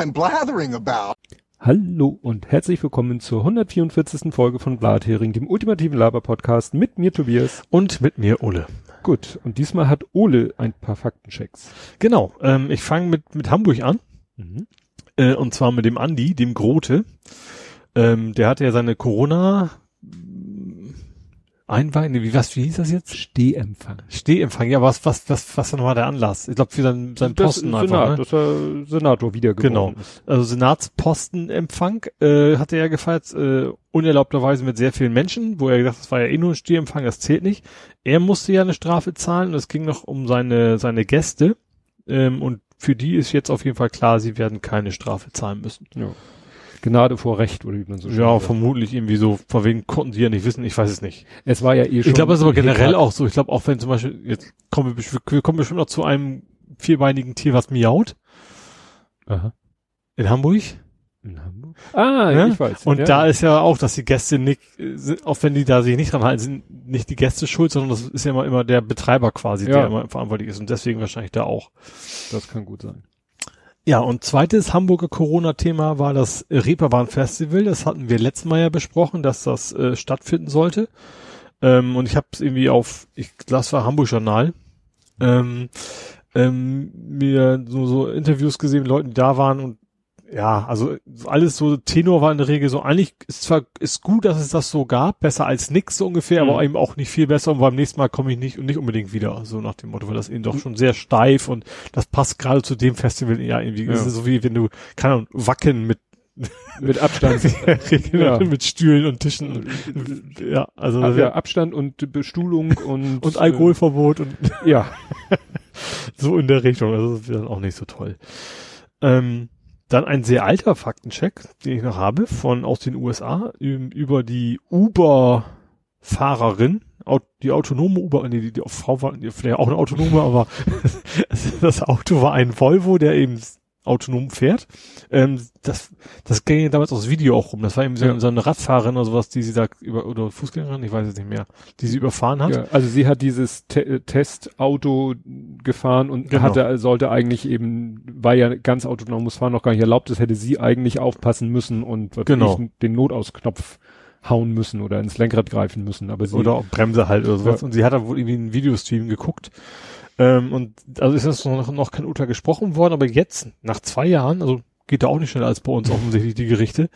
I'm blathering about. Hallo und herzlich willkommen zur 144. Folge von Blathering, dem ultimativen Laber-Podcast mit mir Tobias. Und mit mir Ole. Gut, und diesmal hat Ole ein paar Faktenchecks. Genau, ähm, ich fange mit, mit Hamburg an. Mhm. Äh, und zwar mit dem Andi, dem Grote. Ähm, der hatte ja seine Corona Einweihung, wie was, wie hieß das jetzt? Stehempfang. Stehempfang, ja, was, was, was, was war der Anlass? Ich glaube für seinen, seinen Das Posten Senat, einfach. Ne? dass er Senator wieder Genau. ist. Also Senatspostenempfang äh, hatte er gefeiert, äh, unerlaubterweise mit sehr vielen Menschen, wo er gesagt hat, das war ja eh nur ein Stehempfang, das zählt nicht. Er musste ja eine Strafe zahlen und es ging noch um seine, seine Gäste. Ähm, und für die ist jetzt auf jeden Fall klar, sie werden keine Strafe zahlen müssen. Ja. Gnade vor Recht, oder wie man so schön Ja, sagt. vermutlich irgendwie so, von wegen konnten sie ja nicht wissen, ich weiß es nicht. Es war ja eh schon. Ich glaube, das ist aber generell auch so. Ich glaube auch, wenn zum Beispiel, jetzt kommen wir, wir kommen bestimmt noch zu einem vierbeinigen Tier, was miaut Aha. in Hamburg. In Hamburg? Ah, Ja? ich weiß. Und ja. da ist ja auch, dass die Gäste nicht, auch wenn die da sich nicht dran halten, sind nicht die Gäste schuld, sondern das ist ja immer, immer der Betreiber quasi, Ja. der immer verantwortlich ist und deswegen wahrscheinlich da auch. Das kann gut sein. Ja, und zweites Hamburger Corona-Thema war das Reeperbahn-Festival. Das hatten wir letztes Mal ja besprochen, dass das äh, stattfinden sollte. Ähm, und ich habe es irgendwie auf, ich das war Hamburg Journal, ähm, ähm, mir so, so Interviews gesehen mit Leuten, die da waren und ja, also alles so Tenor war in der Regel so, eigentlich ist zwar ist gut, dass es das so gab, besser als nix so ungefähr, Mhm. aber eben auch nicht viel besser und beim nächsten Mal komme ich nicht und nicht unbedingt wieder, so nach dem Motto, weil das eben doch schon sehr steif und das passt gerade zu dem Festival ja irgendwie. Ja. Ist so wie wenn du, keine Ahnung, Wacken mit Mit Abstand. ja. Mit Stühlen und Tischen. Ja, also Ab, ja, Abstand und Bestuhlung und und Alkoholverbot und ja. so in der Richtung. Also das wäre dann auch nicht so toll. Ähm, dann ein sehr alter Faktencheck, den ich noch habe, von aus den USA, ü- über die Uber-Fahrerin, die autonome Uber, nee, die, die Frau war vielleicht auch eine autonome, aber das Auto war ein Volvo, der eben autonom fährt. Ähm, das, das ging ja damals aus Video auch rum. Das war eben so, Ja. so eine Radfahrerin oder sowas, die sie da über, oder Fußgängerin, ich weiß es nicht mehr, die sie überfahren hat. ja. Also sie hat dieses Te äh, Testauto gefahren und Genau. hatte, sollte eigentlich eben, war ja ganz autonomes Fahren noch gar nicht erlaubt, das hätte sie eigentlich aufpassen müssen und Genau. den Notausknopf hauen müssen oder ins Lenkrad greifen müssen. Aber sie oder auch Bremse halt oder sowas. Ja. Und sie hat da wohl irgendwie einen Videostream geguckt. Ähm, und also ist das noch, noch kein Urteil gesprochen worden, aber jetzt, nach zwei Jahren, also geht da auch nicht schneller als bei uns offensichtlich die Gerichte,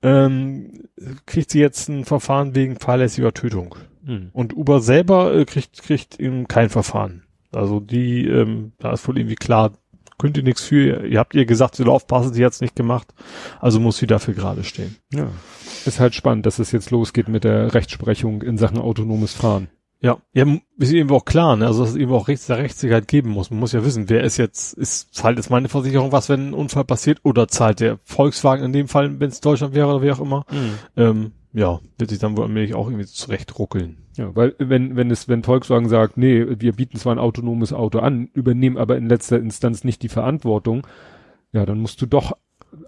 ähm, kriegt sie jetzt ein Verfahren wegen fahrlässiger Tötung. Hm. Und Uber selber äh, kriegt, kriegt eben kein Verfahren. Also die, ähm, da ist wohl irgendwie klar, könnt ihr nichts für, ihr habt ihr gesagt, sie aufpassen, sie hat's nicht gemacht, also muss sie dafür gerade stehen. Ja. Ist halt spannend, dass es jetzt losgeht mit der Rechtsprechung in Sachen autonomes Fahren. Ja, ja, ist eben auch klar, ne? also dass es eben auch Rechts der Rechtssicherheit geben muss. Man muss ja wissen, wer ist jetzt, ist, zahlt jetzt meine Versicherung was, wenn ein Unfall passiert, oder zahlt der Volkswagen in dem Fall, wenn es Deutschland wäre oder wie auch immer. Ähm, ja, wird sich dann wohl allmählich auch irgendwie zurecht ruckeln. Ja, weil wenn, wenn es, wenn Volkswagen sagt, nee, wir bieten zwar ein autonomes Auto an, übernehmen aber in letzter Instanz nicht die Verantwortung, ja, dann musst du doch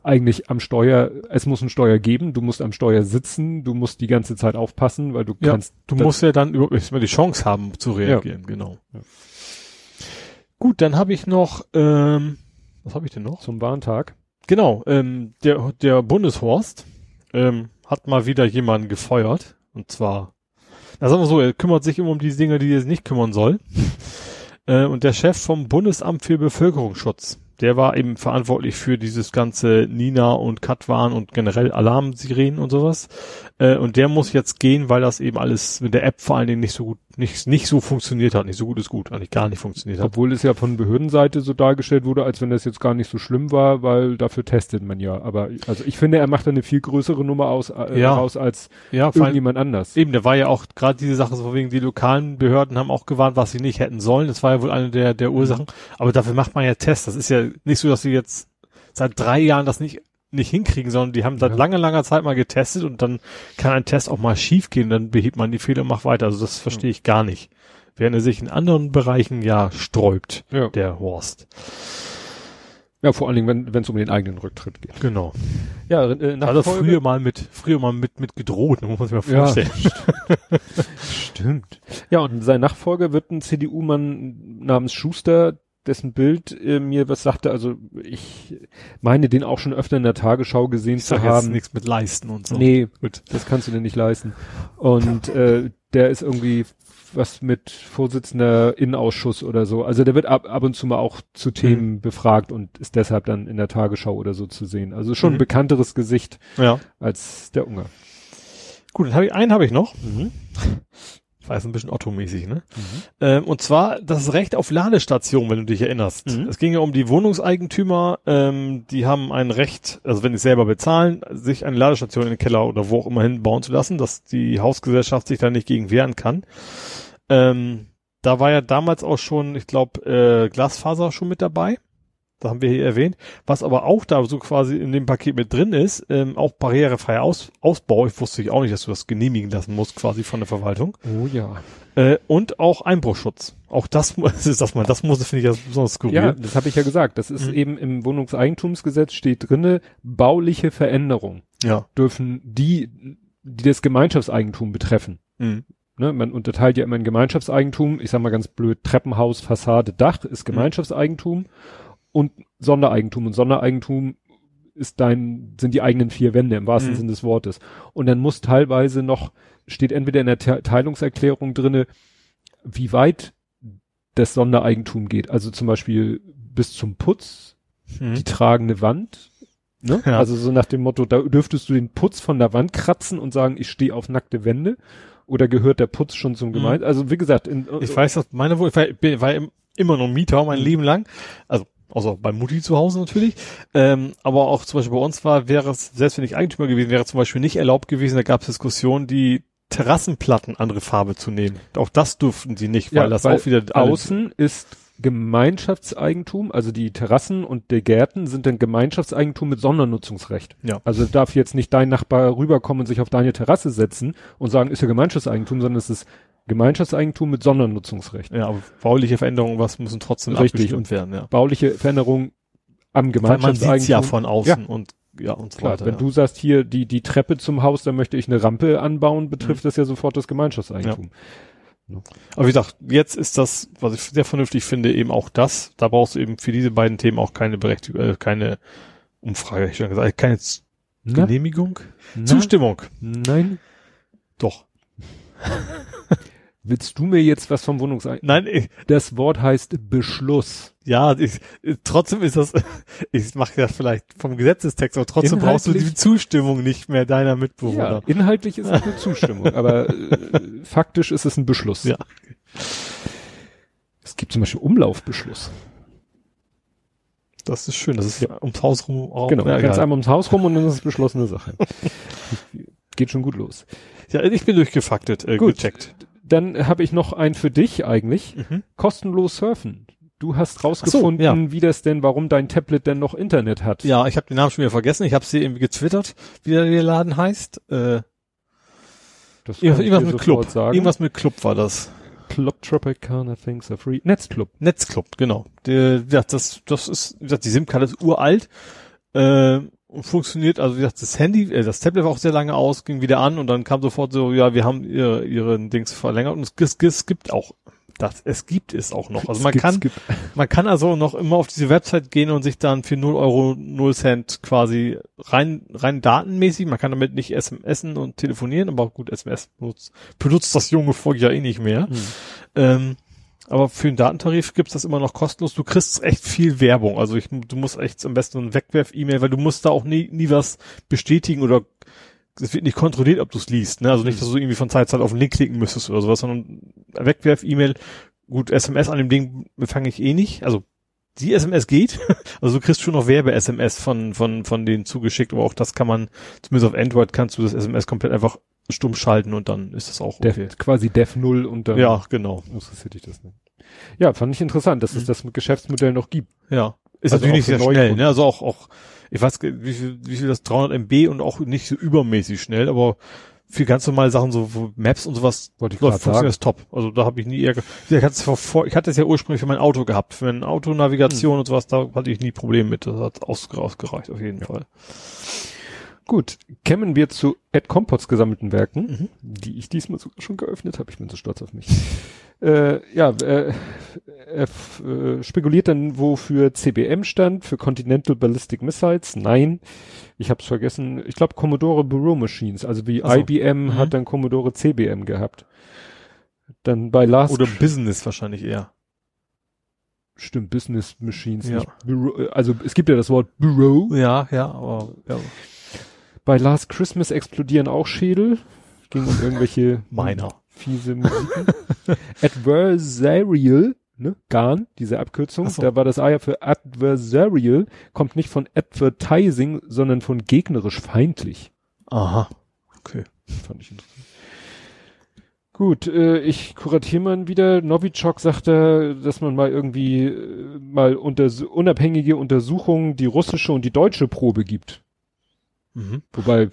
eigentlich am Steuer, es muss ein Steuer geben, du musst am Steuer sitzen, du musst die ganze Zeit aufpassen, weil du Ja, kannst, Du musst ja dann überhaupt erstmal die Chance haben zu reagieren, genau. Ja. Gut, dann habe ich noch, ähm, was habe ich denn noch? zum Warntag. Genau, ähm, der, der Bundeshorst ähm, hat mal wieder jemanden gefeuert. Und zwar, na sagen wir so, er kümmert sich immer um die Dinge, die er sich nicht kümmern soll. äh, und der Chef vom Bundesamt für Bevölkerungsschutz, der war eben verantwortlich für dieses ganze Nina und Katwan und generell Alarmsirenen und sowas. Äh, und der muss jetzt gehen, weil das eben alles mit der App vor allen Dingen nicht so gut, nicht, nicht so funktioniert hat. Nicht so gut ist gut, eigentlich gar nicht funktioniert hat. Obwohl es ja von Behördenseite so dargestellt wurde, als wenn das jetzt gar nicht so schlimm war, weil dafür testet man ja. Aber also ich finde, er macht da eine viel größere Nummer aus, äh, Ja. raus als Ja, irgendjemand anders. Eben, da war ja auch gerade diese Sache, so wegen die lokalen Behörden haben auch gewarnt, was sie nicht hätten sollen. Das war ja wohl eine der, der Ursachen. Aber dafür macht man ja Tests. Das ist ja nicht so, dass sie jetzt seit drei Jahren das nicht nicht hinkriegen, sondern die haben seit Ja. langer, langer Zeit mal getestet und dann kann ein Test auch mal schief gehen, dann behebt man die Fehler und macht weiter. Also das verstehe ich gar nicht. Während er sich in anderen Bereichen ja sträubt, Ja. der Horst. Ja, vor allen Dingen, wenn es um den eigenen Rücktritt geht. Genau. Ja, äh, Also früher mal mit, früher mal mit, mit gedroht, muss man sich mal Ja. vorstellen. Stimmt. Ja, und sein Nachfolger wird ein CDU-Mann namens Schuster, dessen Bild äh, mir was sagte, also ich meine den auch schon öfter in der Tagesschau gesehen Ich zu sag jetzt haben. nichts mit leisten und so. Nee, Gut. das kannst du dir nicht leisten. Und äh, der ist irgendwie was mit Vorsitzender Innenausschuss oder so. Also der wird ab, ab und zu mal auch zu Themen befragt und ist deshalb dann in der Tagesschau oder so zu sehen. Also schon Mhm. ein bekannteres Gesicht Ja. als der Ungar. Gut, dann habe ich einen habe ich noch. War jetzt ein bisschen Otto-mäßig, ne? Ähm, und zwar das Recht auf Ladestation, wenn du dich erinnerst. Mhm. Es ging ja um die Wohnungseigentümer, ähm, die haben ein Recht, also wenn sie selber bezahlen, sich eine Ladestation in den Keller oder wo auch immer hin bauen zu lassen, dass die Hausgesellschaft sich da nicht gegen wehren kann. Ähm, da war ja damals auch schon, ich glaube, äh, Glasfaser schon mit dabei. Da haben wir hier erwähnt. Was aber auch da so quasi in dem Paket mit drin ist, ähm, auch barrierefreier Aus Ausbau. Ich wusste ich auch nicht, dass du das genehmigen lassen musst, quasi von der Verwaltung. Oh ja. Äh, und auch Einbruchschutz. Auch das muss, dass man das muss, finde ich ja besonders skurril. Ja, das habe ich ja gesagt. Das ist Mhm. eben im Wohnungseigentumsgesetz steht drinne, bauliche Veränderungen Ja. dürfen die, die das Gemeinschaftseigentum betreffen. Mhm. Ne, man unterteilt ja immer in Gemeinschaftseigentum, ich sag mal ganz blöd, Treppenhaus, Fassade, Dach ist Gemeinschaftseigentum und Sondereigentum. Und Sondereigentum ist dein, sind die eigenen vier Wände im wahrsten Mhm. Sinne des Wortes. Und dann muss teilweise noch, steht entweder in der Te Teilungserklärung drinne, wie weit das Sondereigentum geht. Also zum Beispiel bis zum Putz, Mhm. die tragende Wand. Ne? Ja. Also so nach dem Motto, da dürftest du den Putz von der Wand kratzen und sagen, ich stehe auf nackte Wände. Oder gehört der Putz schon zum Gemein? Also wie gesagt, in, Ich weiß, dass meine Wohnung, ich war, immer noch Mieter mein Mhm. Leben lang. Also, außer bei Mutti zu Hause natürlich. Ähm, aber auch zum Beispiel bei uns war, wäre es, selbst wenn ich Eigentümer gewesen wäre, zum Beispiel nicht erlaubt gewesen, da gab es Diskussionen, die Terrassenplatten andere Farbe zu nehmen. Auch das durften sie nicht, weil Ja, das weil auch wieder außen ist Gemeinschaftseigentum, also die Terrassen und die Gärten sind dann Gemeinschaftseigentum mit Sondernutzungsrecht. Ja. Also darf jetzt nicht dein Nachbar rüberkommen und sich auf deine Terrasse setzen und sagen, ist ja Gemeinschaftseigentum, sondern es ist Gemeinschaftseigentum mit Sondernutzungsrecht. Ja, aber bauliche Veränderungen, was müssen trotzdem Richtig. abgestimmt werden, ja. Bauliche Veränderung am Weil man sieht's Gemeinschaftseigentum. ja von außen und ja und so Klar, weiter. wenn ja. du sagst, hier die, die Treppe zum Haus, da möchte ich eine Rampe anbauen, Mhm. betrifft das ja sofort das Gemeinschaftseigentum. Aber wie gesagt, jetzt ist das, was ich sehr vernünftig finde, eben auch das. Da brauchst du eben für diese beiden Themen auch keine Berechtigung, äh, keine Umfrage, ich schon gesagt, keine Z- Na, Genehmigung, na, Zustimmung. Nein. Doch. Willst du mir jetzt was vom Wohnungseigentum? Nein, ich, Das Wort heißt Beschluss. ja, ich, trotzdem ist das, ich mache ja vielleicht vom Gesetzestext, aber trotzdem brauchst du die Zustimmung nicht mehr deiner Mitbewohner. inhaltlich ist es eine Zustimmung, aber äh, faktisch ist es ein Beschluss. Ja. Es gibt zum Beispiel Umlaufbeschluss. Das ist schön, das ist ja ums Haus rum auch. Genau, ja, egal. einmal ums Haus rum und dann ist es beschlossene Sache. Geht schon gut los. ja, ich bin durchgefaktet, äh, Gut. gecheckt. Dann habe ich noch einen für dich eigentlich. Mhm. Kostenlos surfen. Du hast rausgefunden, ja. wie das denn, warum dein Tablet denn noch Internet hat. Ja, ich habe den Namen schon wieder vergessen. Ich habe sie irgendwie getwittert, wie der Laden heißt. Äh, das irgendwas mit Club. Sagen. Irgendwas mit Club war das. Club Tropicana Things are free. Netzclub. Netzclub, genau. Der, ja, das, das ist, wie gesagt, die SIM-Karte ist uralt äh, und funktioniert, also wie gesagt, das Handy, äh, das Tablet war auch sehr lange aus, ging wieder an und dann kam sofort so, ja, wir haben ihre, ihren Dings verlängert und es, es, es gibt auch das, es gibt es auch noch. Also man Skip, kann, man kann also noch immer auf diese Website gehen und sich dann für 0 Euro 0 Cent quasi rein, rein datenmäßig, man kann damit nicht SMSen und telefonieren, aber gut, SMS benutzt, benutzt das junge Volk ja eh nicht mehr. Hm. Ähm, aber für den Datentarif gibt's das immer noch kostenlos. Du kriegst echt viel Werbung. Also ich, du musst echt am besten ein Wegwerf-E-Mail, weil du musst da auch nie, nie was bestätigen oder es wird nicht kontrolliert, ob du es liest. Ne? Also nicht, dass du irgendwie von Zeit zu Zeit auf den Link klicken müsstest oder sowas, sondern Wegwerf-E-Mail, gut, SMS an dem Ding empfange ich eh nicht. Also die SMS geht. Also du kriegst schon noch Werbe-SMS von, von, von denen zugeschickt, aber auch das kann man, zumindest auf Android kannst du das SMS komplett einfach stumm schalten und dann ist das auch Def, okay. Quasi Def 0 und dann Ja, genau. interessiert dich das nicht. Ja, fand ich interessant, dass es Mhm. das Geschäftsmodell noch gibt. Ja. Ist Also natürlich nicht sehr schnell, Kunden. ne? Also auch, auch, ich weiß, wie viel, wie viel das 300 MB und auch nicht so übermäßig schnell, aber für ganz normale Sachen, so Maps und sowas, Wollte ich läuft funktioniert das top. Also da habe ich nie Ärger. Ich hatte es es ja ursprünglich für mein Auto gehabt, für meine Autonavigation Hm. und sowas, da hatte ich nie Probleme mit. Das hat ausge, ausgereicht auf jeden Fall. Gut, kämen wir zu Ed Compots gesammelten Werken, Mhm. die ich diesmal sogar schon geöffnet habe. Ich bin so stolz auf mich. äh, ja, äh, er äh, spekuliert dann, wofür CBM stand, für Continental Ballistic Missiles. Nein, ich habe es vergessen. Ich glaube Commodore Bureau Machines, also wie so. IBM Mhm. hat dann Commodore CBM gehabt. Dann bei Last Oder Business wahrscheinlich eher. stimmt Business Machines, Ja. nicht Bureau, äh, also es gibt ja das Wort Bureau. Ja, ja, aber ja. Bei Last Christmas explodieren auch Schädel. Ging um irgendwelche meiner. fiese Musiken. Adversarial, ne? GAN, diese Abkürzung. So. Da war das A ja für Adversarial, kommt nicht von Advertising, sondern von gegnerisch feindlich. Aha. Okay. Fand ich interessant. Gut, äh, ich kuratiere mal wieder. Novichok sagte, dass man mal irgendwie äh, mal unter, unabhängige Untersuchungen die russische und die deutsche Probe gibt. Mhm. Wobei,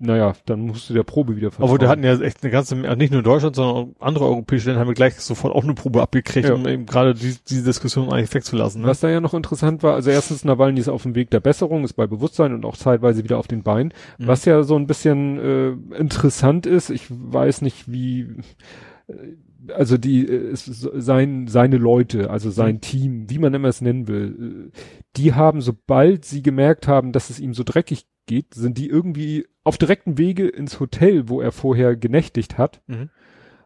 naja, dann musst du der Probe wieder vertrauen. Aber wir hatten ja echt eine ganze, Menge- nicht nur Deutschland, sondern auch andere europäische Länder haben wir gleich sofort auch eine Probe abgekriegt, Ja. um eben gerade die, diese Diskussion eigentlich wegzulassen. Ne? Was da ja noch interessant war, also erstens, Nawalny ist auf dem Weg der Besserung, ist bei Bewusstsein und auch zeitweise wieder auf den Beinen. Mhm. Was ja so ein bisschen äh, interessant ist, ich weiß nicht, wie, äh, also die, äh, es, sein, seine Leute, also sein Mhm. Team, wie man immer es nennen will, äh, die haben, sobald sie gemerkt haben, dass es ihm so dreckig geht, sind die irgendwie auf direktem Wege ins Hotel, wo er vorher genächtigt hat, Mhm.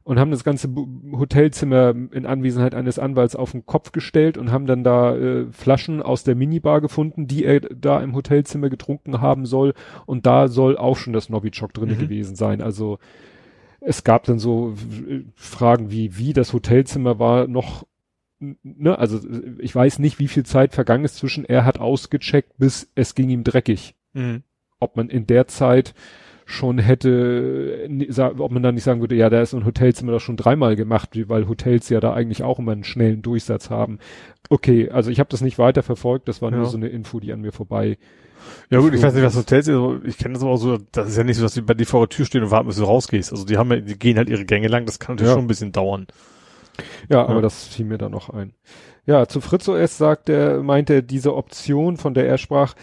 und haben das ganze Hotelzimmer in Anwesenheit eines Anwalts auf den Kopf gestellt und haben dann da äh, Flaschen aus der Minibar gefunden, die er da im Hotelzimmer getrunken haben soll. Und da soll auch schon das Novichok drin Mhm. gewesen sein. Also es gab dann so äh, Fragen wie, wie das Hotelzimmer war noch, ne, also ich weiß nicht, wie viel Zeit vergangen ist zwischen er hat ausgecheckt, bis es ging ihm dreckig Mhm. ob man in der Zeit schon hätte, ob man dann nicht sagen würde, ja, da ist ein Hotelzimmer doch schon dreimal gemacht, wie- weil Hotels ja da eigentlich auch immer einen schnellen Durchsatz haben. Okay, also ich habe das nicht weiter verfolgt, das war nur Ja. so eine Info, die an mir vorbei. Ja gut, ich weiß nicht, was Hotels ist, aber ich kenne das aber auch so, das ist ja nicht so, dass die bei dir vor der Tür stehen und warten, bis du rausgehst. Also die haben ja, die gehen halt ihre Gänge lang, das kann natürlich Ja. schon ein bisschen dauern. Ja, aber Ja. das fiel mir da noch ein. Ja, zu Fritz OS sagt er, meinte er, diese Option, von der er sprach,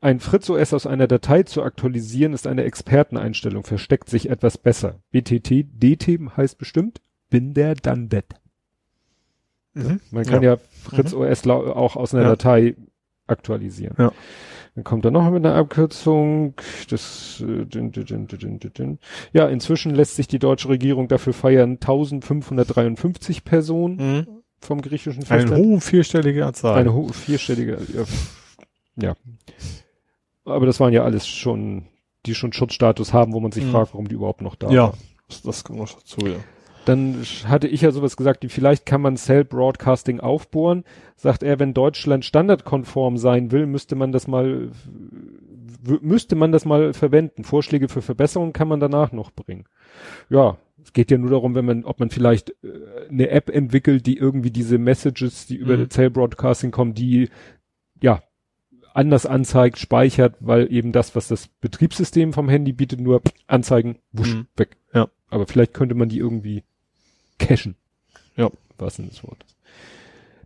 ein Fritz OS aus einer Datei zu aktualisieren, ist eine Experteneinstellung, versteckt sich etwas besser. BTT, DT heißt bestimmt, bin der dann det. Mhm. Man kann ja, Fritz OS lau- auch aus einer Ja. Datei aktualisieren. Ja. Dann kommt er noch mit einer Abkürzung. Das, äh, din, din, din, din, din, din. Ja, inzwischen lässt sich die deutsche Regierung dafür feiern, 1553 Personen Mhm. vom griechischen Eine Festland. hohe vierstellige Anzahl. Eine hohe vierstellige, ja, ja. Aber das waren ja alles schon, die schon Schutzstatus haben, wo man sich Mhm. fragt, warum die überhaupt noch da ja, waren. das, das kommt noch dazu, ja. Dann hatte ich ja sowas gesagt, wie vielleicht kann man Cell Broadcasting aufbohren. Sagt er, wenn Deutschland standardkonform sein will, müsste man das mal, müsste man das mal verwenden. Vorschläge für Verbesserungen kann man danach noch bringen. Ja, es geht ja nur darum, wenn man, ob man vielleicht äh, eine App entwickelt, die irgendwie diese Messages, die über Mhm. Cell Broadcasting kommen, die, ja, anders anzeigt, speichert, weil eben das, was das Betriebssystem vom Handy bietet, nur anzeigen, wusch, Mhm. weg. Ja. Aber vielleicht könnte man die irgendwie cachen. Ja. Was denn das Wort?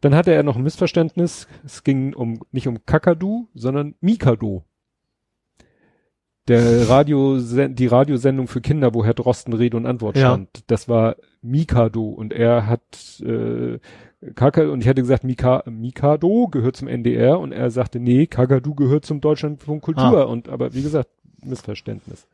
Dann hatte er noch ein Missverständnis. Es ging um, nicht um Kakadu, sondern Mikado. Der Radio, die Radiosendung für Kinder, wo Herr Drosten Rede und Antwort Ja. stand. Das war Mikado und er hat, äh, Kaka, und ich hatte gesagt, Mika, Mikado gehört zum NDR und er sagte, nee, Kakadu gehört zum Deutschlandfunk Kultur Ah. und, aber wie gesagt, Missverständnis.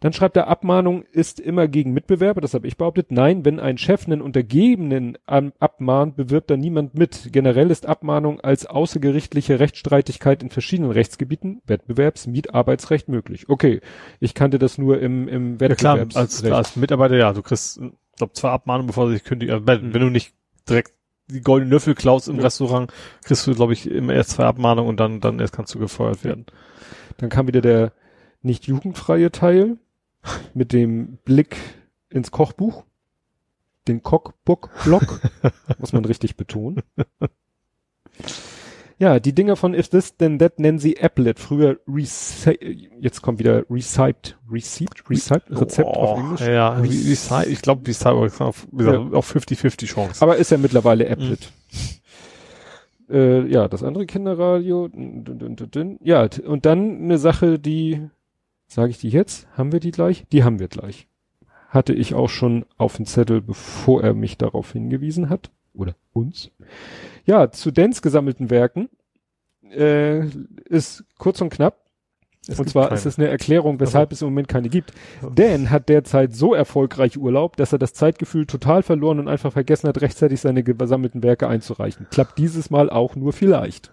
Dann schreibt er, Abmahnung ist immer gegen Mitbewerber, das habe ich behauptet. Nein, wenn ein Chef einen Untergebenen abmahnt, bewirbt da niemand mit. Generell ist Abmahnung als außergerichtliche Rechtsstreitigkeit in verschiedenen Rechtsgebieten, Wettbewerbs-, Mietarbeitsrecht möglich. Okay, ich kannte das nur im, im Ja klar, Wettbewerbsrecht. als, als Mitarbeiter, ja, du kriegst, glaube, zwei Abmahnungen, bevor sie dich kündigen. Also, wenn, wenn du nicht direkt die goldenen Löffel klaust im Ja. Restaurant, kriegst du, glaube ich, immer erst zwei Abmahnungen und dann, dann erst kannst du gefeuert werden. Dann kam wieder der nicht jugendfreie Teil mit dem Blick ins Kochbuch, den Cockbook-Block, muss man richtig betonen. Ja, die Dinger von If This Then That nennen sie Applet. Früher jetzt kommt wieder Reciped, Receipt, Receipt, Rezept auf Oh, Englisch. Ja, Re- wie, wie Cy- ich glaube, Cyber auf, Ja. auf 50-50 Chance. Aber ist ja mittlerweile Applet. Äh, ja, das andere Kinderradio. dun, dun, dun. Ja, und dann eine Sache, die, sage ich die jetzt? Haben wir die gleich? Die haben wir gleich. Hatte ich auch schon auf dem Zettel, bevor er mich darauf hingewiesen hat. Oder uns. Ja, zu Dens gesammelten Werken äh, ist kurz und knapp. Es und zwar keine. ist es eine Erklärung, weshalb es im Moment keine gibt. Dan hat derzeit so erfolgreich Urlaub, dass er das Zeitgefühl total verloren und einfach vergessen hat, rechtzeitig seine gesammelten Werke einzureichen. Klappt dieses Mal auch nur vielleicht.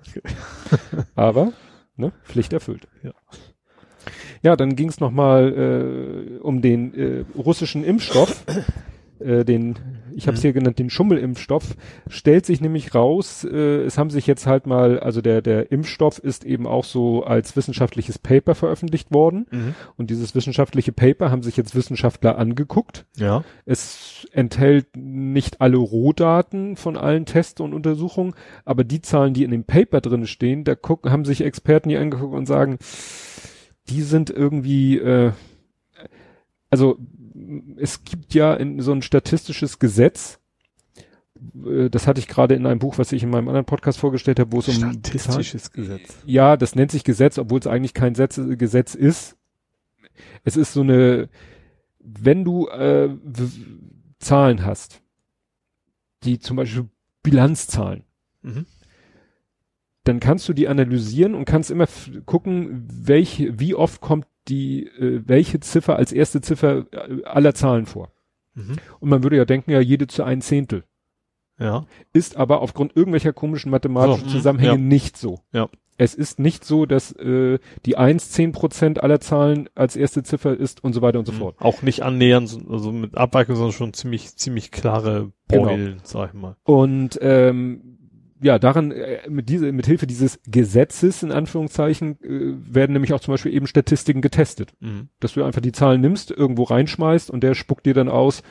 Aber, ne, Pflicht erfüllt. Ja. Ja, dann ging es nochmal äh, um den äh, russischen Impfstoff, äh, den, ich habe es Mhm. hier genannt, den Schummelimpfstoff, stellt sich nämlich raus, äh, es haben sich jetzt halt mal, also der, der Impfstoff ist eben auch so als wissenschaftliches Paper veröffentlicht worden Mhm. und dieses wissenschaftliche Paper haben sich jetzt Wissenschaftler angeguckt. Ja. Es enthält nicht alle Rohdaten von allen Tests und Untersuchungen, aber die Zahlen, die in dem Paper drin stehen, da gucken, haben sich Experten hier angeguckt und sagen, die sind irgendwie, äh, also es gibt ja in so ein statistisches Gesetz, äh, das hatte ich gerade in einem Buch, was ich in meinem anderen Podcast vorgestellt habe, wo es um Statistisches Gesetz. ja, das nennt sich Gesetz, obwohl es eigentlich kein Setz, Gesetz ist. Es ist so eine, wenn du äh, Zahlen hast, die zum Beispiel Bilanzzahlen, Mhm. Dann kannst du die analysieren und kannst immer gucken, welche, wie oft kommt die, äh, welche Ziffer als erste Ziffer äh, aller Zahlen vor. Mhm. Und man würde ja denken, ja, jede zu ein Zehntel. Ja. Ist aber aufgrund irgendwelcher komischen mathematischen So, mhm, Zusammenhänge ja. nicht so. Ja. Es ist nicht so, dass äh, die 1 10 Prozent aller Zahlen als erste Ziffer ist und so weiter und so Mhm. fort. Auch nicht annähernd, so- also mit Abweichung, sondern schon ziemlich, ziemlich klare Genau. Beulen, sag ich mal. Und ähm, ja, daran, äh, mit, diese, mit Hilfe dieses Gesetzes, in Anführungszeichen, äh, werden nämlich auch zum Beispiel eben Statistiken getestet. Mhm. Dass du einfach die Zahlen nimmst, irgendwo reinschmeißt und der spuckt dir dann aus,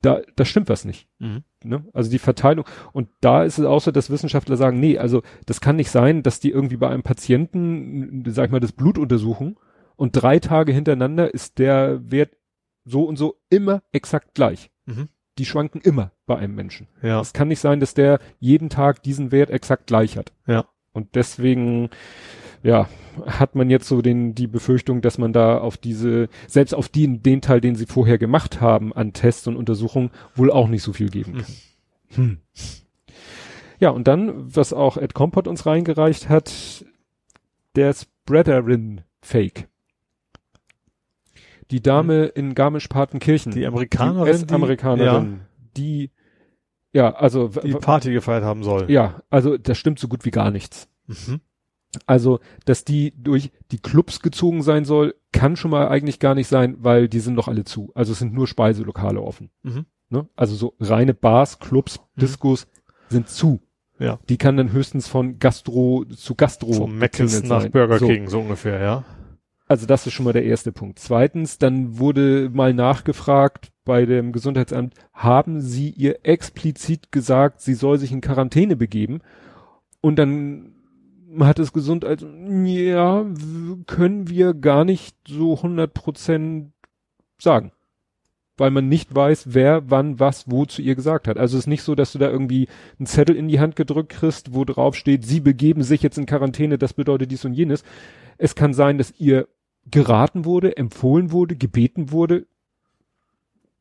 da, da stimmt was nicht. Mhm. Ne? Also die Verteilung. Und da ist es auch so, dass Wissenschaftler sagen, nee, also das kann nicht sein, dass die irgendwie bei einem Patienten, sag ich mal, das Blut untersuchen und drei Tage hintereinander ist der Wert so und so immer exakt gleich. Mhm. Die schwanken immer bei einem Menschen. Ja. Es kann nicht sein, dass der jeden Tag diesen Wert exakt gleich hat. Ja. Und deswegen, ja, hat man jetzt so den, die Befürchtung, dass man da auf diese, selbst auf die, den Teil, den sie vorher gemacht haben an Tests und Untersuchungen, wohl auch nicht so viel geben kann. Hm. Ja, und dann, was auch Ed Compot uns reingereicht hat, der Spreaderin-Fake. Die Dame in Garmisch-Partenkirchen. Die Amerikanerin, die- US-Amerikanerin, die, ja, also, Die Party gefeiert haben soll. ja, also, das stimmt so gut wie gar nichts. Mhm. Also, dass die durch die Clubs gezogen sein soll, kann schon mal eigentlich gar nicht sein, weil die sind doch alle zu. Also es sind nur Speiselokale offen. Mhm. Ne? Also so reine Bars, Clubs, Mhm. Diskos sind zu. Ja. Die kann dann höchstens von Gastro zu Gastro Mc's geklingelt nach sein. Burger so. King, so ungefähr, ja. Also das ist schon mal der erste Punkt. Zweitens, dann wurde mal nachgefragt bei dem Gesundheitsamt, haben Sie ihr explizit gesagt, sie soll sich in Quarantäne begeben? Und dann hat es Gesundheit, ja, w- können wir gar nicht so 100 Prozent sagen. Weil man nicht weiß, wer wann was wo zu ihr gesagt hat. Also es ist nicht so, dass du da irgendwie einen Zettel in die Hand gedrückt kriegst, wo drauf steht, sie begeben sich jetzt in Quarantäne, das bedeutet dies und jenes. Es kann sein, dass ihr geraten wurde, empfohlen wurde, gebeten wurde,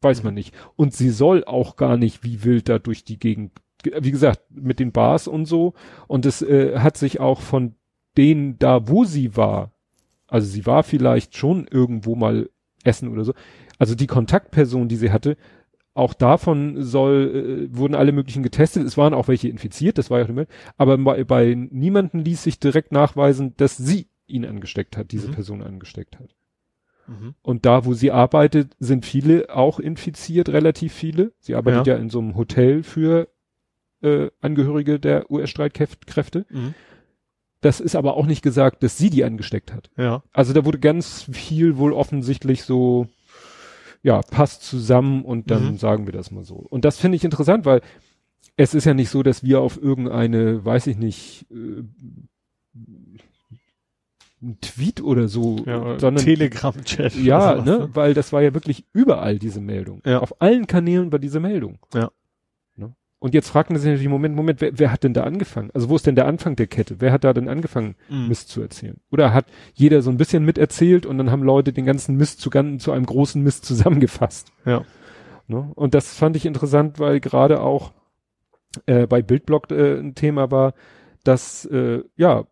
weiß man nicht. Und sie soll auch gar nicht wie wild da durch die Gegend, wie gesagt, mit den Bars und so. Und es äh, hat sich auch von denen da, wo sie war, also sie war vielleicht schon irgendwo mal essen oder so, also die Kontaktperson, die sie hatte, auch davon soll, äh, wurden alle möglichen getestet. Es waren auch welche infiziert, das war ja auch mehr. Aber bei, bei niemanden ließ sich direkt nachweisen, dass sie ihn angesteckt hat, diese Mhm. Person angesteckt hat. Mhm. Und da, wo sie arbeitet, sind viele auch infiziert, relativ viele. Sie arbeitet ja, in so einem Hotel für äh, Angehörige der US-Streitkräfte. Mhm. Das ist aber auch nicht gesagt, dass sie die angesteckt hat. Ja. Also da wurde ganz viel wohl offensichtlich so, ja, passt zusammen und dann Mhm. sagen wir das mal so. Und das finde ich interessant, weil es ist ja nicht so, dass wir auf irgendeine, weiß ich nicht, äh, ein Tweet oder so, ja sondern Telegram-Chat. ja, oder sowas, ne, weil das war ja wirklich überall diese Meldung. Ja. Auf allen Kanälen war diese Meldung. Ja. Ne? Und jetzt fragt man sich natürlich, Moment, Moment, wer, wer hat denn da angefangen? Also wo ist denn der Anfang der Kette? Wer hat da denn angefangen, Mhm. Mist zu erzählen? Oder hat jeder so ein bisschen miterzählt und dann haben Leute den ganzen Mist zu, zu einem großen Mist zusammengefasst? Ja. Ne? Und das fand ich interessant, weil gerade auch äh, bei Bildblock äh, ein Thema war, dass äh, ja,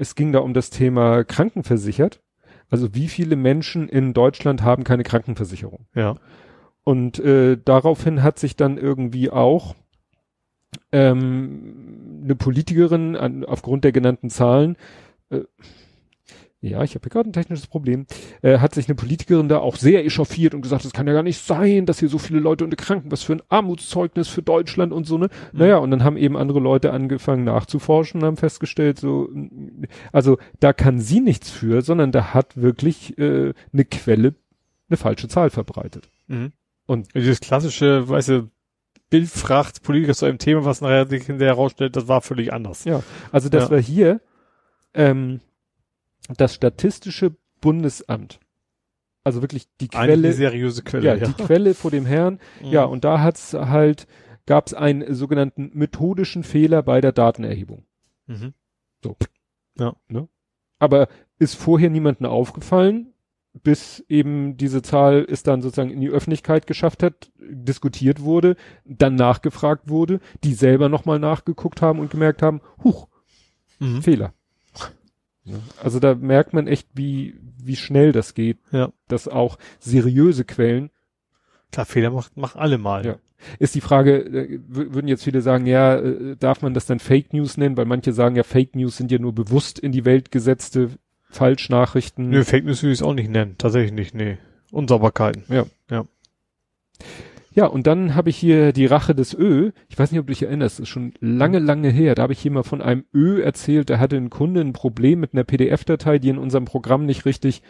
es ging da um das Thema Krankenversichert. Also wie viele Menschen in Deutschland haben keine Krankenversicherung? Ja. Und äh, daraufhin hat sich dann irgendwie auch ähm, eine Politikerin an, aufgrund der genannten Zahlen, äh, ja, ich habe hier gerade ein technisches Problem, äh, hat sich eine Politikerin da auch sehr echauffiert und gesagt, es kann ja gar nicht sein, dass hier so viele Leute unter Kranken, was für ein Armutszeugnis für Deutschland und so, ne? Naja, und dann haben eben andere Leute angefangen nachzuforschen und haben festgestellt, so, also da kann sie nichts für, sondern da hat wirklich äh, eine Quelle eine falsche Zahl verbreitet. Mhm. Und- dieses klassische, weißt du, Bildfracht Politiker zu einem Thema, was nachher sich hinterher herausstellt, das war völlig anders. Ja. Also das Ja. war hier ähm, das Statistische Bundesamt. Also wirklich die Eine Quelle, seriöse Quelle. ja, die Quelle vor dem Herrn. Mhm. Ja, und da hat's halt, gab es einen sogenannten methodischen Fehler bei der Datenerhebung. Mhm. Aber ist vorher niemandem aufgefallen, bis eben diese Zahl es dann sozusagen in die Öffentlichkeit geschafft hat, diskutiert wurde, dann nachgefragt wurde, die selber nochmal nachgeguckt haben und gemerkt haben, huch, Mhm. Fehler. Ja. Also da merkt man echt, wie, wie schnell das geht, Ja. dass auch seriöse Quellen, Klar, Fehler macht, macht alle mal. Ja. ist die Frage, äh, wür- würden jetzt viele sagen, ja, äh, darf man das dann Fake News nennen, weil manche sagen ja, Fake News sind ja nur bewusst in die Welt gesetzte Falschnachrichten. Nö, Fake News würde ich es auch nicht nennen. Tatsächlich nicht, nee. Unsauberkeiten. Ja, und dann habe ich hier die Rache des Ö. Ich weiß nicht, ob du dich erinnerst, das ist schon lange, lange her. Da habe ich hier mal von einem Ö erzählt, da hatte ein Kunde ein Problem mit einer PDF-Datei, die in unserem Programm nicht richtig,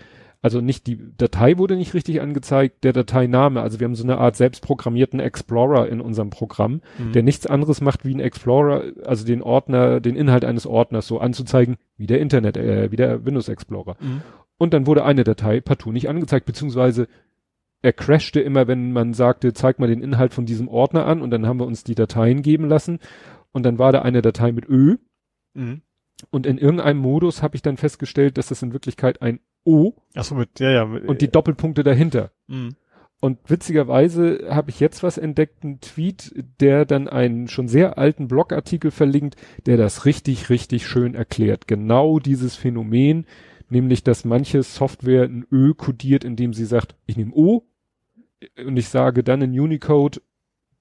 also nicht die Datei wurde nicht richtig angezeigt, der Dateiname. Also wir haben so eine Art selbstprogrammierten Explorer in unserem Programm, Mhm. der nichts anderes macht wie ein Explorer, also den Ordner, den Inhalt eines Ordners so anzuzeigen, wie der Internet, äh, wie der Windows Explorer. Mhm. Und dann wurde eine Datei partout nicht angezeigt, beziehungsweise er crashte immer, wenn man sagte, zeig mal den Inhalt von diesem Ordner an und dann haben wir uns die Dateien geben lassen und dann war da eine Datei mit Ö Mhm. und in irgendeinem Modus habe ich dann festgestellt, dass das in Wirklichkeit ein O Achso, mit, ja, ja. Mit, und die Doppelpunkte dahinter. Mhm. Und witzigerweise habe ich jetzt was entdeckt, einen Tweet, der dann einen schon sehr alten Blogartikel verlinkt, der das richtig, richtig schön erklärt. Genau dieses Phänomen, nämlich, dass manche Software ein Ö kodiert, indem sie sagt, ich nehme O und ich sage dann in Unicode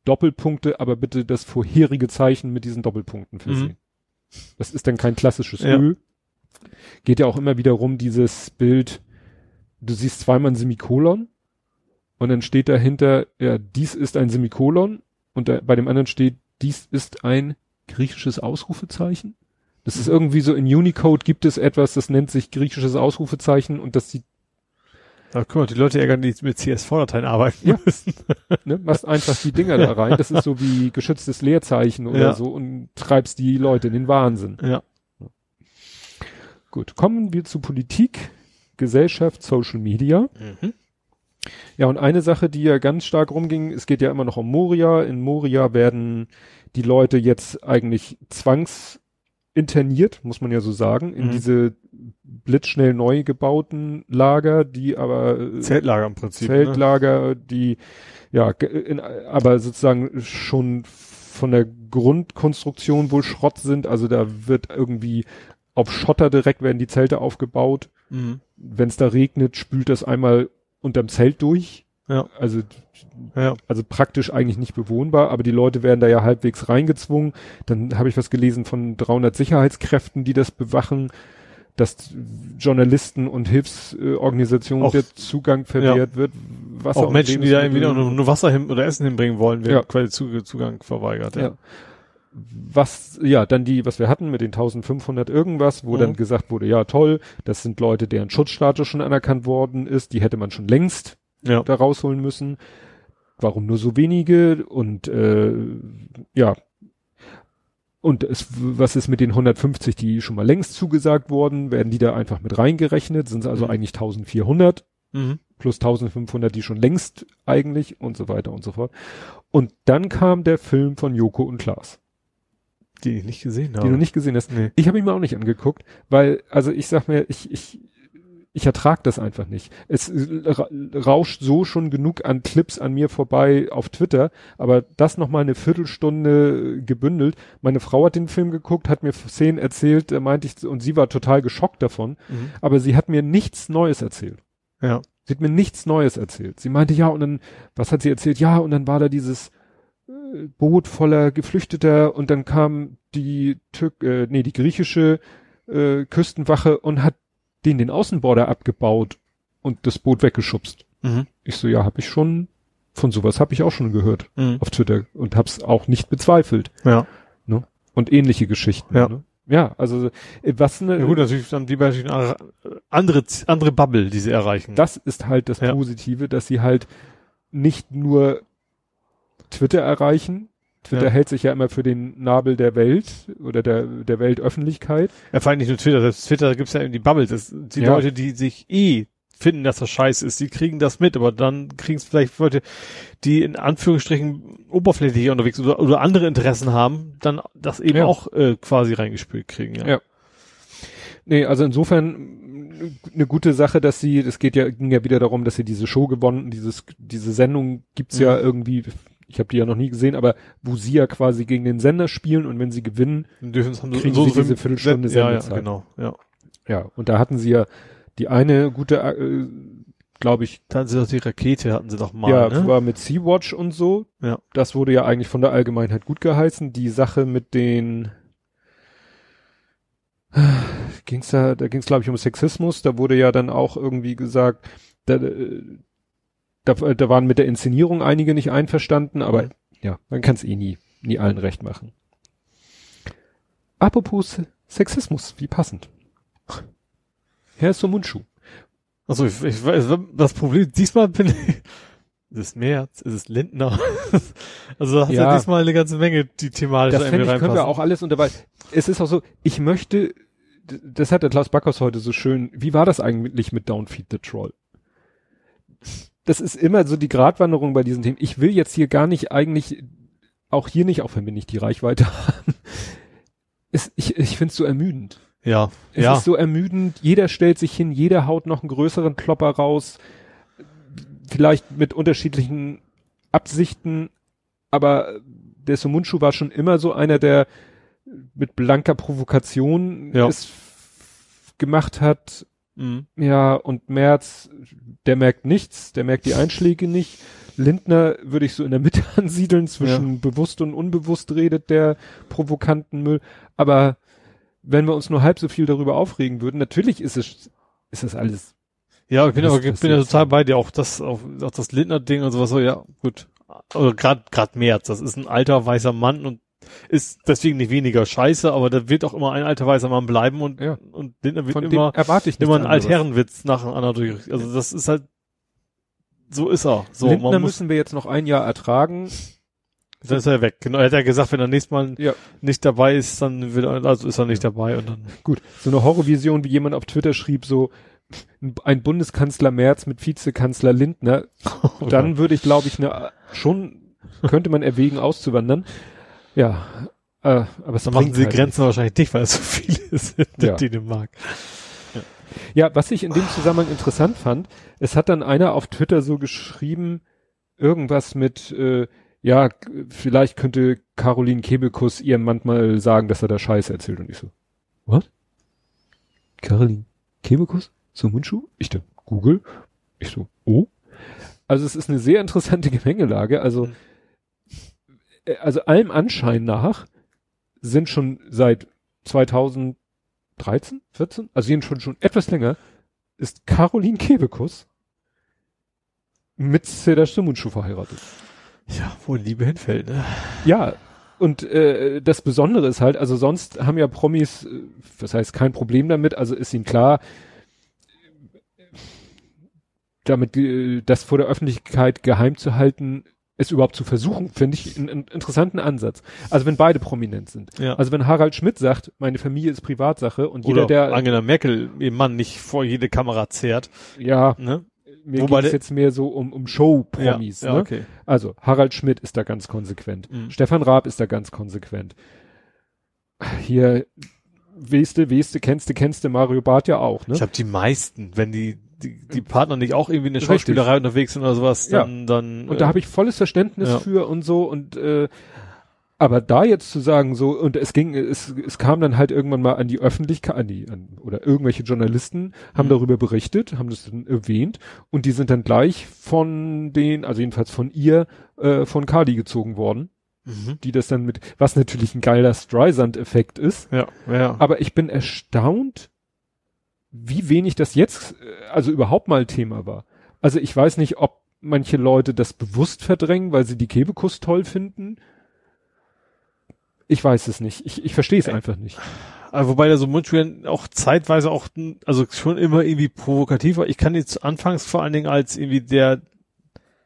Doppelpunkte, aber bitte das vorherige Zeichen mit diesen Doppelpunkten versehen. Das ist dann kein klassisches Ja. Ö. Geht ja auch immer wieder rum, dieses Bild, du siehst zweimal ein Semikolon und dann steht dahinter, ja, dies ist ein Semikolon und da, bei dem anderen steht, dies ist ein griechisches Ausrufezeichen. Das ist irgendwie so in Unicode gibt es etwas, das nennt sich griechisches Ausrufezeichen und das sieht, Da guck mal, die Leute ärgern, die mit CSV-Dateien arbeiten Ja. müssen. ne, machst einfach die Dinger da rein. Das ist so wie geschütztes Leerzeichen oder Ja. so und treibst die Leute in den Wahnsinn. Ja. Gut, kommen wir zu Politik, Gesellschaft, Social Media. Mhm. Ja, und eine Sache, die ja ganz stark rumging, es geht ja immer noch um Moria. In Moria werden die Leute jetzt eigentlich zwangsinterniert, muss man ja so sagen, in Mhm. diese blitzschnell neu gebauten Lager, die aber äh, Zeltlager im Prinzip. Ne? Zeltlager, die ja, in, aber sozusagen schon von der Grundkonstruktion wohl Schrott sind. Also da wird irgendwie auf Schotter direkt werden die Zelte aufgebaut. Mhm. Wenn es da regnet, spült das einmal unterm Zelt durch. Ja. Also, Ja. also praktisch eigentlich nicht bewohnbar, aber die Leute werden da ja halbwegs reingezwungen. Dann habe ich was gelesen von 300 Sicherheitskräften, die das bewachen, dass Journalisten und Hilfsorganisationen Auch- der Zugang verwehrt wird. Wasser Auch Menschen, die da irgendwie nur, nur Wasser hin oder Essen hinbringen wollen, werden Ja. quasi Zu- Zugang verweigert. Ja. Ja. Was, ja, dann die, was wir hatten mit den 1500 irgendwas, wo Mhm. dann gesagt wurde, ja toll, das sind Leute, deren Schutzstatus schon anerkannt worden ist, die hätte man schon längst ja. da rausholen müssen. Warum nur so wenige? Und äh, ja. Und es, was ist mit den 150, die schon mal längst zugesagt wurden? Werden die da einfach mit reingerechnet? Sind es also Mhm. eigentlich 1400? Mhm. plus 1500, die schon längst eigentlich und so weiter und so fort. Und dann kam der Film von Joko und Klaas. Die ich nicht gesehen habe. Die du nicht gesehen hast. Nee. Ich habe ihn mir auch nicht angeguckt, weil, also ich sag mir, ich, ich, ich ertrag das einfach nicht. Es ra rauscht so schon genug an Clips an mir vorbei auf Twitter, aber das nochmal eine Viertelstunde gebündelt. Meine Frau hat den Film geguckt, hat mir Szenen erzählt, da meinte ich, und sie war total geschockt davon, Mhm. aber sie hat mir nichts Neues erzählt. Ja. Sie hat mir nichts Neues erzählt. Sie meinte, ja, und dann, was hat sie erzählt? Ja, und dann war da dieses äh, Boot voller Geflüchteter und dann kam die Türk, äh, nee, die griechische äh, Küstenwache und hat den den Außenborder abgebaut und das Boot weggeschubst. Mhm. Ich so, ja, habe ich schon, von sowas habe ich auch schon gehört Mhm. auf Twitter und hab's auch nicht bezweifelt. Ja. Und ähnliche Geschichten. Ja. Ne? Ja, also äh, was eine, Ja gut, natürlich dann die beiden andere, andere Bubble, die sie erreichen. das ist halt das Ja. Positive, dass sie halt nicht nur Twitter erreichen. Twitter Ja. hält sich ja immer für den Nabel der Welt oder der, der Weltöffentlichkeit. Ja, vor allem nicht nur Twitter, selbst Twitter gibt's ja eben die Bubble. Das, die Ja. Leute, die sich eh finden, dass das scheiße ist, die kriegen das mit, aber dann kriegen es vielleicht Leute, die in Anführungsstrichen oberflächlich unterwegs oder, oder andere Interessen haben, dann das eben Ja. auch äh, quasi reingespielt kriegen. Ja. Ja. Nee, also insofern eine gute Sache, dass sie, das geht ja, ging ja wieder darum, dass sie diese Show gewonnen, dieses, diese Sendung gibt's ja Mhm. irgendwie, ich habe die ja noch nie gesehen, aber wo sie ja quasi gegen den Sender spielen und wenn sie gewinnen, dürfen Kriegen sie diese Viertelstunde ja, ja, Sendezeit. genau, ja. ja, und da hatten sie ja die eine gute, äh, glaube ich, Da hatten sie doch die Rakete, hatten sie doch mal, ja, ne? war mit Sea-Watch und so. Ja. Das wurde ja eigentlich von der Allgemeinheit gut geheißen. Die Sache mit den ging's da, da ging's glaube ich um Sexismus. Da wurde ja dann auch irgendwie gesagt, da, äh, da, da waren mit der Inszenierung einige nicht einverstanden, aber Mhm. ja, man kann es eh nie, nie allen recht machen. Apropos Sexismus, wie passend. Herr Somunchu. Also ich, ich weiß, das Problem, diesmal bin ich, ist es März, ist es Lindner? also hast du Ja. ja diesmal eine ganze Menge, die thematisch Das irgendwie ich, können wir reinpassen. auch alles unter, weil es ist auch so, ich möchte, das hat der Klaus Backhaus heute so schön, wie war das eigentlich mit Downfeed the Troll? Das ist immer so die Gratwanderung bei diesen Themen. Ich will jetzt hier gar nicht eigentlich, auch hier nicht, auch wenn wir nicht die Reichweite haben, es, ich, ich finde es so ermüdend. Ja, Es ja. ist so ermüdend, jeder stellt sich hin, jeder haut noch einen größeren Klopper raus, vielleicht mit unterschiedlichen Absichten, aber der Sumunchu war schon immer so einer, der mit blanker Provokation Ja. es gemacht hat. Mhm. Ja, und Merz, der merkt nichts, der merkt die Einschläge nicht. Lindner würde ich so in der Mitte ansiedeln, zwischen bewusst und unbewusst redet der provokanten Müll. Aber wenn wir uns nur halb so viel darüber aufregen würden, natürlich ist es, ist das alles, Ja, ich bin aber ich bin ja total bei dir, auch das, auch, auch das Lindner-Ding und sowas, so, ja, gut. Oder grad, grad März, das ist ein alter weißer Mann und ist deswegen nicht weniger scheiße, aber da wird auch immer ein alter weißer Mann bleiben und, Ja. und Lindner wird von immer, dem erwarte ich immer ein. Altherrenwitz nach einem anderen durch. Also das ist halt, so ist er. So, Lindner man muss, müssen wir jetzt noch ein Jahr ertragen. dann ist er weg. Genau, er hat ja gesagt, wenn er nächstes Mal Ja. nicht dabei ist, dann wird er, also ist er nicht dabei und dann. Gut, so eine Horrorvision, wie jemand auf Twitter schrieb, so ein Bundeskanzler Merz mit Vizekanzler Lindner, dann würde ich, glaube ich, ne, schon könnte man erwägen, auszuwandern. Ja, äh, aber es bringt sie halt Grenzen wahrscheinlich nicht, weil es so viele sind Ja. in Dänemark. nichts. Ja, was ich in dem Zusammenhang interessant fand, es hat dann einer auf Twitter so geschrieben, irgendwas mit, äh, ja, vielleicht könnte Caroline Kebekus ihrem manchmal sagen, dass er da Scheiße erzählt. Und ich so, what? Caroline Kebekus? So Mundschuh? Ich dann, Google? Ich so, oh? Also es ist eine sehr interessante Gemengelage. Also, Mhm. Äh, also allem Anschein nach sind schon seit 2013, 14, also jeden schon, schon etwas länger, ist Caroline Kebekus mit Seda Mundschuh verheiratet. Ja, wo Liebe hinfällt, ne? Ja, und äh, das Besondere ist halt, also sonst haben ja Promis, äh, das heißt kein Problem damit, also ist ihnen klar, damit äh, das vor der Öffentlichkeit geheim zu halten, es überhaupt zu versuchen, finde ich einen, einen interessanten Ansatz. Also wenn beide prominent sind. Ja. Also wenn Harald Schmidt sagt, meine Familie ist Privatsache und jeder, Oder der Angela Merkel, ihr Mann nicht vor jede Kamera zerrt, ja, ne? mir geht es jetzt mehr so um, um Show-Promis. ja, ne? okay. Also Harald Schmidt ist da ganz konsequent. Mhm. Stefan Raab ist da ganz konsequent. Hier, Weste, Weste, kennste, kennste Mario Barth ja auch, ne? Ich glaube, die meisten, wenn die, die, die Partner nicht auch irgendwie in der Schauspielerei unterwegs sind oder sowas, Ja. dann, dann. Und da habe ich volles Verständnis ja. für und so und äh, aber da jetzt zu sagen so und es ging es, es kam dann halt irgendwann mal an die Öffentlichkeit an die an, oder irgendwelche Journalisten haben Mhm. darüber berichtet haben das dann erwähnt und die sind dann gleich von den also jedenfalls von ihr äh, von Cardi gezogen worden Mhm. die das dann mit was natürlich ein geiler Streisand-Effekt ist Ja, ja. aber ich bin erstaunt wie wenig das jetzt äh, also überhaupt mal Thema war also ich weiß nicht ob manche Leute das bewusst verdrängen, weil sie die Kebekus toll finden. Ich weiß es nicht. Ich, ich verstehe es einfach nicht. Also wobei der so Mundschutz auch zeitweise auch, also schon immer irgendwie provokativ war. Ich kann jetzt anfangs vor allen Dingen als irgendwie der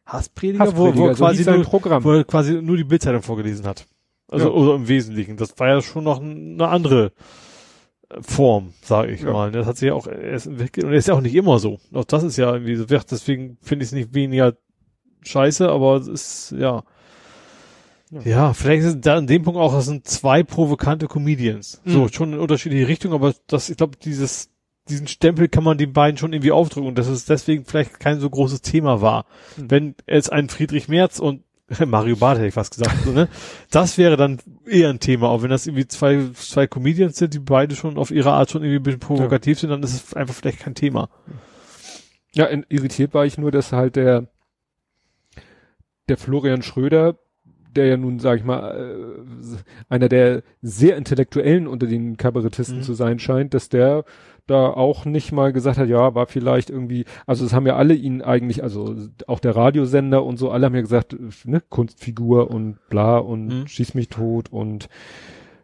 Hassprediger, wo, wo, er so quasi nur, Programm. wo er quasi nur die Bildzeitung vorgelesen hat. Also, Ja. oder im Wesentlichen. Das war ja schon noch eine andere äh, Form, sage ich Ja. mal. Das hat sich ja auch erst entwickelt und er ist ja auch nicht immer so. Auch das ist ja irgendwie so, deswegen finde ich es nicht weniger scheiße, aber es ist, ja. Ja. Ja, vielleicht ist da an dem Punkt auch, das sind zwei provokante Comedians. So, Mhm. schon in unterschiedliche Richtungen, aber das, ich glaube, dieses, diesen Stempel kann man den beiden schon irgendwie aufdrücken und dass es deswegen vielleicht kein so großes Thema war. Mhm. Wenn es ein Friedrich Merz und Mario Barth hätte ich fast gesagt, so, ne? Das wäre dann eher ein Thema, auch wenn das irgendwie zwei, zwei Comedians sind, die beide schon auf ihre Art schon irgendwie ein bisschen provokativ sind, dann ist es einfach vielleicht kein Thema. Ja, irritiert war ich nur, dass halt der, der Florian Schröder, der ja nun, sag ich mal, äh, einer der sehr intellektuellen unter den Kabarettisten Mhm. zu sein scheint, dass der da auch nicht mal gesagt hat, ja, war vielleicht irgendwie, also es haben ja alle ihn eigentlich, also auch der Radiosender und so, alle haben ja gesagt, ne, Kunstfigur und bla und Mhm. schieß mich tot und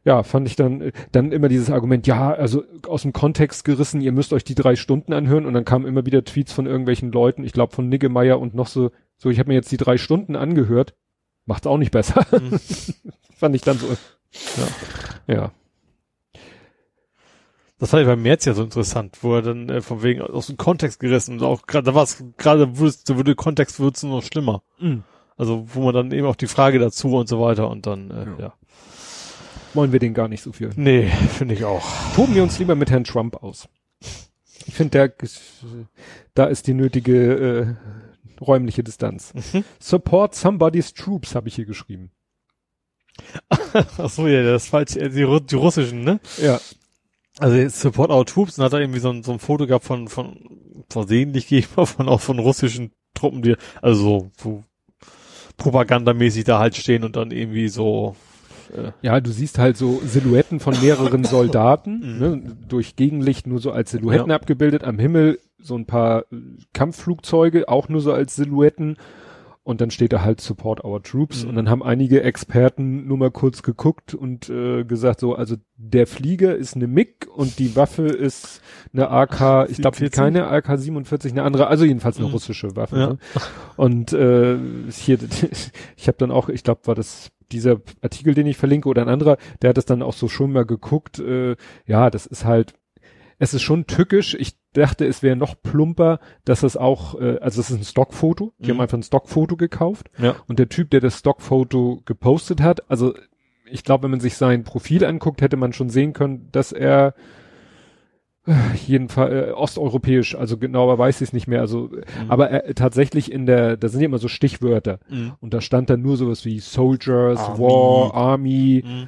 ja, fand ich dann, dann immer dieses Argument, ja, also aus dem Kontext gerissen, ihr müsst euch die drei Stunden anhören und dann kamen immer wieder Tweets von irgendwelchen Leuten, ich glaube von Niggemeier und noch so, so, ich habe mir jetzt die drei Stunden angehört, macht's auch nicht besser. Mhm. fand ich dann so, ja. ja. Das fand ich bei Merz ja so interessant, wo er dann äh, von wegen aus dem Kontext gerissen und auch gerade, da war es gerade, würde Kontext wird es noch schlimmer. Also wo man dann eben auch die Frage dazu und so weiter und dann, äh, Ja. ja. Wollen wir den gar nicht so viel. Nee, finde ich auch. Toben wir uns lieber mit Herrn Trump aus. Ich finde, der, da ist die nötige äh, räumliche Distanz. Mhm. Support somebody's troops, habe ich hier geschrieben. Ach so, ja, das ist falsch, äh, die, die russischen, ne? Ja. Also Support Our Troops und hat da irgendwie so ein, so ein Foto gehabt von, von, versehentlich gehe ich mal von, auch von russischen Truppen, die, also so, so propagandamäßig da halt stehen und dann irgendwie so, äh, Ja, du siehst halt so Silhouetten von mehreren Soldaten, Mhm. ne, durch Gegenlicht nur so als Silhouetten Ja. abgebildet, am Himmel so ein paar äh, Kampfflugzeuge, auch nur so als Silhouetten. Und dann steht da halt Support Our Troops. Mhm. Und dann haben einige Experten nur mal kurz geguckt und äh, gesagt so, also der Flieger ist eine MiG und die Waffe ist eine AK, ich glaube 47? keine AK-47, eine andere, also jedenfalls eine Mhm. russische Waffe. Ja. Ne? Und äh, hier, ich habe dann auch, ich glaube, war das dieser Artikel, den ich verlinke oder ein anderer, der hat das dann auch so schon mal geguckt. Äh, ja, das ist halt, es ist schon tückisch. Ich dachte, es wäre noch plumper, dass es auch, äh, also es ist ein Stockfoto. Die Mhm. haben einfach ein Stockfoto gekauft ja. und der Typ, der das Stockfoto gepostet hat, also ich glaube, wenn man sich sein Profil anguckt, hätte man schon sehen können, dass er äh, jedenfalls äh, osteuropäisch, also genauer weiß ich es nicht mehr, also Mhm. aber er, tatsächlich in der, da sind ja immer so Stichwörter Mhm. und da stand dann nur sowas wie Soldiers, Army. War, Army, Mhm.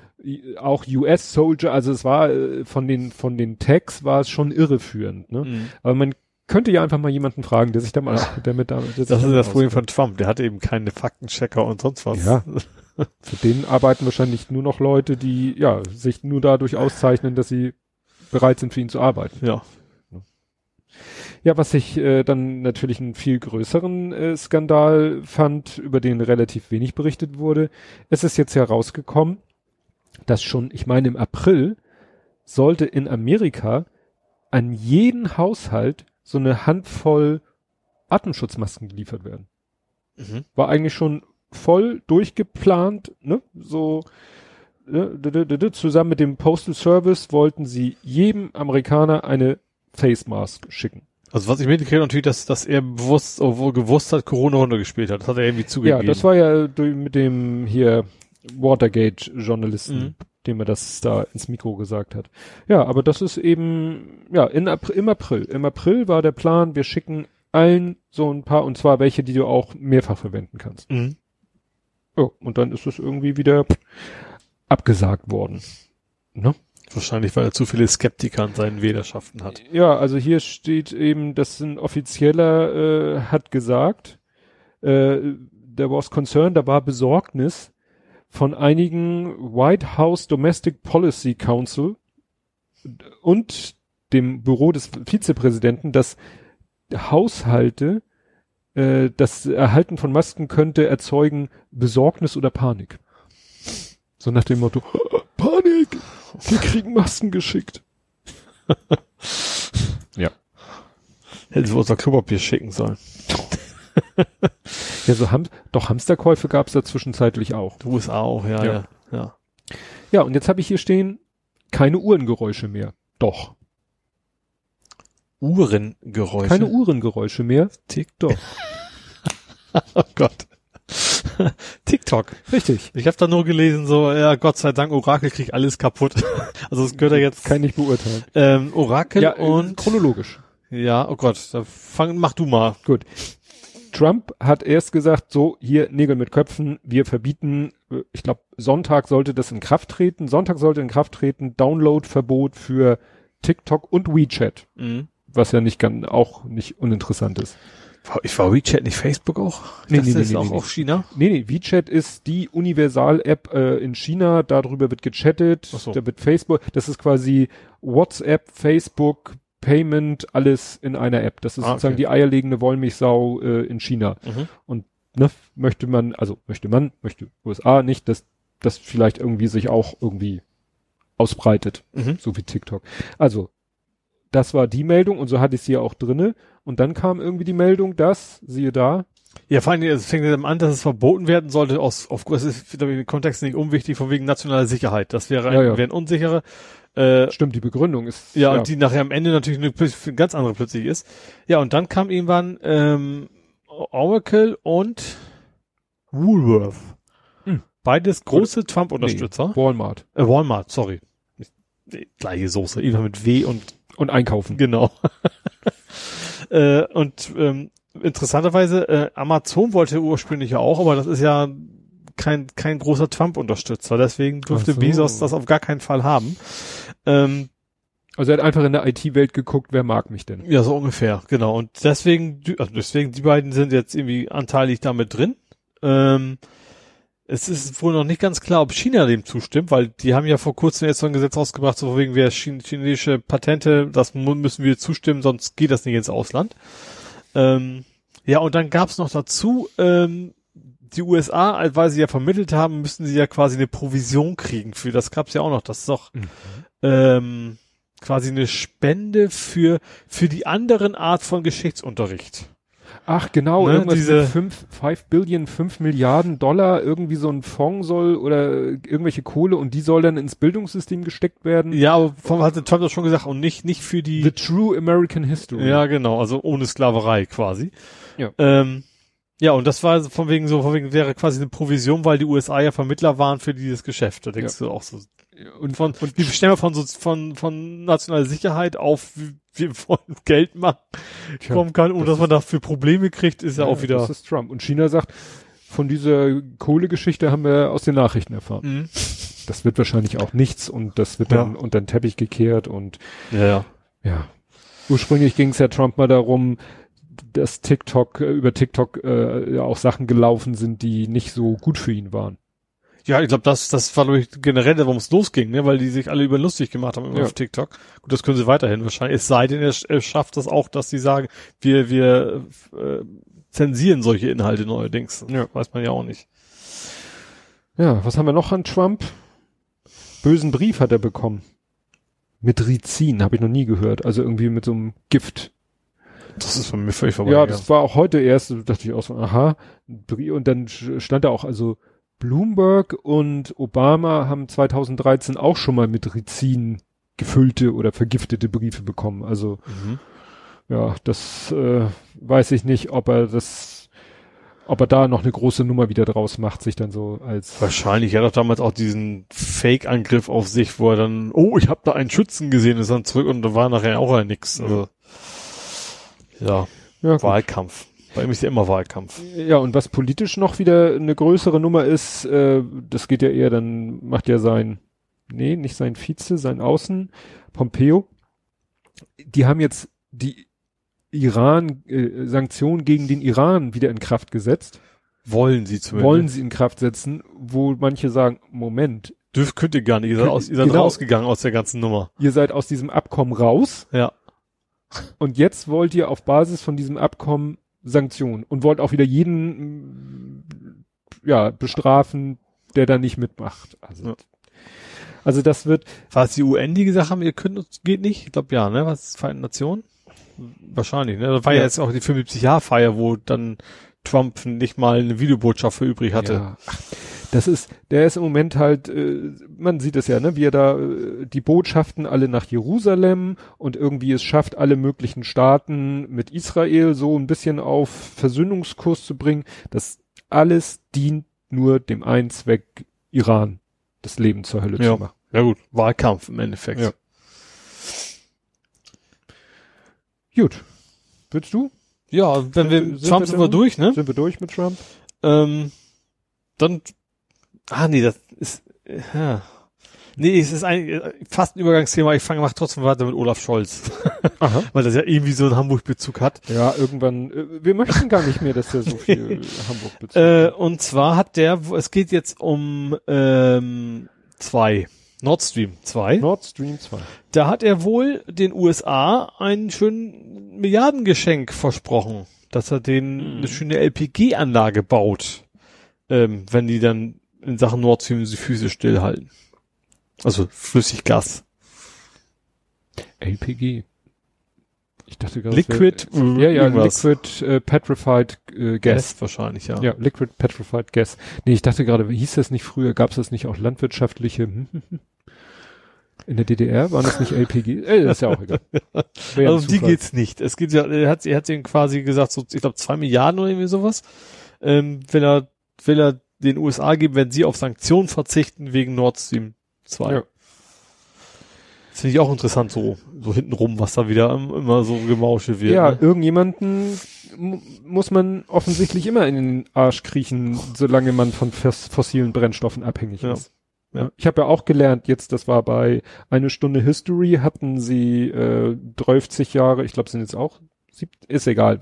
Auch US Soldier, also es war äh, von den von den Tags war es schon irreführend, ne? Mhm. Aber man könnte ja einfach mal jemanden fragen, der sich da mal der mit da der sich Das ist damit das Problem von Trump. Der hatte eben keine Faktenchecker und sonst was. Ja. Für den arbeiten wahrscheinlich nur noch Leute, die ja sich nur dadurch auszeichnen, dass sie bereit sind, für ihn zu arbeiten. Ja. Ja, was ich äh, dann natürlich einen viel größeren äh, Skandal fand, über den relativ wenig berichtet wurde. Es ist jetzt herausgekommen, dass schon, ich meine im April, sollte in Amerika an jeden Haushalt so eine Handvoll Atemschutzmasken geliefert werden. Mhm. War eigentlich schon voll durchgeplant, ne? So ne, zusammen mit dem Postal Service wollten sie jedem Amerikaner eine Face Mask schicken. Also was ich mitgekriegt habe natürlich, dass, dass er bewusst, obwohl gewusst hat, Corona runtergespielt hat. Das hat er irgendwie zugegeben. Ja, das war ja mit dem hier Watergate-Journalisten, Mhm. dem er das da ins Mikro gesagt hat. Ja, aber das ist eben, ja, in April, im April. Im April war der Plan, wir schicken allen so ein paar, und zwar welche, die du auch mehrfach verwenden kannst. Mhm. Oh, und dann ist es irgendwie wieder abgesagt worden. Ne? Wahrscheinlich, weil er zu viele Skeptiker an seinen Wählerschaften hat. Ja, also hier steht eben, dass ein Offizieller äh, hat gesagt, äh, there was concern, da war Besorgnis von einigen White House Domestic Policy Council und dem Büro des Vizepräsidenten, dass Haushalte äh, das Erhalten von Masken könnte erzeugen Besorgnis oder Panik. So nach dem Motto, Panik, wir kriegen Masken geschickt. Hätten sie unser Klopapier schicken sollen. Ja, so Ham doch Hamsterkäufe gab es da zwischenzeitlich auch. Die USA auch, ja, Ja. ja. ja. Ja, und jetzt habe ich hier stehen, keine Uhrengeräusche mehr. Doch. Uhrengeräusche. Keine Uhrengeräusche mehr. Tick. Doch. Oh Gott. TikTok. Richtig. Ich habe da nur gelesen, so, ja, Gott sei Dank, Orakel kriegt alles kaputt. also es gehört ja jetzt Kann ich beurteilen. ähm, Orakel Ja, äh, und chronologisch. ja, oh Gott, da fang, mach du mal. Gut. Trump hat erst gesagt, so, hier Nägel mit Köpfen, wir verbieten, äh, ich glaube, Sonntag sollte das in Kraft treten. Sonntag sollte in Kraft treten, Downloadverbot für TikTok und WeChat, Mhm. was ja nicht ganz, auch nicht uninteressant ist. Ich war WeChat nicht Facebook auch? Nee, das nee, nee, ist nee, auch nee. auf China? Nee, nee, WeChat ist die Universal-App äh, in China, darüber wird gechattet, so. da wird Facebook, das ist quasi WhatsApp, Facebook, Payment, alles in einer App. Das ist Ah, sozusagen okay. die eierlegende Wollmilchsau äh, in China. Mhm. Ne, möchte man, also möchte man, möchte USA nicht, dass das vielleicht irgendwie sich auch irgendwie ausbreitet, Mhm. so wie TikTok. Also, das war die Meldung und so hatte ich sie ja auch drinne. Und dann kam irgendwie die Meldung, dass, siehe da, Ja, vor allem, es fängt dann an, dass es verboten werden sollte, aus, auf, es ist, glaube ich, im Kontext nicht unwichtig, von wegen nationaler Sicherheit. Das wäre, Ja, ja. wären unsichere, äh, stimmt, die Begründung ist, ja, und die nachher am Ende natürlich eine, ganz andere plötzlich ist. Ja, und dann kam irgendwann, ähm, Oracle und Woolworth. Hm. Beides große Trump-Unterstützer. Walmart. Äh, Walmart, sorry. Gleiche Soße, immer mit W und Und einkaufen. Genau. äh, und ähm, interessanterweise, äh, Amazon wollte ursprünglich ja auch, aber das ist ja kein, kein großer Trump-Unterstützer. Deswegen durfte so. Bezos das auf gar keinen Fall haben. Ähm, Also er hat einfach in der IT-Welt geguckt, wer mag mich denn? ja, so ungefähr, genau. Und deswegen, also deswegen, die beiden sind jetzt irgendwie anteilig damit drin. Ähm, es ist wohl noch nicht ganz klar, ob China dem zustimmt, weil die haben ja vor kurzem jetzt so ein Gesetz rausgebracht, so wegen wir Chin chinesische Patente, das müssen wir zustimmen, sonst geht das nicht ins Ausland. Ähm, ja, und dann gab's noch dazu, ähm, die USA, weil sie ja vermittelt haben, müssen sie ja quasi eine Provision kriegen für, das gab's ja auch noch, das ist doch, ähm, quasi eine Spende für, für die anderen Art von Geschichtsunterricht. Ach genau, Ne, irgendwas diese- mit 5, 5 Billion, 5 Milliarden Dollar, irgendwie so ein Fonds soll oder irgendwelche Kohle und die soll dann ins Bildungssystem gesteckt werden. Ja, aber vom hatte Trump das schon gesagt und nicht, nicht für die, The True American History. ja genau, also ohne Sklaverei quasi. Ja. Ähm, ja, und das war von wegen so, von wegen wäre quasi eine Provision, weil die USA ja Vermittler waren für dieses Geschäft. Da denkst du auch so. Und, Von, und die stellen wir von, so, von, von nationaler Sicherheit auf, wie- wir wollen Geld machen, Tja, kommen kann, und das dass man dafür Probleme kriegt, ist ja, auch wieder. Das ist Trump. Und China sagt, von dieser Kohlegeschichte haben wir aus den Nachrichten erfahren. Mhm. Das wird wahrscheinlich auch nichts und das wird Ja. dann unter den Teppich gekehrt und Ja, ja. ja. Ursprünglich ging es ja Trump mal darum, dass TikTok, äh, über TikTok äh, ja auch Sachen gelaufen sind, die nicht so gut für ihn waren. Ja, ich glaube, das, das war durch generell, warum es losging, ne? weil die sich alle über lustig gemacht haben Ja. auf TikTok. Gut, das können sie weiterhin wahrscheinlich. Es sei denn, er, sch- schafft das auch, dass sie sagen, wir, wir äh, zensieren solche Inhalte neuerdings. Ja. Weiß man ja auch nicht. Ja, was haben wir noch an Trump? Bösen Brief hat er bekommen. Mit Rizin, habe ich noch nie gehört. Also irgendwie mit so einem Gift. Das ist von mir völlig vorbei. ja, das war auch heute erst, dachte ich auch so, aha. Und dann stand da auch, also Bloomberg und Obama haben 2013 auch schon mal mit Rizin gefüllte oder vergiftete Briefe bekommen. Also Mhm. ja, das äh, weiß ich nicht, ob er das, ob er da noch eine große Nummer wieder draus macht, sich dann so als Wahrscheinlich. Er hat doch damals auch diesen Fake-Angriff auf sich, wo er dann, oh, ich habe da einen Schützen gesehen, ist dann zurück und da war nachher auch ein nix. Also, ja, ja, gut. Bei ihm ist ja immer Wahlkampf. Ja, und was politisch noch wieder eine größere Nummer ist, äh, das geht ja eher, dann macht ja sein, nee, nicht sein Vize, sein Außen, Pompeo. Die haben jetzt die Iran, äh, Sanktionen gegen den Iran wieder in Kraft gesetzt. Wollen sie zumindest. Wollen sie in Kraft setzen, wo manche sagen, Moment, Dürft, könnt ihr gar nicht. Ihr seid, aus, ihr seid genau. rausgegangen aus der ganzen Nummer. ihr seid aus diesem Abkommen raus Ja. und jetzt wollt ihr auf Basis von diesem Abkommen Sanktionen und wollt auch wieder jeden mm, ja bestrafen, der da nicht mitmacht. Also, Ja. also das wird War es die UN, die gesagt haben, ihr könnt uns, geht nicht? Ich glaube ja, ne? Was ist Vereinten Nationen? Wahrscheinlich, ne? Das war ja, Ja. jetzt auch die 75-Jahr-Feier, wo dann Trump nicht mal eine Videobotschaft für übrig hatte. Ja. Das ist, der ist im Moment halt, äh, man sieht es ja, ne, wie er da äh, die Botschaften alle nach Jerusalem und irgendwie es schafft, alle möglichen Staaten mit Israel so ein bisschen auf Versöhnungskurs zu bringen. Das alles dient nur dem einen Zweck, Iran das Leben zur Hölle Ja. zu machen. Ja gut, Wahlkampf im Endeffekt. Ja. Gut. Willst du? Ja, wenn wir, Sind- sind Trump wir sind wir durch, ne? Sind wir durch mit Trump? Ähm, dann, ah nee, das ist, äh, ja. Nee, es ist ein, äh, fast ein Übergangsthema. Ich fange mach trotzdem weiter mit Olaf Scholz. Weil das ja irgendwie so einen Hamburg-Bezug hat. Ja, irgendwann, äh, wir möchten gar nicht mehr, dass er so viel Hamburg bezieht. Äh, und zwar hat der, es geht jetzt um ähm, zwei, Nord Stream 2. Nord Stream 2. Da hat er wohl den USA ein schön Milliardengeschenk versprochen, dass er denen eine schöne LPG-Anlage baut, ähm, wenn die dann in Sachen Nord Stream die Füße stillhalten. Also Flüssiggas. LPG. Ich dachte gerade. Liquid, wär- ja, ja, irgendwas. Liquid äh, Petrified äh, Gas. Gas wahrscheinlich, ja. Ja, Liquid Petrified Gas. Nee, ich dachte gerade, wie hieß das nicht früher? Gab es das nicht auch landwirtschaftliche? hm, hm, hm. In der DDR waren das nicht LPG? Äh, das ist ja auch egal. Wär Also um die geht's nicht. Es geht ja, er hat, er hat ihm quasi gesagt, so, ich glaube, zwei Milliarden oder irgendwie sowas. Ähm, will er, will er den USA geben, wenn sie auf Sanktionen verzichten wegen Nord Stream 2. Ja. Das finde ich auch interessant, so, so hintenrum, was da wieder im- immer so gemauschelt wird. Ja, ne? irgendjemanden mu- muss man offensichtlich immer in den Arsch kriechen, solange man von fos fossilen Brennstoffen abhängig Ja. ist. Ja. Ich habe ja auch gelernt, jetzt, das war bei eine Stunde History, hatten sie äh, 30 Jahre, ich glaube, sind jetzt auch, sieb, ist egal,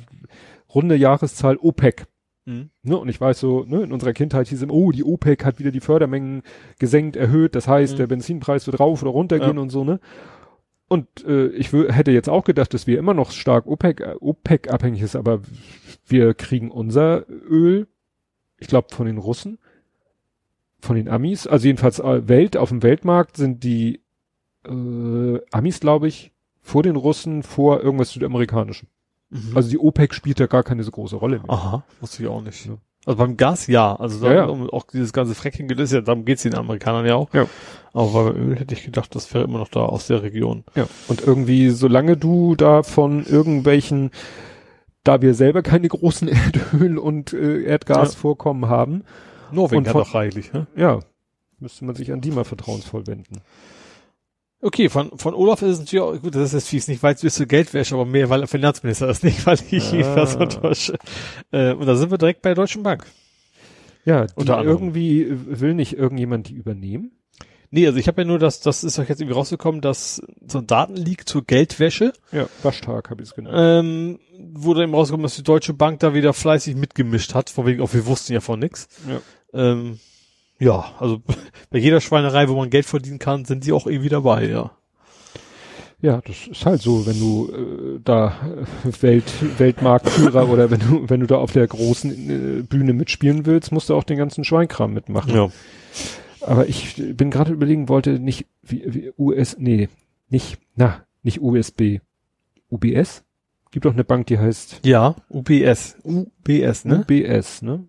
runde Jahreszahl OPEC. Mhm. Ne, und ich weiß so, ne, in unserer Kindheit hieß es, oh, die OPEC hat wieder die Fördermengen gesenkt, erhöht, das heißt, Mhm. der Benzinpreis wird rauf oder runter gehen Ja. und so, ne? Und äh, ich hätte jetzt auch gedacht, dass wir immer noch stark OPEC, äh, OPEC abhängig ist, aber wir kriegen unser Öl, ich glaube, von den Russen, von den Amis, also jedenfalls äh, Welt, auf dem Weltmarkt sind die äh, Amis, glaube ich, vor den Russen, vor irgendwas Südamerikanischem. Mhm. Also die OPEC spielt da gar keine so große Rolle mehr. Aha, wusste ich auch nicht. Ja. Also beim Gas ja, also da, Ja, ja. Auch dieses ganze Fracking ist ja, darum geht's den Amerikanern ja auch. Ja. Aber bei Öl hätte ich gedacht, das wäre immer noch da aus der Region. Ja, und irgendwie, solange du da von irgendwelchen, da wir selber keine großen Erdöl- und äh, Erdgasvorkommen haben, Norwegen Und hat von- auch reichlich, ne? ja, müsste man sich an die mal vertrauensvoll wenden. Okay, von, von Olaf ist es natürlich auch, gut, das ist jetzt fies, nicht weil es zur Geldwäsche, aber mehr, weil er Finanzminister ist, nicht weil ich Ah. was enttäusche. Äh, und da sind wir direkt bei der Deutschen Bank. Ja, anderem. irgendwie will nicht irgendjemand die übernehmen. Nee, also ich habe ja nur das, das ist euch jetzt irgendwie rausgekommen, dass so ein Datenleak zur Geldwäsche, Ja, Waschtag habe ich es genannt. ähm, wurde eben rausgekommen, dass die Deutsche Bank da wieder fleißig mitgemischt hat, von wegen auch wir wussten ja von nix. Ja. Ähm, ja, also bei jeder Schweinerei, wo man Geld verdienen kann, sind sie auch irgendwie dabei, ja. Ja, das ist halt so, wenn du äh, da äh, Welt, Weltmarktführer oder wenn du, wenn du da auf der großen äh, Bühne mitspielen willst, musst du auch den ganzen Schweinkram mitmachen. Ja. Aber ich bin gerade überlegen, wollte nicht wie, wie US, nee, nicht, na, nicht USB. UBS? Gibt doch eine Bank, die heißt Ja, UBS. UBS, ne? UBS, ne?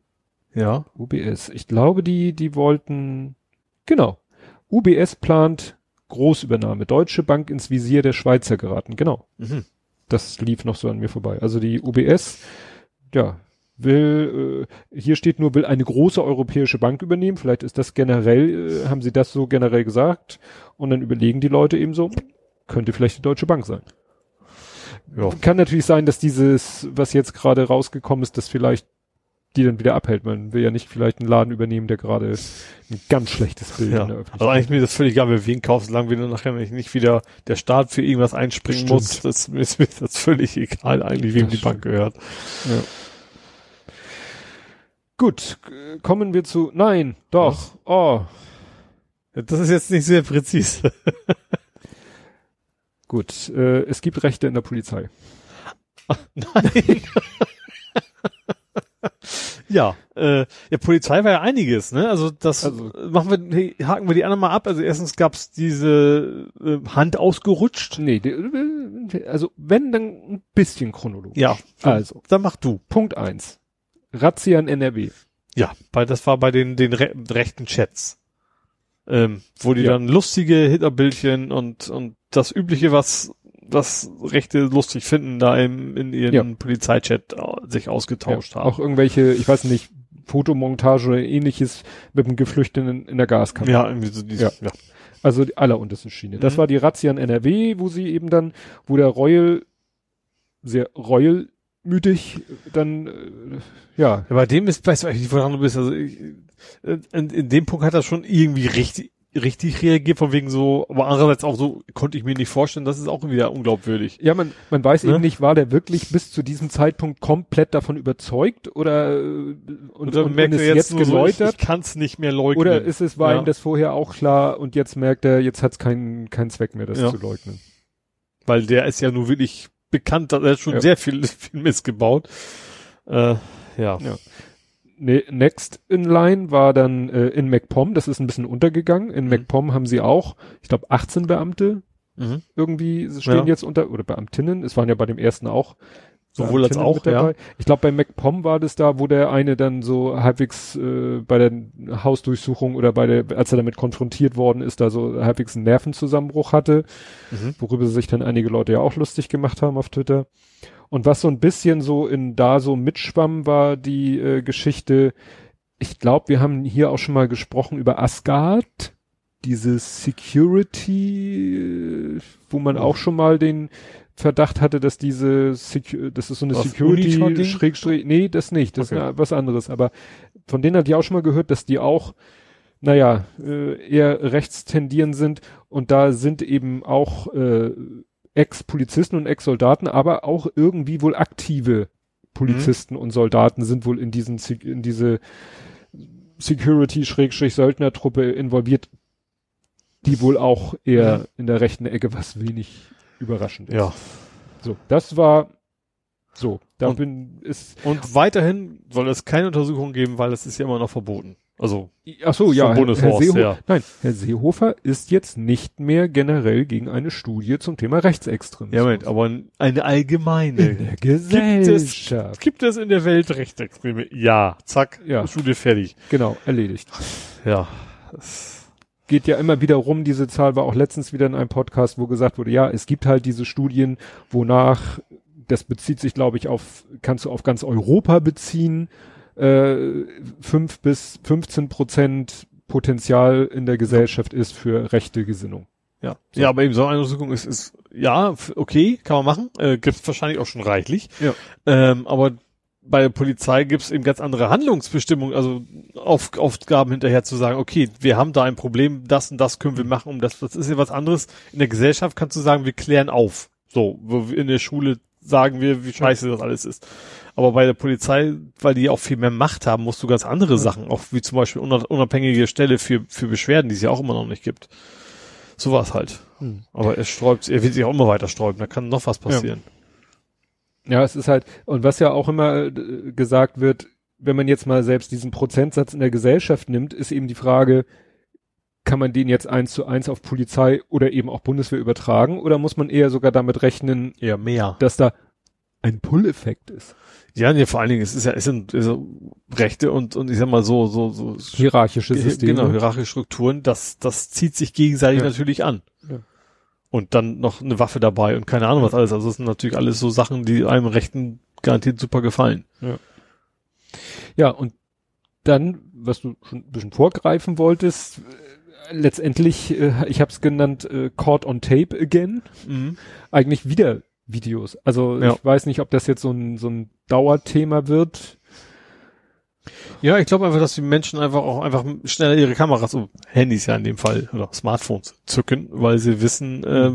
Ja. UBS. Ich glaube, die, die wollten, genau. UBS plant Großübernahme. Deutsche Bank ins Visier der Schweizer geraten. Genau. Mhm. das lief noch so an mir vorbei. Also die UBS, ja, will, äh, hier steht nur, will eine große europäische Bank übernehmen. Vielleicht ist das generell, äh, haben sie das so generell gesagt. Und dann überlegen die Leute eben so, könnte vielleicht die Deutsche Bank sein. Ja. Kann natürlich sein, dass dieses, was jetzt gerade rausgekommen ist, das vielleicht die dann wieder abhält. Man will ja nicht vielleicht einen Laden übernehmen, der gerade ein ganz schlechtes Bild Ja. in der Öffentlichkeit Also eigentlich mir das völlig egal, wer wen kauft, solange wir nachher nicht wieder der Staat für irgendwas einspringen Stimmt. muss. Das ist mir das völlig egal, eigentlich, wem Das die Bank gehört. Ja. Gut, kommen wir zu, nein, doch, oh, Das ist jetzt nicht sehr präzise. gut, äh, es gibt Rechte in der Polizei. Nein. ja, äh, ja, Polizei war ja einiges, ne? Also das Also- machen wir, haken wir die anderen mal ab. Also erstens gab's diese äh, Hand ausgerutscht. Nee, äh, also wenn, dann ein bisschen chronologisch. Ja, Also, dann mach du. Punkt eins. Razzia in NRW. Ja, bei, das war bei den, den re rechten Chats. Ähm, wo die Ja. dann lustige Hitlerbildchen und, und das übliche, was, was Rechte lustig finden, da im, in ihren Ja. Polizeichat äh, sich ausgetauscht ja, haben. Auch irgendwelche, ich weiß nicht, Fotomontage oder ähnliches mit dem Geflüchteten in der Gaskammer. ja, irgendwie so diese, Ja. ja. Also die allerunterste Schiene. Das Mhm. war die Razzia in NRW, wo sie eben dann, wo der Reul sehr reulmütig dann, äh, ja, Ja, bei dem ist, weißt du eigentlich nicht, woran du bist. Also ich, in, in dem Punkt hat er schon irgendwie richtig, richtig reagiert, von wegen so, aber andererseits auch so, konnte ich mir nicht vorstellen, das ist auch wieder unglaubwürdig. ja, man, man weiß Ne? eben nicht, war der wirklich bis zu diesem Zeitpunkt komplett davon überzeugt oder äh, und, dann und merkt er jetzt, nur so, ich, geläutert ich kann es nicht mehr leugnen. oder ist es, war Ja. ihm das vorher auch klar und jetzt merkt er, jetzt hat es keinen keinen Zweck mehr, das Ja. zu leugnen. Weil der ist ja nur wirklich bekannt, er hat schon Ja. sehr viel, viel Mist gebaut. Äh, ja. Ja. Ne, Next in Line war dann äh, in MacPom, das ist ein bisschen untergegangen. In Mhm. MacPom haben sie auch, ich glaube, 18 Beamte Mhm. irgendwie stehen Ja. jetzt unter, oder Beamtinnen, es waren ja bei dem ersten auch. Sowohl als auch, dabei. Ich glaube, bei MacPom war das da, wo der eine dann so halbwegs äh, bei der Hausdurchsuchung oder bei der, als er damit konfrontiert worden ist, da so halbwegs einen Nervenzusammenbruch hatte, Mhm. worüber sich dann einige Leute ja auch lustig gemacht haben auf Twitter. Und was so ein bisschen so in da so mitschwamm, war die äh, Geschichte, ich glaube, wir haben hier auch schon mal gesprochen über Asgard, diese Security, äh, wo man auch schon mal den Verdacht hatte, dass diese Secu das ist so eine Was, Security? Schrägstrich, nee, das nicht, das Okay. ist was anderes, aber von denen hatte ich auch schon mal gehört, dass die auch naja, äh, eher rechts tendieren sind und da sind eben auch äh, Ex-Polizisten und Ex-Soldaten, aber auch irgendwie wohl aktive Polizisten und Soldaten sind wohl in diesen in diese Security-Söldnertruppe involviert, die wohl auch eher Mhm. in der rechten Ecke, was wenig überraschend ist. Ja. So, das war so. Da Und- bin ist Und weiterhin soll es keine Untersuchung geben, weil es ist ja immer noch verboten. Also, Ach so, ja, Herr, Seehofer, ja. nein, Herr Seehofer ist jetzt nicht mehr generell gegen eine Studie zum Thema Rechtsextremismus. ja, Moment, aber eine allgemeine. in der Gesellschaft. Gibt es in der Welt Rechtsextreme? Ja, zack, Ja. Studie fertig. Genau, erledigt. Ja. Geht ja immer wieder rum, diese Zahl war auch letztens wieder in einem Podcast, wo gesagt wurde, ja, es gibt halt diese Studien, wonach, das bezieht sich, glaube ich, auf, kannst du auf ganz Europa beziehen, äh, fünf bis 15 Prozent Potenzial in der Gesellschaft ist für rechte Gesinnung. Ja. So. ja, aber eben so eine Untersuchung ist, ist ja, okay, kann man machen. Äh, gibt's wahrscheinlich auch schon reichlich. Ja. Ähm, aber bei der Polizei gibt's eben ganz andere Handlungsbestimmungen, also auf, Aufgaben hinterher zu sagen, okay, wir haben da ein Problem, das und das können wir machen, um das, das ist ja was anderes. In der Gesellschaft kannst du sagen, wir klären auf. So, in der Schule sagen wir, wie scheiße das alles ist. Aber bei der Polizei, weil die auch viel mehr Macht haben, musst du ganz andere Sachen, auch wie zum Beispiel unab- unabhängige Stelle für, für Beschwerden, die es ja auch immer noch nicht gibt. So war's halt. Hm. Aber er sträubt, er will sich auch immer weiter sträuben, da kann noch was passieren. Ja, es ist halt, und was ja auch immer äh, gesagt wird, wenn man jetzt mal selbst diesen Prozentsatz in der Gesellschaft nimmt, ist eben die Frage, kann man den jetzt eins zu eins auf Polizei oder eben auch Bundeswehr übertragen oder muss man eher sogar damit rechnen, Eher mehr. dass da ein Pull-Effekt ist? Ja, nee, vor allen Dingen, es ist ja, es sind so Rechte und, und ich sag mal so, so, so, Hierarchische Systeme. genau, hierarchische Strukturen, das, das zieht sich gegenseitig Ja. natürlich an. Ja. Und dann noch eine Waffe dabei und keine Ahnung was alles. Also das sind natürlich alles so Sachen, die einem Rechten garantiert super gefallen. Ja, und dann, was du schon ein bisschen vorgreifen wolltest, letztendlich, äh, ich habe es genannt, äh, Caught on Tape again. Mhm. Eigentlich wieder Videos. Also Ja. ich weiß nicht, ob das jetzt so ein, so ein Dauerthema wird. Ja, ich glaube einfach, dass die Menschen einfach auch einfach schneller ihre Kameras, oh, Handys ja in dem Fall, oder Smartphones zücken, weil sie wissen, äh,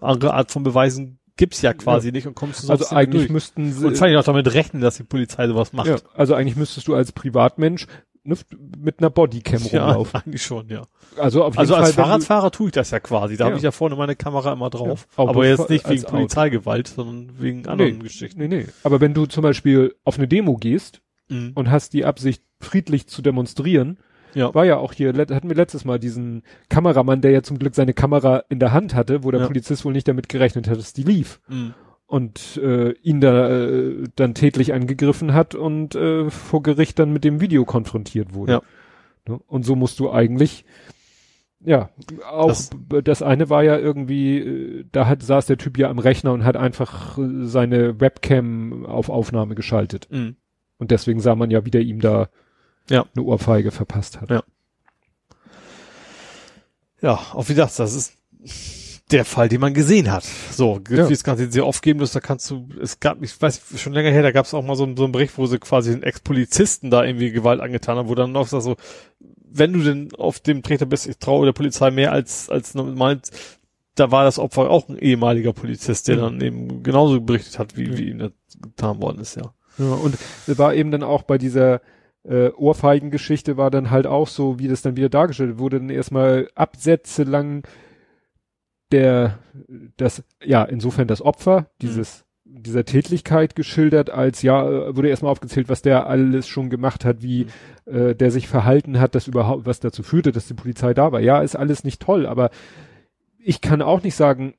andere Art von Beweisen gibt's ja quasi nicht und kommst du sonst Also eigentlich durch. müssten sie, Und vor allem auch damit rechnen, dass die Polizei sowas macht. ja, also eigentlich müsstest du als Privatmensch ne, mit einer Bodycam Ja, rumlaufen. eigentlich schon, ja. Also auf jeden Also Fall, als Fahrradfahrer tue ich das ja quasi. Da Ja. habe ich ja vorne meine Kamera immer drauf. Ja, Aber jetzt nicht wegen. Polizeigewalt, sondern wegen anderen Geschichten. Nee, nee. Aber wenn du zum Beispiel auf eine Demo gehst Mhm. und hast die Absicht, friedlich zu demonstrieren, Ja. war ja auch hier, hatten wir letztes Mal diesen Kameramann, der ja zum Glück seine Kamera in der Hand hatte, wo der Ja. Polizist wohl nicht damit gerechnet hat, dass die lief Mhm. Und äh, ihn da äh, dann tätlich angegriffen hat und äh, vor Gericht dann mit dem Video konfrontiert wurde. Ja. Ne? Und so musst du eigentlich ja, auch Das- das, eine war ja irgendwie, äh, da hat, saß der Typ ja am Rechner und hat einfach äh, seine Webcam auf Aufnahme geschaltet. Mhm. Und deswegen sah man ja, wie der ihm da Ja. eine Ohrfeige verpasst hat. Ja. Ja, auch wie das, das ist der Fall, den man gesehen hat. So, Ja. wie es ganz sehr oft geben muss, da kannst du, es gab, ich weiß, schon länger her, da gab es auch mal so, einen- so einen Bericht, wo sie quasi den Ex-Polizisten da irgendwie Gewalt angetan haben, wo dann noch so, wenn du denn auf dem Treter bist, ich traue der Polizei mehr als, als normal, da war das Opfer auch ein ehemaliger Polizist, der Mhm. dann eben genauso berichtet hat, wie, Ja. wie ihm das getan worden ist, ja. Ja, und es war eben dann auch bei dieser äh, Ohrfeigengeschichte war dann halt auch so, wie das dann wieder dargestellt wurde, dann erstmal Absätze lang der, das, ja, insofern das Opfer dieses, dieser Tätlichkeit geschildert, als ja, wurde erstmal aufgezählt, was der alles schon gemacht hat, wie äh, der sich verhalten hat, das überhaupt, was dazu führte, dass die Polizei da war. Ja, ist alles nicht toll, aber ich kann auch nicht sagen,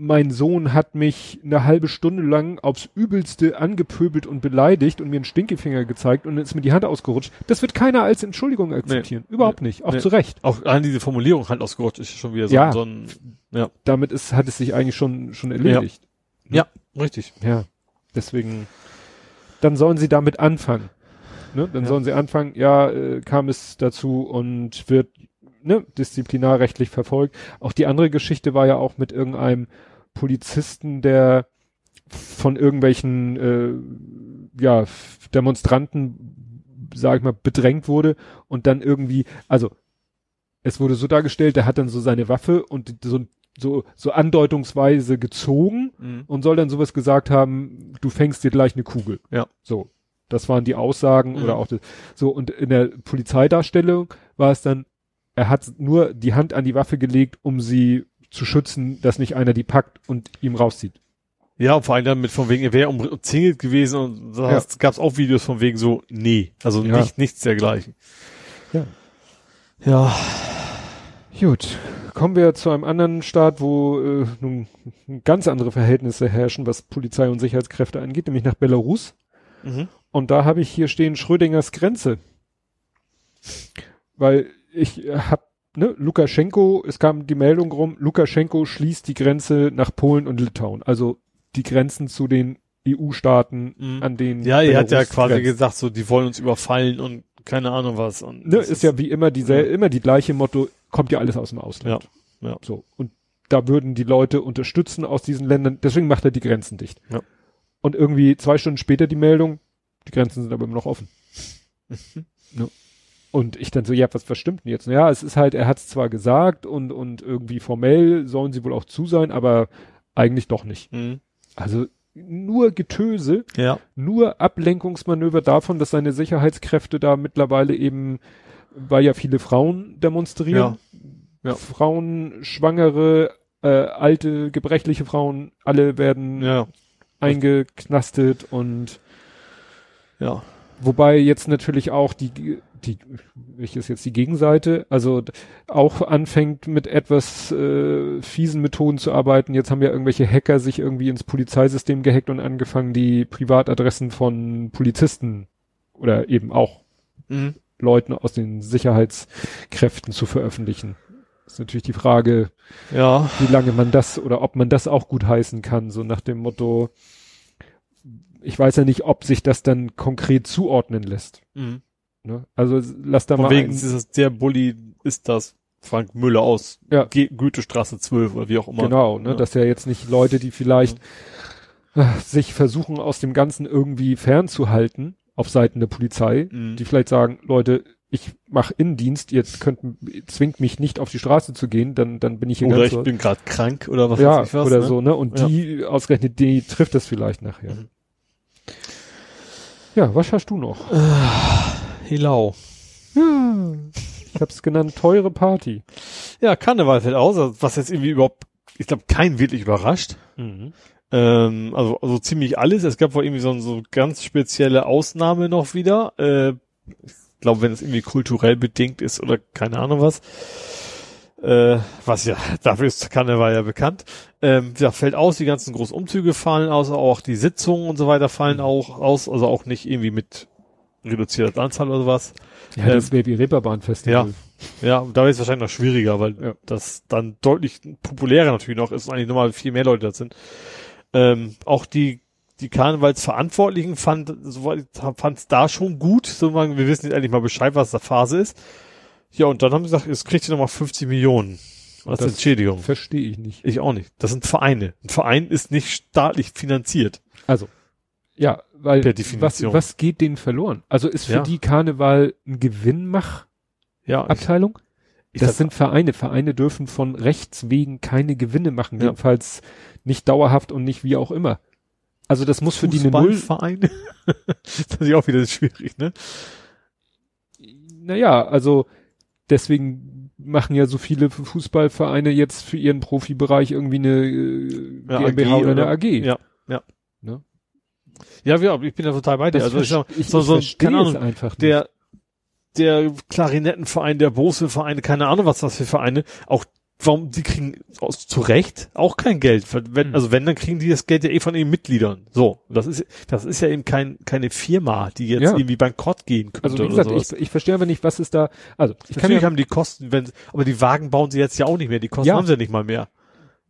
mein Sohn hat mich eine halbe Stunde lang aufs Übelste angepöbelt und beleidigt und mir einen Stinkefinger gezeigt und dann ist mir die Hand ausgerutscht. Das wird keiner als Entschuldigung akzeptieren. Überhaupt nicht. Auch Nee. zu Recht. Auch an diese Formulierung halt ausgerutscht ist schon wieder so, Ja. so ein, ja. Damit ist, hat es sich eigentlich schon, schon erledigt. Ja, richtig. Ja. Deswegen, dann sollen sie damit anfangen. Ne? Dann Ja. sollen sie anfangen, ja, äh, kam es dazu und wird ne, disziplinarrechtlich verfolgt. Auch die andere Geschichte war ja auch mit irgendeinem Polizisten, der von irgendwelchen äh, ja, Demonstranten, sag ich mal, bedrängt wurde und dann irgendwie, also es wurde so dargestellt, der hat dann so seine Waffe und so, so, so andeutungsweise gezogen Mhm. und soll dann sowas gesagt haben, du fängst dir gleich eine Kugel. Ja. So. Das waren die Aussagen Mhm. oder auch das, so und in der Polizeidarstellung war es dann, er hat nur die Hand an die Waffe gelegt, um sie zu schützen, dass nicht einer die packt und ihm rauszieht. Ja, und vor allem dann mit von wegen, er wäre umzingelt gewesen und da Ja. gab es auch Videos von wegen so, nee, also Ja. nicht, nichts dergleichen. Ja. Ja. Gut, kommen wir zu einem anderen Staat, wo äh, nun ganz andere Verhältnisse herrschen, was Polizei und Sicherheitskräfte angeht, nämlich nach Belarus. Mhm. Und da habe ich hier stehen Schrödingers Grenze. Weil ich äh, hab, ne, Lukaschenko, es kam die Meldung rum, Lukaschenko schließt die Grenze nach Polen und Litauen. Also die Grenzen zu den EU-Staaten, Mhm. an denen Ja, er hat ja quasi grenzt. gesagt, so, die wollen uns überfallen und keine Ahnung was. Und Ne, das ist ja wie immer diese, Ja. immer die gleiche Motto, kommt ja alles aus dem Ausland. Ja, ja. So. Und da würden die Leute unterstützen aus diesen Ländern, deswegen macht er die Grenzen dicht. Ja. Und irgendwie zwei Stunden später die Meldung, die Grenzen sind aber immer noch offen. Ne? Und ich dann so, ja, was, was stimmt denn jetzt? Ja, es ist halt, er hat es zwar gesagt und, und irgendwie formell sollen sie wohl auch zu sein, aber eigentlich doch nicht. Mhm. Also nur Getöse, Ja. nur Ablenkungsmanöver davon, dass seine Sicherheitskräfte da mittlerweile eben, weil ja viele Frauen demonstrieren, Ja. Frauen, Schwangere, äh, alte, gebrechliche Frauen, alle werden Ja. eingeknastet und Ja. Wobei jetzt natürlich auch die, die, welches jetzt die Gegenseite, also auch anfängt mit etwas äh, fiesen Methoden zu arbeiten. Jetzt haben ja irgendwelche Hacker sich irgendwie ins Polizeisystem gehackt und angefangen, die Privatadressen von Polizisten oder eben auch Mhm. Leuten aus den Sicherheitskräften zu veröffentlichen. Ist natürlich die Frage, Ja. wie lange man das oder ob man das auch gut heißen kann, so nach dem Motto, ich weiß ja nicht, ob sich das dann konkret zuordnen lässt. Mhm. Ne? Also lass da Von mal wegen ein, ist das der Bulli, ist das Frank Müller aus Ja. Ge Goethestraße 12 oder wie auch immer. genau, ne? Ja. dass ja jetzt nicht Leute, die vielleicht äh, sich versuchen aus dem Ganzen irgendwie fernzuhalten auf Seiten der Polizei, Mhm. die vielleicht sagen, Leute, ich mache Innendienst, ihr könnt zwingt mich nicht auf die Straße zu gehen, dann dann bin ich hier Oder ganz ich so- bin gerade krank oder was ja weiß ich was. oder ne? so, ne? Und Ja. die ausgerechnet die trifft das vielleicht nachher. Mhm. Ja, was hast du noch? Hilau. Ja, ich hab's genannt teure Party. Ja, Karneval fällt aus, was jetzt irgendwie überhaupt, ich glaube, keinen wirklich überrascht. Mhm. Ähm, also, also ziemlich alles. Es gab wohl irgendwie so, so ganz spezielle Ausnahme noch wieder. Äh, ich glaube, wenn es irgendwie kulturell bedingt ist oder keine Ahnung was. Äh, was ja, dafür ist Karneval ja bekannt. Ähm, ja, fällt aus, die ganzen großen Umzüge fallen aus, auch die Sitzungen und so weiter fallen auch aus, also auch nicht irgendwie mit reduzierter Anzahl oder sowas. Ja, Ähm, das wäre wie Reeperbahn-Festival. Ja, da ist es wahrscheinlich noch schwieriger, weil Ja. das dann deutlich populärer natürlich noch ist und eigentlich nochmal viel mehr Leute da sind. Ähm, auch die, die Karnevalsverantwortlichen fand, fand es da schon gut, so wir wissen jetzt endlich mal Bescheid, was da Phase ist. Ja, und dann haben sie gesagt, jetzt kriegt ihr nochmal 50 Millionen als Das- Entschädigung. Verstehe ich nicht. Ich auch nicht. Das sind Vereine. Ein Verein ist nicht staatlich finanziert. Also, ja, weil Per was, Definition. was geht denen verloren? Also ist für Ja. die Karneval ein Gewinnmachabteilung? Ja, ich, Das sind Vereine. Vereine dürfen von Rechts wegen keine Gewinne machen, Ja. jedenfalls nicht dauerhaft und nicht wie auch immer. Also das muss für die eine Null. Fußballvereine. das ist ja auch wieder schwierig, ne? Naja, also deswegen machen ja so viele Fußballvereine jetzt für ihren Profibereich irgendwie eine äh, Ja, GmbH AG oder eine AG. Ja, ja. Ne? Ja, ja, ich bin da total bei dir. Das Also ich, ich, so, ich so, verstehe keine Ahnung, einfach nicht. der, der Klarinettenverein, der Bose-Verein, keine Ahnung, was das für Vereine, auch warum, die kriegen aus, zu Recht auch kein Geld. Wenn, Hm. Also wenn, dann kriegen die das Geld ja eh von ihren Mitgliedern. So. Das ist, das ist ja eben kein, keine Firma, die jetzt Ja. irgendwie bankrott gehen könnte. Also wie oder gesagt, ich, ich verstehe aber nicht, was ist da. Also ich kann Natürlich ja, haben die Kosten, wenn, aber die Wagen bauen sie jetzt ja auch nicht mehr. Die Kosten Ja. haben sie ja nicht mal mehr.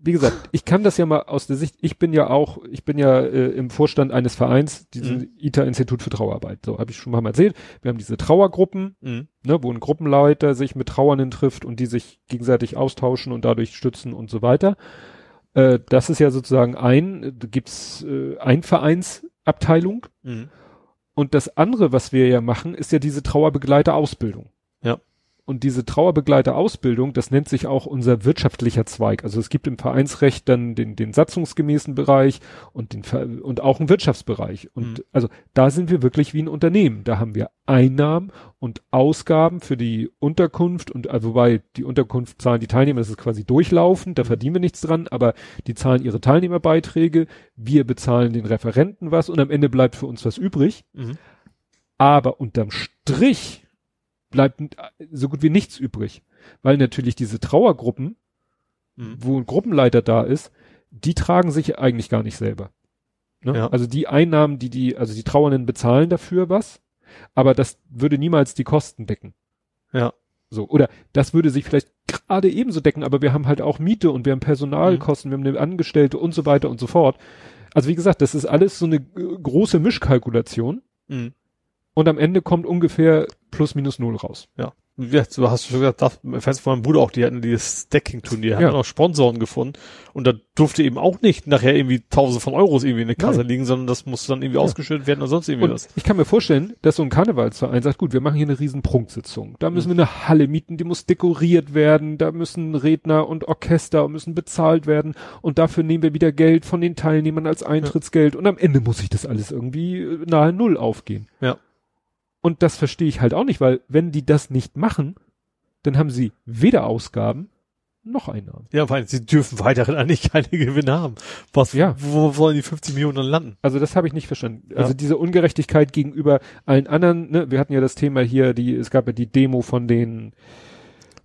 Wie gesagt, ich kann das ja mal aus der Sicht. Ich bin ja auch, ich bin ja äh, im Vorstand eines Vereins, diesem Mhm. ITA-Institut für Trauerarbeit. So habe ich schon mal erzählt. Wir haben diese Trauergruppen, Mhm. ne, wo ein Gruppenleiter sich mit Trauernden trifft und die sich gegenseitig austauschen und dadurch stützen und so weiter. Äh, das ist ja sozusagen ein, da gibt's äh, ein Vereinsabteilung Mhm. und das andere, was wir ja machen, ist ja diese Trauerbegleiterausbildung. Ja. Und diese Trauerbegleiterausbildung, das nennt sich auch unser wirtschaftlicher Zweig. Also es gibt im Vereinsrecht dann den, den satzungsgemäßen Bereich und den und auch einen Wirtschaftsbereich. Und Mhm. also da sind wir wirklich wie ein Unternehmen. Da haben wir Einnahmen und Ausgaben für die Unterkunft und äh, wobei die Unterkunft zahlen die Teilnehmer, das ist quasi durchlaufend, da verdienen wir nichts dran, aber die zahlen ihre Teilnehmerbeiträge, wir bezahlen den Referenten was und am Ende bleibt für uns was übrig. Mhm. Aber unterm Strich bleibt n- so gut wie nichts übrig. Weil natürlich diese Trauergruppen, Mhm. wo ein Gruppenleiter da ist, die tragen sich eigentlich gar nicht selber. Ne? Ja. Also die Einnahmen, die die, also die Trauernden bezahlen dafür was, aber das würde niemals die Kosten decken. Ja. So, oder das würde sich vielleicht gerade ebenso decken, aber wir haben halt auch Miete und wir haben Personalkosten, wir haben eine Angestellte und so weiter und so fort. Also wie gesagt, das ist alles so eine äh, große Mischkalkulation Mhm. und am Ende kommt ungefähr plus minus null raus. Ja. Ja, du hast schon gesagt, das, Fans von meinem Bruder auch, die hatten dieses Stacking-Turnier, hatten Ja. auch Sponsoren gefunden und da durfte eben auch nicht nachher irgendwie tausende von Euros irgendwie in der Kasse Nein. liegen, sondern das musste dann irgendwie Ja. ausgeschüttet werden oder sonst irgendwie Und was. ich kann mir vorstellen, dass so ein Karnevalsverein sagt, gut, wir machen hier eine riesen Prunksitzung. Da müssen wir eine Halle mieten, die muss dekoriert werden, da müssen Redner und Orchester müssen bezahlt werden und dafür nehmen wir wieder Geld von den Teilnehmern als Eintrittsgeld und am Ende muss sich das alles irgendwie äh, nahe Null aufgehen. Ja. Und das verstehe ich halt auch nicht, weil wenn die das nicht machen, dann haben sie weder Ausgaben noch Einnahmen. Ja, weil sie dürfen weiterhin eigentlich keine Gewinne haben. Was, Ja. wo sollen die 50 Millionen dann landen? Also das habe ich nicht verstanden. Ja. Also diese Ungerechtigkeit gegenüber allen anderen, ne, wir hatten ja das Thema hier, die, es gab ja die Demo von den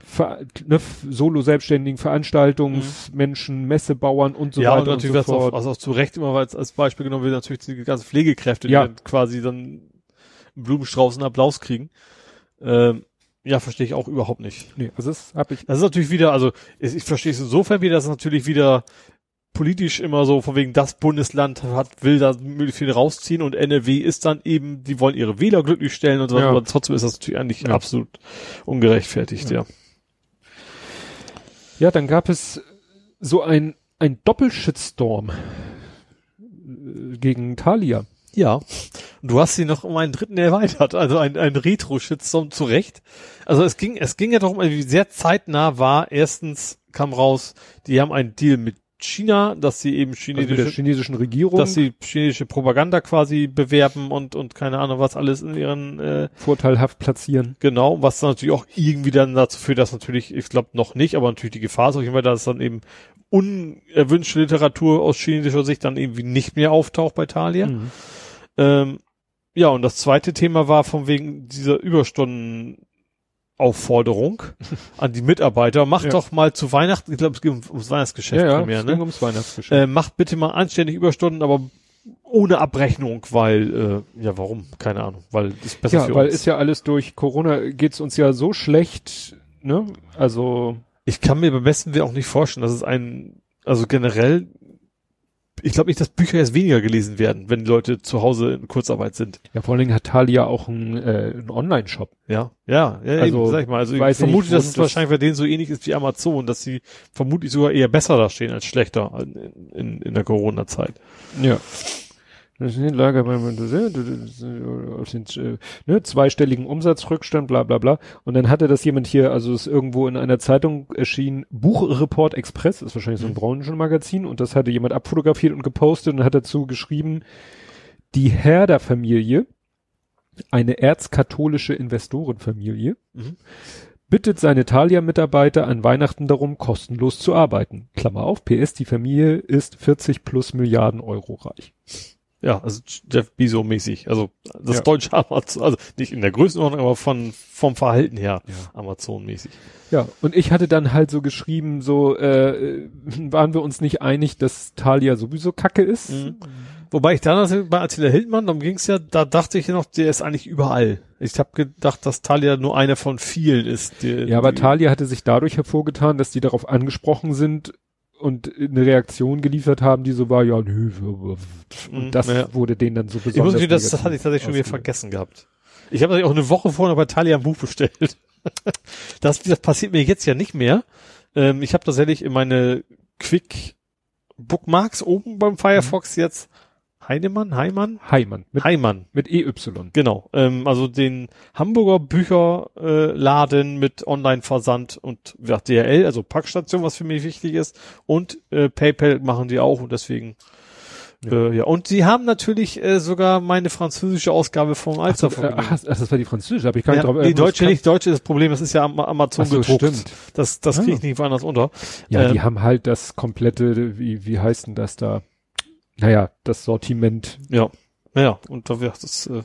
Ver, ne, Solo-Selbstständigen, Veranstaltungsmenschen, Messebauern und so ja, und weiter und, natürlich so was auch, also auch zu Recht immer als, als Beispiel genommen wird, natürlich die ganzen Pflegekräfte, die Ja. dann quasi dann Blumenstrauß und Applaus kriegen. Ähm, Ja, verstehe ich auch überhaupt nicht. Nee, das habe ich. Das ist natürlich wieder, also ich, ich verstehe es insofern wieder, dass es natürlich wieder politisch immer so, von wegen das Bundesland hat, will da möglichst viel rausziehen und NRW ist dann eben, die wollen ihre Wähler glücklich stellen und so, Ja. aber trotzdem ist das natürlich eigentlich Ja. absolut ungerechtfertigt, ja. Ja, dann gab es so ein, ein Doppelshitstorm äh, gegen Thalia. Ja. Und du hast sie noch um einen dritten erweitert, also ein, ein Retro-Shitstorm zu Recht. Also es ging, es ging ja darum, wie sehr zeitnah war. Erstens kam raus, die haben einen Deal mit China, dass sie eben Also chinesische, chinesischen Regierung dass sie chinesische Propaganda quasi bewerben und, und keine Ahnung was alles in ihren, äh, vorteilhaft platzieren. genau, was dann natürlich auch irgendwie dann dazu führt, dass natürlich, ich glaube noch nicht, aber natürlich die Gefahr ist jeden Fall, dass dann eben unerwünschte Literatur aus chinesischer Sicht dann irgendwie nicht mehr auftaucht bei Thalia. Mhm. Ähm, ja, und das zweite Thema war von wegen dieser Überstundenaufforderung an die Mitarbeiter. Macht Ja. doch mal zu Weihnachten, ich glaube, es geht um- ums Weihnachtsgeschäft Ja, ja, primär, es ging ne? ums Weihnachtsgeschäft. Äh, macht bitte mal anständig Überstunden, aber ohne Abrechnung, weil, äh, ja, warum? Keine Ahnung, weil ist besser ja, für weil uns. ist ja alles durch Corona geht's uns ja so schlecht, ne? Also ich kann mir beim besten Willen auch nicht vorstellen, dass es ein, also generell, ich glaube nicht, dass Bücher jetzt weniger gelesen werden, wenn Leute zu Hause in Kurzarbeit sind. ja, vor allen Dingen hat Thalia auch einen, äh, einen Online-Shop. Ja, ja, ja, Also, eben, sag ich mal. Also ich vermute, nicht, dass es das- wahrscheinlich bei denen so ähnlich ist wie Amazon, dass sie vermutlich sogar eher besser da stehen als schlechter in, in, in der Corona-Zeit. Ja. Das Lager bei auf den äh, ne, zweistelligen Umsatzrückstand, bla bla bla. Und dann hatte das jemand hier, also ist irgendwo in einer Zeitung erschienen, Buchreport Express, ist wahrscheinlich so ein Branchenmagazin, und das hatte jemand abfotografiert und gepostet und hat dazu geschrieben, die Herder-Familie, eine erzkatholische Investorenfamilie, Mhm. bittet seine Thalia-Mitarbeiter an Weihnachten darum, kostenlos zu arbeiten. Klammer auf, PS, die Familie ist 40 plus Milliarden Euro reich. Ja, also Jeff Bezos mäßig. Also das Ja. deutsche Amazon, also nicht in der Größenordnung, aber von vom Verhalten her Ja. Amazon mäßig. Ja, und ich hatte dann halt so geschrieben, so äh, waren wir uns nicht einig, dass Thalia sowieso Kacke ist. Mhm. Wobei ich da noch bei Attila Hildmann, darum ging's ja, da dachte ich noch, der ist eigentlich überall. Ich habe gedacht, dass Thalia nur einer von vielen ist. Die, Ja, aber die, Thalia hatte sich dadurch hervorgetan, dass die darauf angesprochen sind und eine Reaktion geliefert haben, die so war, ja, nö, und Mhm, das ja. wurde denen dann so Ich muss besonders sagen, das, das hatte ich tatsächlich schon wieder vergessen gehabt. Ich habe auch eine Woche vorher bei Thalia ein Buch bestellt. das, das passiert mir jetzt ja nicht mehr. Ähm, ich habe tatsächlich in meine Quick Bookmarks oben beim Firefox jetzt Heinemann, Heimann, Heimann, mit, Heimann, mit EY. genau. Ähm, also den Hamburger Bücherladen äh, mit Online-Versand und ja, DRL, also Packstation, was für mich wichtig ist. Und äh, PayPal machen die auch und deswegen Ja. Äh, ja, und sie haben natürlich äh, sogar meine französische Ausgabe vom Ach, Alster so, äh, ach, ach, das war die französische, habe ich gar ja, nicht drauf. nee, äh, Deutsche nicht, Deutsche ist das Problem, das ist ja am Amazon Ach so, gedruckt. stimmt. Das, das Ah. kriege ich nicht woanders unter. Ja, die Ähm, haben halt das komplette, wie, wie heißt denn das da? Naja, das Sortiment, Ja, naja, und da wird das, äh,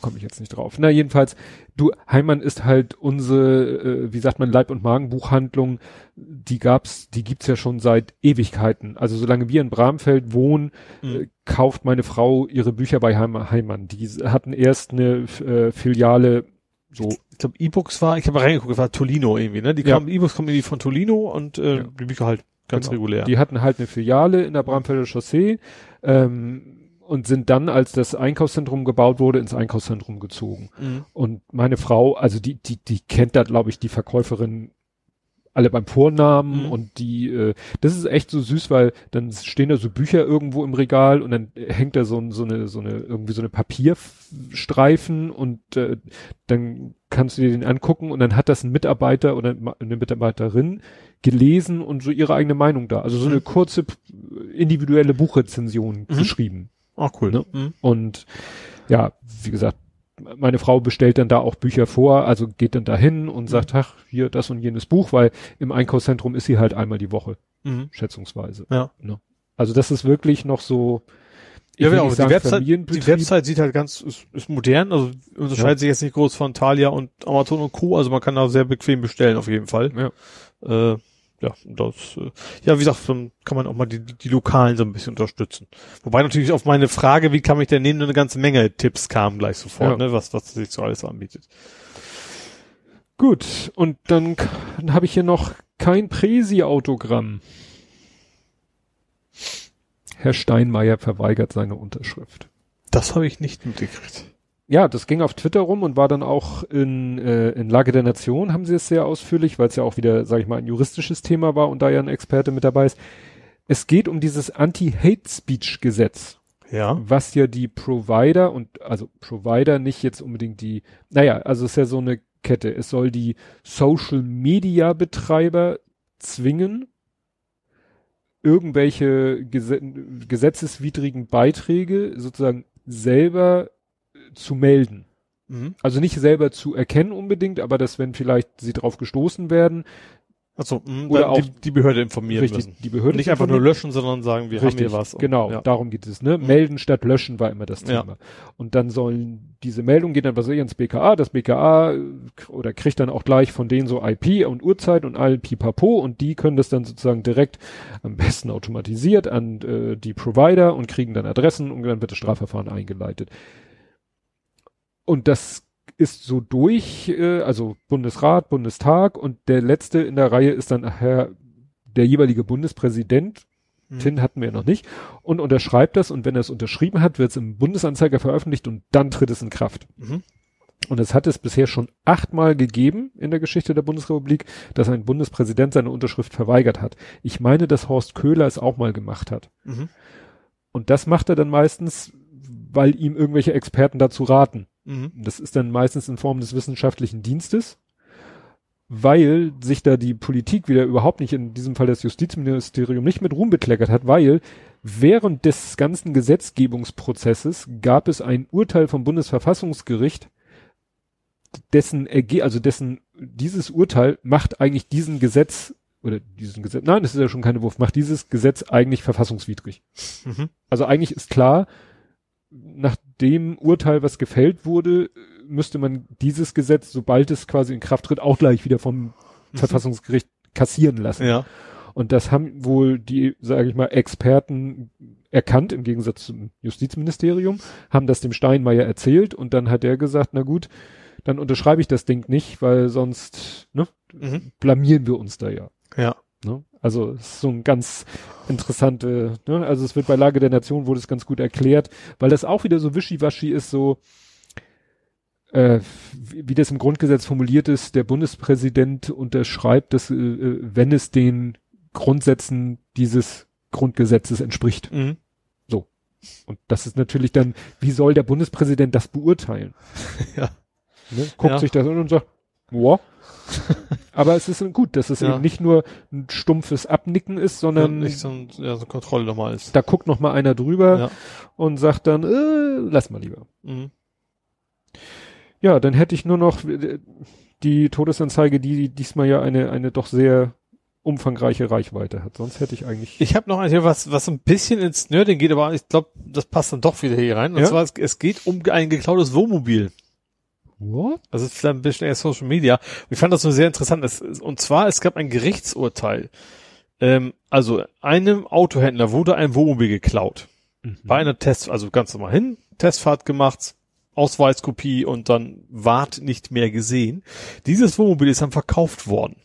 komme ich jetzt nicht drauf. Na, jedenfalls, du, Heimann ist halt unsere, äh, wie sagt man, Leib- und Magenbuchhandlung, die gab's, die gibt's ja schon seit Ewigkeiten. Also solange wir in Bramfeld wohnen, Mhm. äh, kauft meine Frau ihre Bücher bei Heim Heimann. Die hatten erst eine äh, Filiale, so, ich glaube E-Books war, ich habe reingeguckt, war Tolino irgendwie, ne? Die Ja. kamen, E-Books kommen irgendwie von Tolino und äh, Ja. die Bücher halt ganz Genau. regulär. Die hatten halt eine Filiale in der Bramfelder Chaussee ähm, und sind dann, als das Einkaufszentrum gebaut wurde, ins Einkaufszentrum gezogen. Mhm. Und meine Frau, also die, die, die kennt da, glaube ich, die Verkäuferin alle beim Vornamen Mhm. und die, äh, das ist echt so süß, weil dann stehen da so Bücher irgendwo im Regal und dann hängt da so, so eine, so eine, irgendwie so eine Papierstreifen und äh, dann kannst du dir den angucken und dann hat das ein Mitarbeiter oder eine Mitarbeiterin gelesen und so ihre eigene Meinung da. Also so eine Mhm. kurze individuelle Buchrezension Mhm. geschrieben. Ah, cool. Ne? Mhm. Und ja, wie gesagt, meine Frau bestellt dann da auch Bücher vor, also geht dann dahin und sagt, ach, hier das und jenes Buch, weil im Einkaufszentrum ist sie halt einmal die Woche, Mhm. schätzungsweise. Ja. Also das ist wirklich noch so, ich Ja, genau. Die Website, die. Website sieht halt ganz, ist, ist modern, also unterscheidet sich jetzt nicht groß von Thalia und Amazon und Co. Also man kann da sehr bequem bestellen auf jeden Fall. Ja. Äh, ja, das, äh, ja, wie gesagt, dann kann man auch mal die, die, die Lokalen so ein bisschen unterstützen. Wobei natürlich auf meine Frage, wie kann mich denn nehmen, eine ganze Menge Tipps kamen gleich sofort, Ja. ne, was, was sich so alles anbietet. Gut, und dann, dann habe ich hier noch kein Präsi-Autogramm. Herr Steinmeier verweigert seine Unterschrift. Das habe ich nicht mitgekriegt. Ja, das ging auf Twitter rum und war dann auch in, äh, in Lage der Nation, haben sie es sehr ausführlich, weil es ja auch wieder, sag ich mal, ein juristisches Thema war und da ja ein Experte mit dabei ist. Es geht um dieses Anti-Hate-Speech-Gesetz. Ja. Was ja die Provider und, also Provider nicht jetzt unbedingt die, naja, also es ist ja so eine Kette. Es soll die Social-Media-Betreiber zwingen, irgendwelche Ges gesetzeswidrigen Beiträge sozusagen selber zu melden. Mhm. Also nicht selber zu erkennen unbedingt, aber dass wenn vielleicht sie drauf gestoßen werden, Also, mh, Oder auch die, die Behörde informieren richtig, müssen. die Behörde Nicht einfach nur löschen, sondern sagen, wir haben hier was. und- Genau, Ja. darum geht es. Ne? Mhm. Melden statt löschen war immer das Ja. Thema. Und dann sollen diese Meldungen gehen dann was ich ins BKA, das BKA äh, oder kriegt dann auch gleich von denen so IP und Uhrzeit und all Pipapo und die können das dann sozusagen direkt am besten automatisiert an äh, die Provider und kriegen dann Adressen und dann wird das Strafverfahren eingeleitet. Und das ist so durch, äh, also Bundesrat, Bundestag und der letzte in der Reihe ist dann nachher der jeweilige Bundespräsident. Mhm. Tin hatten wir ja noch nicht. Und unterschreibt das und wenn er es unterschrieben hat, wird es im Bundesanzeiger veröffentlicht und dann tritt es in Kraft. Mhm. Und es hat es bisher schon achtmal gegeben in der Geschichte der Bundesrepublik, dass ein Bundespräsident seine Unterschrift verweigert hat. Ich meine, dass Horst Köhler es auch mal gemacht hat. Mhm. Und das macht er dann meistens, weil ihm irgendwelche Experten dazu raten. Mhm. Das ist dann meistens in Form des wissenschaftlichen Dienstes, weil sich da die Politik wieder überhaupt nicht, in diesem Fall das Justizministerium, nicht mit Ruhm bekleckert hat, weil während des ganzen Gesetzgebungsprozesses gab es ein Urteil vom Bundesverfassungsgericht, dessen Erge also dessen, dieses Urteil macht eigentlich diesen Gesetz, oder diesen Gesetz, nein, das ist ja schon keine Wurf, macht dieses Gesetz eigentlich verfassungswidrig. Mhm. Also eigentlich ist klar, nach dem Urteil, was gefällt wurde, müsste man dieses Gesetz, sobald es quasi in Kraft tritt, auch gleich wieder vom Verfassungsgericht kassieren lassen. Ja. Und das haben wohl die, sage ich mal, Experten erkannt, im Gegensatz zum Justizministerium, haben das dem Steinmeier erzählt und dann hat er gesagt, na gut, dann unterschreibe ich das Ding nicht, weil sonst ne, Mhm. blamieren wir uns da ja. Ja. Ne? Also es ist so ein ganz interessante, ne? also es wird bei Lage der Nation wurde es ganz gut erklärt, weil das auch wieder so wischiwaschi ist, so äh, wie, wie das im Grundgesetz formuliert ist, der Bundespräsident unterschreibt, dass äh, äh, wenn es den Grundsätzen dieses Grundgesetzes entspricht. Mhm. Und das ist natürlich dann, wie soll der Bundespräsident das beurteilen? Ja. Ne? Guckt Ja. sich das an und sagt, boah. Aber es ist gut, dass es Ja. eben nicht nur ein stumpfes Abnicken ist, sondern nicht so, ein, ja, so Kontrolle nochmal ist. da guckt noch mal einer drüber Ja. und sagt dann, äh, lass mal lieber. Mhm. Ja, dann hätte ich nur noch äh, die Todesanzeige, die diesmal ja eine, eine doch sehr umfangreiche Reichweite hat. Sonst hätte ich eigentlich. Ich habe noch ein hier was, was ein bisschen ins Nerding geht, aber ich glaube, das passt dann doch wieder hier rein. Und Ja? zwar, es, es geht um ein geklautes Wohnmobil. What? Also es ist vielleicht ein bisschen eher Social Media. Ich fand das so sehr interessant. Es, und zwar, es gab ein Gerichtsurteil. Ähm, also einem Autohändler wurde ein Wohnmobil geklaut. Bei einer Test, also ganz normal hin, Testfahrt gemacht, Ausweiskopie und dann ward nicht mehr gesehen. Dieses Wohnmobil ist dann verkauft worden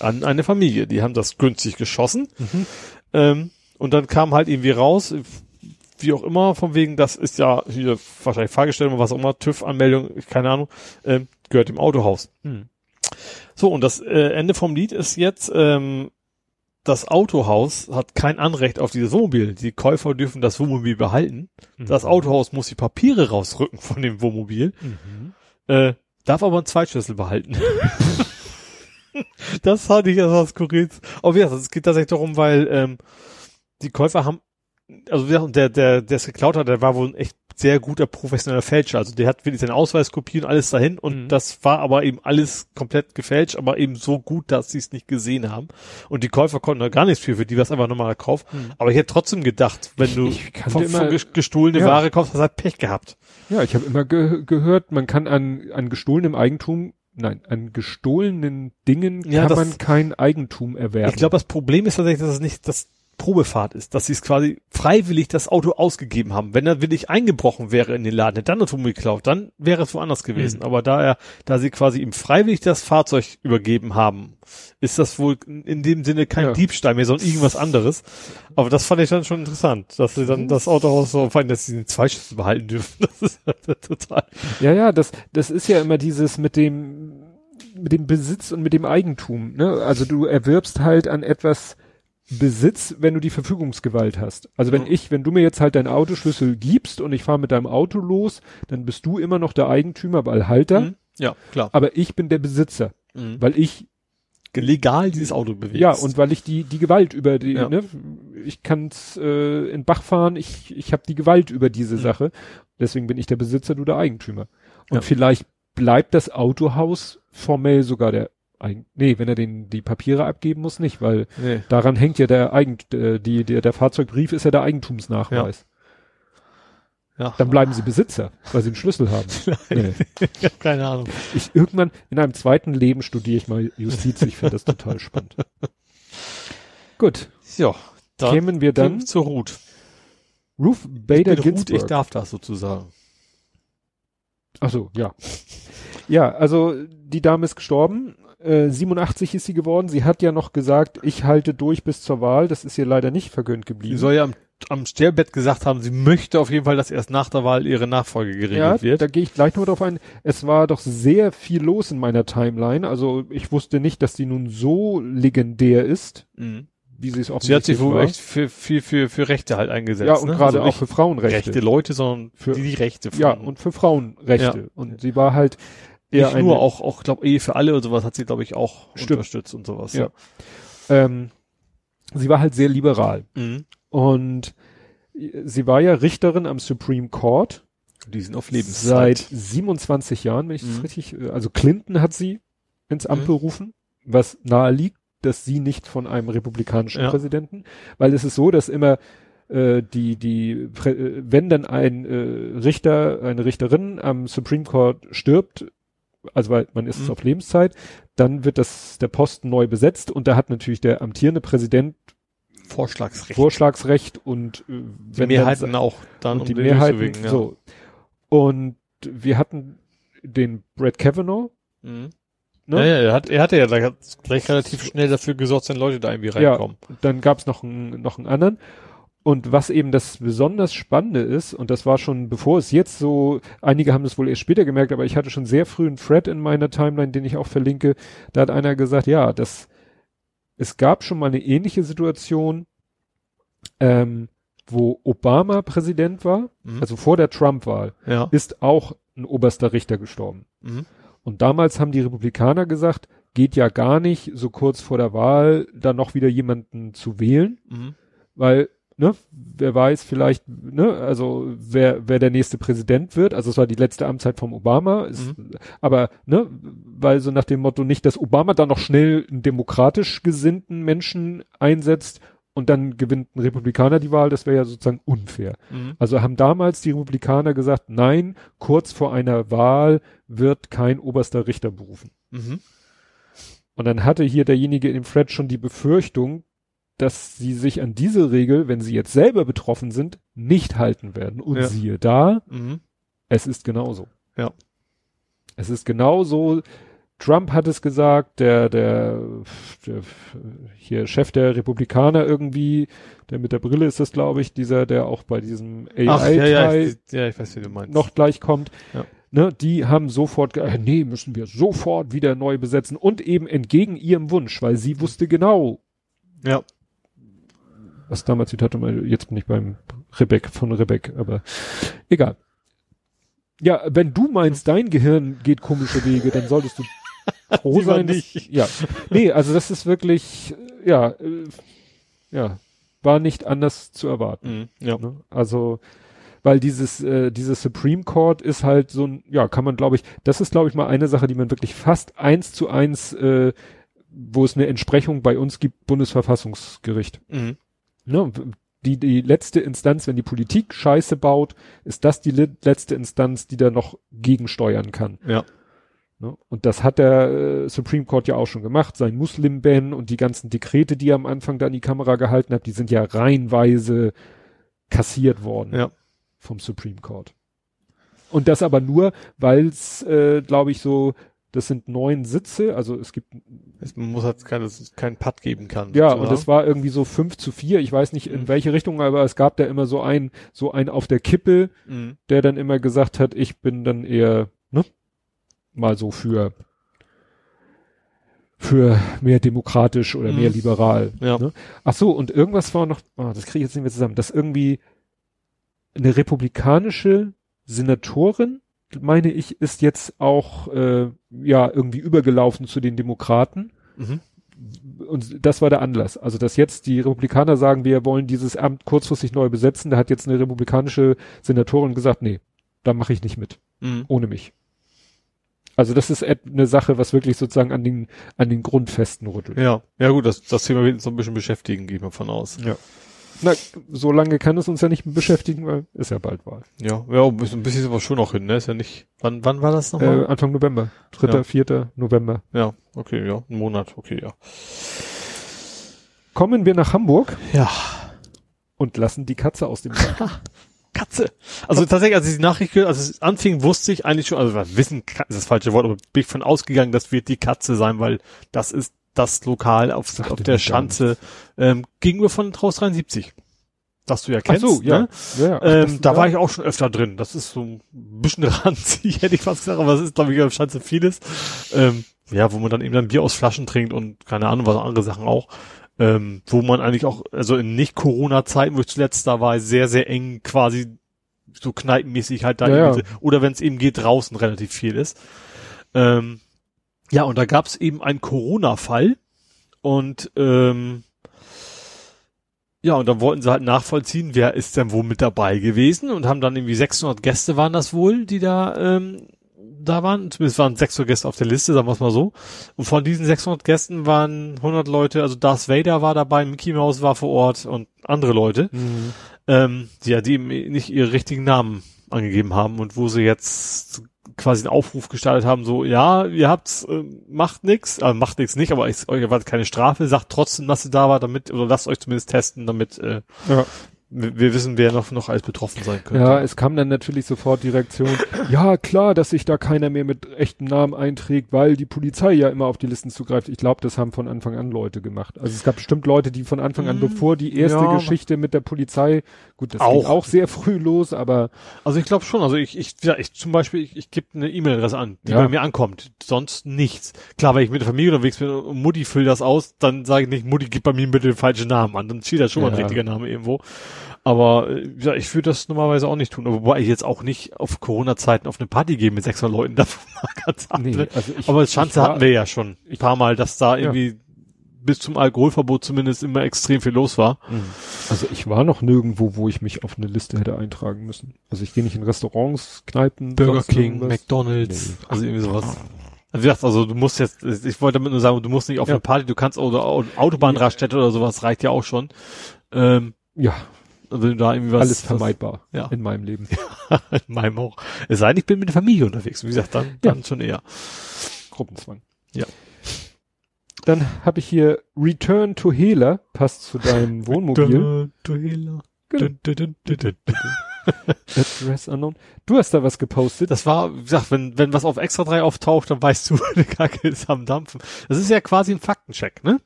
an eine Familie. Die haben das günstig geschossen. Ähm, und dann kam halt irgendwie raus, wie auch immer, von wegen, das ist ja hier wahrscheinlich Fahrgestellung, was auch immer, TÜV-Anmeldung, keine Ahnung, ähm, gehört dem Autohaus. Hm. So, und das äh, Ende vom Lied ist jetzt, ähm, das Autohaus hat kein Anrecht auf dieses Wohnmobil. Die Käufer dürfen das Wohnmobil behalten. Das Autohaus muss die Papiere rausrücken von dem Wohnmobil, Mhm. äh, darf aber einen Zweitschlüssel behalten. das fand ich etwas skurril. Aber ja, es geht tatsächlich darum, weil ähm, die Käufer haben, also wie gesagt, der, der, der es geklaut hat, der war wohl ein echt sehr guter professioneller Fälscher. Also der hat wirklich seine Ausweiskopie und alles dahin und Mhm. das war aber eben alles komplett gefälscht, aber eben so gut, dass sie es nicht gesehen haben. Und die Käufer konnten da gar nichts für, für die war es einfach nochmal gekauft. Mhm. Aber ich hätte trotzdem gedacht, wenn du ich kannte von, immer- von ges- gestohlene Ja. Ware kaufst, hast du halt Pech gehabt. Ja, ich habe immer ge gehört, man kann an, an gestohlenem Eigentum, nein, an gestohlenen Dingen Ja, kann das- man kein Eigentum erwerben. Ich glaube, das Problem ist tatsächlich, dass es nicht, dass Probefahrt ist, dass sie es quasi freiwillig das Auto ausgegeben haben. Wenn er wirklich eingebrochen wäre in den Laden, hätte dann das Auto geklaut, dann wäre es woanders gewesen. Mhm. Aber da er, da sie quasi ihm freiwillig das Fahrzeug übergeben haben, ist das wohl in dem Sinne kein Ja. Diebstahl mehr, sondern irgendwas anderes. Aber das fand ich dann schon interessant, dass sie dann das Autohaus so, allem, dass sie den Zweischüsse behalten dürfen. Das ist ja total. Ja, ja, das, das ist ja immer dieses mit dem, mit dem Besitz und mit dem Eigentum, ne? Also du erwirbst halt an etwas Besitz, wenn du die Verfügungsgewalt hast. Also wenn ich, wenn du mir jetzt halt deinen Autoschlüssel gibst und ich fahre mit deinem Auto los, dann bist du immer noch der Eigentümer, weil Halter, Mhm. Ja, klar. aber ich bin der Besitzer, Mhm. weil ich legal dieses Auto bewegt. Ja, und weil ich die, die Gewalt über die, Ja. ne, ich kann's äh, in Bach fahren, ich, ich habe die Gewalt über diese Mhm. Sache. Deswegen bin ich der Besitzer, du der Eigentümer. Und Ja. vielleicht bleibt das Autohaus formell sogar der Eigen Nee, wenn er den die Papiere abgeben muss, nicht, weil nee. daran hängt ja der Eigent äh, die, der, der Fahrzeugbrief ist ja der Eigentumsnachweis. ja. Dann bleiben sie Besitzer, weil sie einen Schlüssel haben. Nee. Ich hab keine Ahnung. Ich irgendwann in einem zweiten Leben studiere ich mal Justiz, ich finde das total spannend. Gut, Ja, dann kämen wir dann zur Ruth. Ruth Bader Ich bin Ruth, ich Ginsburg. darf das sozusagen. Ach so, ja. Ja, also die Dame ist gestorben. Äh, 87 ist sie geworden. Sie hat ja noch gesagt, ich halte durch bis zur Wahl. Das ist ihr leider nicht vergönnt geblieben. soll ja am, am Sterbebett gesagt haben, sie möchte auf jeden Fall, dass erst nach der Wahl ihre Nachfolge geregelt ja, wird. da gehe ich gleich noch drauf ein. Es war doch sehr viel los in meiner Timeline. Also ich wusste nicht, dass sie nun so legendär ist, Mhm. wie sie es Sie offensichtlich hat sich wohl echt für, für, für, für Rechte halt eingesetzt. ja, und ne? gerade Also auch nicht für Frauenrechte. rechte Leute, sondern Für- die, die Rechte von, ja, und für Frauenrechte. Ja. Und sie war halt eher nicht eine, nur auch, auch, glaub, Ehe für alle und sowas hat sie, glaube ich, auch Stimmt. unterstützt und sowas. Ja. ähm, sie war halt sehr liberal. Mhm. Und sie war ja Richterin am Supreme Court Die sind auf seit Lebenszeit. 27 Jahren, wenn ich das Mhm. richtig, äh, also Clinton hat sie ins Amt Mhm. berufen, was nahe liegt, dass sie nicht von einem republikanischen Ja. Präsidenten, weil es ist so, dass immer äh, die, die, äh, wenn dann ein äh, Richter, eine Richterin am Supreme Court stirbt, also weil man ist Mhm. auf Lebenszeit, dann wird das, der Posten neu besetzt und da hat natürlich der amtierende Präsident Vorschlagsrecht. Vorschlagsrecht und äh, die wenn Mehrheiten dann, auch dann und die den Mehrheiten ja. so. Und wir hatten den Brett Kavanaugh, Mhm. ne? Ja, ja, er, hat, er hatte ja gleich, gleich relativ schnell dafür gesorgt, dass Leute da irgendwie Ja. reinkommen. dann gab's noch einen, noch einen anderen. Und was eben das besonders Spannende ist, und das war schon bevor es jetzt so, einige haben das wohl erst später gemerkt, aber ich hatte schon sehr früh einen Thread in meiner Timeline, den ich auch verlinke, da hat einer gesagt, ja, das, es gab schon mal eine ähnliche Situation, ähm, wo Obama Präsident war, Mhm. also vor der Trump-Wahl, ja. ist auch ein oberster Richter gestorben. Mhm. Und damals haben die Republikaner gesagt, geht ja gar nicht, so kurz vor der Wahl da noch wieder jemanden zu wählen, Mhm. weil, ne, wer weiß vielleicht, ne, also wer, wer der nächste Präsident wird, also es war die letzte Amtszeit vom Obama, ist, aber, ne, weil so nach dem Motto nicht, dass Obama da noch schnell einen demokratisch gesinnten Menschen einsetzt und dann gewinnt ein Republikaner die Wahl, das wäre ja sozusagen unfair. Mhm. Also haben damals die Republikaner gesagt, nein, kurz vor einer Wahl wird kein oberster Richter berufen. Mhm. Und dann hatte hier derjenige im Thread schon die Befürchtung, dass sie sich an diese Regel, wenn sie jetzt selber betroffen sind, nicht halten werden. Und Ja. siehe da, Mhm. es ist genauso. Ja. Es ist genauso. Trump hat es gesagt, der, der, der hier Chef der Republikaner irgendwie, der mit der Brille ist das, glaube ich, dieser, der auch bei diesem Ach, ja, ja, ich, ja, ich weiß, wie du meinst. noch gleich kommt. Ja. Ne, die haben sofort, äh, nee, müssen wir sofort wieder neu besetzen und eben entgegen ihrem Wunsch, weil sie wusste genau, Ja. Was damals Zitat mal, jetzt bin ich beim Rebek von Rebek, aber egal. Ja, wenn du meinst, dein Gehirn geht komische Wege, dann solltest du froh sein. dass- nicht. Ja, nee, also das ist wirklich, ja, äh, ja, war nicht anders zu erwarten. Mhm. Ja. Ne? Also, weil dieses, äh, dieses Supreme Court ist halt so ein, ja, kann man glaube ich, das ist glaube ich mal eine Sache, die man wirklich fast eins zu eins, äh, wo es eine Entsprechung bei uns gibt, Bundesverfassungsgericht. Mhm. Ne? Die, die letzte Instanz, wenn die Politik Scheiße baut, ist das die le- letzte Instanz, die da noch gegensteuern kann. Ja. Ne? Und das hat der äh, Supreme Court ja auch schon gemacht, sein Muslim-Ban und die ganzen Dekrete, die er am Anfang da in die Kamera gehalten hat, die sind ja reihenweise kassiert worden Ja. vom Supreme Court. Und das aber nur, weil es, äh, glaube ich, so, das sind neun Sitze, also es gibt, Es- Man muss halt kein, dass es keinen Putt geben kann. ja, sozusagen. und es war irgendwie so fünf zu vier, ich weiß nicht in Mhm. welche Richtung, aber es gab da immer so ein, so ein auf der Kippe, Mhm. der dann immer gesagt hat, ich bin dann eher, ne, mal so für, für mehr demokratisch oder mehr Mhm. liberal. Ja. Ne? Ach so, und irgendwas war noch, ah, das kriege ich jetzt nicht mehr zusammen, dass irgendwie eine republikanische Senatorin, meine ich, ist jetzt auch, äh, ja, irgendwie übergelaufen zu den Demokraten. Mhm. Und das war der Anlass. Also, dass jetzt die Republikaner sagen, wir wollen dieses Amt kurzfristig neu besetzen, da hat jetzt eine republikanische Senatorin gesagt, nee, da mache ich nicht mit, Mhm. ohne mich. Also das ist eine Sache, was wirklich sozusagen an den, an den Grundfesten rüttelt. Ja, ja gut, das, das Thema wird uns so ein bisschen beschäftigen, gehen wir von aus. Ja. Na, so lange kann es uns ja nicht beschäftigen, weil ist ja bald Wahl. Ja, ja, ein bisschen, ein bisschen ist aber schon noch hin, ne? Ist ja nicht. Wann, wann war das Äh, nochmal? Anfang November. 3., Ja. 4. November. ja, okay, ja, ein Monat, okay, ja. Kommen wir nach Hamburg Ja, und lassen die Katze aus dem Sack. Katze. Also tatsächlich, als ich die Nachricht gehört, als es anfing, wusste ich eigentlich schon, also wissen ist das falsche Wort, aber bin ich von ausgegangen, das wird die Katze sein, weil das ist das Lokal auf, Sagte auf der Schanze ähm, gegenüber von Traus 73. Das du ja Ach kennst. so, ja. Ne? ja, ja. Ach, Ähm, das- da ja. war ich auch schon öfter drin. Das ist so ein bisschen ranzig, hätte ich fast gesagt, aber es ist, glaube ich, auf Schanze vieles. Ähm, ja, wo man dann eben dann Bier aus Flaschen trinkt und keine Ahnung, was andere Sachen auch. Ähm, wo man eigentlich auch, also in Nicht-Corona-Zeiten, wo ich zuletzt da war, sehr, sehr eng quasi so kneipenmäßig halt da Ja, ja. oder wenn es eben geht, draußen relativ viel ist. Ähm, ja, und da gab es eben einen Corona-Fall und ähm, ja, und dann wollten sie halt nachvollziehen, wer ist denn wo mit dabei gewesen und haben dann irgendwie 600 Gäste waren das wohl, die da ähm, da waren. Zumindest waren 600 Gäste auf der Liste, sagen wir es mal so. Und von diesen 600 Gästen waren 100 Leute, also Darth Vader war dabei, Mickey Mouse war vor Ort und andere Leute, Mhm. ähm, die ja die eben nicht ihre richtigen Namen angegeben haben und wo sie jetzt quasi einen Aufruf gestartet haben, so, ja, ihr habt's, äh, macht nix, äh, macht nix nicht, aber ich, euch erwartet keine Strafe, sagt trotzdem, dass ihr da war, damit, oder lasst euch zumindest testen, damit äh, Ja. Wir, wissen, wer noch, noch als betroffen sein könnte. Ja, es kam dann natürlich sofort die Reaktion, ja klar, dass sich da keiner mehr mit echtem Namen einträgt, weil die Polizei ja immer auf die Listen zugreift. Ich glaube, das haben von Anfang an Leute gemacht. Also es gab bestimmt Leute, die von Anfang an, Mm, bevor die erste ja. Geschichte mit der Polizei, gut, das Auch. ging auch sehr früh los, aber Also ich glaube schon, also ich, ich, ja, ich zum Beispiel, ich, ich gebe eine E-Mail-Adresse an, die Ja. bei mir ankommt, sonst nichts. Klar, wenn ich mit der Familie unterwegs bin und Mutti füllt das aus, dann sage ich nicht, Mutti, gib bei mir bitte den falschen Namen an, dann steht da schon mal ein richtiger Name irgendwo. Aber äh, ja, ich würde das normalerweise auch nicht tun, wobei ich jetzt auch nicht auf Corona-Zeiten auf eine Party gehe mit 600 Leuten, davon mal ganz nee, also ich, Aber ich Schanze war- hatten wir ja schon ein paar Mal, dass da Ja. irgendwie bis zum Alkoholverbot zumindest immer extrem viel los war. Also ich war noch nirgendwo, wo ich mich auf eine Liste hätte eintragen müssen. Also ich gehe nicht in Restaurants, Kneipen, Burger King, irgendwas. McDonalds, Nee. also irgendwie sowas. Also wie gesagt, also du musst jetzt, ich wollte damit nur sagen, du musst nicht auf Ja. eine Party, du kannst oder Au- Autobahnraststätte oder sowas, reicht ja auch schon. Ähm, Ja, du da irgendwie was. alles vermeidbar Ja. in meinem Leben. Was, in meinem auch. Es sei denn, ich bin mit der Familie unterwegs. Wie gesagt, dann, dann schon eher. Gruppenzwang. Ja. Dann habe ich hier Return to Hela, passt zu deinem Wohnmobil. Genau. Dun, dun, dun, dun. Address unknown. Du hast da was gepostet. Das war, wie gesagt, wenn, wenn was auf Extra 3 auftaucht, dann weißt du, die Kacke ist am Dampfen. Das ist ja quasi ein Faktencheck, ne?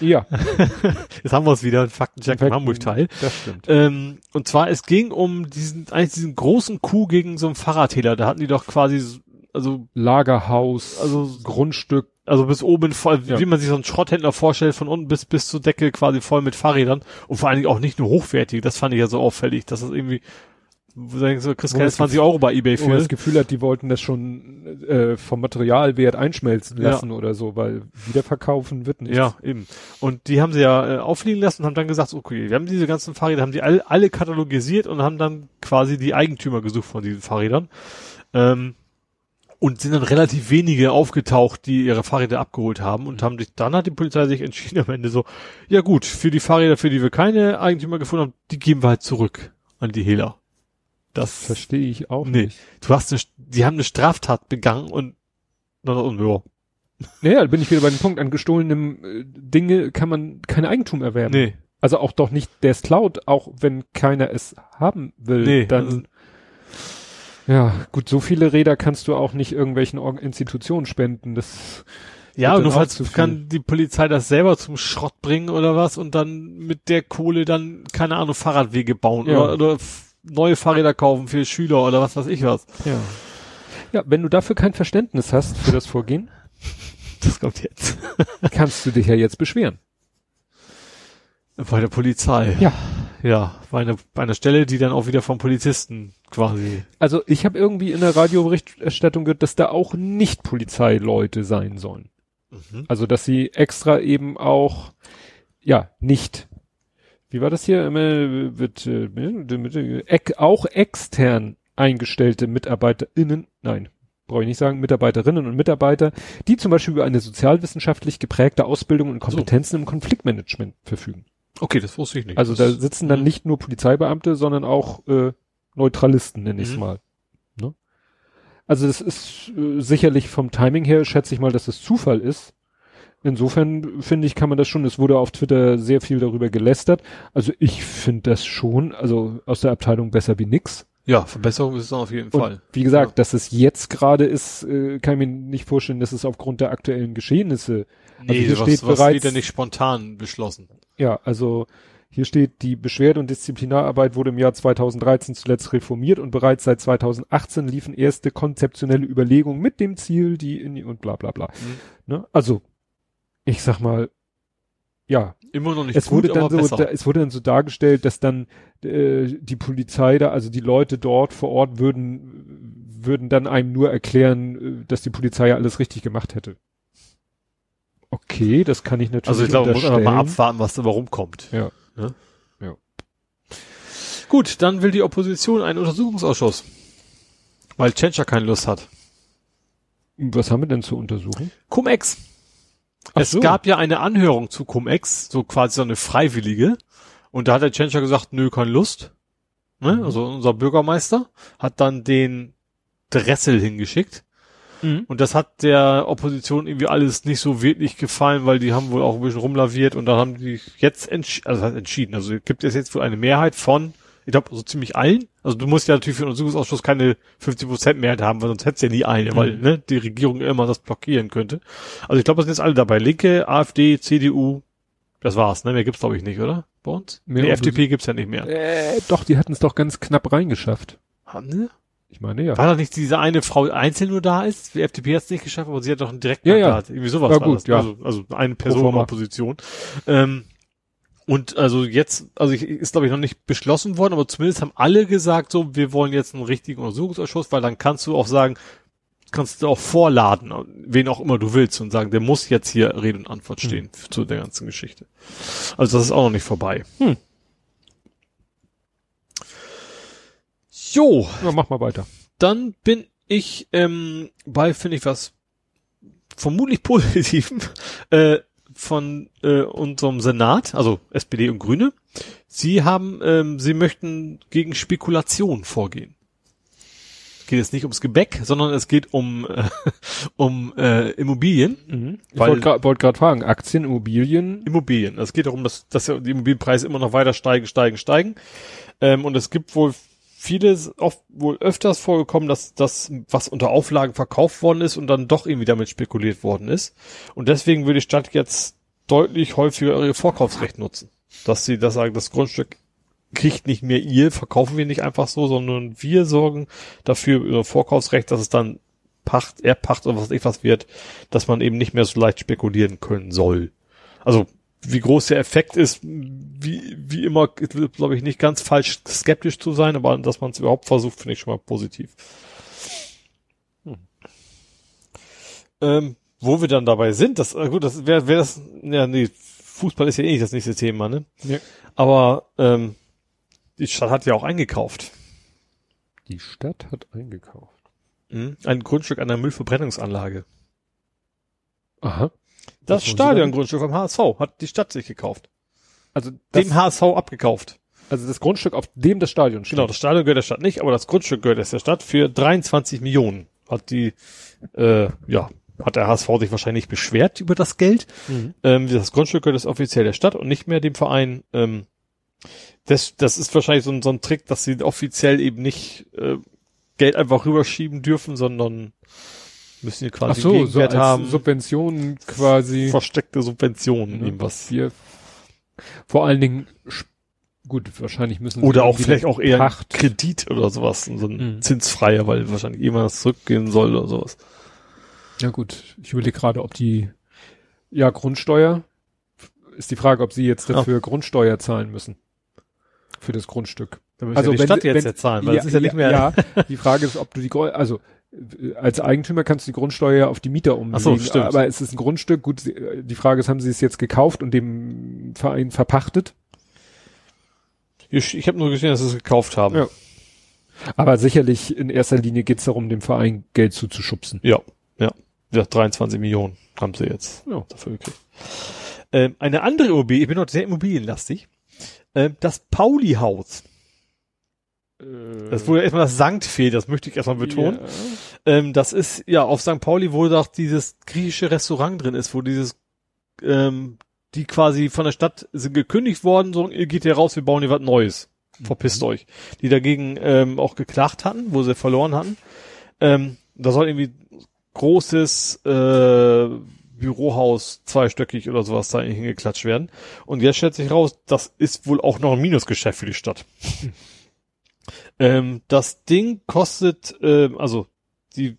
Ja, Jetzt haben wir es wieder, Faktencheck im Hamburg-Teil. das stimmt. Ähm, und zwar, es ging um diesen, eigentlich diesen großen Coup gegen so einen Fahrradhehler. Da hatten die doch quasi, so- also, Lagerhaus, also, Grundstück. also bis oben voll, Ja. wie man sich so einen Schrotthändler vorstellt, von unten bis, bis zur Decke quasi voll mit Fahrrädern. Und vor allen Dingen auch nicht nur hochwertig. Das fand ich ja so auffällig, dass das irgendwie, wo du denkst, du kriegst keine das 20 Euro bei Ebay Wo man das für. Gefühl hat, die wollten das schon äh, vom Materialwert einschmelzen Ja. lassen oder so, weil wiederverkaufen wird nicht. Ja, eben. Und die haben sie ja äh, aufliegen lassen und haben dann gesagt, okay, wir haben diese ganzen Fahrräder, haben die alle, alle katalogisiert und haben dann quasi die Eigentümer gesucht von diesen Fahrrädern. Ähm, und sind dann relativ wenige aufgetaucht, die ihre Fahrräder abgeholt haben und haben sich, dann hat die Polizei sich entschieden am Ende so, ja gut, für die Fahrräder, für die wir keine Eigentümer gefunden haben, die geben wir halt zurück an die Hehler. Das, Verstehe ich auch Nee. nicht. du hast eine, die haben eine Straftat begangen und dann, ja. Naja, da bin ich wieder bei dem Punkt, an gestohlenem äh, Dinge kann man kein Eigentum erwerben. Nee. Also auch doch nicht, der es klaut, auch wenn keiner es haben will, Nee, dann. also- ja, gut, so viele Räder kannst du auch nicht irgendwelchen Org Institutionen spenden. Das Ja, und nur falls kann die Polizei das selber zum Schrott bringen oder was und dann mit der Kohle dann, keine Ahnung, Fahrradwege bauen Ja. oder, oder neue Fahrräder kaufen für Schüler oder was weiß ich was. ja. Ja, wenn du dafür kein Verständnis hast für das Vorgehen, Das kommt jetzt. kannst du dich ja jetzt beschweren. Bei der Polizei. Ja. Ja, bei einer, bei einer Stelle, die dann auch wieder vom Polizisten quasi. Also ich habe irgendwie in der Radioberichterstattung gehört, dass da auch nicht Polizeileute sein sollen. Mhm. Also dass sie extra eben auch ja nicht. Wie war das hier? Immer wird äh, ex- auch extern eingestellte MitarbeiterInnen, nein, brauche ich nicht sagen, Mitarbeiterinnen und Mitarbeiter, die zum Beispiel über eine sozialwissenschaftlich geprägte Ausbildung und Kompetenzen im Konfliktmanagement verfügen. Okay, das wusste ich nicht. Also das, da sitzen dann Mhm. nicht nur Polizeibeamte, sondern auch äh, Neutralisten, nenne ich es Mhm. mal. Ne? Also das ist äh, sicherlich vom Timing her, schätze ich mal, dass es Zufall ist. Insofern finde ich, kann man das schon, es wurde auf Twitter sehr viel darüber gelästert. Also ich finde das schon, also aus der Abteilung besser wie nix. Ja, Verbesserung ist es auf jeden Und Fall. wie gesagt, Ja. dass es jetzt gerade ist, äh, kann ich mir nicht vorstellen, dass es aufgrund der aktuellen Geschehnisse Nee, hier was, steht was bereits- wird ja nicht spontan beschlossen. Ja, also hier steht, die Beschwerde- und Disziplinararbeit wurde im Jahr 2013 zuletzt reformiert und bereits seit 2018 liefen erste konzeptionelle Überlegungen mit dem Ziel, die in und bla bla bla. Mhm. Ne? Also, ich sag mal, ja, Immer noch nicht es gut, wurde dann so, besser. da, es wurde dann so dargestellt, dass dann äh, die Polizei da, also die Leute dort vor Ort würden, würden dann einem nur erklären, äh, dass die Polizei ja alles richtig gemacht hätte. Okay, das kann ich natürlich also ich glaube, man muss einfach mal abwarten, was da warum kommt. Ja. Ne? Ja. Gut, dann will die Opposition einen Untersuchungsausschuss. Weil Tschentscher keine Lust hat. Was haben wir denn zu untersuchen? Cum-Ex. Ach Es so. gab ja eine Anhörung zu Cum-Ex, so quasi so eine freiwillige. Und da hat der Tschentscher gesagt, nö, keine Lust. Ne? Mhm. Also unser Bürgermeister hat dann den Dressel hingeschickt. Und das hat der Opposition irgendwie alles nicht so wirklich gefallen, weil die haben wohl auch ein bisschen rumlaviert und dann haben die jetzt entsch also entschieden. Also gibt es jetzt wohl eine Mehrheit von, ich glaube, so ziemlich allen. Also du musst ja natürlich für den Untersuchungsausschuss keine 50% Mehrheit haben, weil sonst hättest du ja nie eine, weil Mhm. ne, die Regierung immer das blockieren könnte. Also ich glaube, das sind jetzt alle dabei. Linke, AfD, CDU, das war's, ne? Mehr gibt's glaube ich nicht, oder? Bei uns? Mehr die FDP gibt's ja nicht mehr. Äh, doch, die hatten es doch ganz knapp reingeschafft. Haben sie? Ich meine, ja. War doch nicht diese eine Frau einzeln nur da ist? Die FDP hat's nicht geschafft, aber sie hat doch einen direkten Ja, ja. Irgendwie sowas War war, gut, das. ja. Also, also eine Person. Opposition. Ähm, und also jetzt, also ich, ist glaube ich noch nicht beschlossen worden, aber zumindest haben alle gesagt, so, wir wollen jetzt einen richtigen Untersuchungsausschuss, weil dann kannst du auch sagen, kannst du auch vorladen, wen auch immer du willst und sagen, der muss jetzt hier Rede und Antwort stehen zu der ganzen Geschichte. Also das ist auch noch nicht vorbei. Hm. Jo, ja. Mach mal weiter. dann bin ich ähm, bei, finde ich, was vermutlich Positiven äh, von äh, unserem Senat, also SPD und Grüne. Sie haben, ähm, sie möchten gegen Spekulation vorgehen. Es geht jetzt nicht ums Gebäck, sondern es geht um, äh, um äh, Immobilien. Mhm. Ich wollte gerade wollt fragen, Aktien, Immobilien, Immobilien. Es geht darum, dass, dass die Immobilienpreise immer noch weiter steigen, steigen, steigen. Ähm, und es gibt wohl vieles, oft wohl öfters vorgekommen, dass das, was unter Auflagen verkauft worden ist und dann doch irgendwie damit spekuliert worden ist. Und deswegen würde die Stadt jetzt deutlich häufiger ihr Vorkaufsrecht nutzen. Dass sie das sagen, das Grundstück kriegt nicht mehr ihr, verkaufen wir nicht einfach so, sondern wir sorgen dafür über Vorkaufsrecht, dass es dann Pacht, Erbpacht oder was ich was wird, dass man eben nicht mehr so leicht spekulieren können soll. Also wie groß der Effekt ist, wie, wie immer, glaube ich, nicht ganz falsch skeptisch zu sein, aber dass man es überhaupt versucht, finde ich schon mal positiv. Hm. Ähm, wo wir dann dabei sind, das, äh, gut, das wäre wär das, ja, nee, Fußball ist ja eh nicht das nächste Thema, ne? Ja. Aber ähm, die Stadt hat ja auch eingekauft. die Stadt hat eingekauft. Mhm. Ein Grundstück an der Müllverbrennungsanlage. Aha. Das Stadiongrundstück vom HSV hat die Stadt sich gekauft. Also Dem HSV abgekauft. also das Grundstück, auf dem das Stadion steht. Genau, das Stadion gehört der Stadt nicht, aber das Grundstück gehört jetzt der Stadt für 23 Millionen. Hat die, äh, ja, hat der HSV sich wahrscheinlich beschwert über das Geld. Mhm. Ähm, das Grundstück gehört ist offiziell der Stadt und nicht mehr dem Verein. Ähm, das, das ist wahrscheinlich so ein, so ein Trick, dass sie offiziell eben nicht äh, Geld einfach rüberschieben dürfen, sondern müssen hier Ach quasi so, so Gegenwert als haben. Subventionen quasi. versteckte Subventionen, Ne? irgendwas. Wir, vor allen Dingen, gut, wahrscheinlich müssen sie Oder auch vielleicht auch eher Pacht. Kredit oder sowas, so ein Mhm. zinsfreier, weil wahrscheinlich jemand das zurückgehen soll oder sowas. Ja gut, ich überlege gerade, ob die, ja, Grundsteuer, ist die Frage, ob sie jetzt dafür Grundsteuer zahlen müssen. Für das Grundstück. Also ja die wenn Stadt jetzt wenn- ja zahlen, weil es ist ja nicht mehr. Ja, die Frage ist, ob du die, also, als Eigentümer kannst du die Grundsteuer auf die Mieter umlegen. Ach so, stimmt. Aber es ist ein Grundstück. Gut, äh, die Frage ist, haben sie es jetzt gekauft und dem Verein verpachtet? Ich, ich habe nur gesehen, dass sie es gekauft haben. Ja. Aber sicherlich in erster Linie geht es darum, dem Verein Geld zuzuschubsen. Ja, ja. Ja, 23 Millionen haben sie jetzt Ja. dafür gekriegt. Ähm, eine andere Immobilie, ich bin noch sehr immobilienlastig, ähm, das Pauli-Haus. Das wurde erstmal das Sankt fehlt, das möchte ich erstmal betonen. Ja. Ähm, das ist ja auf St. Pauli, wo doch dieses griechische Restaurant drin ist, wo dieses, ähm, die quasi von der Stadt sind gekündigt worden, so ihr geht hier raus, wir bauen hier was Neues. Verpisst euch. Die dagegen ähm, auch geklagt hatten, wo sie verloren hatten. Ähm, da soll irgendwie großes äh, Bürohaus, zweistöckig oder sowas da hingeklatscht werden. Und jetzt stellt sich raus, das ist wohl auch noch ein Minusgeschäft für die Stadt. ähm, das Ding kostet, ähm, also die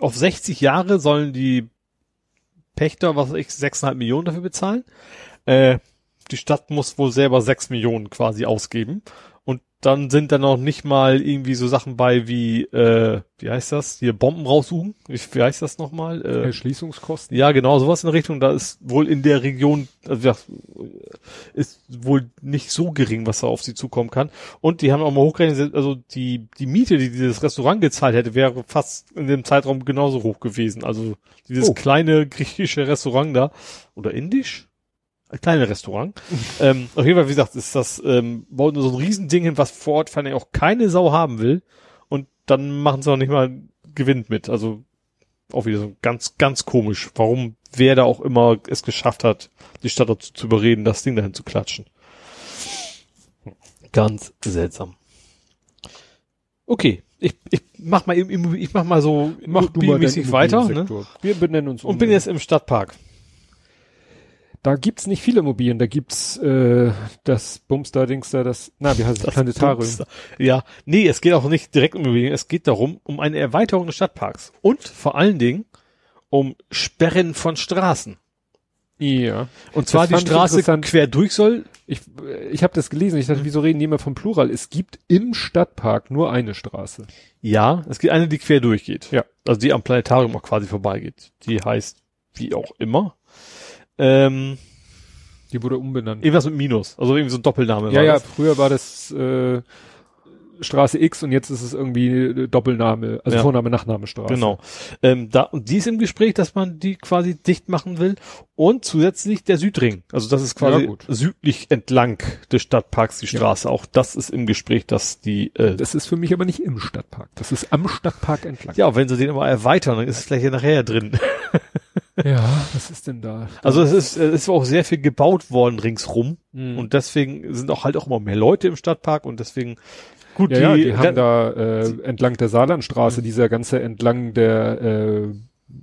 auf 60 Jahre sollen die Pächter, was weiß ich, 6,5 Millionen dafür bezahlen. Äh, die Stadt muss wohl selber 6 Millionen quasi ausgeben. Dann sind da noch nicht mal irgendwie so Sachen bei wie, äh, wie heißt das? Hier Bomben raussuchen. Wie, wie heißt das nochmal? Äh, Erschließungskosten. ja, genau, sowas in der Richtung. Da ist wohl in der Region, also ja, ist wohl nicht so gering, was da auf sie zukommen kann. Und die haben auch mal hochgerechnet, also die, die Miete, die dieses Restaurant gezahlt hätte, wäre fast in dem Zeitraum genauso hoch gewesen. Also dieses Oh. kleine griechische Restaurant da, oder indisch? Ein kleines Restaurant. ähm, auf jeden Fall, wie gesagt, ist das, ähm, baut nur so ein Riesending hin, was vor Ort allem auch keine Sau haben will. Und dann machen sie auch nicht mal Gewinn mit. Also auch wieder so ganz, ganz komisch, warum wer da auch immer es geschafft hat, die Stadt dazu zu überreden, das Ding dahin zu klatschen. Ganz seltsam. Okay, ich, ich mach mal eben, ich mach mal so Mach du mal deinen weiter, ne? Wir benennen uns. Und bin jetzt im Stadtpark. Da gibt's nicht viele Immobilien. Da gibt's äh, das Bumster, Dingster, das, na, wie heißt es, Das Planetarium. Dumpster. Ja, nee, es geht auch nicht direkt um Immobilien, es geht darum, um eine Erweiterung des Stadtparks. Und vor allen Dingen um Sperren von Straßen. Ja. Und zwar die fand ich Straße quer durch soll. Ich, ich habe das gelesen. Ich dachte, wieso reden die immer vom Plural? Es gibt im Stadtpark nur eine Straße. Ja, es gibt eine, die quer durchgeht. Ja. Also die am Planetarium auch quasi vorbeigeht. Die heißt wie auch immer. Ähm, Die wurde umbenannt. irgendwas mit Minus. Also irgendwie so ein Doppelname. Ja, war ja, das. früher war das äh, Straße X und jetzt ist es irgendwie äh, Doppelname, also Ja. Vorname, Nachname Straße. Genau. Ähm, da, und die ist im Gespräch, dass man die quasi dicht machen will. Und zusätzlich der Südring. Also das ist quasi Ja, gut. südlich entlang des Stadtparks die Ja. Straße. Auch das ist im Gespräch, dass die, äh, Das ist für mich aber nicht im Stadtpark. Das ist am Stadtpark entlang. ja, wenn sie den immer erweitern, dann ist es vielleicht hier nachher drin. Ja, was ist denn da? Also es ist, es ist auch sehr viel gebaut worden ringsrum. Mhm. Und deswegen sind auch halt auch immer mehr Leute im Stadtpark und deswegen gut, ja, ja, die haben da äh, entlang der Saarlandstraße, dieser ganze entlang der, äh,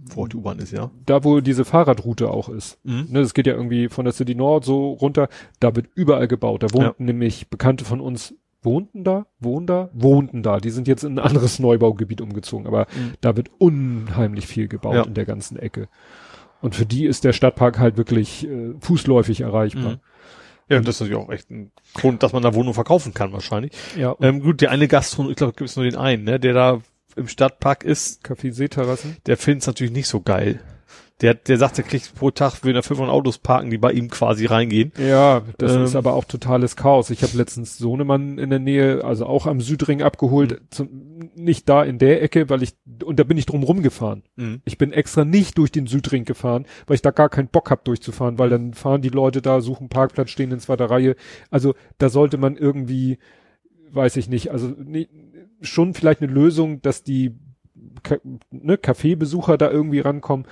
wo die U-Bahn ist, ja. da wo diese Fahrradroute auch ist. Mhm. Ne, das geht ja irgendwie von der City Nord so runter. Da wird überall gebaut. Da wohnten nämlich Bekannte von uns, wohnten da, wohnen da, wohnten da. Die sind jetzt in ein anderes Neubaugebiet umgezogen. Aber Mhm. da wird unheimlich viel gebaut Ja. in der ganzen Ecke. Und für die ist der Stadtpark halt wirklich äh, fußläufig erreichbar. Mhm. Ja, das ist natürlich auch echt ein Grund, dass man da Wohnung verkaufen kann wahrscheinlich. Ja, und Ähm, gut, der eine Gastronom, ich glaube, gibt es nur den einen, ne, der da im Stadtpark ist, Café Seeterrassen. der findet es natürlich nicht so geil. Der, der sagt, er kriegt pro Tag, will er 500 Autos parken, die bei ihm quasi reingehen. Ja, das Ähm. ist aber auch totales Chaos. Ich habe letztens Sohnemann in der Nähe, also auch am Südring abgeholt, Mhm. zum, nicht da in der Ecke, weil ich, und da bin ich drum rumgefahren. Mhm. Ich bin extra nicht durch den Südring gefahren, weil ich da gar keinen Bock hab durchzufahren, weil dann fahren die Leute da, suchen Parkplatz, stehen in zweiter Reihe. Also da sollte man irgendwie, weiß ich nicht, also nee, schon vielleicht eine Lösung, dass die Ka ne, Kaffeebesucher da irgendwie rankommen.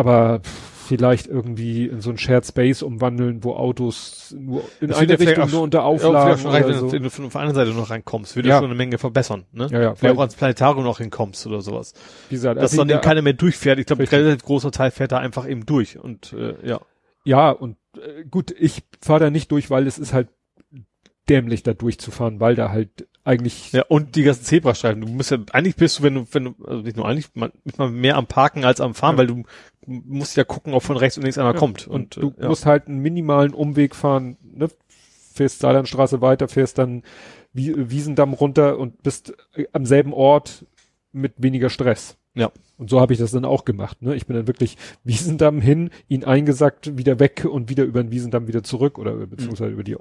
Aber vielleicht irgendwie in so ein Shared Space umwandeln, wo Autos nur in Das eine ja Richtung vielleicht nur unter Ja, Auflagen vielleicht schon reicht, wenn so. du wenn du von der einen Seite noch reinkommst, würde Ja. schon eine Menge verbessern, ne? Ja, ja, Vielleicht weil, auch ans Planetarium noch hinkommst oder sowas. wie gesagt, Dass also dann eben keiner mehr durchfährt. Ich glaube, ein relativ großer Teil fährt da einfach eben durch und äh, ja. Ja, und äh, gut, ich fahre da nicht durch, weil es ist halt dämlich, da durchzufahren, weil da halt eigentlich Ja, und die ganzen Zebrastreifen. Du musst ja, eigentlich bist du, wenn du, wenn du, also nicht nur eigentlich, man, man mehr am Parken als am Fahren, Ja. weil du musst ja gucken, ob von rechts und links einer Ja, kommt. Und, Und, du äh, ja. musst halt einen minimalen Umweg fahren, ne? Fährst Saarlandstraße weiter, fährst dann Wie Wiesendamm runter und bist äh, am selben Ort mit weniger Stress. Ja. Und so habe ich das dann auch gemacht. Ne? Ich bin dann wirklich Wiesendamm hin, ihn eingesackt, wieder weg und wieder über den Wiesendamm wieder zurück oder beziehungsweise über die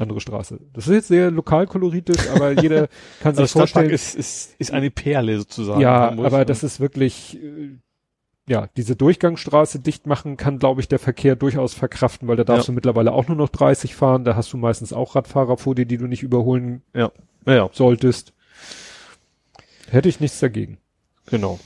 andere Straße. Das ist jetzt sehr lokalkoloritisch, aber jeder kann sich Also vorstellen. ist, ist, ist eine Perle sozusagen. ja, Hamburg. aber das ist wirklich, äh, ja, diese Durchgangsstraße dicht machen kann, glaube ich, der Verkehr durchaus verkraften, weil da darfst Ja. du mittlerweile auch nur noch 30 fahren. Da hast du meistens auch Radfahrer vor dir, die du nicht überholen ja, ja, solltest. Hätte ich nichts dagegen. genau.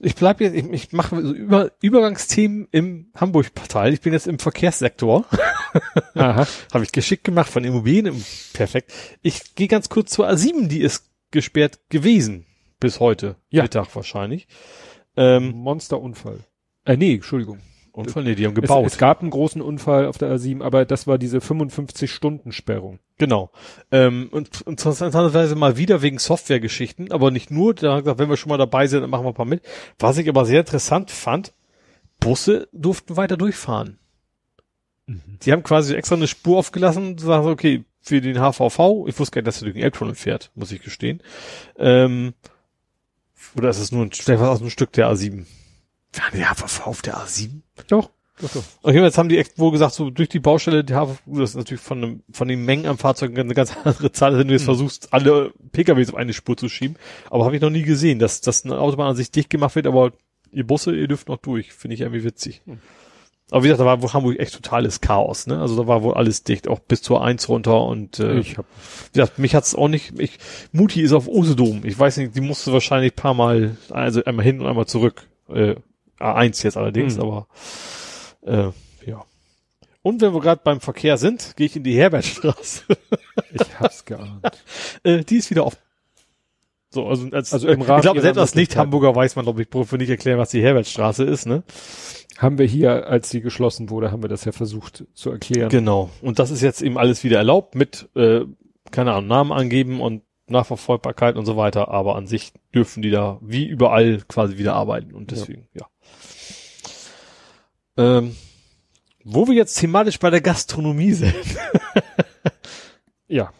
Ich bleib jetzt, ich, ich mache so über, Übergangsthemen im Hamburg-Partei. Ich bin jetzt im Verkehrssektor. Aha. Habe ich geschickt gemacht von Immobilien. Perfekt. Ich gehe ganz kurz zur A7, die ist gesperrt gewesen. Bis heute. Ja. Mittag wahrscheinlich. Ähm, Monsterunfall. Äh, nee, Entschuldigung. Unfall, nee, die haben Es, gebaut. es gab einen großen Unfall auf der A7, aber das war diese 55-Stunden-Sperrung. Genau. Ähm, und interessanterweise mal wieder wegen Softwaregeschichten, aber nicht nur, da hat er gesagt, wenn wir schon mal dabei sind, dann machen wir ein paar mit. Was ich aber sehr interessant fand, Busse durften weiter durchfahren. Die haben quasi extra eine Spur aufgelassen und sagen, okay, für den HVV, ich wusste gar nicht, dass er durch den Elbtunnel fährt, muss ich gestehen. Ähm, oder ist es nur ein, vielleicht war es ein Stück der A7? HVV auf der A7? Doch, doch, doch. Okay, jetzt haben die echt wohl gesagt, so durch die Baustelle, die HVV, das ist natürlich von, einem, von den Mengen am Fahrzeug eine ganz andere Zahl, wenn du jetzt Mhm. versuchst, alle PKWs auf eine Spur zu schieben. Aber habe ich noch nie gesehen, dass, dass eine Autobahn an sich dicht gemacht wird, aber ihr Busse, ihr dürft noch durch. Finde ich irgendwie witzig. Mhm. Aber wie gesagt, da war wohl Hamburg echt totales Chaos, ne? Also da war wohl alles dicht, auch bis zur Eins runter und äh, Ich hab, wie gesagt, mich hat's auch nicht, ich, Mutti ist auf Usedom. Ich weiß nicht, die musste wahrscheinlich ein paar Mal, also einmal hin und einmal zurück. Äh, A1 jetzt allerdings, Mhm. aber äh, ja. Und wenn wir gerade beim Verkehr sind, gehe ich in die Herbertstraße. ich hab's geahnt. äh, die ist wieder offen. So, also, als, Also im Rahmen ich glaube, selbst als. Nicht-Hamburger weiß man, glaube ich, brauche nicht erklären, was die Herbertstraße ist, ne? Haben wir hier, als sie geschlossen wurde, haben wir das ja versucht zu erklären. Genau. Und das ist jetzt eben alles wieder erlaubt mit, äh, keine Ahnung, Namen angeben und Nachverfolgbarkeit und so weiter, aber an sich dürfen die da wie überall quasi wieder arbeiten und deswegen, ja. Ähm, wo wir jetzt thematisch bei der Gastronomie sind. Ja.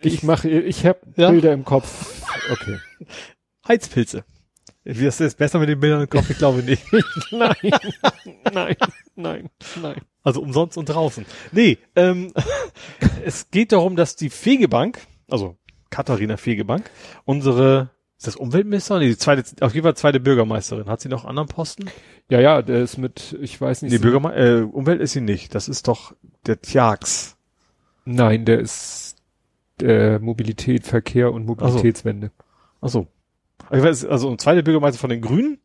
Ich mache, ich habe Ja? Bilder im Kopf. Okay. Heizpilze. Wie ist das besser mit den Bildern im Kopf? Ich glaube nicht. nein, nein, nein, nein. Also umsonst und draußen. Nee, ähm, es geht darum, dass die Fegebank, also Katharina Fegebank, unsere, ist das Umweltministerin? Nee, die zweite, auf jeden Fall zweite Bürgermeisterin. Hat sie noch einen anderen Posten? Ja, ja, der ist mit, ich weiß nicht. Nee, Bürgerme äh, Umwelt ist sie nicht. Das ist doch der Tjax. Nein, der ist äh, Mobilität, Verkehr und Mobilitätswende. Ach so. Ich weiß, also zweite Bürgermeister von den Grünen.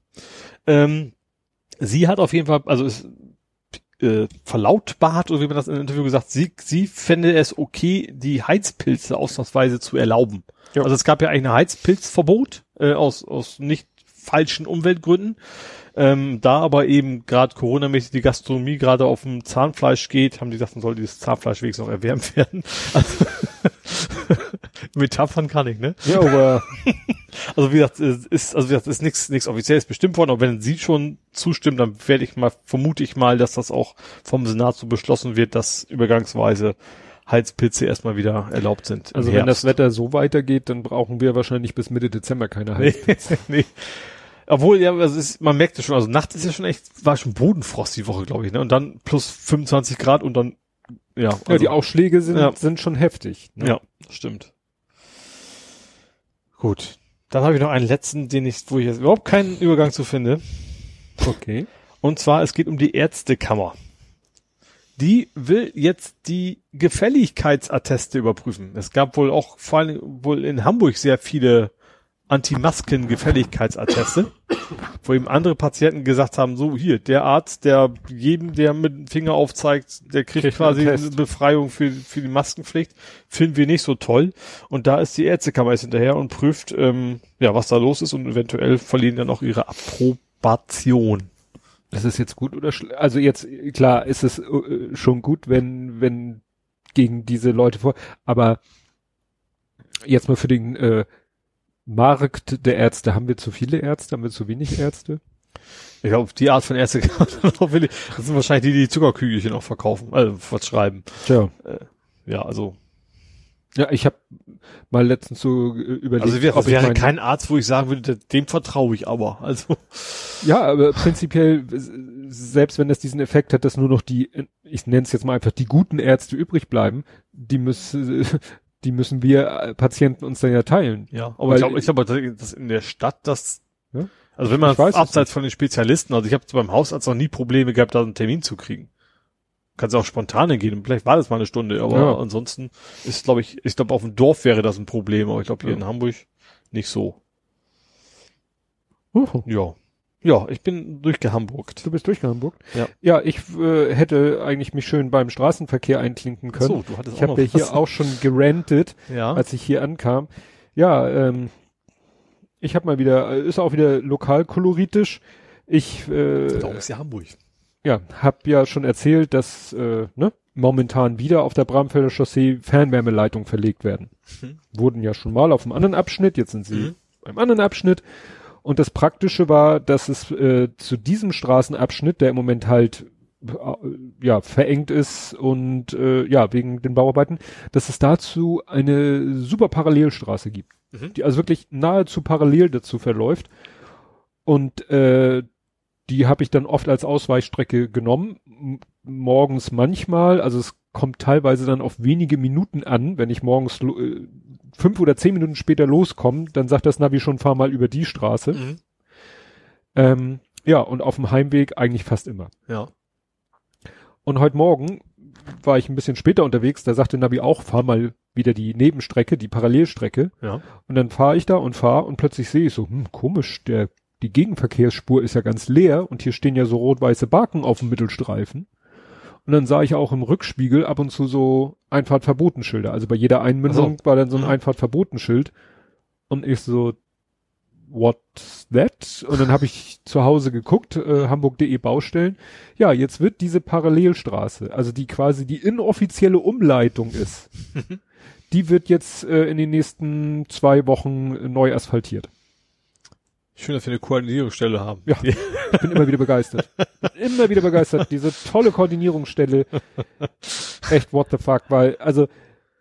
Ähm, sie hat auf jeden Fall, also ist äh, verlautbart, oder wie man das in einem Interview gesagt, sie, sie fände es okay, die Heizpilze ausnahmsweise zu erlauben. Ja. Also es gab ja eigentlich ein Heizpilzverbot äh, aus, aus nicht falschen Umweltgründen. Ähm, da aber eben gerade Corona-mäßig die Gastronomie gerade auf dem Zahnfleisch geht, haben die gesagt, man soll dieses Zahnfleisch wenigstens noch erwärmt werden. Also, Metaphern kann ich, ne? Ja, aber Also wie gesagt, es ist also wie gesagt, es ist nichts nichts offizielles bestimmt worden, aber wenn sie schon zustimmt, dann werde ich mal vermute ich mal, dass das auch vom Senat so beschlossen wird, dass übergangsweise Heizpilze erstmal wieder erlaubt sind. also wenn das. Wetter so weitergeht, dann brauchen wir wahrscheinlich bis Mitte Dezember keine Heiz. nee, nee. Obwohl, ja, also ist, man merkt es schon, also nachts ist ja schon echt, war schon Bodenfrost die Woche, glaube ich, ne? Und dann plus 25 Grad und dann, ja. Also, Ja, die Ausschläge sind, Ja. sind schon heftig. Ne? Ja, stimmt. Gut. Dann habe ich noch einen letzten, den ich, wo ich jetzt überhaupt keinen Übergang zu finde. Okay. Und zwar, es geht um die Ärztekammer. Die will jetzt die Gefälligkeitsatteste überprüfen. Es gab wohl auch vor allem wohl in Hamburg sehr viele Anti-Masken-Gefälligkeitsatteste, wo eben andere Patienten gesagt haben, so hier, der Arzt, der jedem, der mit dem Finger aufzeigt, der kriegt, Kriegt quasi eine. Befreiung für, für die Maskenpflicht, finden wir nicht so toll. Und da ist die Ärztekammer jetzt hinterher und prüft, ähm, ja, was da los ist und eventuell verlieren dann auch ihre Approbation. Das ist jetzt gut oder schlecht? Also jetzt, klar, ist es äh, schon gut, wenn, wenn gegen diese Leute vor, aber jetzt mal für den äh, Markt der Ärzte, haben wir zu viele Ärzte, haben wir zu wenig Ärzte? Ich glaube, die Art von Ärzte Das sind wahrscheinlich die, die die Zuckerkügelchen auch verkaufen, also verschreiben. Tja. Ja, also. Ja, ich habe mal letztens so äh, überlegt, Also wäre, ich wäre mein- kein Arzt, wo ich sagen würde, dem vertraue ich aber. Also. Ja, aber prinzipiell, s- selbst wenn das diesen Effekt hat, dass nur noch die, ich nenne es jetzt mal einfach die guten Ärzte übrig bleiben, die müssen, die müssen wir äh, Patienten uns dann ja teilen. Ja, aber ich glaube, ich glaube, dass in der Stadt das, Ja? also wenn man weiß abseits von den Spezialisten, also ich habe beim Hausarzt noch nie Probleme gehabt, da einen Termin zu kriegen. Kannst auch spontan gehen, vielleicht war das mal eine Stunde, aber Ja. ansonsten ist, glaube ich, ich glaube, auf dem Dorf wäre das ein Problem, aber ich glaube hier Ja. in Hamburg nicht so. Uh, Ja. Ja, ich bin durchgehamburgt. du bist durchgehamburgt? Ja. Ja, ich äh, hätte eigentlich mich schön beim Straßenverkehr einklinken können. So, du hattest ich habe ja hier auch schon gerantet, Ja. als ich hier ankam. Ja, ähm, ich habe mal wieder, äh, ist auch wieder lokalkoloritisch. Ich äh, Darum ist ja Hamburg. ja, hab ja schon erzählt, dass äh, ne, momentan wieder auf der Bramfelder Chaussee Fernwärmeleitungen verlegt werden. Mhm. Wurden ja schon mal auf einem anderen Abschnitt, jetzt sind sie Mhm. beim anderen Abschnitt. Und das Praktische war, dass es äh, zu diesem Straßenabschnitt, der im Moment halt äh, ja verengt ist und äh, ja wegen den Bauarbeiten, dass es dazu eine super Parallelstraße gibt, Mhm. die also wirklich nahezu parallel dazu verläuft. Und äh, die habe ich dann oft als Ausweichstrecke genommen. M morgens manchmal, also es kommt teilweise dann auf wenige Minuten an, wenn ich morgens äh, fünf oder zehn Minuten später loskomme, dann sagt das Navi schon, fahr mal über die Straße. Mhm. Ähm, ja, und auf dem Heimweg eigentlich fast immer. Ja. Und heute Morgen war ich ein bisschen später unterwegs, da sagte Navi auch, fahr mal wieder die Nebenstrecke, die Parallelstrecke. Ja. Und dann fahre ich da und fahre und plötzlich sehe ich so, hm, komisch, der, die Gegenverkehrsspur ist ja ganz leer und hier stehen ja so rot-weiße Baken auf dem Mittelstreifen. Und dann sah ich auch im Rückspiegel ab und zu so Einfahrtverbotenschilder. Also bei jeder Einmündung war dann so ein. Einfahrtverbotenschild. Und ich so, what's that? Und dann habe ich zu Hause geguckt, äh, hamburg.de Baustellen. Ja, jetzt wird diese Parallelstraße, also die quasi die inoffizielle Umleitung ist, die wird jetzt äh, in den nächsten zwei Wochen äh, neu asphaltiert. Schön, dass wir eine Koordinierungsstelle haben. Ja. Ich bin immer wieder begeistert. Immer wieder begeistert. Diese tolle Koordinierungsstelle. Echt what the fuck, weil, also,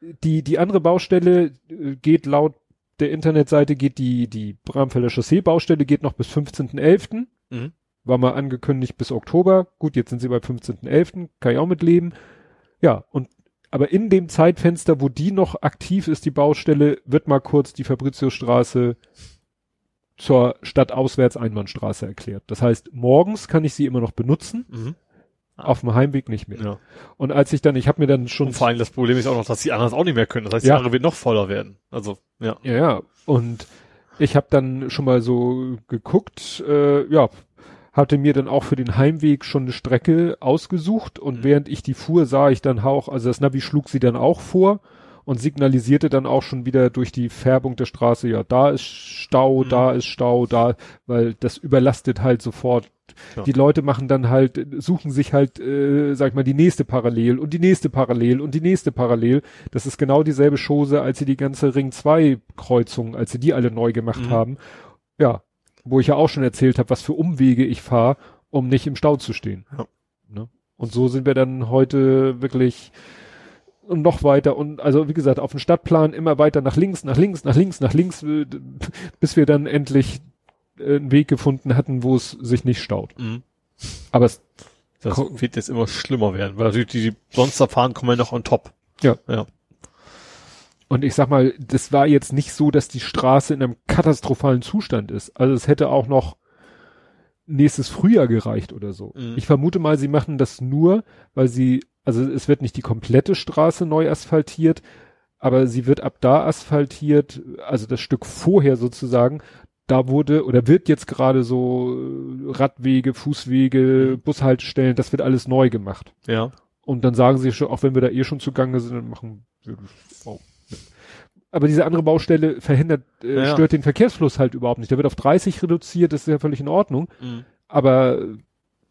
die, die andere Baustelle äh, geht laut der Internetseite geht die, die Bramfelder Chaussee Baustelle geht noch bis 15.11. Mhm. War mal angekündigt bis Oktober. Gut, jetzt sind sie bei 15.11. Kann ich auch mitleben. Ja, und, aber in dem Zeitfenster, wo die noch aktiv ist, die Baustelle, wird mal kurz die Fabriciusstraße zur Stadtauswärts-Einbahnstraße erklärt. Das heißt, morgens kann ich sie immer noch benutzen, Mhm. auf dem Heimweg nicht mehr. Ja. Und als ich dann, ich habe mir dann schon Und vor allem das Problem ist auch noch, dass die anderen es auch nicht mehr können. Das heißt, Ja. die andere wird noch voller werden. Also, ja. Ja, ja. Und ich habe dann schon mal so geguckt, äh, ja, hatte mir dann auch für den Heimweg schon eine Strecke ausgesucht und Mhm. während ich die fuhr, sah ich dann auch, also das Navi schlug sie dann auch vor und signalisierte dann auch schon wieder durch die Färbung der Straße, ja, da ist Stau, Mhm. da ist Stau, da, weil das überlastet halt sofort. Ja. Die Leute machen dann halt, suchen sich halt, äh, sag ich mal, die nächste Parallel und die nächste Parallel und die nächste Parallel. Das ist genau dieselbe Chose, als sie die ganze Ring 2 Kreuzung, als sie die alle neu gemacht Mhm. haben. Ja, wo ich ja auch schon erzählt habe, was für Umwege ich fahre, um nicht im Stau zu stehen. Ja. Ne? Und so sind wir dann heute wirklich noch weiter und also wie gesagt auf dem Stadtplan immer weiter nach links, nach links, nach links, nach links, äh, bis wir dann endlich äh, einen Weg gefunden hatten, wo es sich nicht staut. Mhm. Aber es, Das wird jetzt immer schlimmer werden, weil natürlich die, die sonst da fahren, kommen ja noch on top. Ja. Ja. und ich sag mal, das war jetzt nicht so, dass die Straße in einem katastrophalen Zustand ist. Also es hätte auch noch nächstes Frühjahr gereicht oder so. Mhm. Ich vermute mal, sie machen das nur, weil sie, also es wird nicht die komplette Straße neu asphaltiert, aber sie wird ab da asphaltiert, also das Stück vorher sozusagen, da wurde oder wird jetzt gerade so äh, Radwege, Fußwege, Mhm. Bushaltestellen, das wird alles neu gemacht. Ja. Und dann sagen sie schon, auch wenn wir da eh schon zugange sind, dann machen wir mit. Aber diese andere Baustelle verhindert, äh, Ja, ja. stört den Verkehrsfluss halt überhaupt nicht. Der wird auf 30 reduziert, das ist ja völlig in Ordnung. Mhm. Aber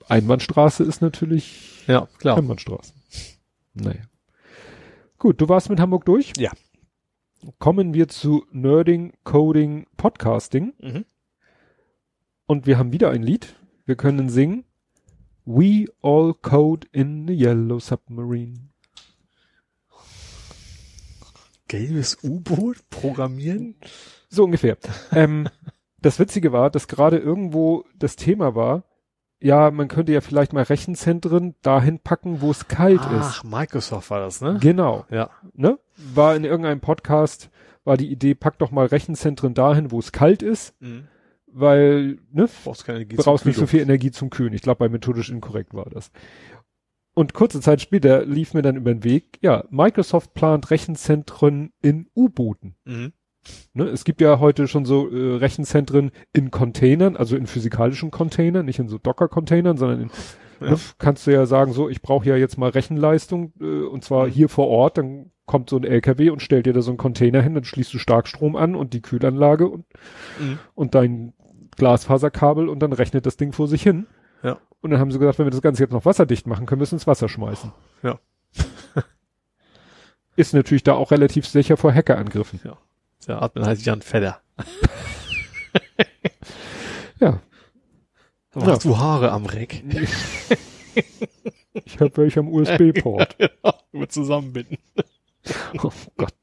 Einbahnstraße ist natürlich Ja, klar. Einbahnstraße. Naja. Gut, du warst mit Hamburg durch? Ja. Kommen wir zu Nerding, Coding, Podcasting. Mhm. Und wir haben wieder ein Lied. Wir können singen. We all code in the yellow submarine. Gelbes U-Boot programmieren? So ungefähr. ähm, das Witzige war, dass gerade irgendwo das Thema war, ja, man könnte ja vielleicht mal Rechenzentren dahin packen, wo es kalt Ach, Microsoft war das, ne? ist. Genau. Ja. Ne? War in irgendeinem Podcast, war die Idee, pack doch mal Rechenzentren dahin, wo es kalt ist, Mhm. weil, ne, Brauchst keine Energie brauchst nicht so viel Energie zum Kühlen. Ich glaube, bei methodisch inkorrekt war das. Und kurze Zeit später lief mir dann über den Weg, ja, Microsoft plant Rechenzentren in U-Booten. Mhm. Ne? Es gibt ja heute schon so äh, Rechenzentren in Containern, also in physikalischen Containern, nicht in so Docker-Containern, sondern in, Ja. ne, kannst du ja sagen, so, ich brauche ja jetzt mal Rechenleistung äh, und zwar Mhm. hier vor Ort, dann kommt so ein LKW und stellt dir da so einen Container hin, dann schließt du Starkstrom an und die Kühlanlage und, Mhm. und dein Glasfaserkabel und dann rechnet das Ding vor sich hin. Ja. Und dann haben sie gesagt, wenn wir das Ganze jetzt noch wasserdicht machen, können wir es ins Wasser schmeißen. Ja. Ist natürlich da auch relativ sicher vor Hackerangriffen. Der Admin heißt Jan Fedder. Ja. Da machst du Haare am Reck. Ich habe welche am USB-Port. Über zusammenbinden. Oh Gott.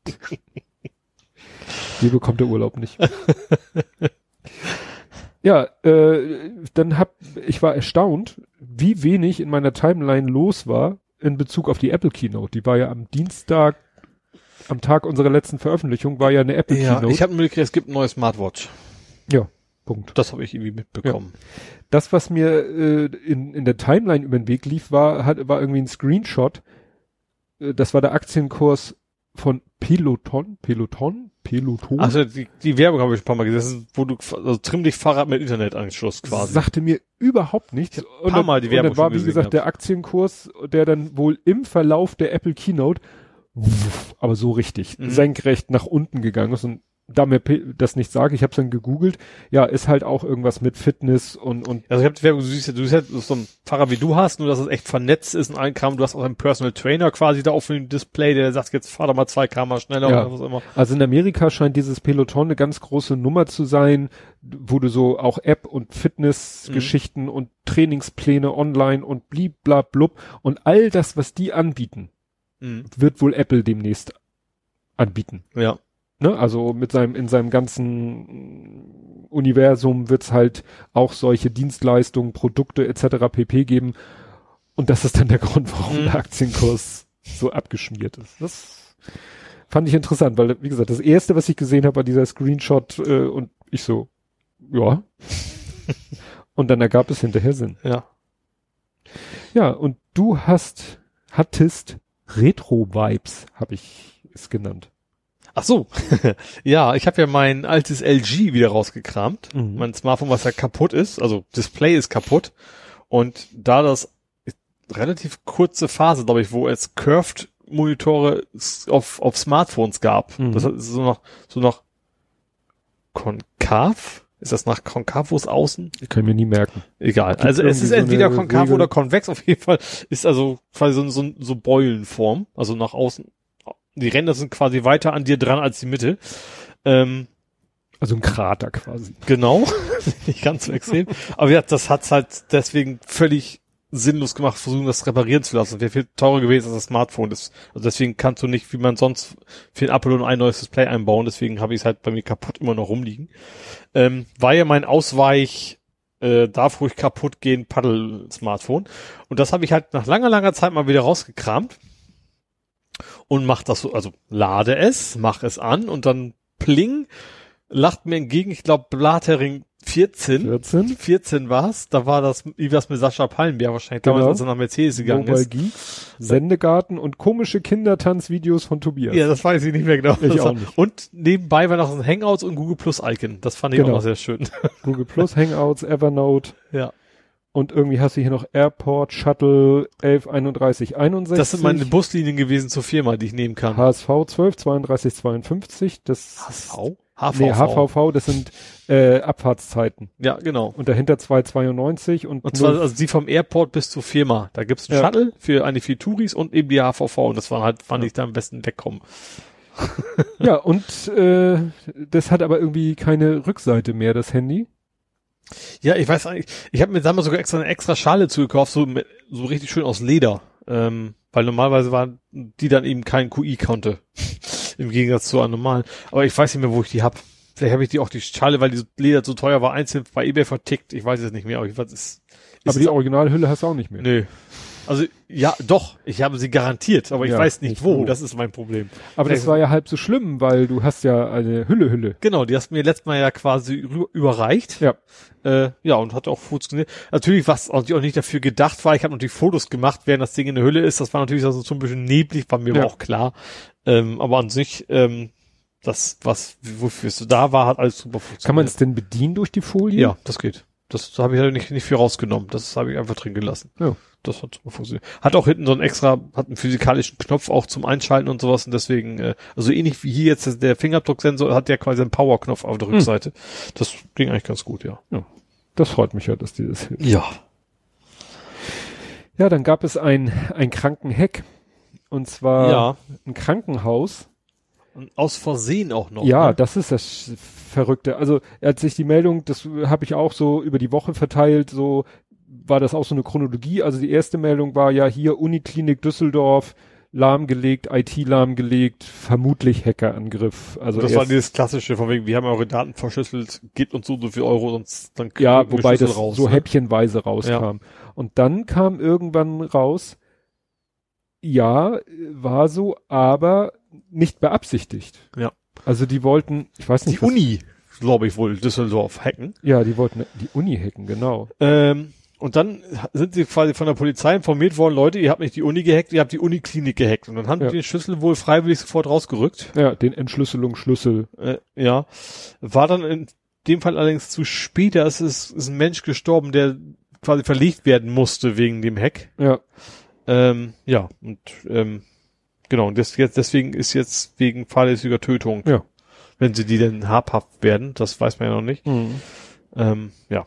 Hier bekommt der Urlaub nicht. ja, äh, dann hab, ich war erstaunt, wie wenig in meiner Timeline los war in Bezug auf die Apple Keynote. Die war ja am Dienstag, am Tag unserer letzten Veröffentlichung, war ja eine Apple Ja, Keynote. ich habe mitgekriegt, es gibt ein neues Smartwatch. ja, Punkt. Das habe ich irgendwie mitbekommen. Das, was mir äh, in, in der Timeline über den Weg lief, war, hat, war irgendwie ein Screenshot. Äh, das war der Aktienkurs von Peloton, Peloton, Peloton. Also die, die Werbung habe ich ein paar Mal gesehen, das ist, wo du also trimm dich Fahrrad mit Internetanschluss quasi. Sagte mir überhaupt nichts. Ich hab Und paar Mal die und Werbung dann war, wie gesagt, gehabt. der Aktienkurs, der dann wohl im Verlauf der Apple Keynote, aber so richtig, Mhm. senkrecht nach unten gegangen ist. Und da mir das nicht sage, ich habe es dann gegoogelt, ja, ist halt auch irgendwas mit Fitness und, und Also ich habe die Werbung, du siehst ja, du siehst ja so ein Fahrrad wie du hast, nur dass es echt vernetzt ist und allen Kram. Du hast auch einen Personal Trainer quasi da auf dem Display, der sagt, jetzt fahr doch mal zwei Km schneller Ja. oder was immer. Also in Amerika scheint dieses Peloton eine ganz große Nummer zu sein, wo du so auch App und Fitnessgeschichten und Trainingspläne online und bliblablub und all das, was die anbieten, Mhm. wird wohl Apple demnächst anbieten. Ja. Ne? Also mit seinem, in seinem ganzen Universum wird's halt auch solche Dienstleistungen, Produkte etc. pp geben. Und das ist dann der Grund, warum Mhm. der Aktienkurs so abgeschmiert ist. Das fand ich interessant, weil, wie gesagt, das erste, was ich gesehen habe, war dieser Screenshot äh, und ich so, ja. und dann ergab es hinterher Sinn. Ja. Ja, und du hast, hattest Retro-Vibes, habe ich es genannt. Ach so. ja, ich habe ja mein altes LG wieder rausgekramt. Mhm. Mein Smartphone, was ja kaputt ist, also Display ist kaputt. Und da das relativ kurze Phase, glaube ich, wo es Curved Monitore auf, auf Smartphones gab. Mhm. Das ist so noch, so noch konkav? Ist das nach konkav, wo es außen? Kann ich mir nie merken. Egal. Also es ist so entweder konkav oder konvex. Auf jeden Fall ist also quasi so, so, so Beulenform. Also nach außen. Die Ränder sind quasi weiter an dir dran als die Mitte. Ähm, Also ein Krater quasi. genau. Nicht ganz so extrem. Aber ja, das hat's halt deswegen völlig sinnlos gemacht, versuchen das reparieren zu lassen. Wäre viel teurer gewesen als das Smartphone. Das, also deswegen kannst du nicht, wie man sonst für ein Apple und ein neues Display einbauen. Deswegen habe ich es halt bei mir kaputt immer noch rumliegen. Ähm, war ja mein Ausweich, äh, darf ruhig kaputt gehen, Paddel-Smartphone. Und das habe ich halt nach langer, langer Zeit mal wieder rausgekramt und mach das so, also lade es, mach es an und dann pling, lacht mir entgegen, ich glaube, Blattering 14. 14. 14 war's. Da war das, wie was mit Sascha Pallenberg wahrscheinlich damals, Genau. als er nach Mercedes gegangen Mobile ist. Geeks, Sendegarten und komische Kindertanzvideos von Tobias. Ja, das weiß ich nicht mehr genau. Ich auch nicht. Und nebenbei war noch ein Hangouts und Google Plus Icon. Das fand ich Genau. auch noch sehr schön. Google Plus, Hangouts, Evernote ja. und irgendwie hast du hier noch Airport, Shuttle 11, 31, 61. Das sind meine Buslinien gewesen zur Firma, die ich nehmen kann. HSV 12, 32, 52. Das HSV? HVV. Nee, HVV, das sind äh, Abfahrtszeiten. Ja, genau. Und dahinter 292 und, Und zwar also die vom Airport bis zur Firma. Da gibt's einen Ja. Shuttle für eigentlich für Touris und eben die HVV. Und das war halt, fand ich da am besten wegkommen. ja, und äh, das hat aber irgendwie keine Rückseite mehr, das Handy. Ja, ich weiß eigentlich, ich habe mir damals sogar extra eine extra Schale zugekauft, so, mit, so richtig schön aus Leder. Ähm, weil normalerweise war die dann eben kein QI konnte. Im Gegensatz zu einem normalen. Aber ich weiß nicht mehr, wo ich die hab. Vielleicht habe ich die auch die Schale, weil die Leder so teuer war, einzeln bei eBay vertickt. Ich weiß es nicht mehr. Aber ich weiß, es Aber die Originalhülle hast du auch nicht mehr. Nö. Also, ja, doch. Ich habe sie garantiert, aber ich Ja, weiß nicht, nicht wo. wo. Das ist mein Problem. Aber das war ja halb so schlimm, weil du hast ja eine Hülle-Hülle. Genau, die hast mir letztes Mal ja quasi überreicht. Ja. Äh, ja, und hat auch funktioniert. Natürlich, was auch nicht dafür gedacht war, ich habe natürlich Fotos gemacht, während das Ding in der Hülle ist. Das war natürlich also so ein bisschen neblig, war mir Ja. aber auch klar. Ähm, aber an sich, ähm, das, was, wofür es da war, hat alles super funktioniert. Kann man es denn bedienen durch die Folie? Ja, das geht. Das habe ich halt nicht, nicht viel rausgenommen. Das habe ich einfach drin gelassen. Ja. Das hat super funktioniert. Hat auch hinten so einen extra, hat einen physikalischen Knopf auch zum Einschalten und sowas und deswegen, äh, also ähnlich wie hier jetzt der Fingerabdrucksensor, hat der quasi einen Powerknopf auf der Hm. Rückseite. Das ging eigentlich ganz gut, ja. Das freut mich ja, dass dir das hilft. Ja. Ja, dann gab es ein, ein Krankenhack. Und zwar ja. ein Krankenhaus. Und aus Versehen auch noch. Ja, ne? das ist das Verrückte. Also als ich die Meldung, das habe ich auch so über die Woche verteilt, so war das auch so eine Chronologie. Also die erste Meldung war ja hier Uniklinik Düsseldorf lahmgelegt, IT lahmgelegt, vermutlich Hackerangriff. Also das war dieses klassische, von wegen, wir haben eure Daten verschlüsselt, gebt uns so so viel Euro, sonst dann ja, wobei das raus, so ne? häppchenweise rauskam. Und dann kam irgendwann raus, ja, war so, aber nicht beabsichtigt. Ja. Also die wollten, ich weiß Die nicht, was- Uni, glaube ich wohl, Düsseldorf hacken. Ja, die wollten die Uni hacken, genau. Ähm, und dann sind sie quasi von der Polizei informiert worden, Leute, ihr habt nicht die Uni gehackt, ihr habt die Uniklinik gehackt. Und dann haben Ja. die den Schlüssel wohl freiwillig sofort rausgerückt. Ja, den Entschlüsselungsschlüssel. Äh, ja. War dann in dem Fall allerdings zu spät, da ist, es, ist ein Mensch gestorben, der quasi verlegt werden musste wegen dem Hack. Ja, Ähm, ja, und ähm, genau, und das, jetzt, deswegen ist jetzt wegen fahrlässiger Tötung, Ja. wenn sie die denn habhaft werden, das weiß man ja noch nicht. Ähm, ja.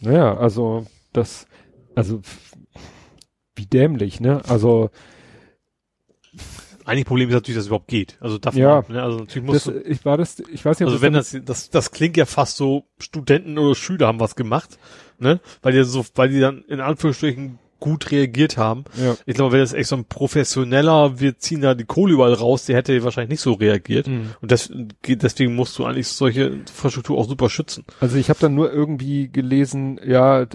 naja, also das, also wie dämlich, ne? Also Eigentlich Problem ist natürlich, dass es überhaupt geht. Also davon, Ja. ab, ne? also natürlich das, du, ich war das, ich weiß nicht, also wenn das, das, das klingt ja fast so, Studenten oder Schüler haben was gemacht, ne? Weil die so, weil die dann in Anführungsstrichen gut reagiert haben. ja. Ich glaube, wenn das echt so ein professioneller, wir ziehen da die Kohle überall raus, der hätte wahrscheinlich nicht so reagiert. Mhm. Und des, deswegen musst du eigentlich solche Infrastruktur auch super schützen. Also ich habe dann nur irgendwie gelesen, ja,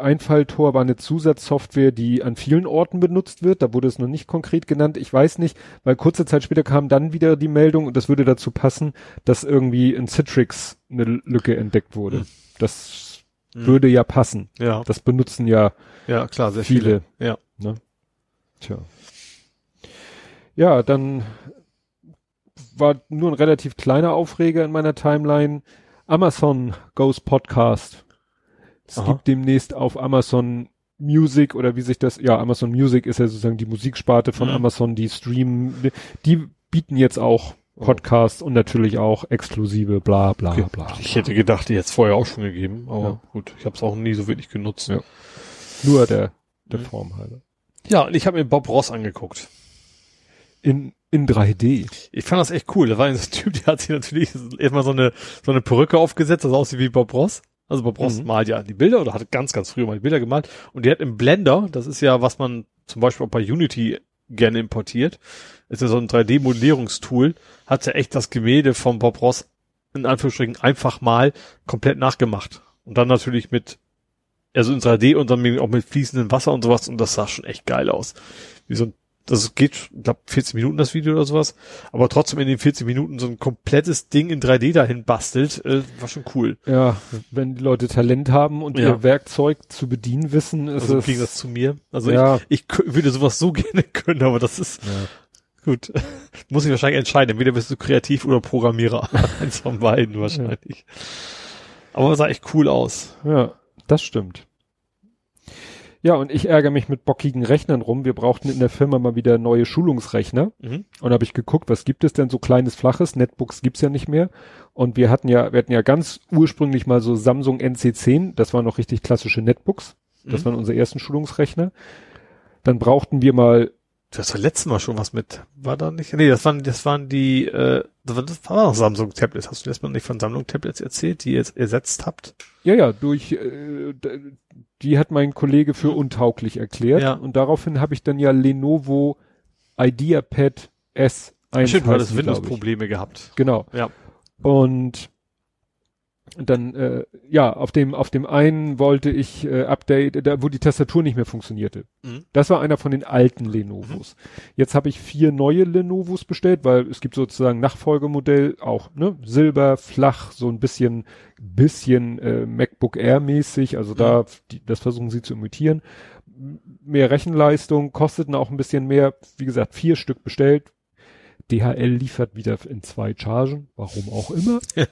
Einfalltor war eine Zusatzsoftware, die an vielen Orten benutzt wird. Da wurde es noch nicht konkret genannt. Ich weiß nicht, weil kurze Zeit später kam dann wieder die Meldung und das würde dazu passen, dass irgendwie in Citrix eine Lücke entdeckt wurde. Hm. Das Hm. würde ja passen. Ja, Das benutzen ja ja, klar, sehr viele. viele. Ja. Tja. Ja, dann war nur ein relativ kleiner Aufreger in meiner Timeline. Amazon Goes Podcast. Es Aha. gibt demnächst auf Amazon Music oder wie sich das, ja, Amazon Music ist ja sozusagen die Musiksparte von Mhm. Amazon, die streamen, die bieten jetzt auch Podcasts und natürlich auch exklusive bla bla Okay. bla. Ich hätte gedacht, die hätte es vorher auch schon gegeben, aber Ja. gut, ich habe es auch nie so wirklich genutzt. Ja. Nur der, der Mhm. Form halber. Ja, und ich habe mir Bob Ross angeguckt. In, in 3D. Ich fand das echt cool. Da war ein Typ, der hat sich natürlich erstmal so eine, so eine Perücke aufgesetzt, das aussieht wie Bob Ross. Also Bob Ross Mhm. malt ja die Bilder oder hat ganz, ganz früher mal die Bilder gemalt. Und der hat im Blender, das ist ja, was man zum Beispiel auch bei Unity gerne importiert, ist ja so ein 3D-Modellierungstool, hat ja echt das Gemälde von Bob Ross in Anführungsstrichen einfach mal komplett nachgemacht. Und dann natürlich mit, also in 3D und dann auch mit fließendem Wasser und sowas und das sah schon echt geil aus. Wie so ein das geht, ich glaube, 40 Minuten das Video oder sowas, aber trotzdem in den 40 Minuten so ein komplettes Ding in 3D dahin bastelt, äh, war schon cool. Ja, wenn die Leute Talent haben und Ja. ihr Werkzeug zu bedienen wissen, ist Also es. Gegensatz zu mir. Also Ja. ich, ich würde sowas so gerne können, aber das ist gut. Muss ich wahrscheinlich entscheiden. Entweder bist du kreativ oder Programmierer. Eins von beiden wahrscheinlich. Aber es sah echt cool aus. Ja, das stimmt. Ja, und ich ärgere mich mit bockigen Rechnern rum. Wir brauchten in der Firma mal wieder neue Schulungsrechner. Mhm. Und habe ich geguckt, was gibt es denn so kleines, flaches? Netbooks gibt's ja nicht mehr. Und wir hatten ja, wir hatten ja ganz ursprünglich mal so Samsung NC10. Das waren noch richtig klassische Netbooks. Das Mhm. waren unsere ersten Schulungsrechner. Dann brauchten wir mal, Du hast doch letztes Mal schon was mit. War da nicht? Nee, das waren, das waren die, äh, das war, das war noch Samsung Tablets. Hast du letztes Mal nicht von Samsung Tablets erzählt, die ihr jetzt ersetzt habt? ja, ja, durch, äh, die hat mein Kollege für untauglich erklärt. Ja. Und daraufhin habe ich dann ja Lenovo IdeaPad S1. Stimmt, weil das. Windows-Probleme gehabt. Genau. Ja. Und dann, äh, ja, auf dem, auf dem einen wollte ich äh, Update, da, wo die Tastatur nicht mehr funktionierte. Mhm. Das war einer von den alten Lenovos. Jetzt habe ich vier neue Lenovos bestellt, weil es gibt sozusagen Nachfolgemodell, auch ne, Silber, flach, so ein bisschen, bisschen äh, MacBook Air mäßig. Also da, die, das versuchen sie zu imitieren. Mehr Rechenleistung, kosteten auch ein bisschen mehr. Wie gesagt, vier Stück bestellt. DHL liefert wieder in zwei Chargen, warum auch immer. Ja.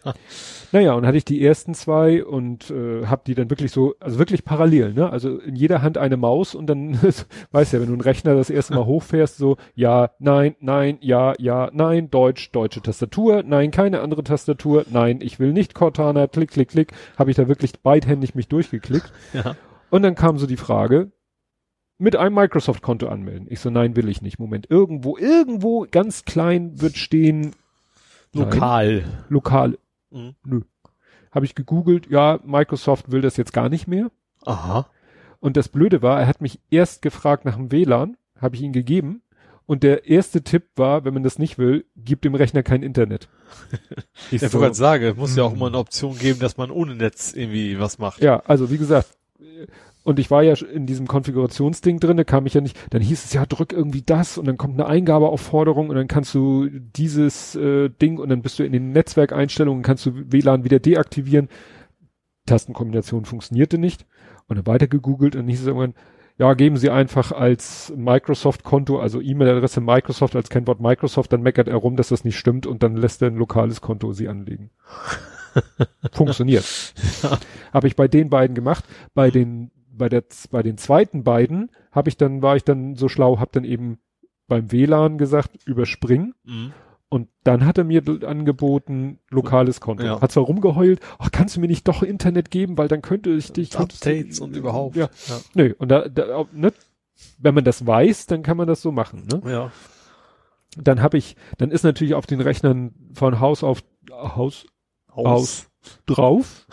Naja, und hatte ich die ersten zwei und äh, habe die dann wirklich so, also wirklich parallel, ne? Also in jeder Hand eine Maus und dann, weißt ja, wenn du einen Rechner das erste Mal hochfährst, so, ja, nein, nein, ja, ja, nein, Deutsch, deutsche Tastatur, nein, keine andere Tastatur, nein, ich will nicht Cortana, klick, klick, klick, habe ich da wirklich beidhändig mich durchgeklickt. Ja. Und dann kam so die Frage, mit einem Microsoft-Konto anmelden. Ich so, nein, will ich nicht. Moment, irgendwo, irgendwo ganz klein wird stehen, Nein. Lokal. lokal. Mhm. Nö. Habe ich gegoogelt, ja, Microsoft will das jetzt gar nicht mehr. Aha. Und das Blöde war, er hat mich erst gefragt nach dem WLAN, habe ich ihn gegeben. Und der erste Tipp war, wenn man das nicht will, gib dem Rechner kein Internet. Ich Ich so, gerade sagen, muss ja auch hm. immer eine Option geben, dass man ohne Netz irgendwie was macht. Ja, also wie gesagt, und ich war ja in diesem Konfigurationsding drin, da kam ich ja nicht, dann hieß es ja, drück irgendwie das und dann kommt eine Eingabeaufforderung und dann kannst du dieses äh, Ding und dann bist du in den Netzwerkeinstellungen, kannst du WLAN wieder deaktivieren. Tastenkombination funktionierte nicht und dann weiter gegoogelt und dann hieß es irgendwann, ja, geben Sie einfach als Microsoft-Konto, also E-Mail-Adresse Microsoft als Kennwort Microsoft, dann meckert er rum, dass das nicht stimmt und dann lässt er ein lokales Konto Sie anlegen. Funktioniert. Habe ich bei den beiden gemacht. Bei den, bei der, bei den zweiten beiden habe ich dann, war ich dann so schlau, habe dann eben beim WLAN gesagt, überspringen. Mhm. Und dann hat er mir angeboten, lokales Konto. Ja. Hat zwar rumgeheult, ach, kannst du mir nicht doch Internet geben, weil dann könnte ich dich. könntest du- Updates und überhaupt. Ja. Ja. Nö, und da, da ne, wenn man das weiß, dann kann man das so machen, ne? ja. Dann habe ich, dann ist natürlich auf den Rechnern von Haus auf Haus Haus drauf.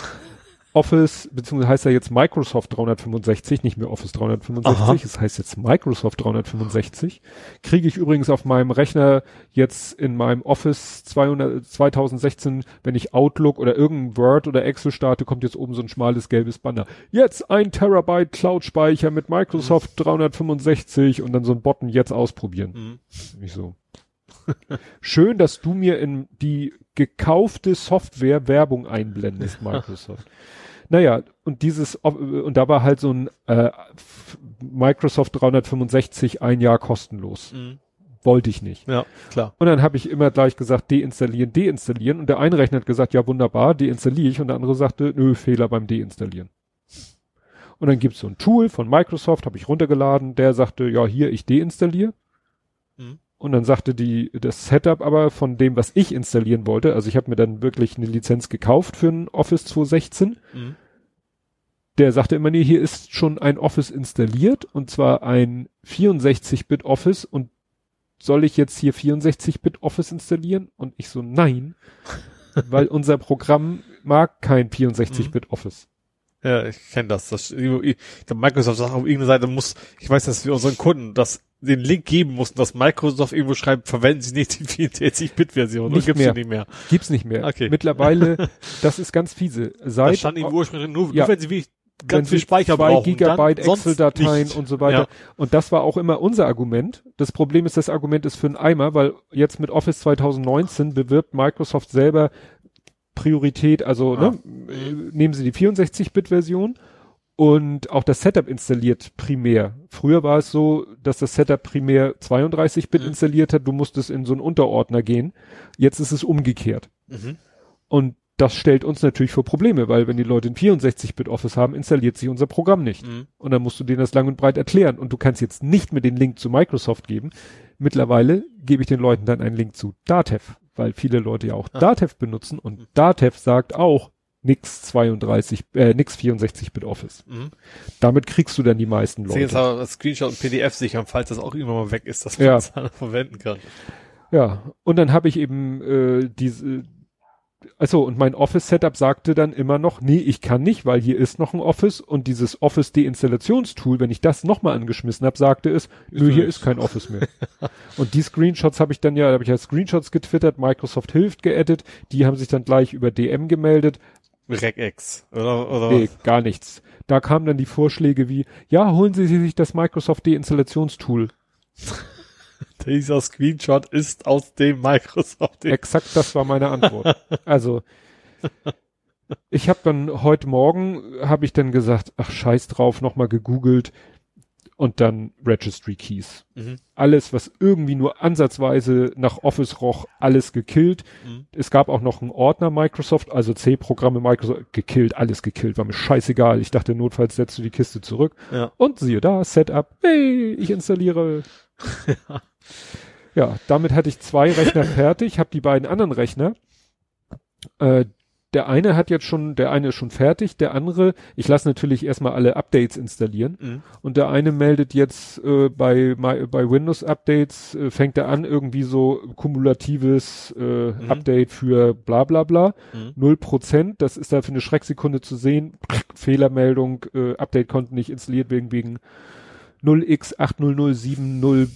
Office, beziehungsweise heißt ja jetzt Microsoft 365, nicht mehr Office 365, Aha. es heißt jetzt Microsoft 365. Kriege ich übrigens auf meinem Rechner jetzt in meinem Office 200, 2016, wenn ich Outlook oder irgendein Word oder Excel starte, kommt jetzt oben so ein schmales gelbes Banner. Jetzt ein Terabyte Cloud-Speicher mit Microsoft 365 und dann so ein Button jetzt ausprobieren. Mhm. Nicht so. Schön, dass du mir in die gekaufte Software Werbung einblendest, Microsoft. Naja, und dieses, und da war halt so ein äh, Microsoft 365 ein Jahr kostenlos. Mhm. Wollte ich nicht. Ja, klar. Und dann habe ich immer gleich gesagt, deinstallieren, deinstallieren. Und der eine Rechner hat gesagt, ja wunderbar, deinstalliere ich. Und der andere sagte, nö, Fehler beim Deinstallieren. Und dann gibt's so ein Tool von Microsoft, habe ich runtergeladen. Der sagte, ja hier, ich deinstalliere. Mhm. Und dann sagte die das Setup aber von dem, was ich installieren wollte, also ich habe mir dann wirklich eine Lizenz gekauft für ein Office 216. Mhm. Der sagte immer, nee, hier ist schon ein Office installiert und zwar ein 64-Bit Office und soll ich jetzt hier 64-Bit Office installieren? Und ich so, nein, weil unser Programm mag kein 64-Bit Office. Ja, ich kenne das. das Microsoft sagt auf irgendeiner Seite muss, ich weiß, dass wir unseren Kunden das den Link geben mussten, dass Microsoft irgendwo schreibt, verwenden Sie nicht die 44-Bit-Version. Nicht gibt's mehr. nicht mehr. Gibt's nicht mehr. Okay. Mittlerweile, das ist ganz fiese. Seit, stand irgendwo ursprünglich nur, Ja. nur wenn Sie wirklich ganz viel Speicher zwei brauchen, Gigabyte Excel-Dateien und so weiter. Ja. Und das war auch immer unser Argument. Das Problem ist, das Argument ist für einen Eimer, weil jetzt mit Office 2019 bewirbt Microsoft selber Priorität, also ne, äh, nehmen sie die 64-Bit-Version und auch das Setup installiert primär. Früher war es so, dass das Setup primär 32-Bit Mhm. installiert hat, du musstest in so einen Unterordner gehen. Jetzt ist es umgekehrt. Mhm. Und das stellt uns natürlich vor Probleme, weil wenn die Leute ein 64-Bit Office haben, installiert sich unser Programm nicht. Mhm. Und dann musst du denen das lang und breit erklären. Und du kannst jetzt nicht mit den Link zu Microsoft geben. Mittlerweile gebe ich den Leuten dann einen Link zu Datev, weil viele Leute ja auch Ah. Datev benutzen und Datev sagt auch nix 32, äh, nix 64-Bit Office. Mhm. Damit kriegst du dann die meisten Sie jetzt Leute. aber das Screenshot und PDF sichern, falls das auch irgendwann mal weg ist, dass Ja. man es dann verwenden kann. Ja, und dann habe ich eben äh, diese also und mein Office-Setup sagte dann immer noch, nee, ich kann nicht, weil hier ist noch ein Office und dieses Office-Deinstallationstool, wenn ich das nochmal angeschmissen habe, sagte es, nö, hier ist kein Office mehr. und die Screenshots habe ich dann ja, da habe ich ja Screenshots getwittert, Microsoft hilft geedit, die haben sich dann gleich über DM gemeldet, Regex, oder, oder nee, gar nichts. Da kamen dann die Vorschläge wie, ja, holen Sie sich das Microsoft Deinstallationstool. Dieser Screenshot ist aus dem Microsoft. Exakt das war meine Antwort. Also ich habe dann heute Morgen habe ich dann gesagt, ach scheiß drauf, nochmal gegoogelt und dann Registry Keys. Mhm. Alles, was irgendwie nur ansatzweise nach Office roch, alles gekillt. Mhm. Es gab auch noch einen Ordner Microsoft, also C-Programme Microsoft, gekillt, alles gekillt, war mir scheißegal. Ich dachte, notfalls setzt du die Kiste zurück. Ja. Und siehe da, Setup, hey, ich installiere. ja, damit hatte ich zwei Rechner fertig, habe die beiden anderen Rechner. Äh, der eine hat jetzt schon, der eine ist schon fertig, der andere, ich lasse natürlich erstmal alle Updates installieren Mhm. und der eine meldet jetzt äh, bei, bei Windows Updates, äh, fängt er an irgendwie so kumulatives äh, Mhm. Update für bla bla bla. Mhm. Null Prozent, das ist da für eine Schrecksekunde zu sehen. Fehlermeldung, äh, Update konnte nicht installiert wegen, wegen 0x80070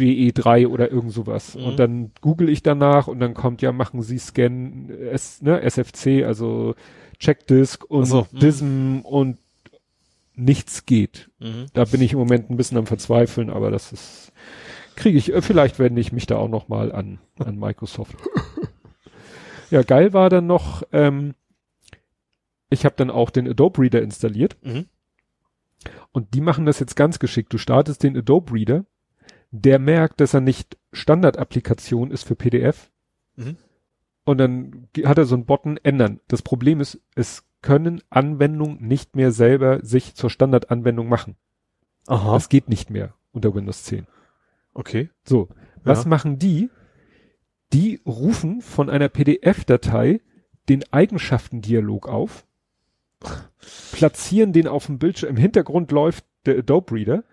WE3 oder irgend sowas. Mhm. Und dann google ich danach und dann kommt ja, machen Sie Scan, S, ne, SFC, also Checkdisk und so, mhm. DISM und nichts geht. Mhm. Da bin ich im Moment ein bisschen am Verzweifeln, aber das ist, kriege ich, äh, vielleicht wende ich mich da auch noch mal an, an Microsoft. ja, geil war dann noch, ähm, ich habe dann auch den Adobe Reader installiert Mhm. und die machen das jetzt ganz geschickt. Du startest den Adobe Reader, der merkt, dass er nicht Standardapplikation ist für PDF Mhm. und dann hat er so einen Button ändern. Das Problem ist, es können Anwendungen nicht mehr selber sich zur Standardanwendung machen. Aha. Das geht nicht mehr unter Windows 10. Okay. So, was Ja. machen die? Die rufen von einer PDF-Datei den Eigenschaftendialog auf, platzieren den auf dem Bildschirm, im Hintergrund läuft der Adobe Reader,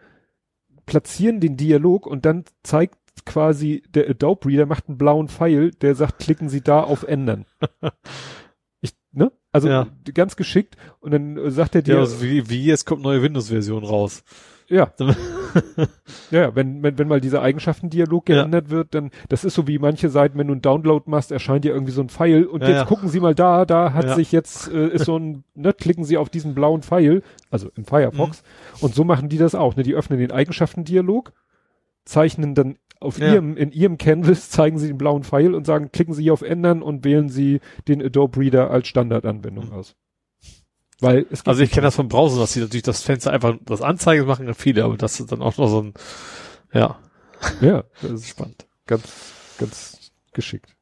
platzieren den Dialog und dann zeigt quasi der Adobe Reader macht einen blauen Pfeil, der sagt, klicken Sie da auf ändern. Ich, ne? Also Ja. ganz geschickt und dann sagt er dir, Ja, also wie, wie jetzt kommt neue Windows-Version raus. Ja. ja, ja, wenn, wenn, wenn mal dieser Eigenschaftendialog Ja. geändert wird, dann, das ist so wie manche Seiten, wenn du einen Download machst, erscheint dir irgendwie so ein Pfeil und Ja, jetzt ja. gucken Sie mal da, da hat Ja. sich jetzt, äh, ist so ein, ne, klicken Sie auf diesen blauen Pfeil, also im Firefox, Mhm. und so machen die das auch, ne, die öffnen den Eigenschaftendialog, zeichnen dann auf Ja. ihrem, in ihrem Canvas zeigen sie den blauen Pfeil und sagen, klicken Sie hier auf ändern und wählen Sie den Adobe Reader als Standardanwendung Mhm. aus. Weil es Also ich kenne das vom Browser, dass sie natürlich das Fenster einfach das Anzeigen machen, ja viele, aber das ist dann auch noch so ein, ja, Ja, das ist spannend. ganz, ganz geschickt.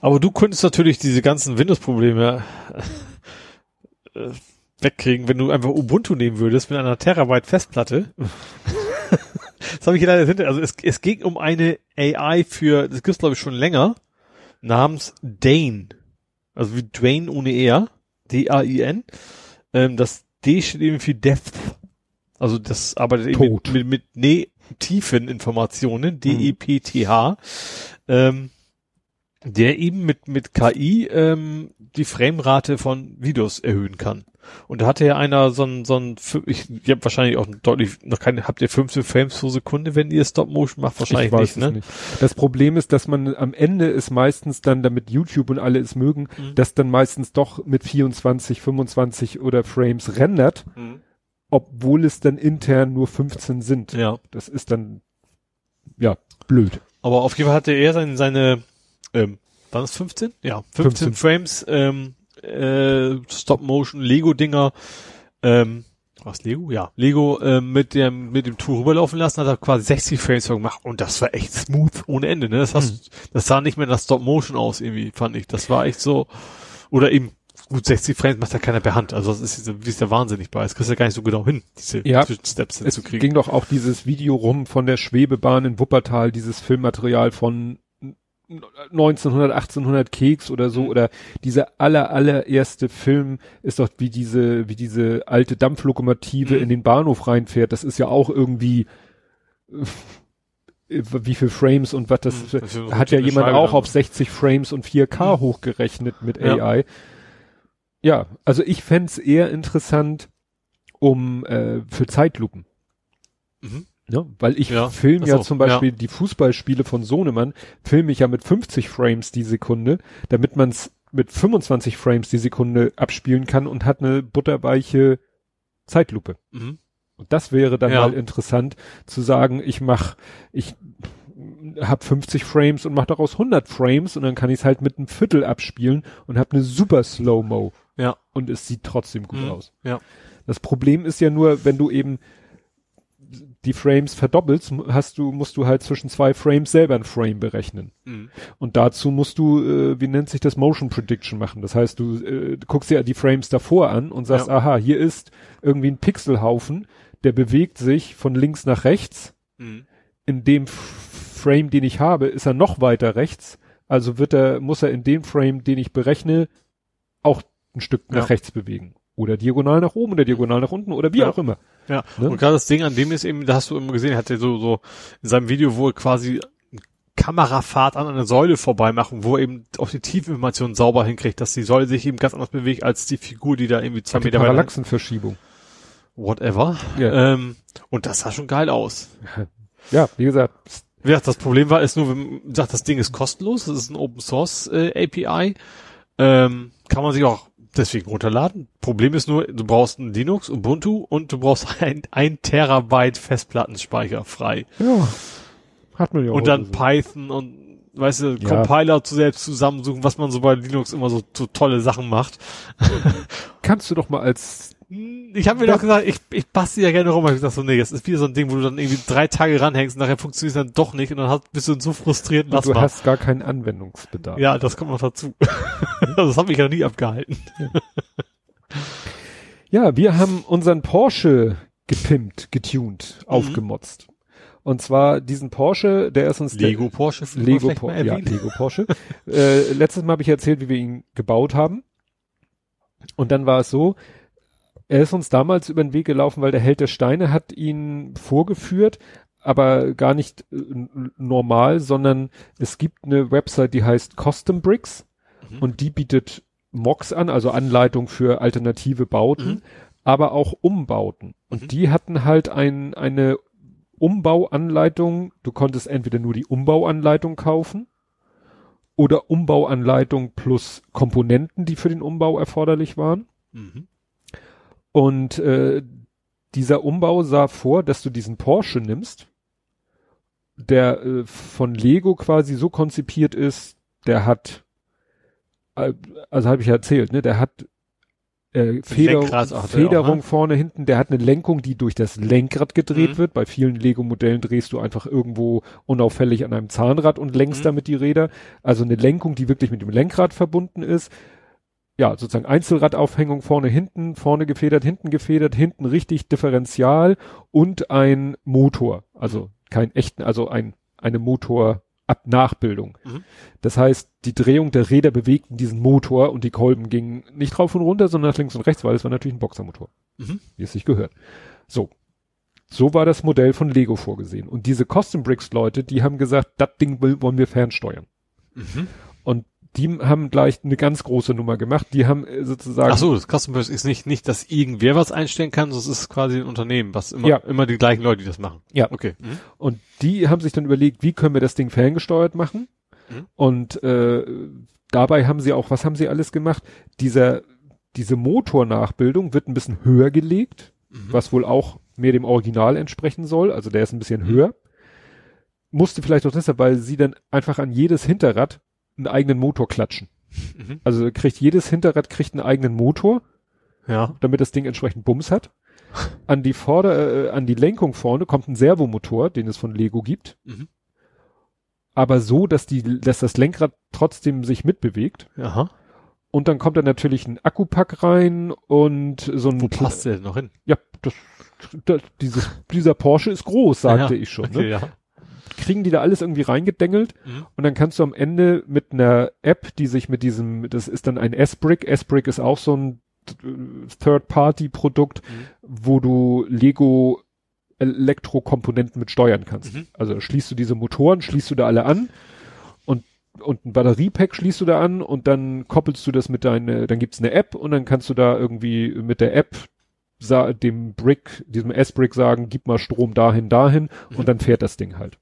Aber du könntest natürlich diese ganzen Windows-Probleme äh, wegkriegen, wenn du einfach Ubuntu nehmen würdest mit einer Terabyte Festplatte. das habe ich hier leider hinter. Also es, es ging um eine AI für, das gibt's glaube ich schon länger, namens Dane. Also wie Dwayne ohne R. D-A-I-N. Ähm, das D steht eben für Depth. Also das arbeitet eben mit, mit, mit nee, tiefen Informationen. D-E-P-T-H. Ähm, der eben mit, mit KI ähm, die Framerate von Videos erhöhen kann. Und da hatte ja einer so ein, so ein, ich, ihr habt wahrscheinlich auch deutlich, noch keine, habt ihr 15 Frames pro Sekunde, wenn ihr Stop Motion macht? Wahrscheinlich nicht, ne? Nicht. Das Problem ist, dass man am Ende ist meistens dann, damit YouTube und alle es mögen, mhm. dass dann meistens doch mit 24, 25 oder Frames rendert, mhm. obwohl es dann intern nur 15 sind. Ja. Das ist dann, ja, blöd. Aber auf jeden Fall hatte er seine, seine ähm, waren es 15? Ja, 15, 15. Frames, ähm, äh, Stop-Motion, Lego-Dinger, ähm, was Lego? Ja, Lego äh, mit dem mit dem Tool rüberlaufen lassen, hat er quasi 60 Frames gemacht und das war echt smooth ohne Ende. Ne? Das, hast, mhm. das sah nicht mehr nach Stop Motion aus irgendwie, fand ich. Das war echt so oder eben gut 60 Frames macht ja keiner per Hand. Also das ist, wie ist der wahnsinnig bei. Das kriegst du ja gar nicht so genau hin, diese ja, Steps hinzukriegen. Es ging doch auch dieses Video rum von der Schwebebahn in Wuppertal, dieses Filmmaterial von 1900, 1800 Keks oder so, mhm. oder dieser aller, allererste Film ist doch wie diese, wie diese alte Dampflokomotive mhm. in den Bahnhof reinfährt. Das ist ja auch irgendwie, äh, wie viel Frames und was das, mhm, das hat ja jemand Schreibe auch auf 60 Frames und 4K mhm. hochgerechnet mit ja. AI. Ja, also ich fände eher interessant, um, äh, für Zeitlupen. Mhm. Ja, weil ich ja, film ja zum Beispiel ja. die Fußballspiele von Sohnemann, filme ich ja mit 50 Frames die Sekunde, damit man es mit 25 Frames die Sekunde abspielen kann und hat eine butterweiche Zeitlupe. Mhm. Und das wäre dann ja. mal interessant zu sagen, ich mach, ich hab 50 Frames und mach daraus 100 Frames und dann kann ich es halt mit einem Viertel abspielen und hab eine super Slow-Mo. Ja. Und es sieht trotzdem gut mhm. aus. Ja. Das Problem ist ja nur, wenn du eben die Frames verdoppelst, hast du, musst du halt zwischen zwei Frames selber ein Frame berechnen. Mhm. Und dazu musst du, äh, wie nennt sich das, Motion Prediction machen. Das heißt, du äh, guckst dir die Frames davor an und sagst, ja. aha, hier ist irgendwie ein Pixelhaufen, der bewegt sich von links nach rechts. Mhm. In dem Frame, den ich habe, ist er noch weiter rechts. Also wird er, muss er in dem Frame, den ich berechne, auch ein Stück ja. nach rechts bewegen. Oder diagonal nach oben oder diagonal nach unten oder wie ja. auch immer. Ja, ne? und gerade das Ding an dem ist eben, da hast du immer gesehen, hat er so, so in seinem Video, wo er quasi Kamerafahrt an einer Säule vorbei machen, wo er eben auch die Tiefinformation sauber hinkriegt, dass die Säule sich eben ganz anders bewegt als die Figur, die da irgendwie zwei Meter weiter. Parallaxenverschiebung. Whatever. Ja. Ähm, und das sah schon geil aus. Ja, wie gesagt. Ja, das Problem war, ist nur, wenn man sagt, das Ding ist kostenlos, das ist ein Open Source äh, API, ähm, kann man sich auch deswegen runterladen. Problem ist nur, du brauchst ein Linux, Ubuntu und du brauchst ein, ein Terabyte Festplattenspeicher frei. Ja. Hat man ja. Und dann so. Python und weißt du, ja. Compiler zu selbst zusammensuchen, was man so bei Linux immer so, so tolle Sachen macht. Kannst du doch mal als ich habe mir doch gesagt, ich, ich bastel ja gerne rum. Ich dachte so, nee, das ist wieder so ein Ding, wo du dann irgendwie drei Tage ranhängst nachher funktioniert es dann doch nicht und dann hast, bist du so frustriert. Und du mal. hast gar keinen Anwendungsbedarf. Ja, das kommt noch dazu. das hat mich ja nie abgehalten. ja, wir haben unseren Porsche gepimpt, getuned, mhm. aufgemotzt. Und zwar diesen Porsche, der ist uns Lego Porsche, Lego, po ja, Lego Porsche. äh, letztes Mal habe ich erzählt, wie wir ihn gebaut haben. Und dann war es so, er ist uns damals über den Weg gelaufen, weil der Held der Steine hat ihn vorgeführt, aber gar nicht äh, normal, sondern es gibt eine Website, die heißt Custom Bricks mhm. und die bietet Mocks an, also Anleitung für alternative Bauten, mhm. aber auch Umbauten. Und mhm. die hatten halt ein, eine Umbauanleitung. Du konntest entweder nur die Umbauanleitung kaufen oder Umbauanleitung plus Komponenten, die für den Umbau erforderlich waren. Mhm. Und äh, dieser Umbau sah vor, dass du diesen Porsche nimmst, der äh, von Lego quasi so konzipiert ist, der hat, also habe ich ja erzählt, ne, der hat äh, Feder, Federung auch, ne? vorne, hinten, der hat eine Lenkung, die durch das Lenkrad gedreht mhm. wird. Bei vielen Lego-Modellen drehst du einfach irgendwo unauffällig an einem Zahnrad und lenkst mhm. damit die Räder. Also eine Lenkung, die wirklich mit dem Lenkrad verbunden ist ja, sozusagen Einzelradaufhängung vorne, hinten, vorne gefedert, hinten gefedert, hinten richtig Differential und ein Motor. Also kein echten, also ein, eine Motor ab Nachbildung. Mhm. Das heißt, die Drehung der Räder bewegten diesen Motor und die Kolben gingen nicht rauf und runter, sondern nach links und rechts, weil es war natürlich ein Boxermotor. Mhm. Wie es sich gehört. So. So war das Modell von Lego vorgesehen. Und diese Custom Bricks Leute, die haben gesagt, das Ding wollen wir fernsteuern. Mhm. Und die haben gleich eine ganz große Nummer gemacht. Die haben äh, sozusagen. Ach so, das Customer ist nicht, nicht, dass irgendwer was einstellen kann, sondern es ist quasi ein Unternehmen, was immer, Ja. immer die gleichen Leute, die das machen. Ja. Okay. Mhm. Und die haben sich dann überlegt, wie können wir das Ding ferngesteuert machen? Mhm. Und äh, dabei haben sie auch, was haben sie alles gemacht? Dieser, diese Motornachbildung wird ein bisschen höher gelegt, Mhm. was wohl auch mehr dem Original entsprechen soll. Also der ist ein bisschen Mhm. höher. Musste vielleicht auch deshalb, weil sie dann einfach an jedes Hinterrad einen eigenen Motor klatschen. Mhm. Also kriegt jedes Hinterrad kriegt einen eigenen Motor, Ja. damit das Ding entsprechend Bums hat. An die Vorder, äh, an die Lenkung vorne kommt ein Servomotor, den es von Lego gibt. Mhm. aber so, dass die, dass das Lenkrad trotzdem sich mitbewegt. Aha. Und dann kommt da natürlich ein Akkupack rein und so ein Wo passt der denn noch hin? Ja, das, das, dieses, dieser Porsche ist groß, sagte Ja. ich schon. Okay, Ne? ja. Kriegen die da alles irgendwie reingedengelt Mhm. und dann kannst du am Ende mit einer App, die sich mit diesem, das ist dann ein S-Brick. S-Brick ist auch so ein äh, Third-Party-Produkt, Mhm. wo du Lego Elektrokomponenten mit steuern kannst. Mhm. Also schließt du diese Motoren, schließt du da alle an und und ein Batteriepack schließt du da an und dann koppelst du das mit deine, dann gibt's eine App und dann kannst du da irgendwie mit der App dem Brick, diesem S-Brick sagen, gib mal Strom dahin, dahin Mhm. und dann fährt das Ding halt.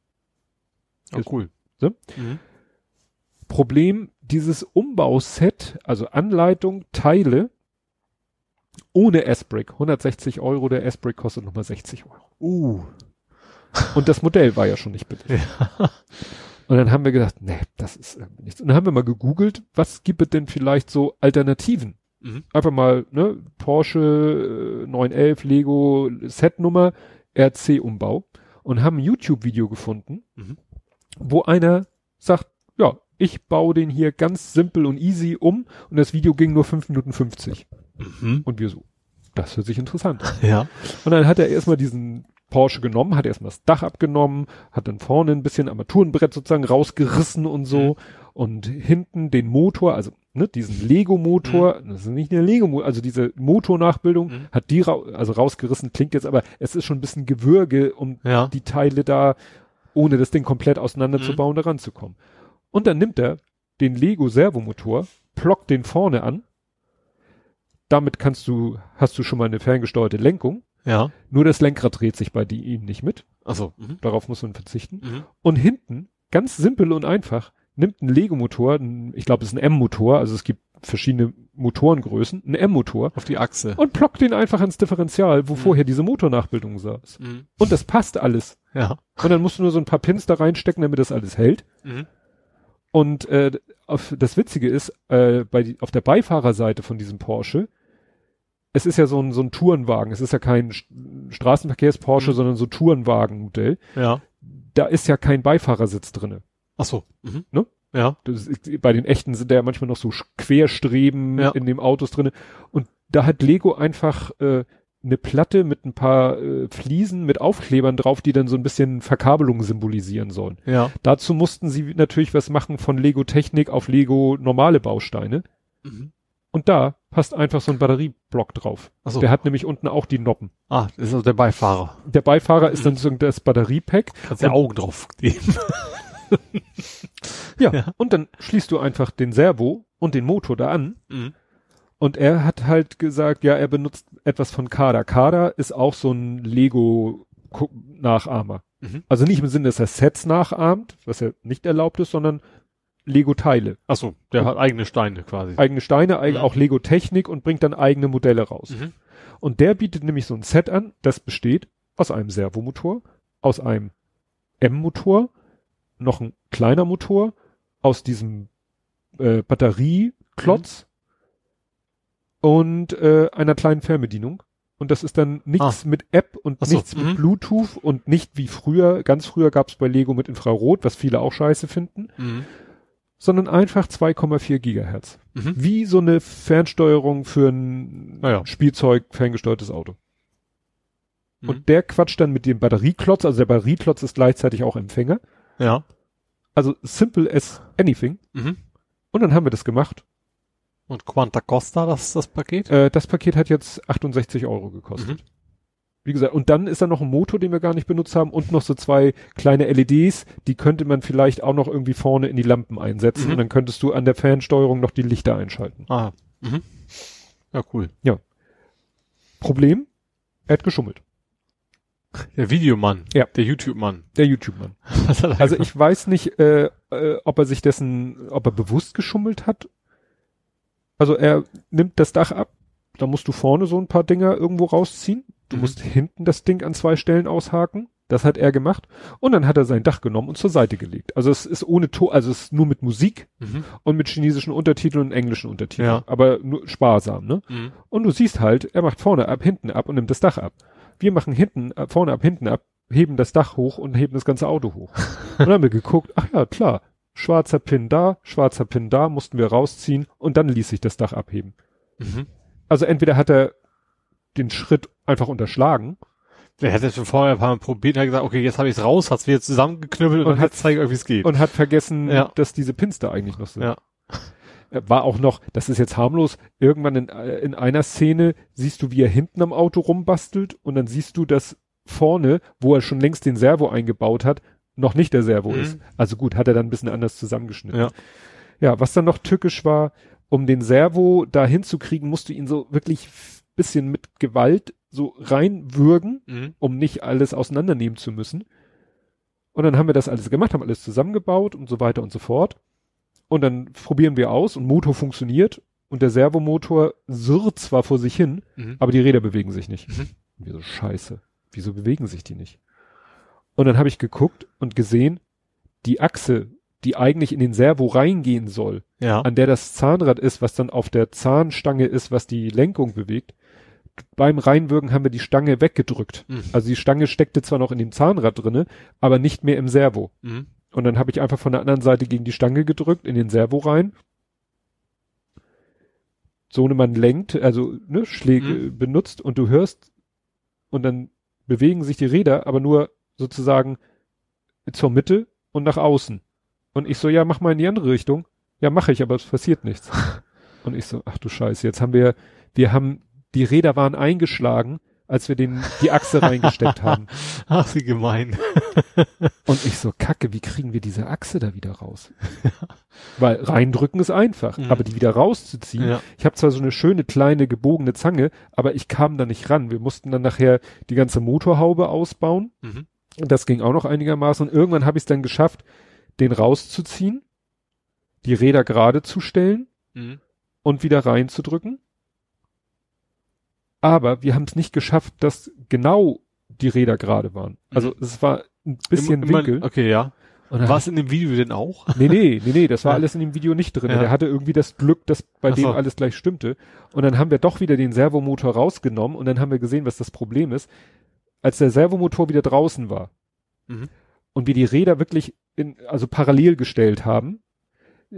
Oh, cool. So? Mhm. Problem, dieses Umbauset, also Anleitung, Teile, ohne S-Brick, 160 Euro, der S-Brick kostet nochmal 60 Euro. Uh. Und das Modell war ja schon nicht billig. Ja. Und dann haben wir gedacht, nee, das ist irgendwie nichts. Und dann haben wir mal gegoogelt, was gibt es denn vielleicht so Alternativen? Mhm. Einfach mal, ne, Porsche äh, 911 Lego Setnummer RC-Umbau und haben ein YouTube-Video gefunden, Mhm. Wo einer sagt, ja, ich baue den hier ganz simpel und easy um und das Video ging nur 5 Minuten 50. Mhm. Und wir so, das hört sich interessant an. Ja. Und dann hat er erstmal diesen Porsche genommen, hat erstmal das Dach abgenommen, hat dann vorne ein bisschen Armaturenbrett sozusagen rausgerissen und so Mhm. und hinten den Motor, also ne, diesen Lego-Motor, das ist nicht eine Lego-Motor, also diese Motornachbildung Mhm. hat die rau also rausgerissen, klingt jetzt aber, es ist schon ein bisschen Gewürge, um Ja. die Teile da, ohne das Ding komplett auseinanderzubauen, da ranzukommen. Und dann nimmt er den Lego-Servomotor, plockt den vorne an, damit kannst du, hast du schon mal eine ferngesteuerte Lenkung, Ja. nur das Lenkrad dreht sich bei die, ihm nicht mit. Also. Mhm. Darauf muss man verzichten. Mhm. Und hinten, ganz simpel und einfach, nimmt ein Lego-Motor, ich glaube, es ist ein M-Motor, also es gibt verschiedene Motorengrößen, ein M-Motor, Auf die Achse. und plockt den einfach ans Differential, wo Mhm. vorher diese Motornachbildung saß. Mhm. Und das passt alles. Ja. Und dann musst du nur so ein paar Pins da reinstecken, damit das alles hält. Mhm. Und äh, auf, das Witzige ist, äh, bei auf der Beifahrerseite von diesem Porsche, es ist ja so ein, so ein Tourenwagen, es ist ja kein St- Straßenverkehrs-Porsche, Mhm. sondern so Tourenwagen-Modell. Ja. Da ist ja kein Beifahrersitz drinne. Ach so. Mhm. Ne? Ja. Ist, bei den echten sind da ja manchmal noch so Querstreben Ja. in den Autos drinne. Und da hat Lego einfach äh, eine Platte mit ein paar äh, Fliesen mit Aufklebern drauf, die dann so ein bisschen Verkabelung symbolisieren sollen. Ja. Dazu mussten sie natürlich was machen von Lego Technik auf Lego normale Bausteine. Mhm. Und da passt einfach so ein Batterieblock drauf. Ach so. Der hat nämlich unten auch die Noppen. Ah, das ist also der Beifahrer. Der Beifahrer ist dann so das Batteriepack. Kannst ja Augen drauf geben. Ja. Ja. Und dann schließt du einfach den Servo und den Motor da an. Mhm. Und er hat halt gesagt, ja, er benutzt etwas von Kada. Kada ist auch so ein Lego-Nachahmer. Mhm. Also nicht im Sinne, dass er Sets nachahmt, was ja nicht erlaubt ist, sondern Lego-Teile. Ach so, der hat eigene Steine quasi. Eigene Steine, eig Mhm. auch Lego-Technik und bringt dann eigene Modelle raus. Mhm. Und der bietet nämlich so ein Set an, das besteht aus einem Servomotor, aus einem M-Motor, noch ein kleiner Motor, aus diesem äh, Batterieklotz und äh, einer kleinen Fernbedienung. Und das ist dann nichts mit App und Ach so, nichts mit mhm. Bluetooth und nicht wie früher, ganz früher gab es bei Lego mit Infrarot, was viele auch scheiße finden, Mhm. sondern einfach 2,4 Gigahertz. Mhm. Wie so eine Fernsteuerung für ein Naja. Spielzeug ferngesteuertes Auto. Mhm. Und der quatscht dann mit dem Batterieklotz, also der Batterieklotz ist gleichzeitig auch Empfänger. Ja. Also simple as anything. Mhm. Und dann haben wir das gemacht. Und Quanta Costa, das das Paket? Äh, das Paket hat jetzt 68 Euro gekostet. Wie gesagt, und dann ist da noch ein Motor, den wir gar nicht benutzt haben und noch so zwei kleine LEDs, die könnte man vielleicht auch noch irgendwie vorne in die Lampen einsetzen Mhm. und dann könntest du an der Fernsteuerung noch die Lichter einschalten. Ah. Mhm. Ja, cool. Problem? Er hat geschummelt. Der Videomann. Ja. Der YouTube-Mann. Der YouTube-Mann. Also ich weiß nicht, äh, äh, ob er sich dessen, ob er bewusst geschummelt hat. Also er nimmt das Dach ab, da musst du vorne so ein paar Dinger irgendwo rausziehen. Du Mhm. musst hinten das Ding an zwei Stellen aushaken. Das hat er gemacht. Und dann hat er sein Dach genommen und zur Seite gelegt. Also es ist ohne Ton, also es ist nur mit Musik Mhm. und mit chinesischen Untertiteln und englischen Untertiteln. Ja. Aber nur sparsam, ne? Mhm. Und du siehst halt, er macht vorne ab, hinten ab und nimmt das Dach ab. Wir machen hinten, äh, vorne ab, hinten ab, heben das Dach hoch und heben das ganze Auto hoch. und dann haben wir geguckt, ach ja, klar, schwarzer Pin da, schwarzer Pin da, mussten wir rausziehen und dann ließ sich das Dach abheben. Mhm. Also entweder hat er den Schritt einfach unterschlagen Der hätte schon vorher ein paar Mal probiert, hat gesagt, okay, jetzt habe ich es raus, hat's wieder zusammengeknüppelt und, Und hat- zeigt euch, wie es geht. und hat vergessen, Ja. dass diese Pins da eigentlich noch sind. Ja. Äh, War auch noch, das ist jetzt harmlos, irgendwann in, äh, in einer Szene siehst du, wie er hinten am Auto rumbastelt und dann siehst du, dass vorne, wo er schon längst den Servo eingebaut hat, noch nicht der Servo Mhm. ist. Also gut, hat er dann ein bisschen anders zusammengeschnitten. Ja. Ja, was dann noch tückisch war, um den Servo da hinzukriegen, musst du ihn so wirklich bisschen mit Gewalt so reinwürgen, Mhm. um nicht alles auseinandernehmen zu müssen. Und dann haben wir das alles gemacht, haben alles zusammengebaut und so weiter und so fort. Und dann probieren wir aus und Motor funktioniert und der Servomotor surrt zwar vor sich hin, Mhm. aber die Räder bewegen sich nicht. Mhm. Und wir so, scheiße, wieso bewegen sich die nicht? Und dann habe ich geguckt und gesehen, die Achse, die eigentlich in den Servo reingehen soll, Ja. an der das Zahnrad ist, was dann auf der Zahnstange ist, was die Lenkung bewegt. Beim Reinwürgen haben wir die Stange weggedrückt. Mhm. Also die Stange steckte zwar noch in dem Zahnrad drinne, aber nicht mehr im Servo. Mhm. Und dann habe ich einfach von der anderen Seite gegen die Stange gedrückt, in den Servo rein. So eine man lenkt, also ne, Schläge Mhm. benutzt und du hörst und dann bewegen sich die Räder, aber nur sozusagen zur Mitte und nach außen. Und ich so, ja, mach mal in die andere Richtung. Ja, mache ich, aber es passiert nichts. Und ich so, ach du Scheiße, jetzt haben wir, wir haben, die Räder waren eingeschlagen, als wir den, die Achse reingesteckt haben. Ach, wie gemein. Und ich so, kacke, wie kriegen wir diese Achse da wieder raus? Weil reindrücken ist einfach, Mhm. aber die wieder rauszuziehen. Ja. Ich habe zwar so eine schöne kleine gebogene Zange, aber ich kam da nicht ran. Wir mussten dann nachher die ganze Motorhaube ausbauen. Mhm. Und das ging auch noch einigermaßen. Und irgendwann habe ich es dann geschafft, den rauszuziehen, die Räder gerade zu stellen Mhm. und wieder reinzudrücken. Aber wir haben es nicht geschafft, dass genau die Räder gerade waren. Also Mhm. es war ein bisschen Immer- Winkel. Okay, ja. War es in dem Video denn auch? Nee, nee, nee, nee, das war Ja. alles in dem Video nicht drin. Ja. Der hatte irgendwie das Glück, dass bei Ach dem so. alles gleich stimmte. Und dann haben wir doch wieder den Servomotor rausgenommen und dann haben wir gesehen, was das Problem ist. Als der Servomotor wieder draußen war Mhm. und wir die Räder wirklich in, also parallel gestellt haben,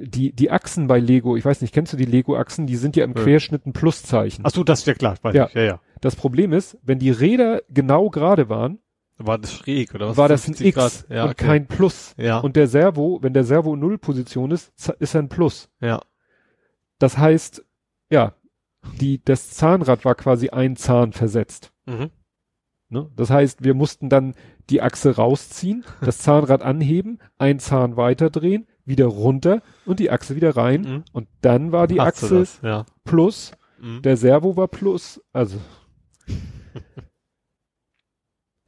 die, die Achsen bei Lego, ich weiß nicht, kennst du die Lego-Achsen? Die sind ja im Ja. Querschnitt ein Pluszeichen. Ach so, das ist ja klar. Weiß Ja. Ich. ja, ja. Das Problem ist, wenn die Räder genau gerade waren, War das schräg, oder was? war das ein 50 X Grad? Ja, und okay. kein Plus. Ja. Und der Servo, wenn der Servo in Nullposition ist, ist er ein Plus. ja. Das heißt, ja, die, das Zahnrad war quasi ein Zahn versetzt. Mhm. Ne? Das heißt, wir mussten dann die Achse rausziehen, das Zahnrad anheben, ein Zahn weiterdrehen, wieder runter und die Achse wieder rein. Mhm. Und dann war die Hast Achse das? Ja. plus, Mhm. der Servo war plus. Also,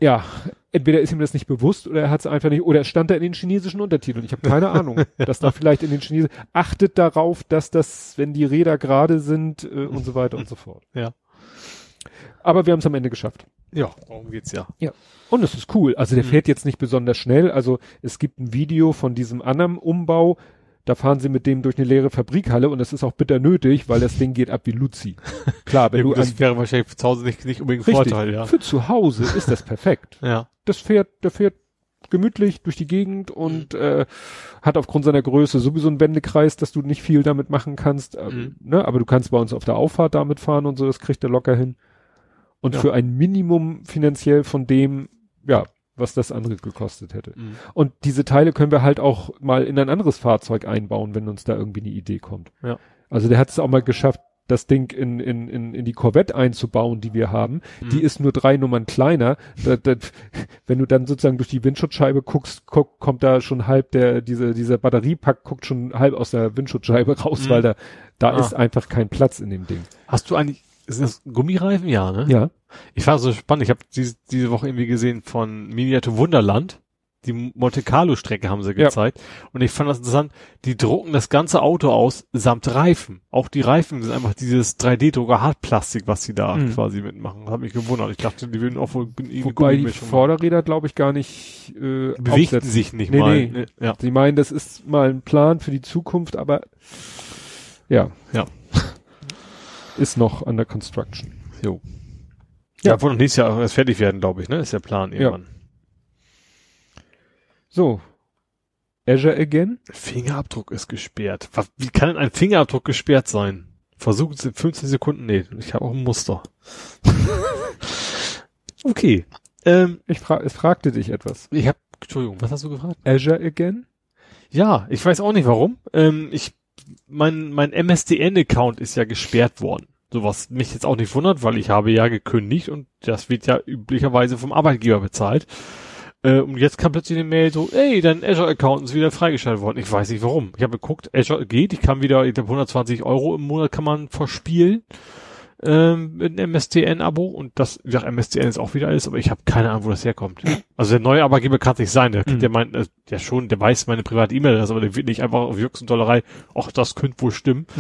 ja, entweder ist ihm das nicht bewusst oder er hat es einfach nicht, oder es stand da in den chinesischen Untertiteln. Ich habe keine Ahnung, dass da vielleicht in den Chinesen, achtet darauf, dass das, wenn die Räder gerade sind äh, und so weiter und so fort. Ja. Aber wir haben es am Ende geschafft. Ja, darum geht's ja. Und es ist cool. Also der Mhm. fährt jetzt nicht besonders schnell. Also es gibt ein Video von diesem Anam-Umbau. Da fahren sie mit dem durch eine leere Fabrikhalle und das ist auch bitter nötig, weil das Ding geht ab wie Luzi. Klar, wenn Ja, du gut, das wäre wahrscheinlich zu Hause nicht, nicht unbedingt ein Vorteil, ja. für zu Hause ist das perfekt. Ja. Das fährt, der fährt gemütlich durch die Gegend und äh, hat aufgrund seiner Größe sowieso einen Wendekreis, dass du nicht viel damit machen kannst. Äh, Mhm. ne? Aber du kannst bei uns auf der Auffahrt damit fahren und so, das kriegt er locker hin. Und Ja. für ein Minimum finanziell von dem, ja, was das andere gekostet hätte. Mhm. Und diese Teile können wir halt auch mal in ein anderes Fahrzeug einbauen, wenn uns da irgendwie eine Idee kommt. Ja. Also der hat es auch mal geschafft, das Ding in, in, in, in die Corvette einzubauen, die wir haben, Mhm. die ist nur drei Nummern kleiner. Da, da, wenn du dann sozusagen durch die Windschutzscheibe guckst, guck, kommt da schon halb der, diese, dieser Batteriepack guckt schon halb aus der Windschutzscheibe raus, Mhm. weil da, da Ah. ist einfach kein Platz in dem Ding. Hast du eigentlich, ist das Gummireifen? Ja, ne? Ja. Ich war so spannend. Ich habe diese, diese Woche irgendwie gesehen von Miniatur Wunderland. Die Monte Carlo Strecke haben sie Ja. gezeigt. Und ich fand das interessant. Die drucken das ganze Auto aus samt Reifen. Auch die Reifen sind einfach dieses 3D-Drucker Hartplastik, was sie da Mhm. quasi mitmachen. Hat mich gewundert. Ich dachte, die würden auch wohl irgendwie Wobei die. Vorderräder, glaube ich, gar nicht äh, bewegten sich nicht Nee, mal. nee. Ne, Ja. Sie meinen, das ist mal ein Plan für die Zukunft, aber ja. Ja. Ist noch under construction. Jo. Ja. Ja, wohl noch nächstes Jahr erst fertig werden, glaube ich, ne? Ist der Plan irgendwann. So. Azure again? Fingerabdruck ist gesperrt. Was, wie kann denn ein Fingerabdruck gesperrt sein? Versucht es in 15 Sekunden. Nee, ich habe auch ein Muster. okay. Ähm, Ich fra es fragte dich etwas. ich habe, Entschuldigung, was hast du gefragt? Azure again? Ja, ich weiß auch nicht warum. Ähm, ich, mein, mein MSDN-Account ist ja gesperrt worden. So was mich jetzt auch nicht wundert, weil ich habe ja gekündigt und das wird ja üblicherweise vom Arbeitgeber bezahlt. Äh, und jetzt kam plötzlich eine Mail so, ey, dein Azure-Account ist wieder freigeschaltet worden. Ich weiß nicht warum. Ich habe geguckt, Azure geht, ich kann wieder, ich glaube 120 Euro im Monat kann man verspielen ähm, mit einem MSDN-Abo und das, ja, MSDN ist auch wieder alles, aber ich habe keine Ahnung, wo das herkommt. Also der neue Arbeitgeber kann es nicht sein, der, Mhm. der meint, äh, ja schon, der weiß meine private E-Mail-Adresse, aber der wird nicht einfach auf Jux und Dollerei, ach, das könnte wohl stimmen.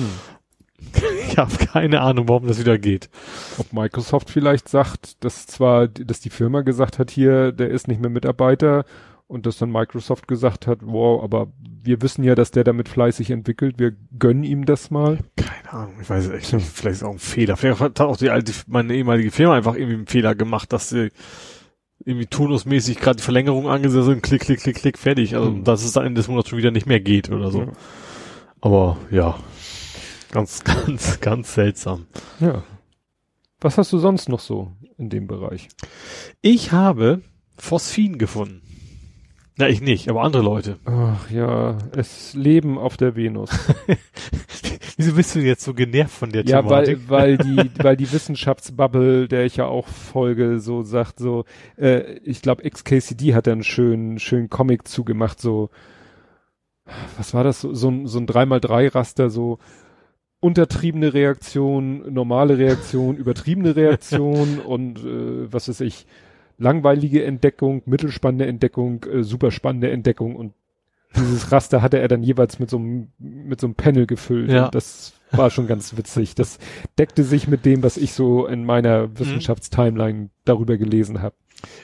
Ich habe keine Ahnung, warum das wieder geht. Ob Microsoft vielleicht sagt, dass zwar, dass die Firma gesagt hat, hier, der ist nicht mehr Mitarbeiter und dass dann Microsoft gesagt hat, wow, aber wir wissen ja, dass der damit fleißig entwickelt, wir gönnen ihm das mal. Keine Ahnung, ich weiß es echt nicht. Vielleicht ist es auch ein Fehler. Vielleicht hat auch die alte, meine ehemalige Firma einfach irgendwie einen Fehler gemacht, dass sie irgendwie turnusmäßig gerade die Verlängerung angesetzt sind, klick, klick, klick, klick, fertig. Also, Mhm. dass es dann Ende des Monats schon wieder nicht mehr geht oder so. Ja. Aber, ja. Ganz, ganz, ganz seltsam. ja. Was hast du sonst noch so in dem Bereich? Ich habe Phosphin gefunden. Na, ich nicht, aber andere Leute. Ach ja, es Leben auf der Venus. Wieso bist du jetzt so genervt von der Ja, Thematik? weil, weil die, weil die Wissenschaftsbubble, der ich ja auch folge, so sagt so, äh, ich glaube XKCD hat da einen schönen, schönen Comic zugemacht, so, was war das, so, so ein, so ein 3x3 Raster, so untertriebene Reaktion, normale Reaktion, übertriebene Reaktion und äh, was weiß ich, langweilige Entdeckung, mittelspannende Entdeckung, äh, superspannende Entdeckung und dieses Raster hatte er dann jeweils mit so einem, mit so einem Panel gefüllt. Ja. Und das war schon ganz witzig. Das deckte sich mit dem, was ich so in meiner Wissenschaftstimeline darüber gelesen habe.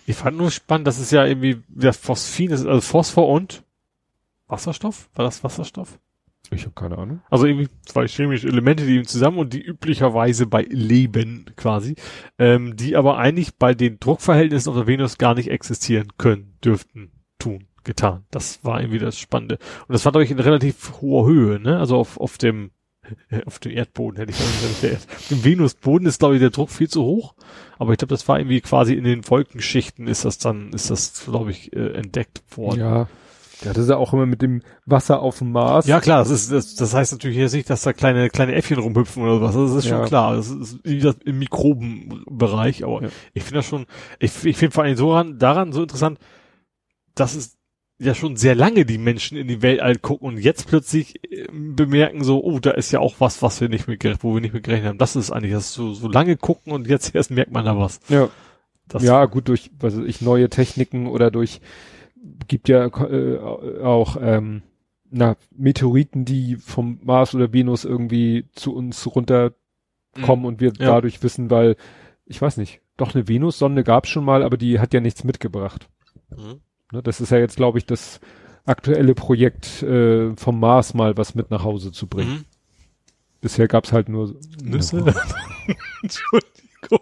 Ich fand nur spannend, dass es ja irgendwie, das Phosphin ist, also Phosphor und Wasserstoff? War das Wasserstoff? Ich habe keine Ahnung. Also irgendwie zwei chemische Elemente, die eben zusammen und die üblicherweise bei Leben quasi, ähm, die aber eigentlich bei den Druckverhältnissen auf der Venus gar nicht existieren können, dürften, tun, getan. Das war irgendwie das Spannende. Und das war, glaube ich, in relativ hoher Höhe, ne? Also auf, auf dem, auf dem Erdboden hätte ich gesagt, auf dem Venusboden ist, glaube ich, der Druck viel zu hoch. Aber ich glaube, das war irgendwie quasi in den Wolkenschichten ist das dann, ist das, glaube ich, äh, entdeckt worden. Ja. Ja, das ist ja auch immer mit dem Wasser auf dem Mars. Ja klar, das ist das, das heißt natürlich jetzt nicht, dass da kleine kleine Äffchen rumhüpfen oder was. Das ist schon Ja. klar. Das ist wie gesagt, im Mikrobenbereich, aber Ja. ich finde das schon, ich, ich finde vor allem so ran, daran so interessant, dass es ja schon sehr lange die Menschen in die Weltall gucken und jetzt plötzlich äh, bemerken so, oh, da ist ja auch was, was wir nicht mit, wo wir nicht mit gerechnet haben. Das ist eigentlich, das so, so lange gucken und jetzt erst merkt man da was. Ja. Das, ja, gut, durch, was weiß ich, neue Techniken oder durch, gibt ja äh, auch, ähm, na, Meteoriten, die vom Mars oder Venus irgendwie zu uns runterkommen und wir Ja. dadurch wissen, weil, ich weiß nicht, doch eine Venussonde gab's schon mal, aber die hat ja nichts mitgebracht. Mhm. Ne, das ist ja jetzt, glaube ich, das aktuelle Projekt äh, vom Mars mal was mit nach Hause zu bringen. Mhm. Bisher gab's halt nur Nüsse? Entschuldigung.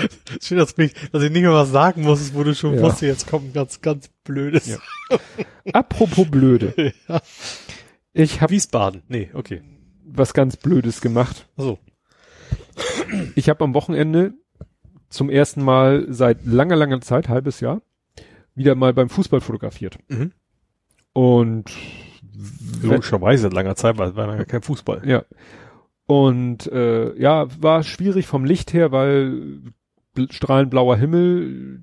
Schön, dass, mich, dass ich nicht mehr was sagen muss, wo du schon Ja. wusste, jetzt kommt ganz, ganz blödes. Ja. Apropos blöde. Ja. Ich habe Wiesbaden. Nee, okay. was ganz Blödes gemacht. Also. Ich habe am Wochenende zum ersten Mal seit langer, langer Zeit, halbes Jahr, wieder mal beim Fußball fotografiert. Mhm. Und Logischerweise seit langer Zeit, weil war ja kein Fußball. ja. Und äh, ja, war schwierig vom Licht her, weil strahlend blauer Himmel,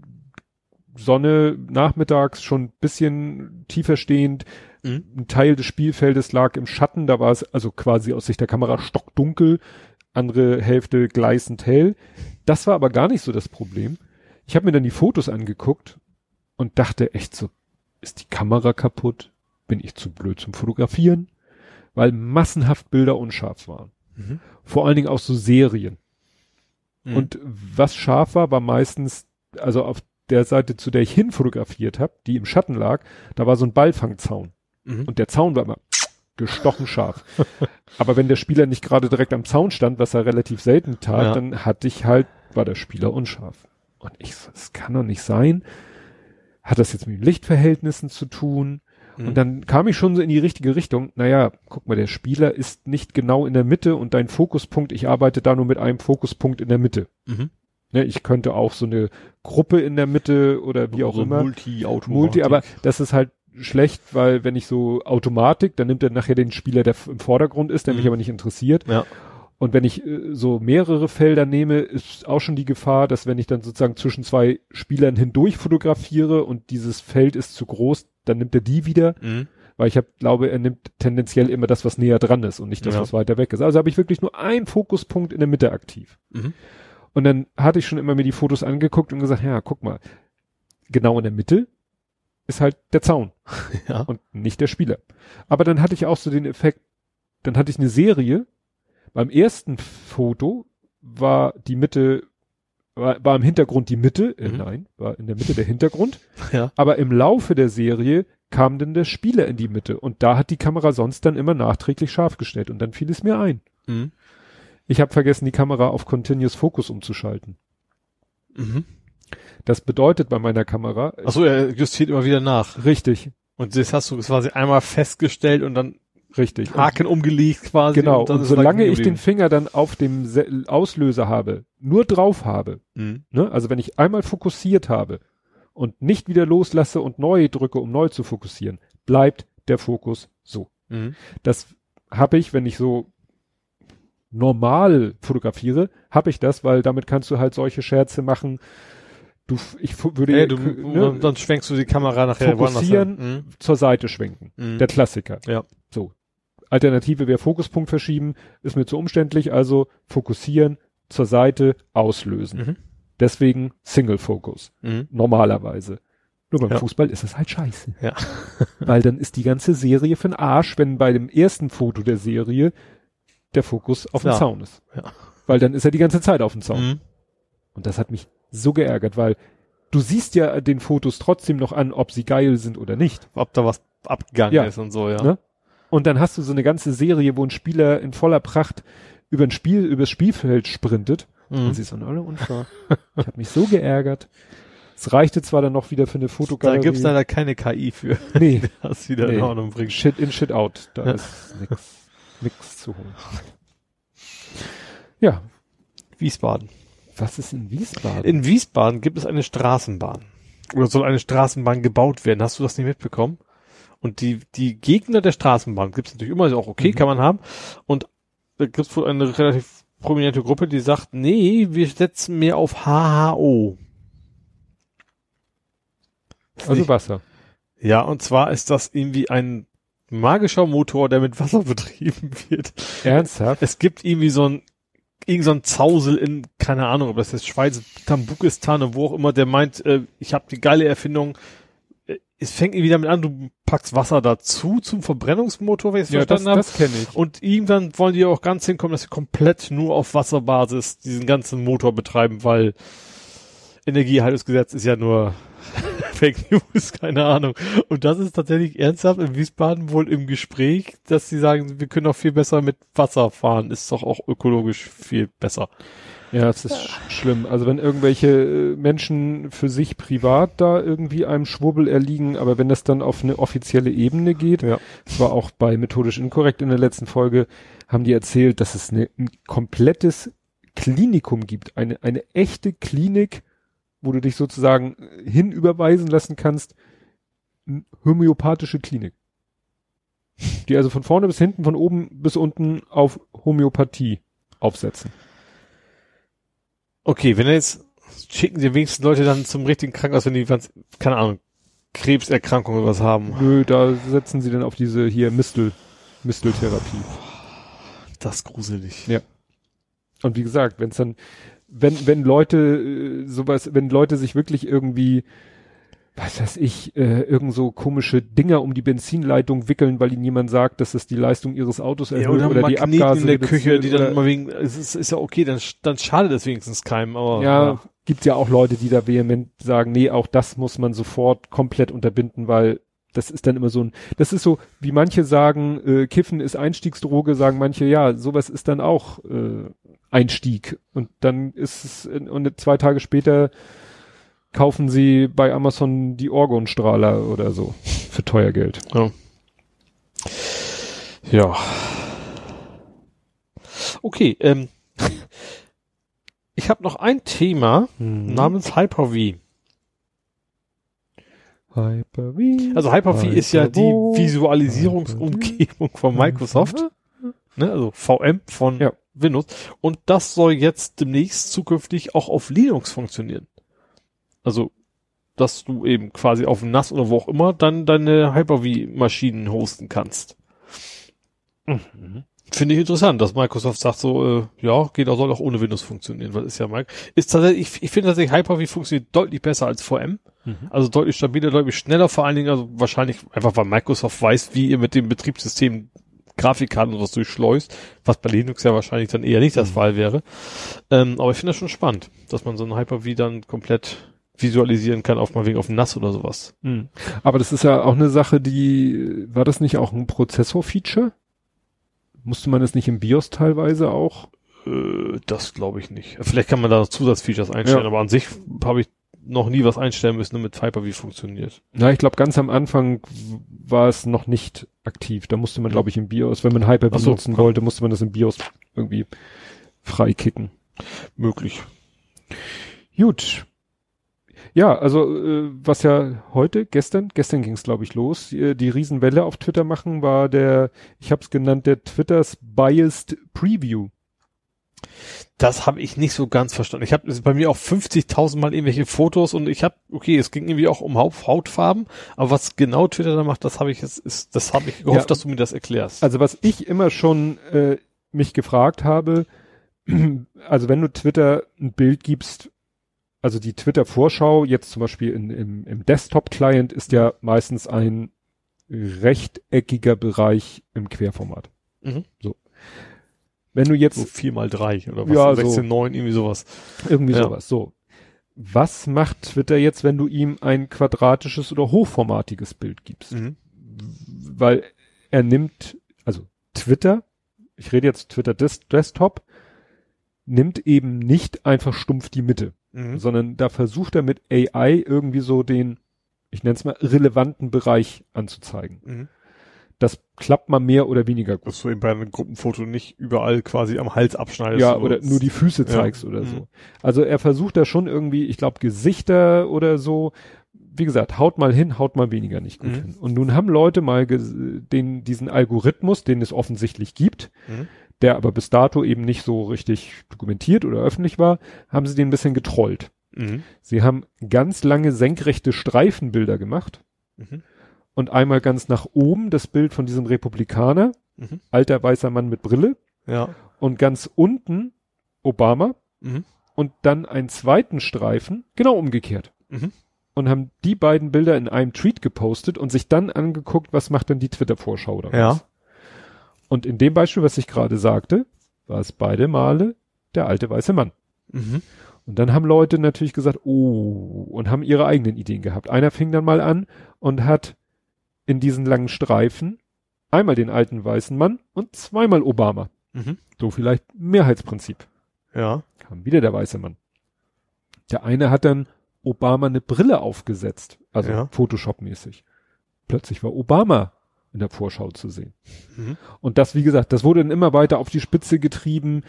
Sonne nachmittags schon ein bisschen tiefer stehend. Mhm. Ein Teil des Spielfeldes lag im Schatten, da war es also quasi aus Sicht der Kamera stockdunkel, andere Hälfte gleißend hell. Das war aber gar nicht so das Problem. Ich habe mir dann die Fotos angeguckt und dachte echt so, ist die Kamera kaputt? Bin ich zu blöd zum Fotografieren? Weil massenhaft Bilder unscharf waren. Mhm. Vor allen Dingen auch so Serien. Mhm. Und was scharf war, war meistens, also auf der Seite, zu der ich hin fotografiert habe, die im Schatten lag, da war so ein Ballfangzaun. Mhm. Und der Zaun war immer gestochen scharf. Aber wenn der Spieler nicht gerade direkt am Zaun stand, was er relativ selten tat, Ja. dann hatte ich halt, war der Spieler unscharf. Und ich so, das kann doch nicht sein. Hat das jetzt mit den Lichtverhältnissen zu tun? Mhm. Und dann kam ich schon so in die richtige Richtung. Naja, guck mal, der Spieler ist nicht genau in der Mitte und dein Fokuspunkt, ich arbeite da nur mit einem Fokuspunkt in der Mitte. Mhm. Ne, ich könnte auch so eine Gruppe in der Mitte oder wie auch so immer. Multi-Automatik. Multi, aber das ist halt schlecht, weil wenn ich so Automatik, dann nimmt er nachher den Spieler, der im Vordergrund ist, der mich Mhm. aber nicht interessiert. Ja. Und wenn ich äh, so mehrere Felder nehme, ist auch schon die Gefahr, dass wenn ich dann sozusagen zwischen zwei Spielern hindurch fotografiere und dieses Feld ist zu groß, dann nimmt er die wieder, Mhm. weil ich hab, glaube, er nimmt tendenziell immer das, was näher dran ist und nicht das, Ja. was weiter weg ist. Also habe ich wirklich nur einen Fokuspunkt in der Mitte aktiv. Mhm. Und dann hatte ich schon immer mir die Fotos angeguckt und gesagt, ja, guck mal, genau in der Mitte ist halt der Zaun Ja. und nicht der Spieler. Aber dann hatte ich auch so den Effekt, dann hatte ich eine Serie. Beim ersten Foto war die Mitte, war, war im Hintergrund die Mitte, äh, Mhm. nein, war in der Mitte der Hintergrund. Ja. Aber im Laufe der Serie kam dann der Spieler in die Mitte und da hat die Kamera sonst dann immer nachträglich scharf gestellt und dann fiel es mir ein. Mhm. Ich habe vergessen, die Kamera auf Continuous Focus umzuschalten. Mhm. Das bedeutet bei meiner Kamera, Achso, er justiert immer wieder nach. richtig, Und das hast du quasi einmal festgestellt und dann richtig. Haken umgelegt quasi. Genau, und es solange ich den. Finger dann auf dem Se Auslöser habe, nur drauf habe, Mhm. ne? also wenn ich einmal fokussiert habe und nicht wieder loslasse und neu drücke, um neu zu fokussieren, bleibt der Fokus so. Mhm. Das habe ich, wenn ich so normal fotografiere, habe ich das, weil damit kannst du halt solche Scherze machen. Du, ich würde Ey, du, ne, dann schwenkst du die Kamera nachher Fokussieren. woanders zur Seite schwenken. Mhm. Der Klassiker. Ja. So. Alternative wäre Fokuspunkt verschieben, ist mir zu umständlich, also fokussieren, zur Seite, auslösen. Mhm. Deswegen Single Focus. Mhm. Normalerweise. Nur beim Ja. Fußball ist es halt scheiße. Ja. Weil dann ist die ganze Serie für den Arsch, wenn bei dem ersten Foto der Serie der Fokus auf dem Ja. Zaun ist. Ja. Weil dann ist er die ganze Zeit auf dem Zaun. Mhm. Und das hat mich so geärgert, weil du siehst ja den Fotos trotzdem noch an, ob sie geil sind oder nicht. Ob da was abgegangen Ja. ist und so, ja. Ne? Und dann hast du so eine ganze Serie, wo ein Spieler in voller Pracht über ein Spiel, übers Spielfeld sprintet. Mhm. Und sie ist dann alle unscharf. ich habe mich so geärgert. Es reichte zwar dann noch wieder für eine Da Fotogalerie. gibt's leider keine KI für, nee, das wieder in Nee. Ordnung bringt. Shit in, Shit out. Da Ja. ist nix, nix zu holen. Ja, Wiesbaden. was ist in Wiesbaden? In Wiesbaden gibt es eine Straßenbahn. Oder soll eine Straßenbahn gebaut werden? Hast du das nicht mitbekommen? Und die, die Gegner der Straßenbahn gibt's natürlich immer, ist auch okay, Mhm. kann man haben. Und da gibt's wohl eine relativ prominente Gruppe, die sagt, nee, wir setzen mehr auf HHO. Also nicht- Wasser. Ja, und zwar ist das irgendwie ein magischer Motor, der mit Wasser betrieben wird. Ernsthaft? Es gibt irgendwie so ein, irgend so ein Zausel in, keine Ahnung, ob das jetzt Schweiz, Tambukistan oder wo auch immer, der meint, äh, ich habe die geile Erfindung. Es fängt irgendwie damit an, du packst Wasser dazu zum Verbrennungsmotor, wenn ich es Ja, das, verstanden habe. das kenne ich. Und irgendwann wollen die auch ganz hinkommen, dass sie komplett nur auf Wasserbasis diesen ganzen Motor betreiben, weil Energieerhaltungsgesetz ist ja nur Fake News, keine Ahnung. Und das ist tatsächlich ernsthaft in Wiesbaden wohl im Gespräch, dass sie sagen, wir können auch viel besser mit Wasser fahren, ist doch auch ökologisch viel besser. Ja, es ist sch- schlimm. Also wenn irgendwelche äh, Menschen für sich privat da irgendwie einem Schwurbel erliegen, aber wenn das dann auf eine offizielle Ebene geht, Ja. es war auch bei methodisch inkorrekt in der letzten Folge, haben die erzählt, dass es eine, ein komplettes Klinikum gibt, eine, eine echte Klinik, wo du dich sozusagen äh, hinüberweisen lassen kannst, homöopathische Klinik. Die also von vorne bis hinten, von oben bis unten auf Homöopathie aufsetzen. Okay, wenn er jetzt schicken sie wenigstens Leute dann zum richtigen Krankenhaus, wenn die, ganz- keine Ahnung, Krebserkrankung oder was haben. Nö, da setzen sie dann auf diese hier Mistel, Misteltherapie. Das ist gruselig. Ja. Und wie gesagt, wenn es dann, wenn, wenn Leute äh, sowas, wenn Leute sich wirklich irgendwie, was weiß ich, äh, irgend so komische Dinger um die Benzinleitung wickeln, weil ihnen jemand sagt, dass es die Leistung ihres Autos erhöht Ja, oder, oder die Abgase in der Küche, die dann immer wegen, es ist, ist ja okay, dann, dann schadet es wenigstens keinem, aber. Ja, gibt's ja auch Leute, die da vehement sagen, nee, auch das muss man sofort komplett unterbinden, weil das ist dann immer so ein, das ist so, wie manche sagen, äh, Kiffen ist Einstiegsdroge, sagen manche, ja, sowas ist dann auch äh, Einstieg. Und dann ist es, und zwei Tage später kaufen sie bei Amazon die Orgonstrahler oder so für teuer Geld. Ja. Okay, ähm, ich habe noch ein Thema Mhm. namens Hyper-V. Hyper-V. Also Hyper-V ist ja die. Visualisierungsumgebung von Microsoft, ne? also VM von Ja. Windows. Und das soll jetzt demnächst zukünftig auch auf Linux funktionieren. Also, dass du eben quasi auf NAS oder wo auch immer dann deine Hyper-V-Maschinen hosten kannst. Mhm. Finde ich interessant, dass Microsoft sagt so, äh, ja, geht auch, soll auch ohne Windows funktionieren, weil ist ja Mike. Ist tatsächlich, ich, ich finde tatsächlich Hyper-V funktioniert deutlich besser als VM. Mhm. Also deutlich stabiler, deutlich schneller, vor allen Dingen, also wahrscheinlich einfach, weil Microsoft weiß, wie ihr mit dem Betriebssystem Grafikkarten und was durchschleust, was bei Linux ja wahrscheinlich dann eher nicht das Mhm. Fall wäre. Ähm, aber ich finde das schon spannend, dass man so ein Hyper-V dann komplett visualisieren kann, auf mal wegen auf NAS oder sowas. Mhm. Aber das ist ja auch eine Sache, die, war das nicht auch ein Prozessor-Feature? Musste man das nicht im BIOS teilweise auch? Äh, das glaube ich nicht. Vielleicht kann man da noch Zusatzfeatures einstellen, Ja. aber an sich habe ich noch nie was einstellen müssen, damit Hyper-V funktioniert. Ja, ich glaube, ganz am Anfang war es noch nicht aktiv. Da musste man, glaube ich, im BIOS, wenn man Hyper-V Ach so, nutzen kann- wollte, musste man das im BIOS irgendwie freikicken. Möglich. Gut. Ja, also äh, was ja heute, gestern, gestern ging es glaube ich los, äh, die Riesenwelle auf Twitter machen, war der, ich habe es genannt, der Twitters Biased Preview. Das habe ich nicht so ganz verstanden. Ich habe bei mir auch 50.000 Mal irgendwelche Fotos und ich habe, okay, es ging irgendwie auch um Haut, Hautfarben, aber was genau Twitter da macht, das habe ich jetzt, ist, das habe ich gehofft, Ja. dass du mir das erklärst. Also was ich immer schon äh, mich gefragt habe, also wenn du Twitter ein Bild gibst, also die Twitter-Vorschau jetzt zum Beispiel in, im, im Desktop-Client ist ja meistens ein rechteckiger Bereich im Querformat. Mhm. So. Wenn du jetzt so vier mal drei oder was? Ja, so. 16, 9, irgendwie sowas. irgendwie Ja. sowas, so. Was macht Twitter jetzt, wenn du ihm ein quadratisches oder hochformatiges Bild gibst? Mhm. weil er nimmt, also Twitter, ich rede jetzt Twitter Des Desktop, nimmt eben nicht einfach stumpf die Mitte, Mhm. sondern da versucht er mit AI irgendwie so den, ich nenne es mal, relevanten Bereich anzuzeigen. Mhm. Das klappt mal mehr oder weniger gut. Dass du eben bei einem Gruppenfoto nicht überall quasi am Hals abschneidest. Ja, oder nur die Füße Ja. zeigst oder Mhm. so. Also er versucht da schon irgendwie, ich glaube, Gesichter oder so. Wie gesagt, haut mal hin, haut mal weniger nicht gut Mhm. hin. Und nun haben Leute mal den, diesen Algorithmus, den es offensichtlich gibt, Mhm. der aber bis dato eben nicht so richtig dokumentiert oder öffentlich war, haben sie den ein bisschen getrollt. Mhm. Sie haben ganz lange senkrechte Streifenbilder gemacht Mhm. Und einmal ganz nach oben das Bild von diesem Republikaner, Mhm. alter weißer Mann mit Brille, Ja. und ganz unten Obama Mhm. und dann einen zweiten Streifen, genau umgekehrt. Mhm. Und haben die beiden Bilder in einem Tweet gepostet und sich dann angeguckt, was macht denn die Twitter-Vorschau daraus. Ja. Und in dem Beispiel, was ich gerade sagte, war es beide Male der alte weiße Mann. Mhm. Und dann haben Leute natürlich gesagt, oh, und haben ihre eigenen Ideen gehabt. Einer fing dann mal an und hat in diesen langen Streifen einmal den alten weißen Mann und zweimal Obama. Mhm. So vielleicht Mehrheitsprinzip. Ja. Kam wieder der weiße Mann. Der eine hat dann Obama eine Brille aufgesetzt, also Ja. Photoshop-mäßig. Plötzlich war Obama in der Vorschau zu sehen. Mhm. Und das, wie gesagt, das wurde dann immer weiter auf die Spitze getrieben.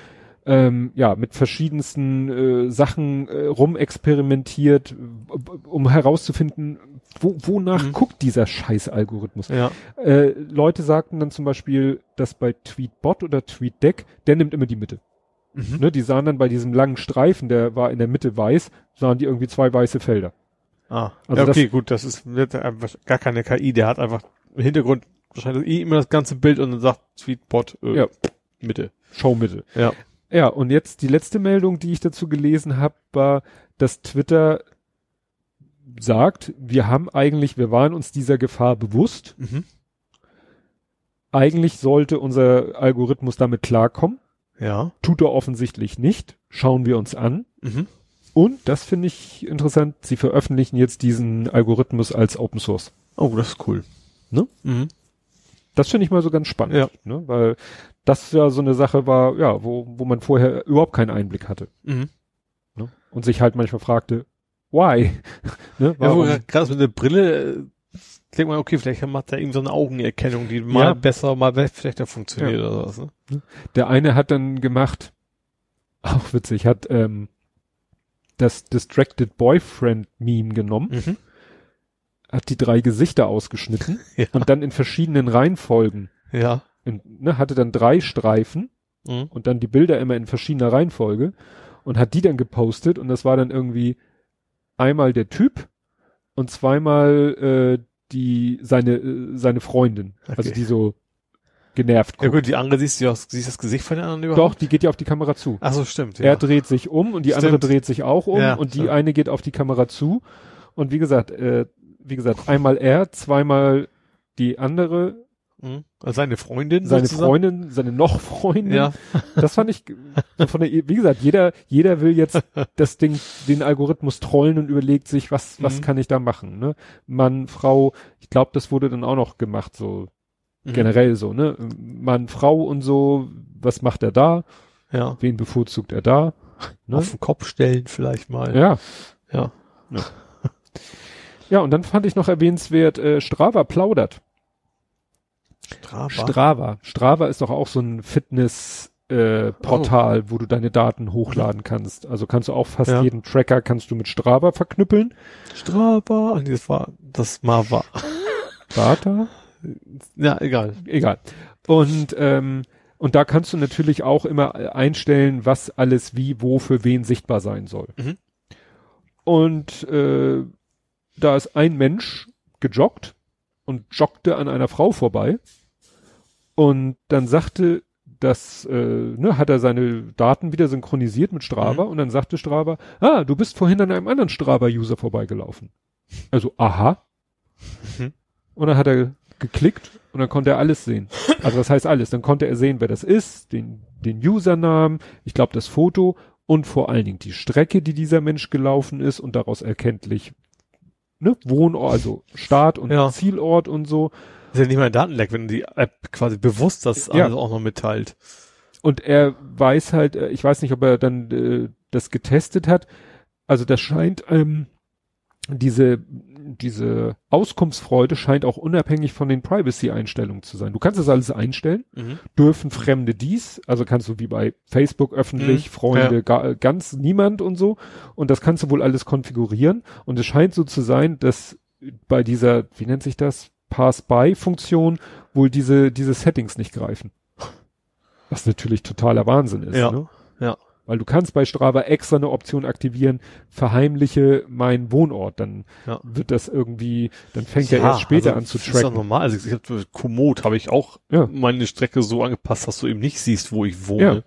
Ähm, ja, mit verschiedensten äh, Sachen äh, rumexperimentiert, um herauszufinden, wo, wonach Mhm. guckt dieser Scheiß-Algorithmus. Ja. Äh, Leute sagten dann zum Beispiel, dass bei TweetBot oder TweetDeck, der nimmt immer die Mitte. Mhm. Ne, die sahen dann bei diesem langen Streifen, der war in der Mitte weiß, sahen die irgendwie zwei weiße Felder. Ah, Also ja, okay, gut, das ist wird einfach gar keine KI, der hat einfach im Hintergrund wahrscheinlich eh immer das ganze Bild und dann sagt Tweetbot äh, Ja. Mitte. Showmitte. Ja. Ja, und jetzt die letzte Meldung, die ich dazu gelesen habe, war, dass Twitter sagt, wir haben eigentlich, wir waren uns dieser Gefahr bewusst. Mhm. Eigentlich sollte unser Algorithmus damit klarkommen. Ja. Tut er offensichtlich nicht. Schauen wir uns an. Mhm. Und, das finde ich interessant, sie veröffentlichen jetzt diesen Algorithmus als Open Source. Oh, das ist cool. Ne? Mhm. Das finde ich mal so ganz spannend. Ja. Ne? Weil das ja so eine Sache war, ja, wo, wo man vorher überhaupt keinen Einblick hatte. Mhm. Ne? Und sich halt manchmal fragte, why? ne? Ja, Warum? gerade mit der Brille äh, denkt man, okay, vielleicht macht er irgendwie so eine Augenerkennung, die mal Ja. besser, mal schlechter funktioniert Ja. oder was. Ne? Der eine hat dann gemacht, auch witzig, hat ähm, das Distracted Boyfriend Meme genommen, Mhm. hat die drei Gesichter ausgeschnitten Ja. und dann in verschiedenen Reihenfolgen, Ja. In, ne, hatte dann drei Streifen Mhm. und dann die Bilder immer in verschiedener Reihenfolge und hat die dann gepostet und das war dann irgendwie einmal der Typ und zweimal äh, die seine äh, seine Freundin, also Okay. die so genervt Ja guckt. gut, die andere siehst du ja, siehst das Gesicht von der anderen Doch, überhaupt? die geht ja auf die Kamera zu. Ach so, stimmt. Er dreht sich um und die andere Stimmt. dreht sich auch um Ja, und die stimmt. eine geht auf die Kamera zu und wie gesagt, äh, wie gesagt, einmal er, zweimal die andere. Also seine Freundin seine sozusagen? Freundin, seine noch Freundin. Ja. Das fand ich von der, wie gesagt, jeder, jeder will jetzt das Ding, den Algorithmus trollen und überlegt sich, was, was Mhm. kann ich da machen, ne? Mann, Frau, ich glaube, das wurde dann auch noch gemacht, so Mhm. generell so, ne? Mann, Frau und so, was macht er da? Ja. Wen bevorzugt er da? Ne? Auf den Kopf stellen vielleicht mal. Ja. Ja. Ja, und dann fand ich noch erwähnenswert, äh, Strava plaudert. Strava. Strava. Strava ist doch auch so ein Fitness äh, Portal, wo du deine Daten hochladen kannst. Also kannst du auch fast Ja. jeden Tracker kannst du mit Strava verknüppeln. Strava. Ah, nee, das war, das mal war. Data? Ja, egal. Egal. Und ähm, und da kannst du natürlich auch immer einstellen, was alles wie, wo, für wen sichtbar sein soll. Mhm. Und äh, da ist ein Mensch gejoggt und joggte an einer Frau vorbei. Und dann sagte das, äh, ne, hat er seine Daten wieder synchronisiert mit Strava und dann sagte Strava, ah, du bist vorhin an einem anderen Strava-User vorbeigelaufen. Also, aha. Mhm. Und dann hat er geklickt und dann konnte er alles sehen. Also das heißt alles. Dann konnte er sehen, wer das ist, den, den Usernamen, ich glaube das Foto und vor allen Dingen die Strecke, die dieser Mensch gelaufen ist und daraus erkenntlich, ne, Wohnort, also Start und Ja. Zielort und so. ist ja nicht mal ein Datenleck, wenn die App quasi bewusst das Ja. alles auch noch mitteilt. Und er weiß halt, äh, ich weiß nicht, ob er dann äh, das getestet hat. Also das scheint, ähm, diese, diese Auskunftsfreude scheint auch unabhängig von den Privacy-Einstellungen zu sein. Du kannst das alles einstellen. Dürfen Fremde dies? Also kannst du wie bei Facebook öffentlich, Mhm. Freunde, Ja. gar, ganz niemand und so. Und das kannst du wohl alles konfigurieren. Und es scheint so zu sein, dass bei dieser, wie nennt sich das? Pass-by-Funktion wohl diese, diese Settings nicht greifen. Was natürlich totaler Wahnsinn ist. Ja. Ne? Ja. Weil du kannst bei Strava extra eine Option aktivieren, verheimliche meinen Wohnort. Dann Ja. wird das irgendwie, dann fängt er erst später an zu Das ist doch tracken. normal. Also ich habe Komoot habe ich auch Ja. meine Strecke so angepasst, dass du eben nicht siehst, wo ich wohne. Ja.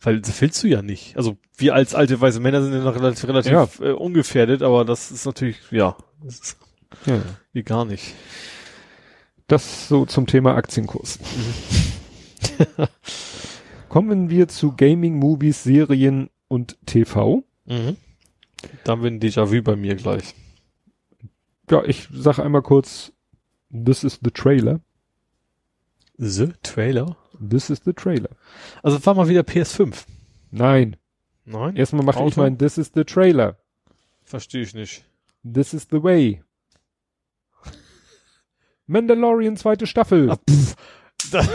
Weil das willst du ja nicht. Also wir als alte weiße Männer sind ja noch relativ, relativ Ja. äh, ungefährdet, aber das ist natürlich, ja, das ist Ja. wie gar nicht. Das so zum Thema Aktienkurs. Kommen wir zu Gaming, Movies, Serien und TV. Mhm. Dann wird ein Déjà-vu bei mir gleich. Ja, ich sag einmal kurz, this is the trailer. The Trailer? This is the trailer. Also war mal wieder PS5. Nein, Nein? erstmal mache ich mein This is the trailer. Verstehe ich nicht. This is the way. Mandalorian zweite Staffel. Ah, das,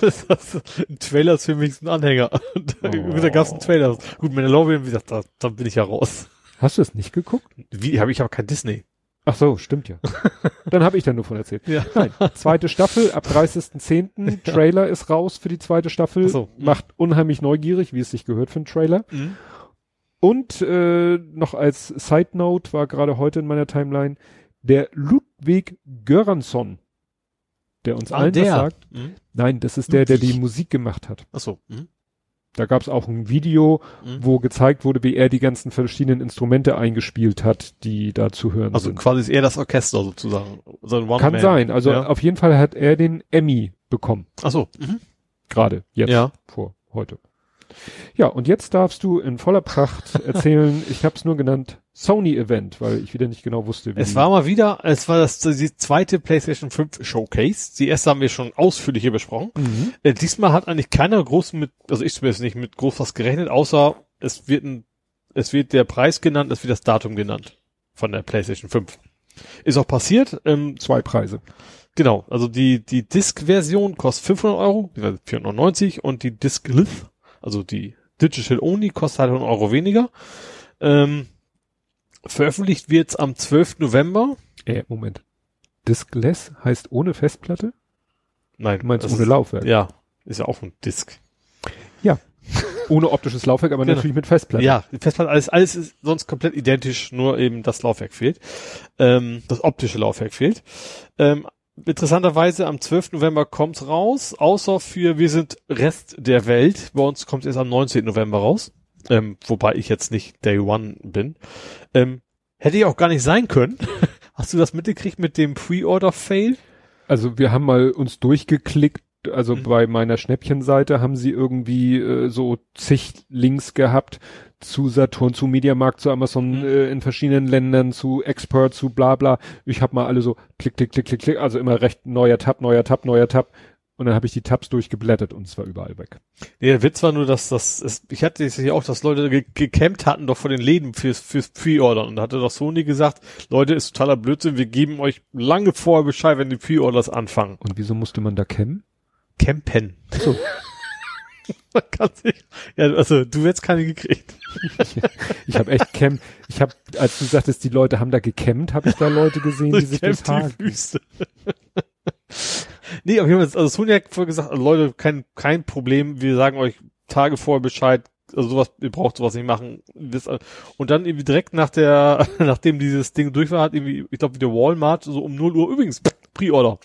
das, ein Trailer ist für mich ein Anhänger. Oh. da gab's einen Trailer. Gut, Mandalorian, wie gesagt, da, da bin ich ja raus. Hast du es nicht geguckt? Wie, habe ich aber kein Disney. Ach so, stimmt ja. Dann habe ich da nur von erzählt. Ja. Nein, zweite Staffel ab 30.10. Trailer ist raus für die zweite Staffel. So. Macht unheimlich neugierig, wie es sich gehört für einen Trailer. Mhm. Und äh, noch als Side Note war gerade heute in meiner Timeline der Ludwig Göransson, der uns allen was sagt. Mhm. Nein, das ist der, der die. Musik gemacht hat. Ach so. Mhm. Da gab es auch ein Video, Mhm. wo gezeigt wurde, wie er die ganzen verschiedenen Instrumente eingespielt hat, die da zu hören Also sind. quasi ist er das Orchester sozusagen. So ein One Kann Man. sein. Also ja. auf jeden Fall hat er den Emmy bekommen. Ach so. Mhm. Gerade jetzt Ja. vor heute. Ja, und jetzt darfst du in voller Pracht erzählen, ich habe es nur genannt Sony Event, weil ich wieder nicht genau wusste, wie Es war mal wieder, es war das die zweite PlayStation 5 Showcase. Die erste haben wir schon ausführlich hier besprochen. Mhm. Äh, diesmal hat eigentlich keiner groß mit, also ich zumindest nicht mit groß was gerechnet, außer es wird ein, es wird der Preis genannt, es wird das Datum genannt von der PlayStation 5. Ist auch passiert. Ähm, zwei Preise. genau, also die die Disk-Version kostet 500 Euro, die war 490 und die Disc-Lith, also die Digital Only, kostet halt 100 Euro weniger. Ähm, veröffentlicht wird's am 12. November. Äh, Moment. Diskless heißt ohne Festplatte? Nein, Du meinst ohne ist- Laufwerk? Ja, ist ja auch ein Disk. Ohne optisches Laufwerk, aber Genau. natürlich mit Festplatte. Ja, Festplatte, alles, alles ist sonst komplett identisch, nur eben das Laufwerk fehlt. Ähm, das optische Laufwerk fehlt. Ähm, interessanterweise am 12. November kommt's raus, außer für Wir sind Rest der Welt. Bei uns kommt es am 19. November raus. Ähm, wobei ich jetzt nicht Day One bin. Ähm, hätte ich auch gar nicht sein können. Hast du das mitgekriegt mit dem Pre-Order-Fail? Also wir haben mal uns durchgeklickt, also Mhm. bei meiner Schnäppchenseite haben sie irgendwie äh, so zig Links gehabt zu Saturn, zu Mediamarkt, zu Amazon Mhm. äh, in verschiedenen Ländern, zu Expert, zu bla bla. Ich habe mal alle so klick, klick, klick, klick, klick, also immer recht neuer Tab, neuer Tab, neuer Tab. Und dann habe ich die Tabs durchgeblättert und es war überall weg. Nee, der Witz war nur, dass das, ist, ich hatte es ja auch, dass Leute ge gecampt hatten doch vor den Läden fürs, fürs Pre-Order. Und da hatte doch Sony gesagt, Leute, ist totaler Blödsinn, wir geben euch lange vorher Bescheid, wenn die Pre-Orders anfangen. Und wieso musste man da campen? Campen. So. Sich, ja, also, du hättest keine gekriegt. Ich habe echt camp, ich habe, als du sagtest, die Leute haben da gecampt, habe ich da Leute gesehen, die sich das Wüste. Nee, auf jeden Fall, also Sony hat vorher gesagt, also Leute, kein, kein Problem, wir sagen euch Tage vorher Bescheid, also sowas, ihr braucht sowas nicht machen. Und dann irgendwie direkt nach der, nachdem dieses Ding durch war, hat irgendwie, ich glaube, wieder Walmart, so um 0 Uhr, übrigens, Pre-Order,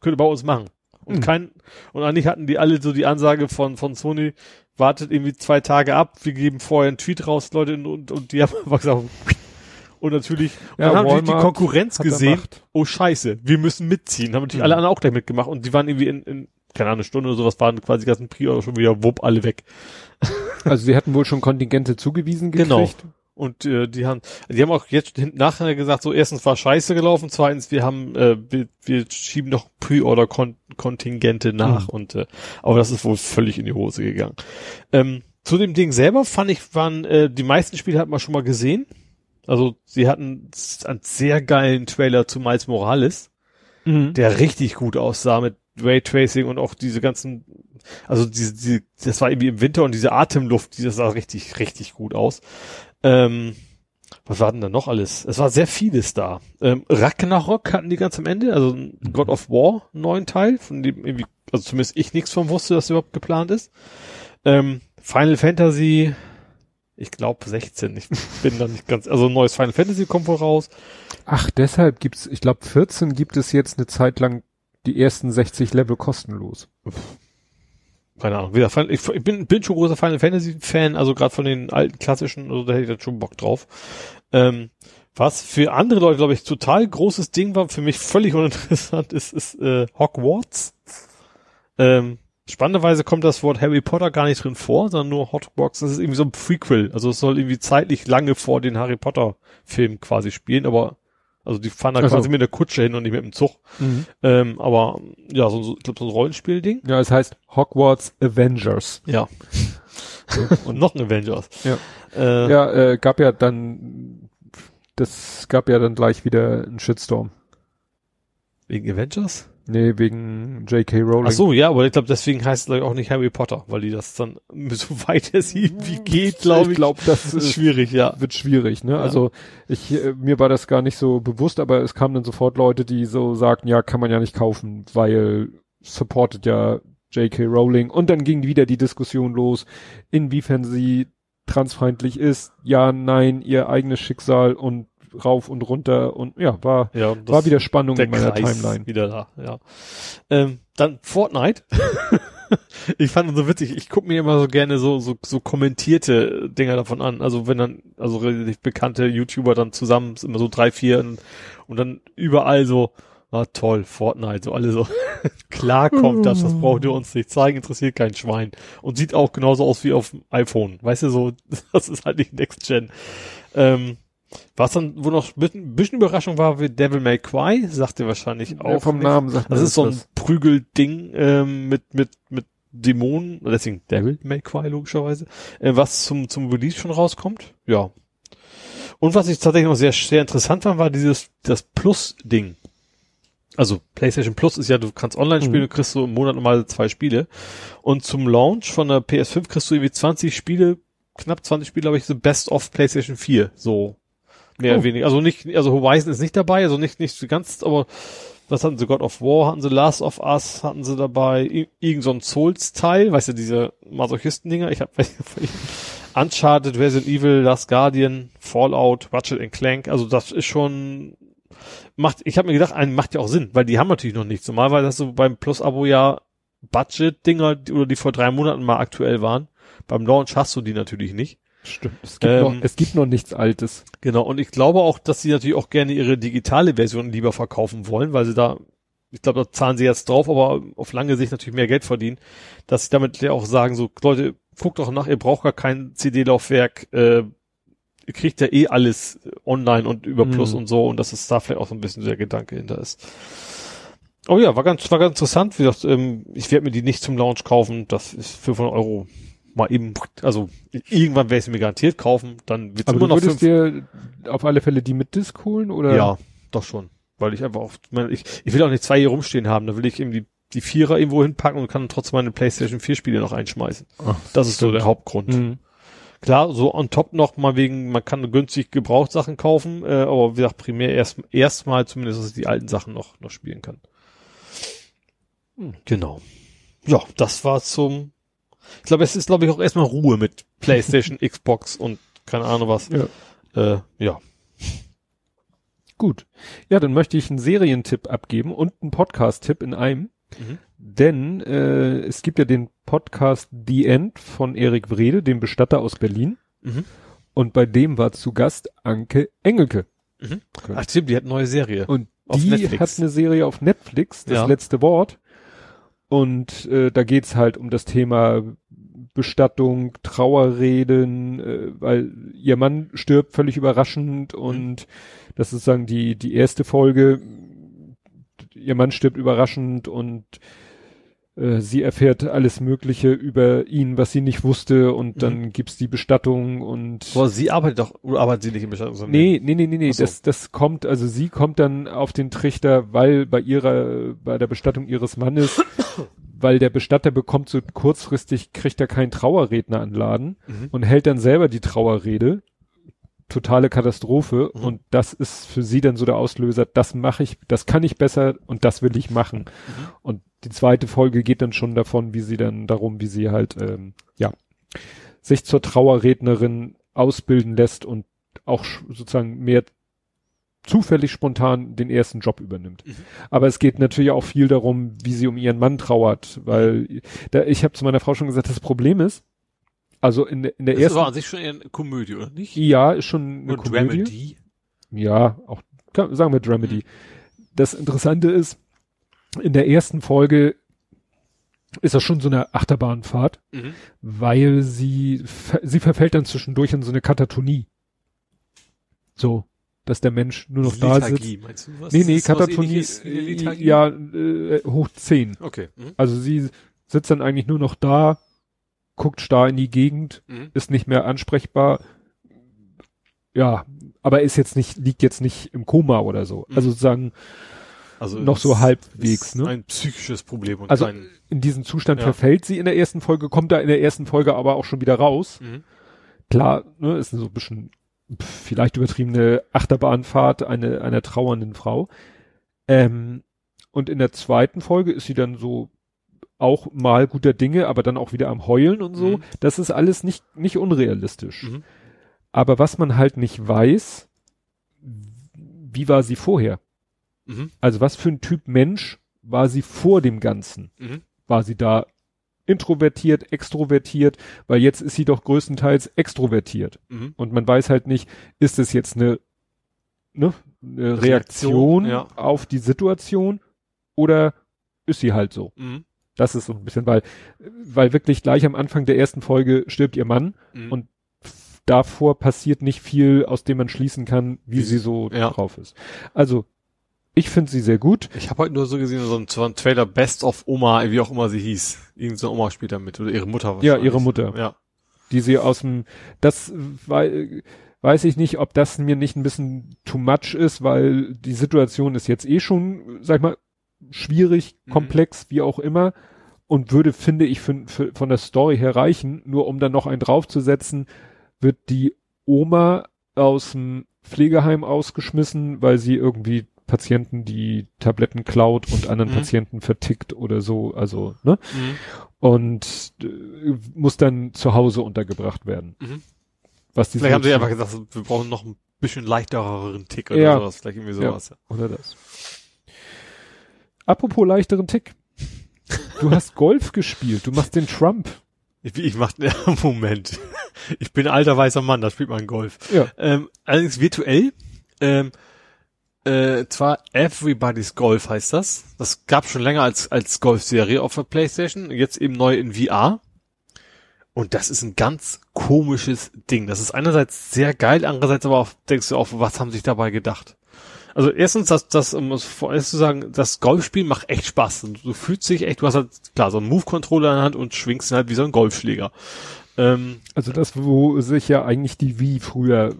könnt ihr bei uns machen. Und Mhm. kein, und eigentlich hatten die alle so die Ansage von, von Sony, wartet irgendwie zwei Tage ab, wir geben vorher einen Tweet raus, Leute, und, und die haben einfach gesagt, und natürlich, und Ja, dann haben natürlich die Walmart Konkurrenz gesehen, oh scheiße, wir müssen mitziehen. Haben natürlich Mhm. alle anderen auch gleich mitgemacht und die waren irgendwie in, in keine Ahnung, eine Stunde oder sowas, waren quasi die ganzen Pre-Order schon wieder wupp alle weg. Also sie hatten wohl schon Kontingente zugewiesen gekriegt. Genau. Und äh, die haben, die haben auch jetzt nachher gesagt, so erstens war scheiße gelaufen, zweitens wir haben, äh, wir, wir schieben noch Pre-Order-Kontingente nach Mhm. und äh, aber das ist wohl völlig in die Hose gegangen. Ähm, zu dem Ding selber fand ich, waren äh, die meisten Spiele hat man schon mal gesehen. Also sie hatten einen sehr geilen Trailer zu Miles Morales. Mhm. der richtig gut aussah mit Raytracing und auch diese ganzen, also diese, diese, das war irgendwie im Winter und diese Atemluft, die das sah richtig, richtig gut aus. Ähm, was war denn da noch alles? Es war sehr vieles da. Ähm, Ragnarok hatten die ganz am Ende, also ein God of War, einen neuen Teil, von dem irgendwie, also zumindest ich nichts von wusste, dass überhaupt geplant ist. Ähm, Final Fantasy, ich glaube 16, ich bin da nicht ganz, also ein neues Final Fantasy kommt wohl raus. Ach, deshalb gibt's, ich glaube 14 gibt es jetzt eine Zeit lang die ersten 60 Level kostenlos. keine Ahnung, wie gesagt, Final- ich, ich bin, bin schon großer Final Fantasy Fan, also gerade von den alten klassischen, also da hätte ich dann schon Bock drauf. Ähm, was für andere Leute, glaube ich, total großes Ding war, für mich völlig uninteressant, ist, ist äh, Hogwarts. Ähm, spannenderweise kommt das Wort Harry Potter gar nicht drin vor, sondern nur Hogwarts. Das ist irgendwie so ein Prequel. Also es soll irgendwie zeitlich lange vor den Harry Potter Film quasi spielen, aber also die fahren da Ach so. quasi mit der Kutsche hin und nicht mit dem Zug. Ähm, aber ja, so, so ich glaube so ein Rollenspielding. Ja, es heißt Hogwarts Avengers. Ja. und noch ein Avengers. Ja. Äh, Ja, äh, gab ja dann, das gab ja dann gleich wieder einen Shitstorm. Wegen Avengers? Nee, wegen J.K. Rowling. Ach so, ja, aber ich glaube, deswegen heißt es glaub ich, auch nicht Harry Potter, weil die das dann so weit es wie geht, glaube ich. Ich glaube, das ist schwierig, ja. wird schwierig, ne? Also ich äh, mir war das gar nicht so bewusst, aber es kamen dann sofort Leute, die so sagten, ja, kann man ja nicht kaufen, weil supportet ja J.K. Rowling und dann ging wieder die Diskussion los, inwiefern sie transfeindlich ist, ja, nein, ihr eigenes Schicksal und rauf und runter und ja, war Ja, war wieder Spannung in meiner Kreis Timeline. wieder da, ja. Ähm, dann Fortnite. ich fand ihn so witzig. Ich gucke mir immer so gerne so, so, so kommentierte Dinger davon an. Also wenn dann, also relativ bekannte YouTuber dann zusammen, immer so drei, vier und, und dann überall so, ah toll, Fortnite, so alle so, klar kommt das, das braucht ihr uns nicht zeigen, interessiert kein Schwein. Und sieht auch genauso aus wie auf dem iPhone. Weißt du, so, das ist halt nicht Next Gen. Ähm, was dann, wo noch ein bisschen, Überraschung war, wie Devil May Cry, sagt ihr wahrscheinlich auch. Ja, vom nicht. Namen sagt Das ist so ein. Prügelding ähm, mit mit mit Dämonen, deswegen Devil May Cry logischerweise, äh, was zum zum Release schon rauskommt. Ja. Und was ich tatsächlich noch sehr sehr interessant fand, war dieses das Plus Ding. Also PlayStation Plus ist ja, du kannst online spielen, Mhm. du kriegst so im Monat normal zwei Spiele. Und zum Launch von der PS5 kriegst du irgendwie 20 Spiele, knapp 20 Spiele, glaube ich, so Best of PlayStation 4. So mehr Oh. oder weniger. Also nicht, also Horizon ist nicht dabei, also nicht, nicht so ganz, aber was hatten sie? God of War hatten sie, Last of Us hatten sie dabei, ir- irgend so ein Souls-Teil, weißt du, diese Masochisten-Dinger, ich hab, Uncharted, Resident Evil, Last Guardian, Fallout, Ratchet Clank, also das ist schon, macht, ich habe mir gedacht, einen macht ja auch Sinn, weil die haben natürlich noch nichts. Normalerweise hast du beim Plus-Abo ja Budget-Dinger, oder die vor drei Monaten mal aktuell waren. Beim Launch hast du die natürlich nicht. Stimmt. Es gibt, Ähm, noch, es gibt noch nichts Altes. Genau, und ich glaube auch, dass sie natürlich auch gerne ihre digitale Version lieber verkaufen wollen, weil sie da, ich glaube, da zahlen sie jetzt drauf, aber auf lange Sicht natürlich mehr Geld verdienen, dass sie damit ja auch sagen, so, Leute, guckt doch nach, ihr braucht gar kein CD-Laufwerk, äh, ihr kriegt ja eh alles online und über Plus Mhm. und so, und dass es da vielleicht auch so ein bisschen der Gedanke hinter ist. Oh ja, war ganz, war ganz interessant. Wie gesagt, ähm, ich werde mir die nicht zum Launch kaufen. Das ist 500 Euro mal eben, also irgendwann werde ich sie mir garantiert kaufen. Dann wird Aber immer du noch würdest fünf, dir auf alle Fälle die mit Disc holen oder? ja, doch schon. Weil ich einfach auch, ich, ich will auch nicht zwei hier rumstehen haben, da will ich eben die, Vierer irgendwo hinpacken und kann trotzdem meine PlayStation 4 Spiele noch einschmeißen. Ach, Das ist so der Hauptgrund. Mhm. Klar, so on top noch mal wegen, man kann günstig Gebrauchtsachen kaufen, äh, aber wie gesagt, primär erst erstmal zumindest, dass ich die alten Sachen noch, noch spielen kann. Hm, Genau. Ja, das war zum, ich glaube, es ist, glaube ich, auch erstmal Ruhe mit PlayStation, Xbox und keine Ahnung was. Ja. Äh, ja. Gut. Ja, dann möchte ich einen Serientipp abgeben und einen Podcast-Tipp in einem. Mhm. Denn äh, es gibt ja den Podcast The End von Erik Wrede, dem Bestatter aus Berlin. Mhm. Und bei dem war zu Gast Anke Engelke. Mhm. Ach stimmt, die hat eine neue Serie. Und Auf die Netflix. hat eine Serie auf Netflix, das Ja. letzte Wort. Und äh, da geht's halt um das Thema Bestattung, Trauerreden, äh, weil ihr Mann stirbt völlig überraschend und das ist sagen die die erste Folge. Ihr Mann stirbt überraschend und äh, sie erfährt alles Mögliche über ihn, was sie nicht wusste und dann gibt's die Bestattung und Aber sie arbeitet doch, oder arbeitet sie nicht im Bestattungsunternehmen? Nee, nee, nee, nee, nee. Ach so. Das, das kommt, also sie kommt dann auf den Trichter, weil bei ihrer, bei der Bestattung ihres Mannes, weil der Bestatter bekommt so kurzfristig, kriegt er keinen Trauerredner an Laden Mhm. und hält dann selber die Trauerrede. Totale Katastrophe. Mhm. Und das ist für sie dann so der Auslöser, das mache ich, das kann ich besser und das will ich machen. Mhm. Und die zweite Folge geht dann schon davon, wie sie dann darum, wie sie halt, ähm, ja, sich zur Trauerrednerin ausbilden lässt und auch sozusagen mehr zufällig spontan den ersten Job übernimmt. Mhm. Aber es geht natürlich auch viel darum, wie sie um ihren Mann trauert, weil da, ich habe zu meiner Frau schon gesagt, das Problem ist, also in, der- in der Das ersten, war an sich schon eher eine Komödie, oder nicht? ja, ist schon eine Oder Komödie. Dramedy? Ja, auch sagen wir Dramedy. Mhm. Das Interessante ist, in der ersten Folge ist das schon so eine Achterbahnfahrt, Mhm. weil sie sie verfällt dann zwischendurch in so eine Katatonie. So, dass der Mensch nur noch da sitzt. Lethargie, meinst du? Was Nee, nee, Katatonie, äh, Lethargie? ja, äh, hoch zehn. Okay. Mhm. Also sie sitzt dann eigentlich nur noch da, guckt starr in die Gegend, Mhm. ist nicht mehr ansprechbar. Ja, aber ist jetzt nicht, liegt jetzt nicht im Koma oder so. Mhm. Also sozusagen, Also noch so halbwegs, ist ne? Ein psychisches Problem und Also kein. in diesen Zustand Ja. verfällt sie in der ersten Folge, kommt da in der ersten Folge aber auch schon wieder raus. Mhm. Klar, ne, ist so ein bisschen vielleicht übertriebene Achterbahnfahrt eine, einer trauernden Frau. Ähm, und in der zweiten Folge ist sie dann so auch mal guter Dinge, aber dann auch wieder am Heulen und so. Mhm. Das ist alles nicht, nicht unrealistisch. Mhm. Aber was man halt nicht weiß, wie war sie vorher? Mhm. Also was für ein Typ Mensch war sie vor dem Ganzen? Mhm. War sie da introvertiert, extrovertiert? Weil jetzt ist sie doch größtenteils extrovertiert. Mhm. Und man weiß halt nicht, ist es jetzt eine, ne, eine Reaktion, Reaktion, ja. auf die Situation oder ist sie halt so? Mhm. Das ist so ein bisschen, weil, weil wirklich gleich am Anfang der ersten Folge stirbt ihr Mann. Mhm. Und Davor passiert nicht viel, aus dem man schließen kann, wie Wie sie so ja. drauf ist. Also, ich finde sie sehr gut. Ich habe heute nur so gesehen, so ein, so Trailer Best of Oma, wie auch immer sie hieß. Irgend so eine Oma spielt da mit. Oder ihre Mutter Ja, ihre Mutter. Ja. die sie aus dem, das wei- weiß ich nicht, ob das mir nicht ein bisschen too much ist, weil die Situation ist jetzt eh schon, sag ich mal, schwierig, Mhm. komplex, wie auch immer und würde, finde ich, für, für, von der Story her reichen, nur um dann noch einen draufzusetzen, wird die Oma aus dem Pflegeheim ausgeschmissen, weil sie irgendwie Patienten die Tabletten klaut und anderen Mhm. Patienten vertickt oder so, also, ne? Mhm. und äh, muss dann zu Hause untergebracht werden. Mhm. Was die Vielleicht haben sie einfach gesagt, wir brauchen noch ein bisschen leichtereren Tick oder Ja. sowas. Vielleicht irgendwie sowas. oder das. Apropos leichteren Tick. Du hast Golf gespielt, du machst den Trump. Ich, ich mach, ja, Moment. Ich bin ein alter weißer Mann, da spielt man Golf. Ja. Ähm, allerdings virtuell. Ähm, äh, zwar Everybody's Golf heißt das. Das gab schon länger als, als Golf-Serie auf der Playstation. Jetzt eben neu in VR. Und das ist ein ganz komisches Ding. Das ist einerseits sehr geil, andererseits aber auch, denkst du auch, was haben sich dabei gedacht? Also erstens, das, das, um es vorerst zu sagen, das Golfspiel macht echt Spaß. Und du fühlst dich echt, du hast halt, klar, so einen Move-Controller in der Hand und schwingst ihn halt wie so ein Golfschläger. Ähm, Also das, wo sich ja eigentlich die Wii früher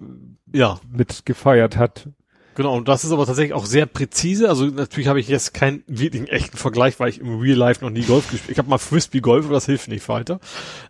ja, mit gefeiert hat. Genau, und das ist aber tatsächlich auch sehr präzise. Also natürlich habe ich jetzt keinen wirklichen echten Vergleich, weil ich im Real Life noch nie Golf gespielt Ich habe mal Frisbee Golf, aber das hilft nicht weiter.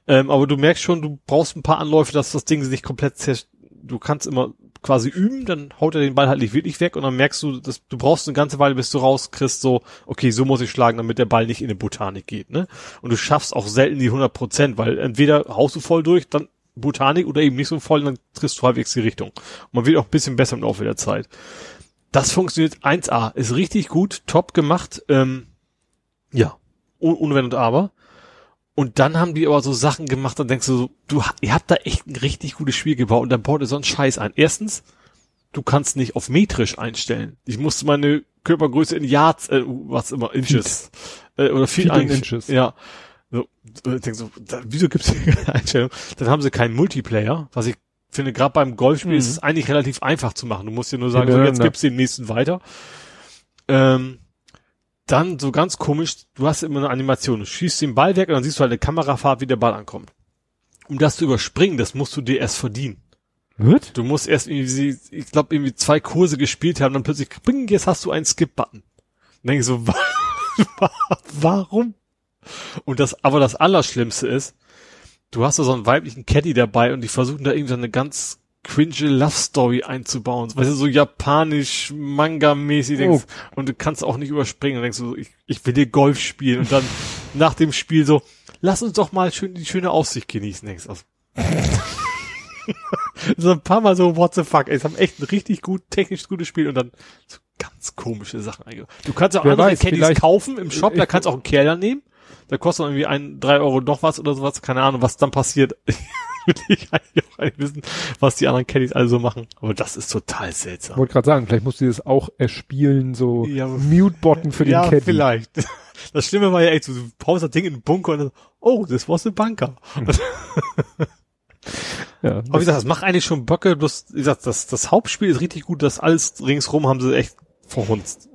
Ähm, aber du merkst schon, du brauchst ein paar Anläufe, dass das Ding sich komplett zerst Du kannst immer quasi üben, dann haut er den Ball halt nicht wirklich weg und dann merkst du, dass du brauchst eine ganze Weile, bis du rauskriegst, so, okay, so muss ich schlagen, damit der Ball nicht in die Botanik geht, ne? Und du schaffst auch selten die 100 Prozent, weil entweder haust du voll durch, dann Botanik oder eben nicht so voll, dann triffst du halbwegs die Richtung. Und man wird auch ein bisschen besser im Laufe der Zeit. Das funktioniert 1A, ist richtig gut, top gemacht, ähm, ja, oh- ohne Wenn und Aber. Und dann haben die aber so Sachen gemacht, dann denkst du so, du, ihr habt da echt ein richtig gutes Spiel gebaut und dann baut ihr so einen Scheiß ein. Erstens, du kannst nicht auf metrisch einstellen. Ich musste meine Körpergröße in Yards, äh, was immer, Inches, äh, oder viel Feet in. Inches. Ja. So, äh, ich denk so, da, wieso gibt's hier keine Einstellung? Dann haben sie keinen Multiplayer, was ich finde, gerade beim Golfspiel Mhm. ist es eigentlich relativ einfach zu machen. Du musst dir nur sagen, so, jetzt Hintereinander. gibt's den nächsten weiter. Ähm, dann so ganz komisch, du hast immer eine Animation. Du schießt den Ball weg und dann siehst du halt eine Kamerafahrt, wie der Ball ankommt. Um das zu überspringen, das musst du dir erst verdienen. Wird? Du musst erst irgendwie, ich glaube, irgendwie zwei Kurse gespielt haben, dann plötzlich, bing, jetzt hast du einen Skip-Button. Dann denke ich so, wa- warum? Und das, aber das Allerschlimmste ist, du hast da so einen weiblichen Caddy dabei und die versuchen da irgendwie so eine ganz cringe Love Story einzubauen. Weißt du, so japanisch, Manga-mäßig denkst, und du kannst auch nicht überspringen und denkst so, ich, ich will dir Golf spielen und dann nach dem Spiel so, lass uns doch mal schön die schöne Aussicht genießen, denkst du. so ein paar Mal so, what the fuck, ey, es haben echt ein richtig gut, technisch gutes Spiel und dann so ganz komische Sachen eingebaut. Du kannst auch Wer andere weiß, vielleicht- kaufen im Shop, da ich- kannst auch einen Kerl nehmen. Da kostet irgendwie ein, drei Euro noch was oder sowas, keine Ahnung, was dann passiert. Will ich eigentlich auch eigentlich wissen, was die anderen Caddies alle so machen. Aber das ist total Ich seltsam. wollte gerade sagen, vielleicht musst du das auch erspielen, so Ja. Mute-Botten für den ja, Caddy. vielleicht. Das Schlimme war ja echt, so, du paust das Ding in den Bunker und dann, oh, das war ein Bunker. Ja, Aber wie gesagt, das macht eigentlich schon Böcke, bloß, wie gesagt, das, das Hauptspiel ist richtig gut, das alles ringsrum haben sie echt verhunzt.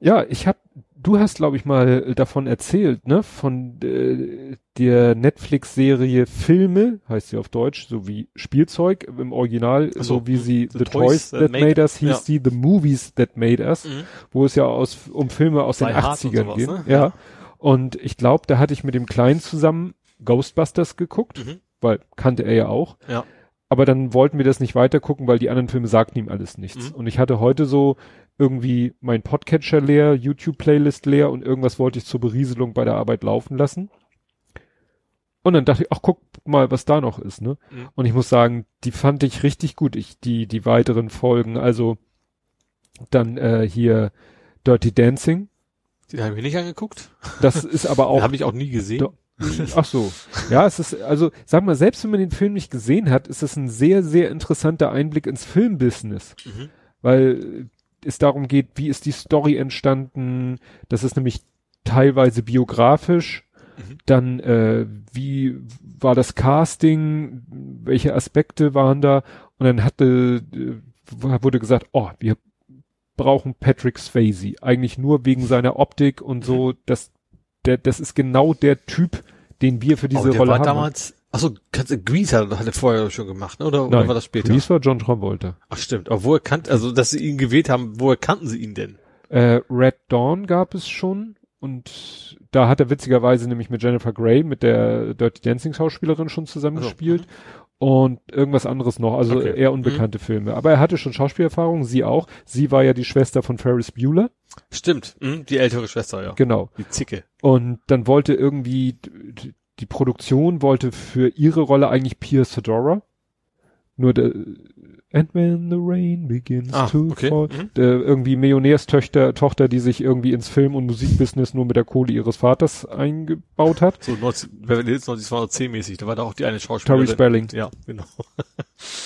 Ja, ich habe du hast, glaube ich, mal davon erzählt, ne? Von äh, der Netflix-Serie Filme, heißt sie auf Deutsch, so wie Spielzeug im Original, so, so, wie sie The The, Toys Toys, That Made, Us hieß ja. sie, The Movies That Made Us, Mhm. wo es ja aus, um Filme aus Die den und 80ern sowas, geht. ne? Ja. Ja. Und ich glaube, da hatte ich mit dem Kleinen zusammen Ghostbusters geguckt, Mhm. weil kannte er ja auch. Ja. Aber dann wollten wir das nicht weiter gucken, weil die anderen Filme sagten ihm alles nichts. Mhm. Und ich hatte heute so irgendwie mein Podcatcher leer, YouTube-Playlist leer und irgendwas wollte ich zur Berieselung bei der Arbeit laufen lassen. Und dann dachte ich, ach guck mal, was da noch ist, ne? Mhm. Und ich muss sagen, die fand ich richtig gut. Ich, die, die weiteren Folgen, also dann äh, hier Dirty Dancing. Den habe ich nicht angeguckt. Das ist aber auch. Habe ich auch nie gesehen. Ach so. Ja, es ist, also, sag mal, selbst wenn man den Film nicht gesehen hat, ist es ein sehr, sehr interessanter Einblick ins Filmbusiness. Mhm. Weil es darum geht, wie ist die Story entstanden. Das ist nämlich teilweise biografisch. Mhm. Dann, äh, wie war das Casting? Welche Aspekte waren da? Und dann hatte, äh, wurde gesagt, oh, wir brauchen Patrick Swayze. Eigentlich nur wegen seiner Optik und so. Mhm. Das, der, das ist genau der Typ, den wir für diese oh, der Rolle war haben. damals, achso, Grease hat, hat er vorher schon gemacht, ne? oder, Nein, oder war das später? Grease war John Travolta. Ach stimmt, aber woher kannt, also, dass sie ihn gewählt haben, woher kannten sie ihn denn? Äh, Red Dawn gab es schon und da hat er witzigerweise nämlich mit Jennifer Grey, mit der Dirty Dancing Schauspielerin schon zusammengespielt und irgendwas anderes noch, also Okay. eher unbekannte Filme. Aber er hatte schon Schauspielerfahrung, sie auch. Sie war ja die Schwester von Ferris Bueller, Stimmt, mhm, die ältere Schwester, ja. genau. Die Zicke. Und dann wollte irgendwie die Produktion wollte für ihre Rolle eigentlich Pierce Fedora. Nur der And when the rain begins Ah, to okay. fall. Mhm. Der irgendwie Millionärstöchter, Tochter, die sich irgendwie ins Film- und Musikbusiness nur mit der Kohle ihres Vaters eingebaut hat. So 19, Beverly Hills 1910 mäßig, da war da auch die eine Schauspielerin. Tori Spelling. Ja, genau.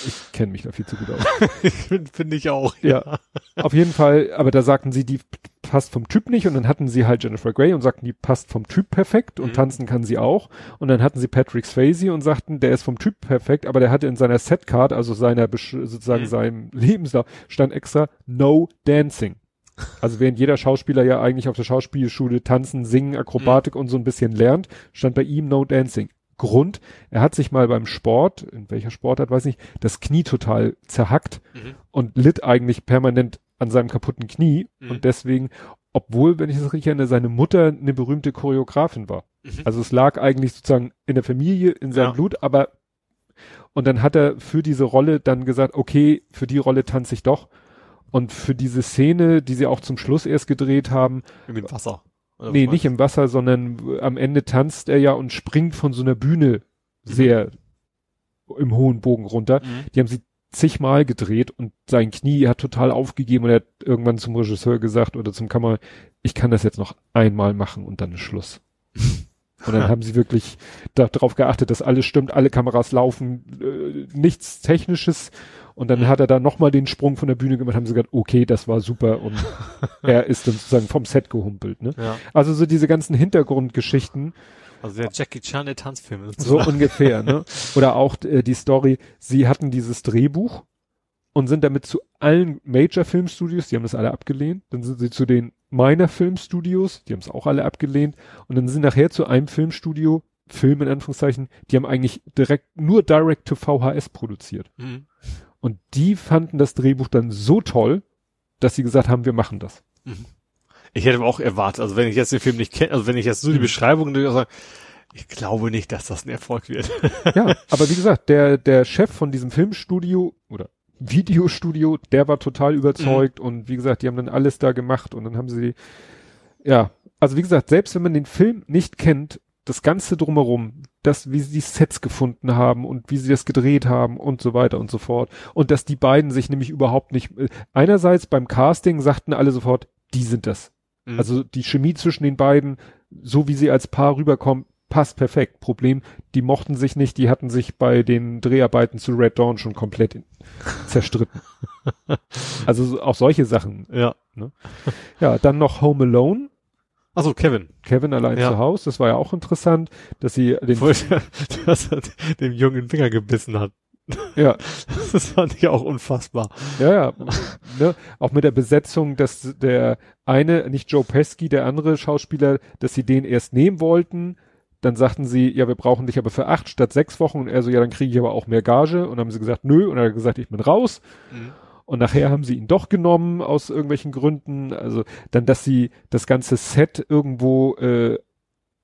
Ich kenne mich da viel zu gut aus. Finde find ich auch. Ja. Auf jeden Fall, aber da sagten sie, die passt vom Typ nicht und dann hatten sie halt Jennifer Grey und sagten, die passt vom Typ perfekt und Mhm. tanzen kann sie auch. Und dann hatten sie Patrick Swayze und sagten, der ist vom Typ perfekt, aber der hatte in seiner Setcard, also seiner sozusagen Mhm. seinem Lebenslauf, stand extra No Dancing. Also während jeder Schauspieler ja eigentlich auf der Schauspielschule tanzen, singen, Akrobatik Mhm. und so ein bisschen lernt, stand bei ihm No Dancing. Grund, er hat sich mal beim Sport, in welcher Sportart, weiß nicht, das Knie total zerhackt Mhm. und litt eigentlich permanent an seinem kaputten Knie Mhm. und deswegen, obwohl, wenn ich das richtig erinnere, seine Mutter eine berühmte Choreografin war. Mhm. Also es lag eigentlich sozusagen in der Familie, in seinem Ja. Blut, aber und dann hat er für diese Rolle dann gesagt, okay, für die Rolle tanze ich doch. Und für diese Szene, die sie auch zum Schluss erst gedreht haben, dem Wasser. Oder nee, nicht im Wasser, sondern am Ende tanzt er ja und springt von so einer Bühne sehr im hohen Bogen runter. Mhm. Die haben sie zigmal gedreht und sein Knie hat total aufgegeben und er hat irgendwann zum Regisseur gesagt oder zum Kamera, ich kann das jetzt noch einmal machen und dann ist Schluss. Und dann haben sie wirklich darauf geachtet, dass alles stimmt, alle Kameras laufen, äh, nichts Technisches. Und dann hat er da nochmal den Sprung von der Bühne gemacht, haben sie gesagt, okay, das war super. Und er ist dann sozusagen vom Set gehumpelt. Ne? Ja. Also so diese ganzen Hintergrundgeschichten, Also der Jackie Chan der Tanzfilme. so ungefähr, ne? Oder auch äh, die Story, sie hatten dieses Drehbuch und sind damit zu allen Major Filmstudios, die haben das alle abgelehnt. Dann sind sie zu den Minor Filmstudios, die haben es auch alle abgelehnt. Und dann sind nachher zu einem Filmstudio, Film in Anführungszeichen, die haben eigentlich direkt nur Direct to VHS produziert. Mhm. Und die fanden das Drehbuch dann so toll, dass sie gesagt haben, wir machen das. Ich hätte auch erwartet, also wenn ich jetzt den Film nicht kenne, also wenn ich jetzt so die Mhm. Beschreibung sage, ich glaube nicht, dass das ein Erfolg wird. Ja, aber wie gesagt, der, der Chef von diesem Filmstudio oder Videostudio, der war total überzeugt und wie gesagt, die haben dann alles da gemacht und dann haben sie, ja, also wie gesagt, selbst wenn man den Film nicht kennt, das Ganze drumherum, das, wie sie die Sets gefunden haben und wie sie das gedreht haben und so weiter und so fort und dass die beiden sich nämlich überhaupt nicht, äh, einerseits beim Casting sagten alle sofort, die sind das. Mhm. Also die Chemie zwischen den beiden, so wie sie als Paar rüberkommen, passt perfekt. Problem, die mochten sich nicht, die hatten sich bei den Dreharbeiten zu Red Dawn schon komplett in, zerstritten. also so- auch solche Sachen. ja. Ja, dann noch Home Alone, Achso, Kevin. Kevin allein Ja. zu Hause, das war ja auch interessant, dass sie den er- dass er dem Jungen den Finger gebissen hat. Ja. Das fand ich auch unfassbar. Ja, ja. ne? Auch mit der Besetzung, dass der eine, nicht Joe Pesky, der andere Schauspieler, dass sie den erst nehmen wollten. Dann sagten sie, ja, wir brauchen dich aber für acht statt sechs Wochen. Und er so, ja, dann kriege ich aber auch mehr Gage. Und dann haben sie gesagt, nö. Und er hat gesagt, ich bin raus. Mhm. Und nachher haben sie ihn doch genommen aus irgendwelchen Gründen. Also dann, dass sie das ganze Set irgendwo äh,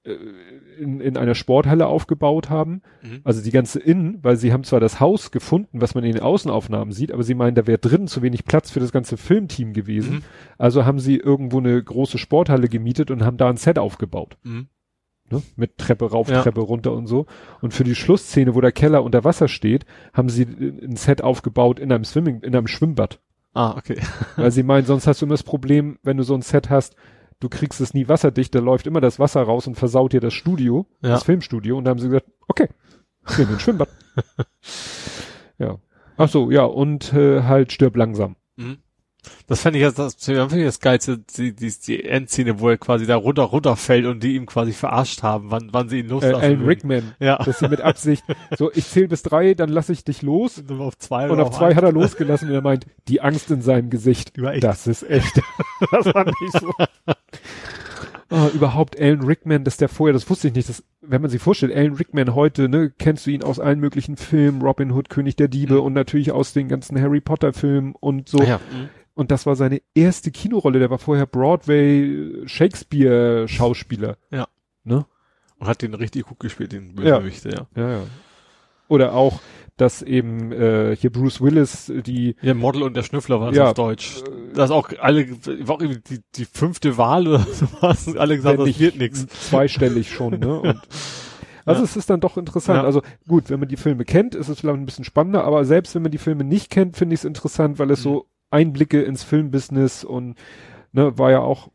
in, in einer Sporthalle aufgebaut haben. Mhm. Also die ganze Innen, weil sie haben zwar das Haus gefunden, was man in den Außenaufnahmen sieht, aber sie meinen, da wäre drin zu wenig Platz für das ganze Filmteam gewesen. Mhm. Also haben sie irgendwo eine große Sporthalle gemietet und haben da ein Set aufgebaut. Mhm. Ne? Mit Treppe rauf, Ja. Treppe runter und so. Und für die Schlussszene, wo der Keller unter Wasser steht, haben sie ein Set aufgebaut in einem Swimming, in einem Schwimmbad. Ah, okay. Weil sie meinen, sonst hast du immer das Problem, wenn du so ein Set hast, du kriegst es nie wasserdicht, da läuft immer das Wasser raus und versaut dir das Studio, Ja. das Filmstudio. Und da haben sie gesagt, okay, wir nehmen ein Schwimmbad. ja. Ach so, ja, und äh, halt stirb langsam. Mhm. Das fände ich jetzt das, das, ich das geilste, die, die, die Endszene, wo er quasi da runter, runterfällt und die ihm quasi verarscht haben, wann, wann sie ihn Äh, loslassen. Alan würden. Rickman, Ja. dass sie mit Absicht, so, ich zähle bis drei, dann lasse ich dich los. Und auf zwei Und auf zwei hat er losgelassen und er meint, die Angst in seinem Gesicht, das ist echt. das war nicht so. Oh, überhaupt Alan Rickman, dass der vorher, das wusste ich nicht, dass, wenn man sich vorstellt, Alan Rickman heute, ne, kennst du ihn aus allen möglichen Filmen, Robin Hood, König der Diebe Mhm. und natürlich aus den ganzen Harry Potter Filmen und so. Ah, ja. Mhm. Und das war seine erste Kinorolle, der war vorher Broadway Shakespeare Schauspieler. Und hat den richtig gut gespielt, den Ja. Bösewicht, ja. Ja, ja. Oder auch, dass eben äh, hier Bruce Willis die Ja, Model und der Schnüffler war das Ja. auf Deutsch. Das auch alle, war auch irgendwie die, die fünfte Wahl oder sowas. Alle gesagt, das nicht wird nix. zweistellig schon, ne? Und also Ja. es ist dann doch interessant. Ja. Also gut, wenn man die Filme kennt, ist es vielleicht ein bisschen spannender, aber selbst wenn man die Filme nicht kennt, finde ich es interessant, weil es Mhm. so Einblicke ins Filmbusiness und ne, war ja auch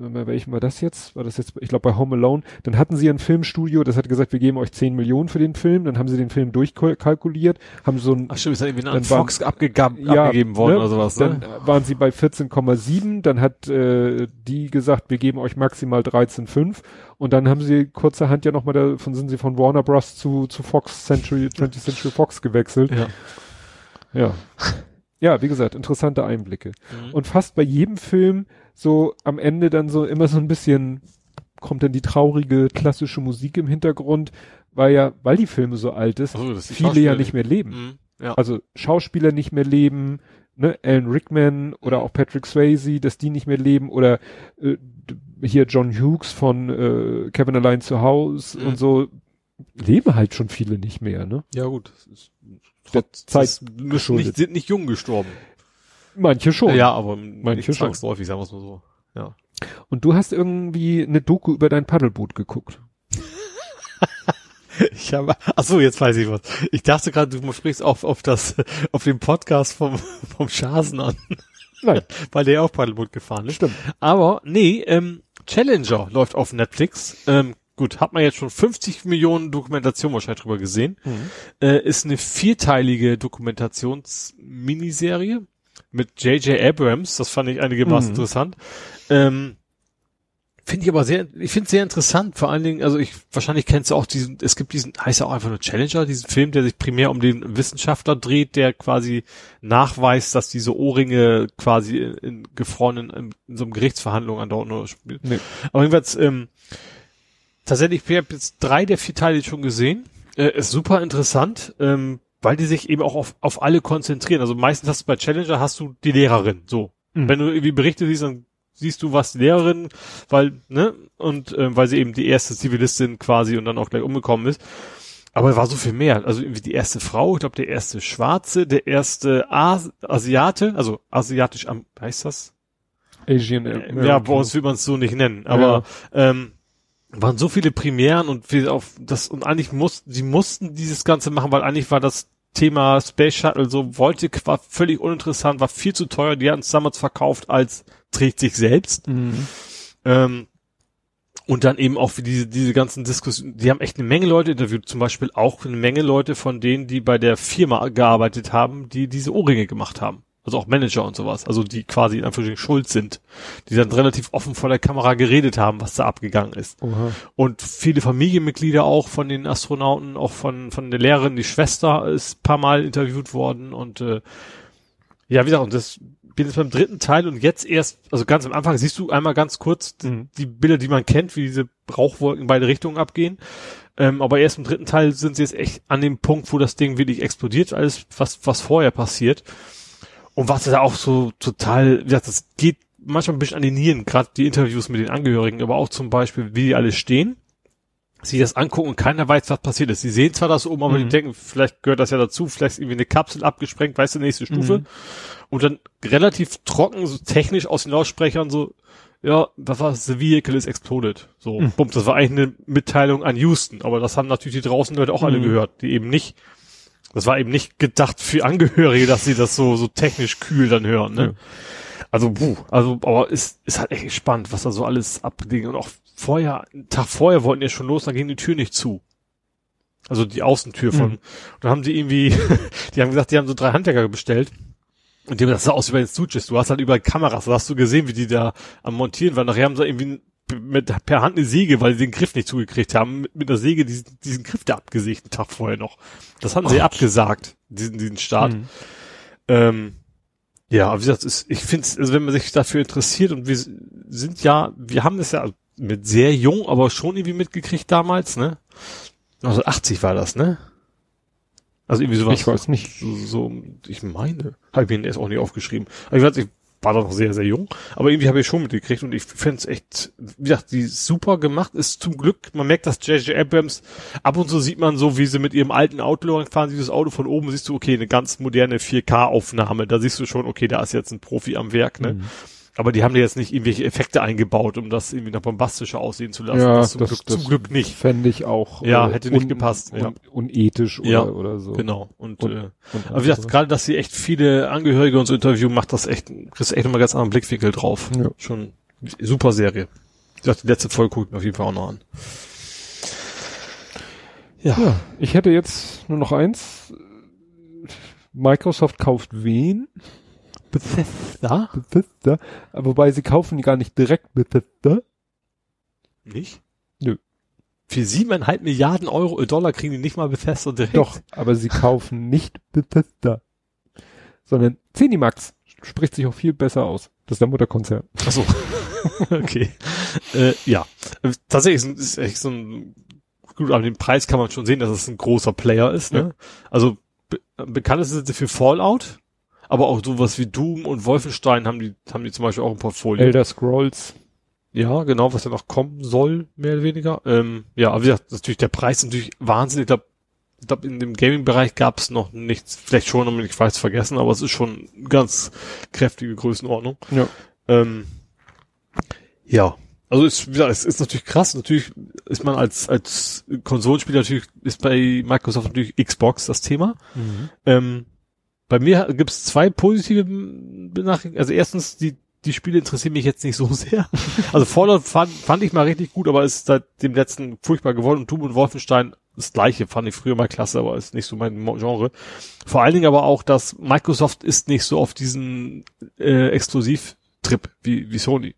bei welchem war das jetzt? War das jetzt, ich glaube bei Home Alone, dann hatten sie ein Filmstudio, das hat gesagt, wir geben euch 10 Millionen für den Film, dann haben sie den Film durchkalkuliert, haben so ein Ach stimmt, ist dann irgendwie an Dann Fox abgegab, Ja, abgegeben worden ne? oder sowas, Dann ne? waren sie bei 14,7, dann hat äh, die gesagt, wir geben euch maximal 13,5 und dann haben sie kurzerhand ja nochmal, davon sind sie von Warner Bros. zu, zu Fox Century, 20th Century Fox gewechselt. Ja. Ja. Ja, wie gesagt, interessante Einblicke. Mhm. Und fast bei jedem Film so am Ende dann so immer so ein bisschen kommt dann die traurige klassische Musik im Hintergrund, weil ja, weil die Filme so alt ist, so, das ist viele ja nicht mehr leben Mhm. Ja. also Schauspieler nicht mehr leben, ne, Alan Rickman oder auch Patrick Swayze, dass die nicht mehr leben oder äh, hier John Hughes von äh, Kevin Allein zu Hause Mhm. und so leben halt schon viele nicht mehr, ne? ja gut. Der Zeit geschuldet. nicht, sind nicht jung gestorben. Manche schon. Ja, aber Manche schon. zwangsläufig, sagen wir es mal so. Ja. Und du hast irgendwie eine Doku über dein Paddelboot geguckt. Ich habe, ach so, jetzt weiß ich was. Ich dachte gerade, du sprichst auf, auf das, auf den Podcast vom, vom Schasen an, Nein, weil der ja auch Paddelboot gefahren ist. stimmt. Aber, nee, ähm, Challenger läuft auf Netflix. Ähm, gut, hat man jetzt schon 50 Millionen Dokumentation wahrscheinlich drüber gesehen. Äh, ist eine vierteilige Dokumentationsminiserie mit J.J. Abrams. Das fand ich einigermaßen Mhm. interessant. Ähm, Finde ich aber sehr, ich finde sehr interessant, vor allen Dingen, also ich, wahrscheinlich kennst du auch diesen, es gibt diesen, heißt ja auch einfach nur Challenger, diesen Film, der sich primär um den Wissenschaftler dreht, der quasi nachweist, dass diese Ohrringe quasi in, in gefrorenen, in, in so einem Gerichtsverhandlung andauernd nur spielen. Nee. Aber jedenfalls, ähm, tatsächlich, ich habe jetzt drei der vier Teile schon gesehen. Äh, ist super interessant, ähm, weil die sich eben auch auf, auf alle konzentrieren. Also meistens hast du bei Challenger hast du die Lehrerin, so. Mhm. Wenn du irgendwie Berichte siehst, dann siehst du was die Lehrerin, weil, ne, und ähm, weil sie eben die erste Zivilistin quasi und dann auch gleich umgekommen ist. Aber es war so viel mehr. Also irgendwie die erste Frau, ich glaube der erste Schwarze, der erste As Asiate, also asiatisch, am, heißt das? Asian Äh, ja, bei uns will man es so nicht nennen, aber ähm, waren so viele Premieren und wir auf das und eigentlich mussten sie mussten dieses Ganze machen, weil eigentlich war das Thema Space Shuttle so wollte war völlig uninteressant, war viel zu teuer. Die hatten es damals verkauft als trägt sich selbst. Mhm. Ähm, und dann eben auch für diese, diese ganzen Diskussionen, die haben echt eine Menge Leute interviewt, zum Beispiel auch eine Menge Leute von denen, die bei der Firma gearbeitet haben, die diese Ohrringe gemacht haben. Also auch Manager und sowas. Also die quasi in Anführungsstrichen schuld sind. Die dann relativ offen vor der Kamera geredet haben, was da abgegangen ist. Oha. Und viele Familienmitglieder auch von den Astronauten, auch von, von der Lehrerin, die Schwester ist paar Mal interviewt worden und äh, ja, wie gesagt, und das bin jetzt beim dritten Teil und jetzt erst, also ganz am Anfang siehst du einmal ganz kurz Mhm. die Bilder, die man kennt, wie diese Rauchwolken in beide Richtungen abgehen. Ähm, aber erst im dritten Teil sind sie jetzt echt an dem Punkt, wo das Ding wirklich explodiert, alles, was, was vorher passiert. Und was da auch so total, wie gesagt, das geht manchmal ein bisschen an die Nieren, gerade die Interviews mit den Angehörigen, aber auch zum Beispiel, wie die alle stehen, sich das angucken und keiner weiß, was passiert ist. Sie sehen zwar das oben, aber Mhm. die denken, vielleicht gehört das ja dazu, vielleicht ist irgendwie eine Kapsel abgesprengt, weißt du, nächste Stufe. Mhm. Und dann relativ trocken, so technisch aus den Lautsprechern so, ja, das war the vehicle is exploded. So, Mhm. bums, das war eigentlich eine Mitteilung an Houston, aber das haben natürlich die draußen Leute auch alle Mhm. gehört, die eben nicht, das war eben nicht gedacht für Angehörige, dass sie das so, so technisch kühl dann hören, ne? Ja. Also, puh, also, aber ist, ist halt echt spannend, was da so alles abging. Und auch vorher, einen Tag vorher wollten die schon los, dann ging die Tür nicht zu. Also die Außentür von, Mhm. und dann haben die irgendwie, die haben gesagt, die haben so drei Handwerker bestellt. Und die haben das sah aus wie bei den Stooges. Du hast halt überall Kameras, da hast du gesehen, wie die da am Montieren waren. Nachher haben sie irgendwie mit, per Hand eine Säge, weil sie den Griff nicht zugekriegt haben, mit, mit einer Säge diesen, diesen Griff da abgesägt, einen Tag vorher noch. Das haben sie abgesagt, diesen, diesen Start. Mhm. Ähm, ja, aber wie gesagt, es- ich finde es, also wenn man sich dafür interessiert und wir sind ja, wir haben es ja mit sehr jung, aber schon irgendwie mitgekriegt damals, ne? 1980 war das, ne? Also irgendwie sowas. Ich weiß nicht. So, so ich meine, habe ich mir erst auch nicht aufgeschrieben. Aber ich weiß, ich war da noch sehr, sehr jung, aber irgendwie habe ich schon mitgekriegt und ich fände es echt, wie gesagt, die super gemacht ist zum Glück, man merkt, dass J.J. Abrams, ab und zu sieht man so, wie sie mit ihrem alten Auto fahren, dieses Auto von oben, siehst du, okay, eine ganz moderne 4K-Aufnahme, da siehst du schon, okay, da ist jetzt ein Profi am Werk, ne? Mhm. Aber die haben da jetzt nicht irgendwelche Effekte eingebaut, um das irgendwie noch bombastischer aussehen zu lassen. Ja, das zum, das- Glück, das zum Glück nicht. Fände ich auch. äh, Ja, hätte nicht gepasst, Un, ja. Unethisch oder, Ja, oder so. Genau. Und, Und- äh, Und aber wie gesagt, gerade, dass sie echt viele Angehörige und so interviewen, macht das echt, kriegst du echt nochmal ganz anderen Blickwinkel drauf. Ja. Schon super Serie. Ich dachte, die letzte Folge gucke ich mir auf jeden Fall auch noch an. Ja. Ja, ich hätte jetzt nur noch eins. Microsoft kauft wen? Bethesda? Bethesda. Aber Wobei sie kaufen gar nicht direkt Bethesda. Nicht? Nö. Für siebeneinhalb Milliarden Euro, äh, Dollar kriegen die nicht mal Bethesda direkt. Doch, aber sie kaufen nicht Bethesda. Sondern Zenimax spricht sich auch viel besser aus. Das ist der Mutterkonzern. Ach so. okay. Äh, ja. Äh, Tatsächlich ist, ist echt so ein, gut, an dem Preis kann man schon sehen, dass es ein großer Player ist, ne? Also, be bekannt ist es für Fallout, aber auch sowas wie Doom und Wolfenstein haben die, haben die zum Beispiel auch im Portfolio. Elder Scrolls. Ja, genau, was ja noch kommen soll, mehr oder weniger. Ähm, ja, aber wie gesagt, natürlich der Preis ist natürlich wahnsinnig. Ich glaube, ich glaub, in dem Gaming-Bereich gab es noch nichts, vielleicht schon, aber ich weiß vergessen, aber es ist schon eine ganz kräftige Größenordnung. Ja. Ähm, ja, also ist, wie gesagt, es ist natürlich krass. Natürlich ist man als als Konsolenspieler natürlich ist bei Microsoft natürlich Xbox das Thema. Ähm, bei mir gibt's zwei positive Benachrichtigungen. Also erstens, die die Spiele interessieren mich jetzt nicht so sehr. Also Fallout fand, fand ich mal richtig gut, aber ist seit dem letzten furchtbar geworden. Und Doom und Wolfenstein das gleiche, fand ich früher mal klasse, aber ist nicht so mein Genre. Vor allen Dingen aber auch, dass Microsoft ist nicht so auf diesen äh, Exklusivtrip wie, wie Sony.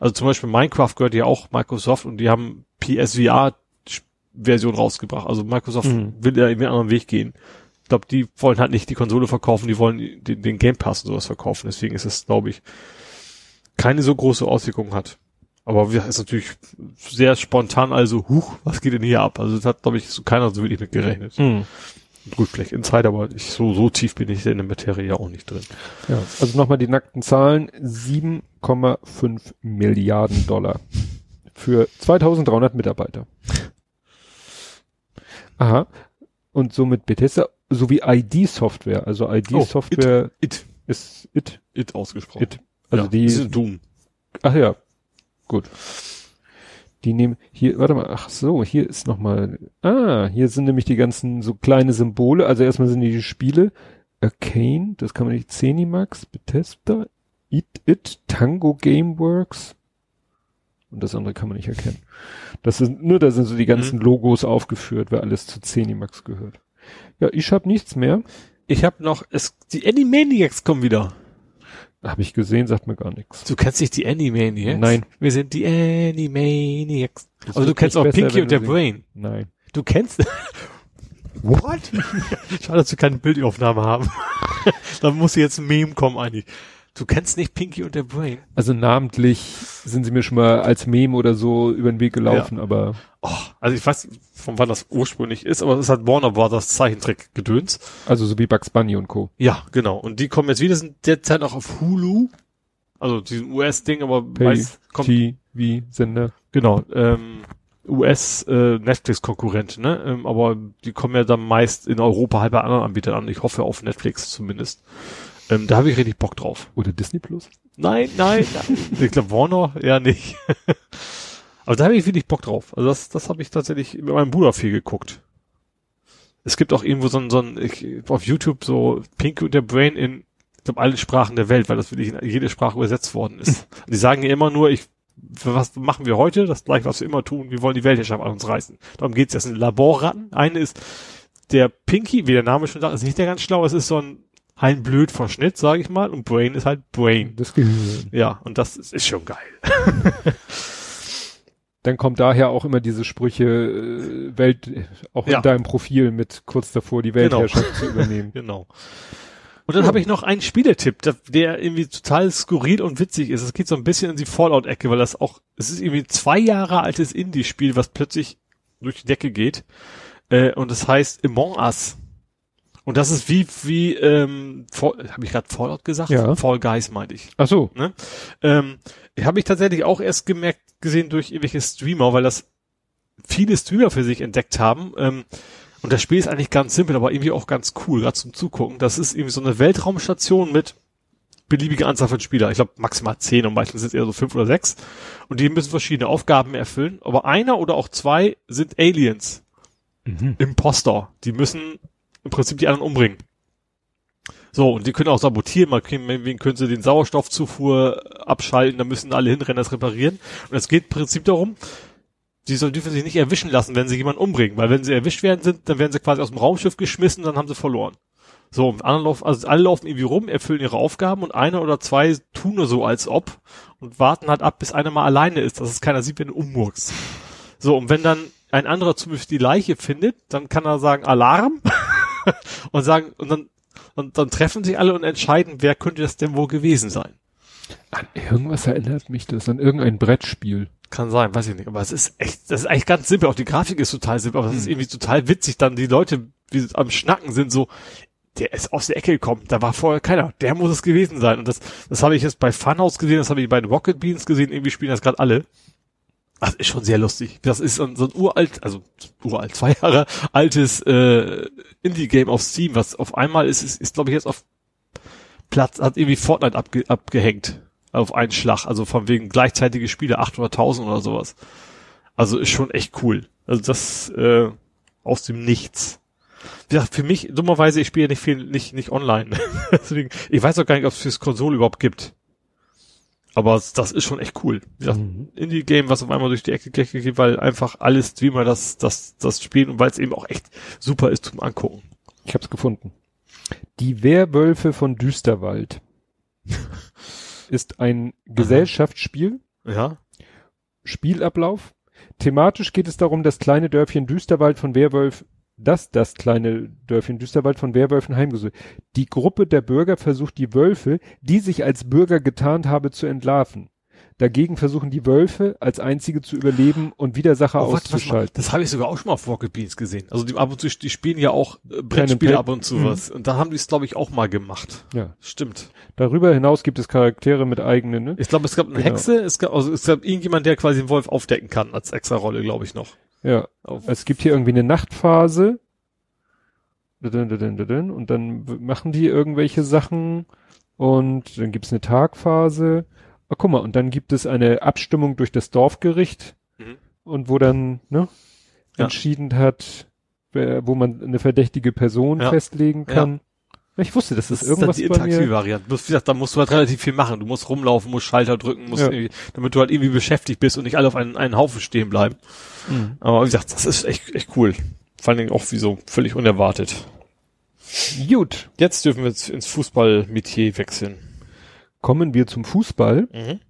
Also zum Beispiel Minecraft gehört ja auch Microsoft und die haben PSVR-Version rausgebracht. Also Microsoft Mhm. will ja irgendwie einen anderen Weg gehen. Ich glaube, die wollen halt nicht die Konsole verkaufen, die wollen den, den Game Pass und sowas verkaufen. Deswegen ist es, glaube ich, keine so große Auswirkung hat. Aber wir ist natürlich sehr spontan, also, huch, was geht denn hier ab? Also das hat, glaube ich, so keiner so wirklich mit gerechnet. Mhm. Gut, vielleicht Insider, aber ich, so, so tief bin ich in der Materie ja auch nicht drin. Ja, also nochmal die nackten Zahlen. 7,5 Milliarden Dollar für 2300 Mitarbeiter. Aha. Und somit Bethesda sowie ID-Software. Also ID-Software It, ist it, it ausgesprochen. it. Also ja, die, ist Doom. ach ja, gut. Die nehmen, hier, warte mal, ach so, hier ist nochmal, ah, hier sind nämlich die ganzen so kleine Symbole. Also erstmal sind die, die Spiele. Arcane, das kann man nicht, Zenimax, Bethesda, It, It, Tango Gameworks. Und das andere kann man nicht erkennen. Das sind, nur da sind so die ganzen Logos aufgeführt, wer alles zu Zenimax gehört. Ja, ich habe nichts mehr. Ich habe noch, es, die Animaniacs kommen wieder. Habe ich gesehen, sagt mir gar nichts. Du kennst nicht die Animaniacs? Nein. Wir sind die Animaniacs. Das Aber du wird kennst auch besser, Pinky und du der sie- Brain. Nein. Du kennst? What? Schade, dass wir keine Bildaufnahme haben. da muss jetzt ein Meme kommen eigentlich. Du kennst nicht Pinky und der Brain? Also namentlich sind sie mir schon mal als Meme oder so über den Weg gelaufen, aber Oh, also ich weiß, von wann das ursprünglich ist, aber es ist halt Warner Brothers Zeichentrick-Gedöns. also so wie Bugs Bunny und Co. Ja, genau. Und die kommen jetzt wieder, sind derzeit auch auf Hulu. Also diesen US-Ding, aber Pay meist kommt, TV Sender. genau, ähm, US äh, Netflix-Konkurrent, ne? Ähm, aber die kommen ja dann meist in Europa halt bei anderen Anbietern an. Ich hoffe auf Netflix zumindest. Ähm, da habe ich richtig Bock drauf. Oder Disney Plus? Nein, nein, nein. ich glaube Warner eher nicht. aber da habe ich wirklich Bock drauf. Also das, das habe ich tatsächlich mit meinem Bruder viel geguckt. Es gibt auch irgendwo so ein, so ein ich, auf YouTube so Pinky und der Brain in, ich glaube, allen Sprachen der Welt, weil das wirklich in jede Sprache übersetzt worden ist. Und die sagen ja immer nur, ich, was machen wir heute? Das gleiche, was wir immer tun. Wir wollen die Weltherrschaft an uns reißen. Darum geht's. Das sind Laborratten. Eine ist der Pinky, wie der Name schon sagt, ist nicht der ganz schlau. Es ist so ein ein blöd Verschnitt, sage ich mal. Und Brain ist halt Brain. Das Gehirn. Ja, und das ist, ist schon geil. Dann kommt daher auch immer diese Sprüche, äh, Welt, auch Ja. in deinem Profil mit kurz davor die Genau. Weltherrschaft zu übernehmen. Genau. Und dann habe ich noch einen Spieletipp, der, der irgendwie total skurril und witzig ist. Es geht so ein bisschen in die Fallout-Ecke, weil das auch, es ist irgendwie zwei Jahre altes Indie-Spiel, was plötzlich durch die Decke geht. Äh, und das heißt Among Us. Und das ist wie, wie, ähm, habe ich gerade Fallout gesagt? Ja. Fall Guys meinte ich. Ach so. Ne? Ähm, habe ich tatsächlich auch erst gemerkt, gesehen durch irgendwelche Streamer, weil das viele Streamer für sich entdeckt haben. Ähm, und das Spiel ist eigentlich ganz simpel, aber irgendwie auch ganz cool, gerade zum Zugucken. Das ist irgendwie so eine Weltraumstation mit beliebiger Anzahl von Spielern. Ich glaube maximal zehn und meistens sind es eher so fünf oder sechs. Und die müssen verschiedene Aufgaben erfüllen. Aber einer oder auch zwei sind Aliens. Mhm. Imposter. Die müssen im Prinzip die anderen umbringen. So, und die können auch sabotieren, mal können, können sie den Sauerstoffzufuhr abschalten, da müssen alle hinrennen, das reparieren. Und es geht im Prinzip darum, die sollen dürfen sich nicht erwischen lassen, wenn sie jemanden umbringen, weil wenn sie erwischt werden sind, dann werden sie quasi aus dem Raumschiff geschmissen, dann haben sie verloren. So, und andere laufen, also alle laufen irgendwie rum, erfüllen ihre Aufgaben und einer oder zwei tun nur so als ob und warten halt ab, bis einer mal alleine ist, dass es keiner sieht, wenn du ummurkst. So, und wenn dann ein anderer zum Beispiel die Leiche findet, dann kann er sagen Alarm und sagen, und dann, und dann treffen sich alle und entscheiden, wer könnte das denn wohl gewesen sein. An irgendwas erinnert mich das, an irgendein Brettspiel. Kann sein, weiß ich nicht. Aber es ist echt, das ist eigentlich ganz simpel. Auch die Grafik ist total simpel, aber es ist irgendwie total witzig, dann die Leute, sie am Schnacken sind, so, der ist aus der Ecke gekommen, da war vorher keiner, der muss es gewesen sein. Und das, das habe ich jetzt bei Funhouse gesehen, das habe ich bei den Rocket Beans gesehen, irgendwie spielen das gerade alle. Das ist schon sehr lustig. Das ist so ein, so ein uralt, also uralt, zwei Jahre altes äh, Indie-Game auf Steam, was auf einmal ist, ist, ist glaube ich jetzt auf Platz, hat irgendwie Fortnite abge, abgehängt auf einen Schlag, also von wegen gleichzeitige Spiele 800.000 oder sowas. Also ist schon echt cool. Also das äh, aus dem Nichts. Wie gesagt, für mich, dummerweise, ich spiele ja nicht viel, nicht, nicht online. Deswegen, ich weiß auch gar nicht, ob es fürs Konsole überhaupt gibt. Aber das ist schon echt cool. Wie gesagt, Mhm. Indie-Game, was auf einmal durch die Ecke geht, weil einfach alle Streamer das, das, das spielen und weil es eben auch echt super ist zum Angucken. Ich hab's gefunden. Die Werwölfe von Düsterwald ist ein Gesellschaftsspiel, Ja. Spielablauf. Thematisch geht es darum, das kleine Dörfchen Düsterwald von Werwolf, dass das kleine Dörfchen Düsterwald von Werwölfen heimgesucht. Die Gruppe der Bürger versucht die Wölfe, die sich als Bürger getarnt habe, zu entlarven. Dagegen versuchen die Wölfe als einzige zu überleben und Widersacher Oh, warte, warte auszuschalten. das habe ich sogar auch schon mal auf Rocket Beans gesehen. Also die ab und zu, die spielen ja auch äh, Brettspiele ab und zu Mhm. was. Und da haben die es, glaube ich, auch mal gemacht. Ja. Stimmt. Darüber hinaus gibt es Charaktere mit eigenen, ne? Ich glaube, es gab eine Genau. Hexe, es gab, also es gab irgendjemand, der quasi den Wolf aufdecken kann als extra Rolle, glaube ich noch. Ja. Auf, Es gibt hier irgendwie eine Nachtphase. Und dann machen die irgendwelche Sachen. Und dann gibt's eine Tagphase. Ah, guck mal, und dann gibt es eine Abstimmung durch das Dorfgericht. Mhm. Und wo dann, ne, Ja. entschieden hat, wer, wo man eine verdächtige Person Ja. festlegen Ja. kann. Ich wusste, das, das ist ist dann irgendwas die bei interaktive mir. Variante. Bloß, wie gesagt, da musst du halt relativ viel machen. Du musst rumlaufen, musst Schalter drücken, musst Ja. damit du halt irgendwie beschäftigt bist und nicht alle auf einen, einen Haufen stehen bleiben. Mhm. Aber wie gesagt, das ist echt, echt cool. Vor allen Dingen auch wie so völlig unerwartet. Gut. Jetzt dürfen wir jetzt ins Fußball-Metier wechseln. kommen wir zum Fußball. Mhm.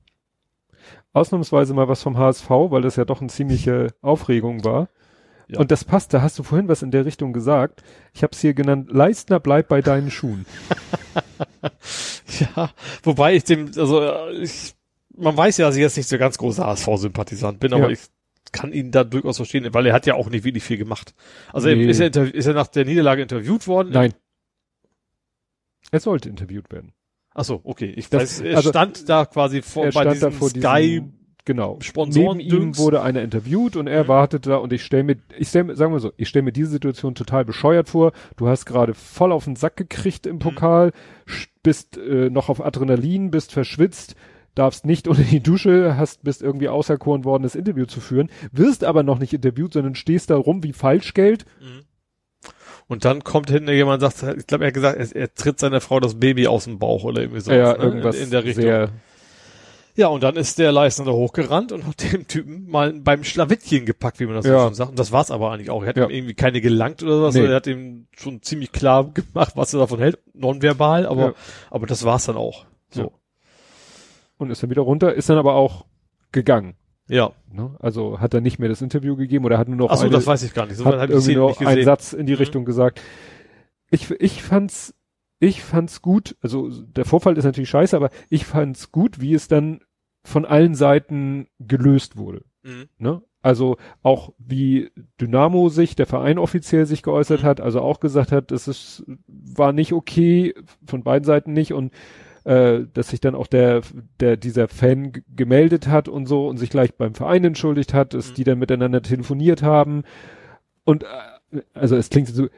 Ausnahmsweise mal was vom HSV, weil das ja doch eine ziemliche Aufregung war. Ja. Und das passt, da hast du vorhin was in der Richtung gesagt. Ich habe es hier genannt, Leistner bleibt bei deinen Schuhen. Ja, wobei ich dem, also ich, man weiß ja, dass ich jetzt nicht so ganz großer HSV-Sympathisant bin, aber Ja. ich kann ihn da durchaus verstehen, weil er hat ja auch nicht wirklich viel gemacht. Also Nee. ist, er ist er nach der Niederlage interviewt worden? Nein. Er sollte interviewt werden. Ach so, okay. Ich Das- weiß, er also- stand da quasi vor bei diesem vor Sky. diesem, genau. Sponsoren- Neben ihm Düngs. wurde einer interviewt und er Mhm. wartete da und ich stelle mir, ich stelle sagen wir so, ich stelle mir diese Situation total bescheuert vor. Du hast gerade voll auf den Sack gekriegt Mhm. im Pokal, sch- bist äh, noch auf Adrenalin, bist verschwitzt, darfst nicht unter die Dusche, hast, bist irgendwie auserkoren worden, das Interview zu führen, wirst aber noch nicht interviewt, sondern stehst da rum wie Falschgeld. Und dann kommt hinten jemand und sagt, ich glaube, er hat gesagt, er, er tritt seiner Frau das Baby aus dem Bauch oder irgendwie so. ja, irgendwas in, in der Richtung. Ja, und dann ist der Leistner da hochgerannt und hat dem Typen mal beim Schlawittchen gepackt, wie man das so Ja. schon sagt. Und das war's aber eigentlich auch. Er hat Ja. ihm irgendwie keine gelangt oder was. Nee. Er hat ihm schon ziemlich klar gemacht, was er davon hält. Nonverbal, aber, Ja. aber das war's dann auch. So. Und ist dann wieder runter, ist dann aber auch gegangen. Ja. Ne? Also hat er nicht mehr das Interview gegeben oder hat nur noch Ach so, eine, das weiß ich gar nicht. So hat irgendwie nur einen. Satz in die Mhm. Richtung gesagt. Ich, ich fand's, ich fand's gut, also der Vorfall ist natürlich scheiße, aber ich fand's gut, wie es dann von allen Seiten gelöst wurde. Mhm. Ne? Also auch wie Dynamo sich, der Verein offiziell sich geäußert Mhm. hat, also auch gesagt hat, es ist, war nicht okay, von beiden Seiten nicht und äh, dass sich dann auch der, der, dieser Fan gemeldet hat und so und sich gleich beim Verein entschuldigt hat, dass Mhm. die dann miteinander telefoniert haben und äh, also es klingt so,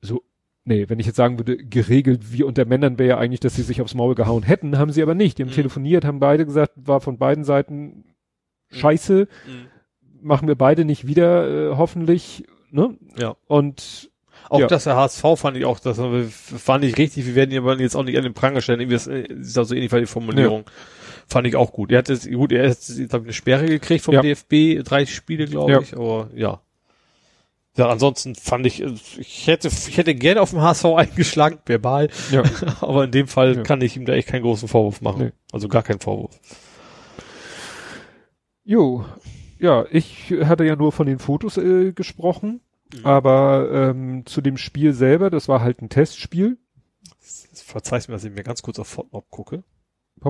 so, nee, wenn ich jetzt sagen würde, geregelt wie unter Männern wäre ja eigentlich, dass sie sich aufs Maul gehauen hätten, haben sie aber nicht. Die haben Mhm. telefoniert, haben beide gesagt, war von beiden Seiten scheiße, Mhm. machen wir beide nicht wieder, äh, hoffentlich, ne? Ja. Und Auch Ja. das der HSV fand ich auch, das fand ich richtig. Wir werden ihn jetzt auch nicht an den Pranger stellen. Irgendwie ist, äh, ist auch so ähnlich die Formulierung. Fand ich auch gut. Er hat jetzt, gut, er hat jetzt, eine Sperre gekriegt vom Ja. DFB, drei Spiele, glaube Ja. ich, aber ja. Ja, ansonsten fand ich, ich hätte, ich hätte gerne auf dem HSV eingeschlagen, verbal, ja, aber in dem Fall Ja. kann ich ihm da echt keinen großen Vorwurf machen. Nee. Also gar keinen Vorwurf. jo, ja, ich hatte ja nur von den Fotos äh, gesprochen, Mhm. aber ähm, zu dem Spiel selber, das war halt ein Testspiel. Verzeih's mir, dass ich mir ganz kurz auf Fortnite gucke.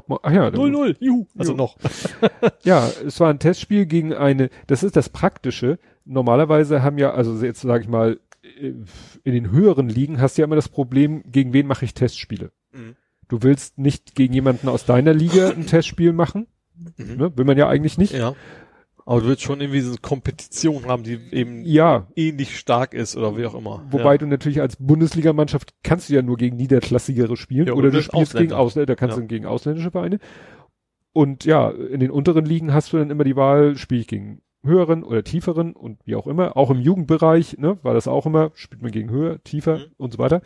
Mal- Ach ja, dann- 0-0, juhu. Also Jo. noch. Ja, es war ein Testspiel gegen eine, das ist das Praktische. Normalerweise haben ja, also jetzt sage ich mal, äh, in den höheren Ligen hast du ja immer das Problem, gegen wen mache ich Testspiele? Mhm. Du willst nicht gegen jemanden aus deiner Liga ein Testspiel machen, Mhm. ne? will man ja eigentlich nicht. Ja. Aber du willst schon irgendwie so eine Kompetition haben, die eben Ja, ähnlich stark ist oder wie auch immer. wobei ja. du natürlich als Bundesligamannschaft kannst du ja nur gegen Niederklassigere spielen Ja, oder oder du spielst Ausländer. gegen Ausländer, da kannst du gegen ausländische Vereine. Und ja, in den unteren Ligen hast du dann immer die Wahl, spiele ich gegen höheren oder tieferen und wie auch immer. Auch im Jugendbereich, ne, war das auch immer, spielt man gegen höher, tiefer Mhm. und so weiter.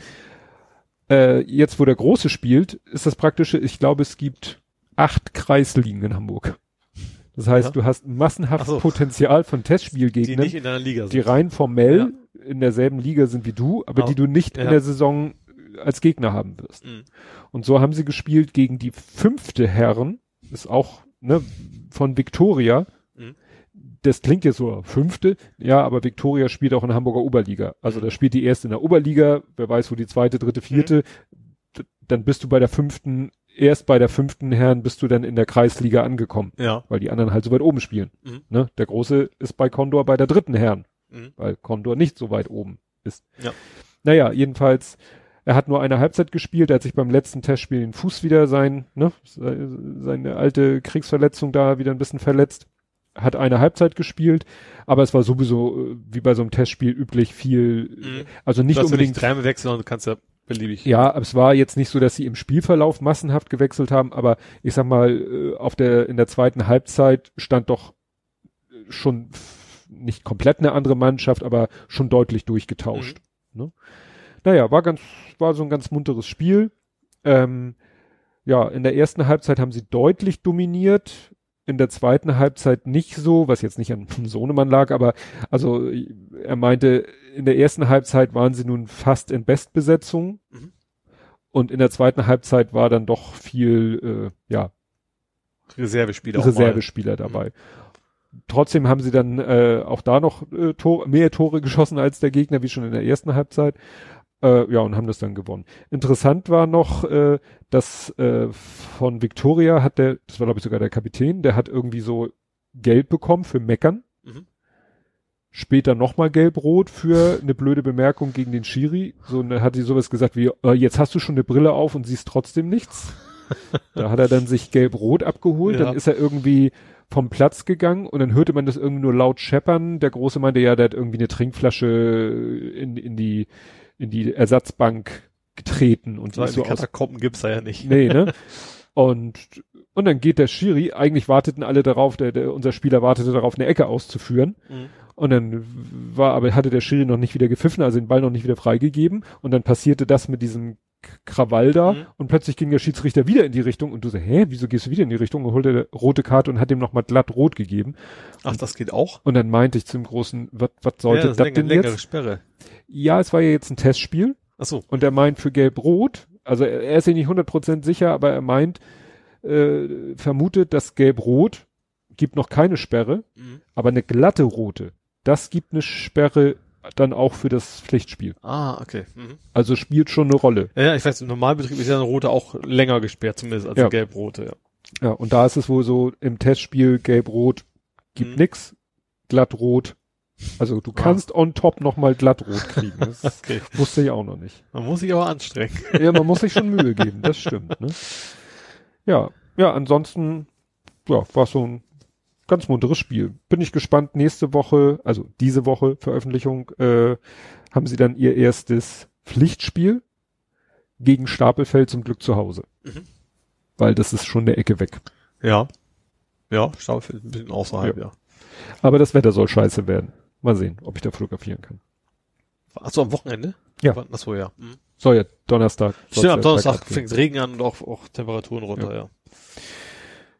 Äh, jetzt, wo der Große spielt, ist das praktische, ich glaube, es gibt acht Kreisligen in Hamburg. Das heißt, Ja. du hast massenhaft Ach so. Potenzial von die Testspielgegnern nicht in deiner Liga sind. die rein formell in derselben Liga sind wie du, aber Ja. die du nicht in Ja. der Saison als Gegner haben wirst. Mhm. Und so haben sie gespielt gegen die fünfte Herren, ist auch ne, von Victoria. Mhm. Das klingt jetzt so, fünfte, ja, aber Victoria spielt auch in der Hamburger Oberliga. Also Mhm. da spielt die erste in der Oberliga, wer weiß, wo die zweite, dritte, vierte. D- Dann bist du bei der fünften, erst bei der fünften Herren bist du dann in der Kreisliga angekommen, Ja. weil die anderen halt so weit oben spielen. Mhm. Ne? Der Große ist bei Condor bei der dritten Herren Mhm. weil Condor nicht so weit oben ist. Ja. Naja, jedenfalls, er hat nur eine Halbzeit gespielt, er hat sich beim letzten Testspiel den Fuß wieder sein, ne, se- seine alte Kriegsverletzung da wieder ein bisschen verletzt, hat eine Halbzeit gespielt, aber es war sowieso äh, wie bei so einem Testspiel üblich viel, Mhm. also nicht unbedingt dreimal wechseln, du kannst ja beliebig. ja, es war jetzt nicht so, dass sie im Spielverlauf massenhaft gewechselt haben, aber ich sag mal, äh, auf der, in der zweiten Halbzeit stand doch äh, schon nicht komplett eine andere Mannschaft, aber schon deutlich durchgetauscht. Ne? Naja, war ganz, war so ein ganz munteres Spiel. Ähm, ja, in der ersten Halbzeit haben sie deutlich dominiert. In der zweiten Halbzeit nicht so, was jetzt nicht an Sohnemann lag, aber also er meinte, in der ersten Halbzeit waren sie nun fast in Bestbesetzung. Mhm. Und in der zweiten Halbzeit war dann doch viel, äh, ja, Reservespieler. Reservespieler dabei. Trotzdem haben sie dann äh, auch da noch äh, Tor, mehr Tore geschossen als der Gegner, wie schon in der ersten Halbzeit. Äh, ja, und haben das dann gewonnen. Interessant war noch, äh, dass äh, von Victoria hat der, das war glaube ich sogar der Kapitän, der hat irgendwie so Geld bekommen für Meckern. Später nochmal gelb-rot für eine blöde Bemerkung gegen den Schiri. So, und dann hat sie sowas gesagt wie, äh, jetzt hast du schon eine Brille auf und siehst trotzdem nichts. da hat er dann sich gelb-rot abgeholt, Ja. dann ist er irgendwie vom Platz gegangen und dann hörte man das irgendwie nur laut scheppern. Der Große meinte, ja, der hat irgendwie eine Trinkflasche in, in die, in die Ersatzbank getreten und So die so die aus Katakomben gibt's da ja nicht. Nee, ne? Und, und dann geht der Schiri, eigentlich warteten alle darauf, der, der, unser Spieler wartete darauf, eine Ecke auszuführen. Mhm. Und dann war, aber hatte der Schiri noch nicht wieder gepfiffen, also den Ball noch nicht wieder freigegeben. Und dann passierte das mit diesem Krawall da Mhm. und plötzlich ging der Schiedsrichter wieder in die Richtung und du so, hä, wieso gehst du wieder in die Richtung? Und holte eine rote Karte und hat ihm nochmal glatt rot gegeben. Ach, das geht auch? Und dann meinte ich zum großen, was sollte ja, das, das denn länger, längere jetzt? Sperre. Ja, es war ja jetzt ein Testspiel. Ach so. Und er meint für Gelb-Rot, also er, er ist sich nicht 100% sicher, aber er meint, äh, vermutet, dass Gelb-Rot gibt noch keine Sperre, Mhm. aber eine glatte rote, das gibt eine Sperre dann auch für das Pflichtspiel. Ah, okay. Mhm. Also spielt schon eine Rolle. Ja, ich weiß, im Normalbetrieb ist ja eine rote auch länger gesperrt, zumindest als Ja. eine gelb-rote, ja. Ja, und da ist es wohl so, im Testspiel Gelb-Rot gibt Mhm. nix, glatt-rot. Also du Ah. kannst on top nochmal glatt-rot kriegen. Das Okay. wusste ich auch noch nicht. Man muss sich aber anstrengen. Ja, man muss sich schon Mühe geben, das stimmt. Ne? Ja, ja, ansonsten ja, war so ein ganz munteres Spiel. Bin ich gespannt, nächste Woche, also diese Woche Veröffentlichung, äh, haben sie dann ihr erstes Pflichtspiel gegen Stapelfeld zum Glück zu Hause. Mhm. Weil das ist schon eine Ecke weg. Ja. Ja, Staufel ein bisschen außerhalb, ja. Aber das Wetter soll scheiße werden. Mal sehen, ob ich da fotografieren kann. Ach so, am Wochenende? Ja. Ach so, ja. Mhm. Soll ja Donnerstag. Stimmt, ja am Donnerstag fängt Regen an und auch, auch Temperaturen runter, ja.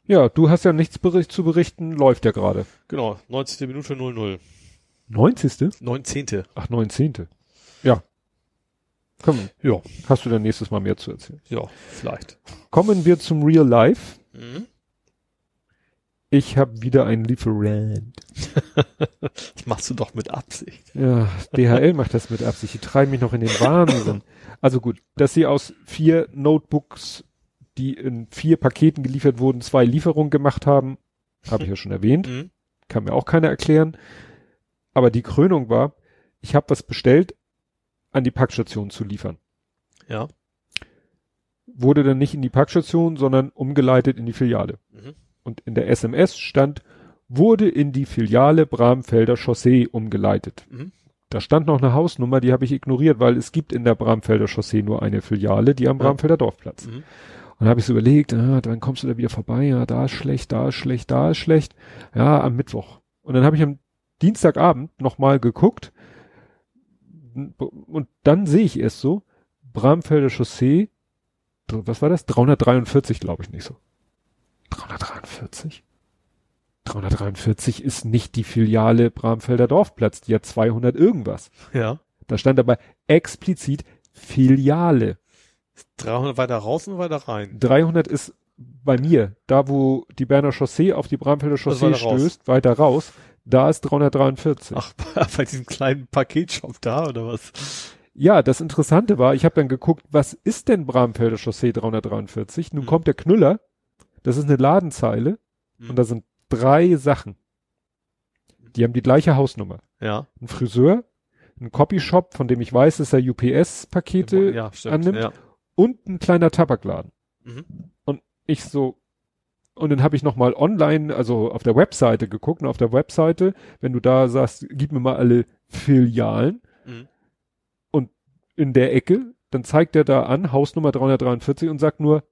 Ja, du hast ja nichts bericht zu berichten, läuft ja gerade. Genau, 90. Minute 00. 90. 19. Ach, 19. Ja. Komm, Ja, hast du dann nächstes Mal mehr zu erzählen. ja, vielleicht. Kommen wir zum Real Life. Mhm. Ich habe wieder einen Lieferant. Das machst du doch mit Absicht. Ja, DHL macht das mit Absicht. Die treiben mich noch in den Wahnsinn. Also gut, dass sie aus vier Notebooks, die in vier Paketen geliefert wurden, zwei Lieferungen gemacht haben, habe ich ja schon erwähnt. Mhm. Kann mir auch keiner erklären. Aber die Krönung war, ich habe was bestellt, an die Packstation zu liefern. Ja. Wurde dann nicht in die Packstation, sondern umgeleitet in die Filiale. Mhm. Und in der SMS stand, wurde in die Filiale Bramfelder Chaussee umgeleitet. Mhm. Da stand noch eine Hausnummer, die habe ich ignoriert, weil es gibt in der Bramfelder Chaussee nur eine Filiale, die am Ja. Bramfelder Dorfplatz. Mhm. Und dann habe ich so überlegt, ah, dann kommst du da wieder vorbei, ja, da ist schlecht, da ist schlecht, da ist schlecht. Ja, am Mittwoch. Und dann habe ich am Dienstagabend nochmal geguckt und dann sehe ich erst so, Bramfelder Chaussee, was war das? 343, glaube ich nicht so. 343? 343 ist nicht die Filiale Bramfelder Dorfplatz, die hat 200 irgendwas. Ja. Da stand aber explizit Filiale. 300 weiter raus und weiter rein. 300 ist bei mir, da wo die Berner Chaussee auf die Bramfelder Chaussee weiter raus. stößt, weiter raus, da ist 343. Ach, bei diesem kleinen Paketshop da oder was? Ja, das Interessante war, ich habe dann geguckt, was ist denn Bramfelder Chaussee 343? Nun Mhm. kommt der Knüller, das ist eine Ladenzeile Mhm. und da sind drei Sachen. Die haben die gleiche Hausnummer. Ja. Ein Friseur, ein Copyshop, von dem ich weiß, dass er UPS-Pakete ja, annimmt. Ja. und ein kleiner Tabakladen. Mhm. ich so, und dann habe ich nochmal online, also auf der Webseite geguckt, und auf der Webseite, wenn du da sagst, gib mir mal alle Filialen Mhm. und in der Ecke, dann zeigt er da an, Hausnummer 343 und sagt nur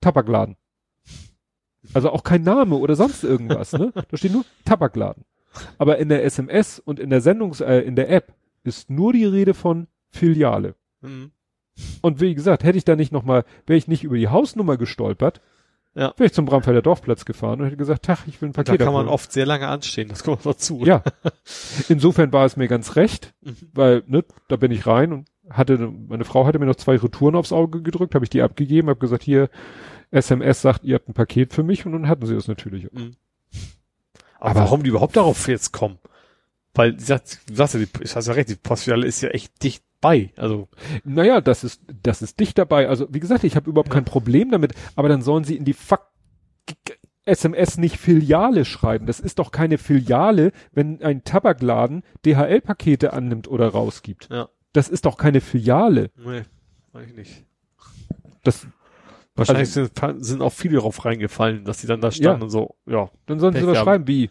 Tabakladen. Also auch kein Name oder sonst irgendwas, ne? Da steht nur Tabakladen. Aber in der SMS und in der Sendungs, äh, in der App ist nur die Rede von Filiale. Mhm. Und wie gesagt, hätte ich da nicht nochmal, wäre ich nicht über die Hausnummer gestolpert, Ja. wäre ich zum Bramfelder Dorfplatz gefahren und hätte gesagt, Tach, ich will ein Da Paket kann man abholen. oft sehr lange anstehen, das kommt dazu. Ja. Insofern war es mir ganz recht, Mhm. weil, ne, da bin ich rein und hatte, meine Frau hatte mir noch zwei Retouren aufs Auge gedrückt, habe ich die abgegeben, habe gesagt, hier, SMS sagt, ihr habt ein Paket für mich und dann hatten sie das natürlich. Mhm. Aber, Aber warum die überhaupt darauf jetzt kommen? Weil, du sagst, du sagst ja, die, ich hast ja recht, die Postfiliale ist ja echt dicht bei. Also naja, das ist das ist dicht dabei. Also wie gesagt, ich habe überhaupt ja. kein Problem damit. Aber dann sollen sie in die Fuck SMS nicht Filiale schreiben. Das ist doch keine Filiale, wenn ein Tabakladen DHL-Pakete annimmt oder rausgibt. Ja. Das ist doch keine Filiale. Nee, eigentlich nicht. Das Wahrscheinlich also, sind, sind auch viele darauf reingefallen, dass sie dann da standen ja. und so, ja. Dann sollen sie was schreiben wie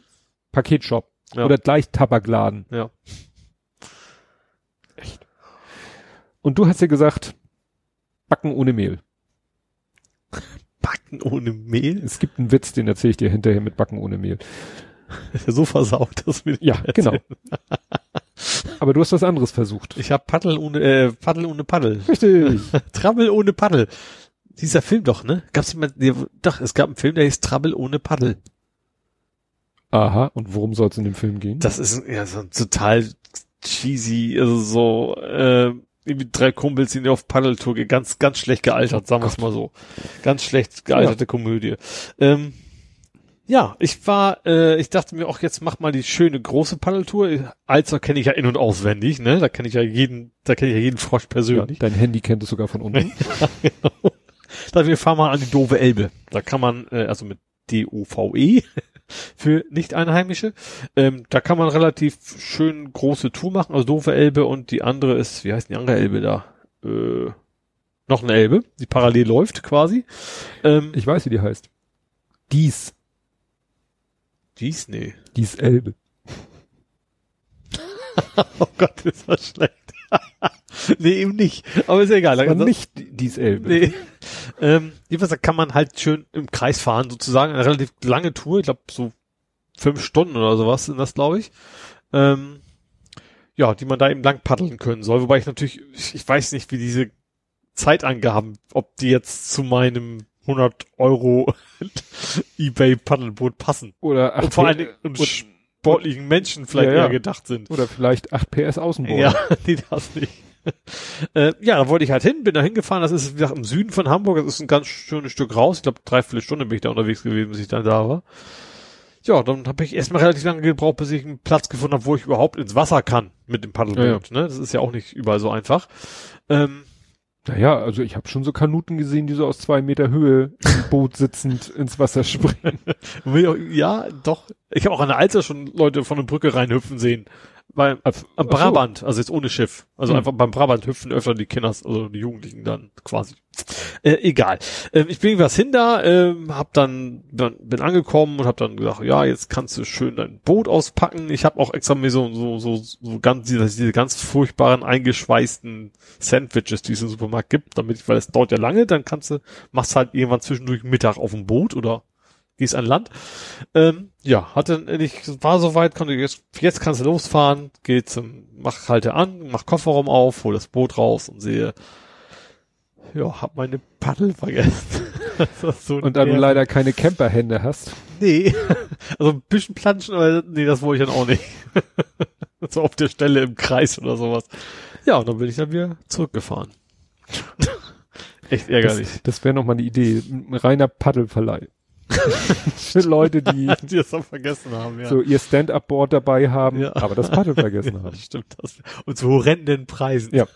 Paketshop. Ja. Oder gleich Tabakladen. Ja. Echt. Und du hast ja gesagt, Backen ohne Mehl. Backen ohne Mehl? Es gibt einen Witz, den erzähle ich dir hinterher mit Backen ohne Mehl. So versaut, dass wir Ja, genau. Aber du hast was anderes versucht. Ich habe Paddel ohne äh, Paddel ohne Paddel. Richtig. Trabbel ohne Paddel. Dieser Film doch, ne? Gab's immer, doch, es gab einen Film, der hieß Trabbel ohne Paddel. Aha, und worum soll es in dem Film gehen? Das ist ja so total cheesy, also so, äh, irgendwie drei Kumpels sind auf Paddeltour, ganz, ganz schlecht gealtert, sagen wir es mal so. Ganz schlecht gealterte ja. Komödie. Ähm, ja, ich war, äh, ich dachte mir auch, jetzt mach mal die schöne große Paddeltour. Alzer kenne ich ja in- und auswendig, ne? Da kenne ich ja jeden, da kenne ich ja jeden Frosch persönlich. Ja, dein Handy kennt es sogar von unten. ja, genau. Da wir fahren mal an die doofe Elbe. Da kann man, äh, also mit D-O-V-E, für Nicht-Einheimische. Ähm, da kann man relativ schön große Tour machen, also doofe Elbe und die andere ist, wie heißt die andere Elbe da? Äh, noch eine Elbe, die parallel läuft quasi. Ähm, ich weiß, wie die heißt. Dies. Dies? Nee. Dies Elbe. oh Gott, ist das schlecht. nee, eben nicht. Aber ist ja egal. Und nicht dies Elbe. Nee. Ähm, jedenfalls kann man halt schön im Kreis fahren, sozusagen. Eine relativ lange Tour. Ich glaube, so fünf Stunden oder sowas sind das, glaube ich. Ähm, ja, die man da eben lang paddeln können soll. Wobei ich natürlich, ich, ich weiß nicht, wie diese Zeitangaben, ob die jetzt zu meinem 100 Euro eBay Paddelboot passen. Oder ach, und vor allem sportlichen Menschen vielleicht ja, ja. eher gedacht sind. Oder vielleicht 8 PS Außenbord. Ja, nee, das nicht. äh, ja, da wollte ich halt hin, bin da hingefahren, das ist wie gesagt, im Süden von Hamburg, das ist ein ganz schönes Stück raus. Ich glaube, dreiviertel Stunde bin ich da unterwegs gewesen, bis ich dann da war. Ja, dann habe ich erstmal relativ lange gebraucht, bis ich einen Platz gefunden habe, wo ich überhaupt ins Wasser kann mit dem Paddelboot. Ja. Ne? Das ist ja auch nicht überall so einfach. Ähm, naja, also ich habe schon so Kanuten gesehen, die so aus zwei Meter Höhe im Boot sitzend ins Wasser springen. ja, doch. Ich habe auch an der Alster schon Leute von der Brücke reinhüpfen sehen. Weil ach, am Brabant, so. also jetzt ohne Schiff. Also hm. einfach beim Brabant hüpfen öfter die Kinder, also die Jugendlichen dann quasi. Äh, egal. Äh, ich bin was hin da, äh, hab dann bin angekommen und hab dann gesagt, ja, jetzt kannst du schön dein Boot auspacken. Ich habe auch extra mir so so so, so ganz diese, diese ganz furchtbaren eingeschweißten Sandwiches, die es im Supermarkt gibt, damit weil es dauert ja lange, dann kannst du machst halt irgendwann zwischendurch Mittag auf dem Boot oder gehst an Land. Ähm, ja, hatte ich war soweit, konnte jetzt jetzt kannst du losfahren, geh zum mach halte an, mach Kofferraum auf, hol das Boot raus und sehe ja, hab meine Paddel vergessen. so und da du leider keine Camperhände hast. Nee, also ein bisschen planschen, aber nee, das wollte ich dann auch nicht. so auf der Stelle im Kreis oder sowas. Ja, und dann bin ich dann wieder zurückgefahren. Echt ärgerlich. Das, das wäre nochmal eine Idee. Ein reiner Paddelverleih. Für Leute, die, die das auch vergessen haben, ja. So ihr Stand-up-Board dabei haben, ja. aber das Paddel vergessen ja, haben. Stimmt das. Und zu horrenden Preisen. Ja.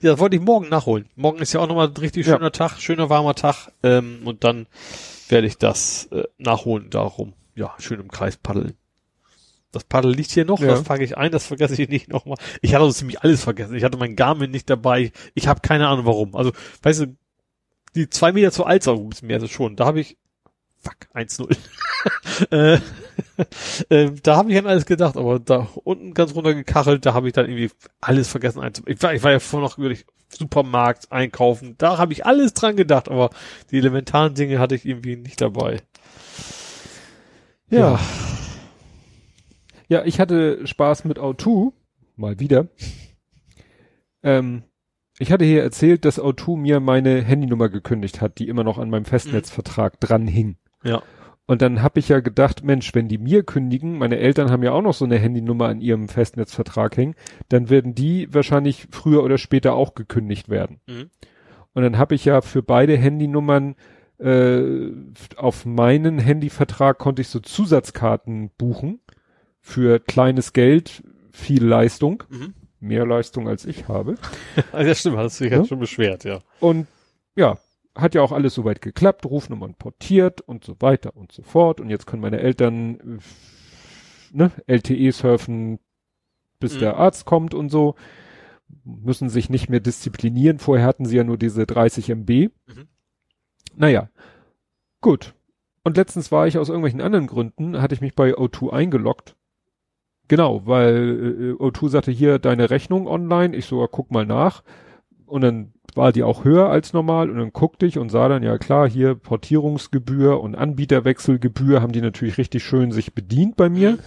ja, das wollte ich morgen nachholen. Morgen ist ja auch nochmal ein richtig schöner. Tag, schöner warmer Tag. Ähm, und dann werde ich das äh, nachholen. Darum, ja, schön im Kreis paddeln. Das Paddel liegt hier noch, ja. das packe ich ein, das vergesse ich nicht nochmal. Ich hatte so ziemlich alles vergessen. Ich hatte mein Garmin nicht dabei. Ich habe keine Ahnung warum. Also, weißt du, die zwei Meter zu alt ein bisschen mehr, also schon. Da habe ich, fuck, 1-0. äh, äh, da habe ich an alles gedacht, aber da unten ganz runter gekachelt, da habe ich dann irgendwie alles vergessen einzubauen. Ich war, ich war ja vorher noch über Supermarkt einkaufen, da habe ich alles dran gedacht, aber die elementaren Dinge hatte ich irgendwie nicht dabei. Ja. Ja, ich hatte Spaß mit O2, mal wieder. Ähm, ich hatte hier erzählt, dass O2 mir meine Handynummer gekündigt hat, die immer noch an meinem Festnetzvertrag mhm. dran hing. Ja. Und dann habe ich ja gedacht, Mensch, wenn die mir kündigen, meine Eltern haben ja auch noch so eine Handynummer an ihrem Festnetzvertrag hängen, dann werden die wahrscheinlich früher oder später auch gekündigt werden. Mhm. Und dann habe ich ja für beide Handynummern äh, auf meinen Handyvertrag konnte ich so Zusatzkarten buchen für kleines Geld, viel Leistung, Mhm. Mehr Leistung als ich habe. Ja, stimmt, hast du dich Ja. ja schon beschwert, ja. Und ja, hat ja auch alles soweit geklappt, Rufnummern portiert und so weiter und so fort. Und jetzt können meine Eltern äh, ne, LTE surfen, bis Mhm. der Arzt kommt und so. Müssen sich nicht mehr disziplinieren. Vorher hatten sie ja nur diese 30 MB. Mhm. Naja, gut. Und letztens war ich aus irgendwelchen anderen Gründen, hatte ich mich bei O2 eingeloggt. Genau, weil äh, O2 sagte hier deine Rechnung online. Ich so, ja, guck mal nach. Und dann war die auch höher als normal und dann guckte ich und sah dann, ja klar, hier Portierungsgebühr und Anbieterwechselgebühr haben die natürlich richtig schön sich bedient bei mir.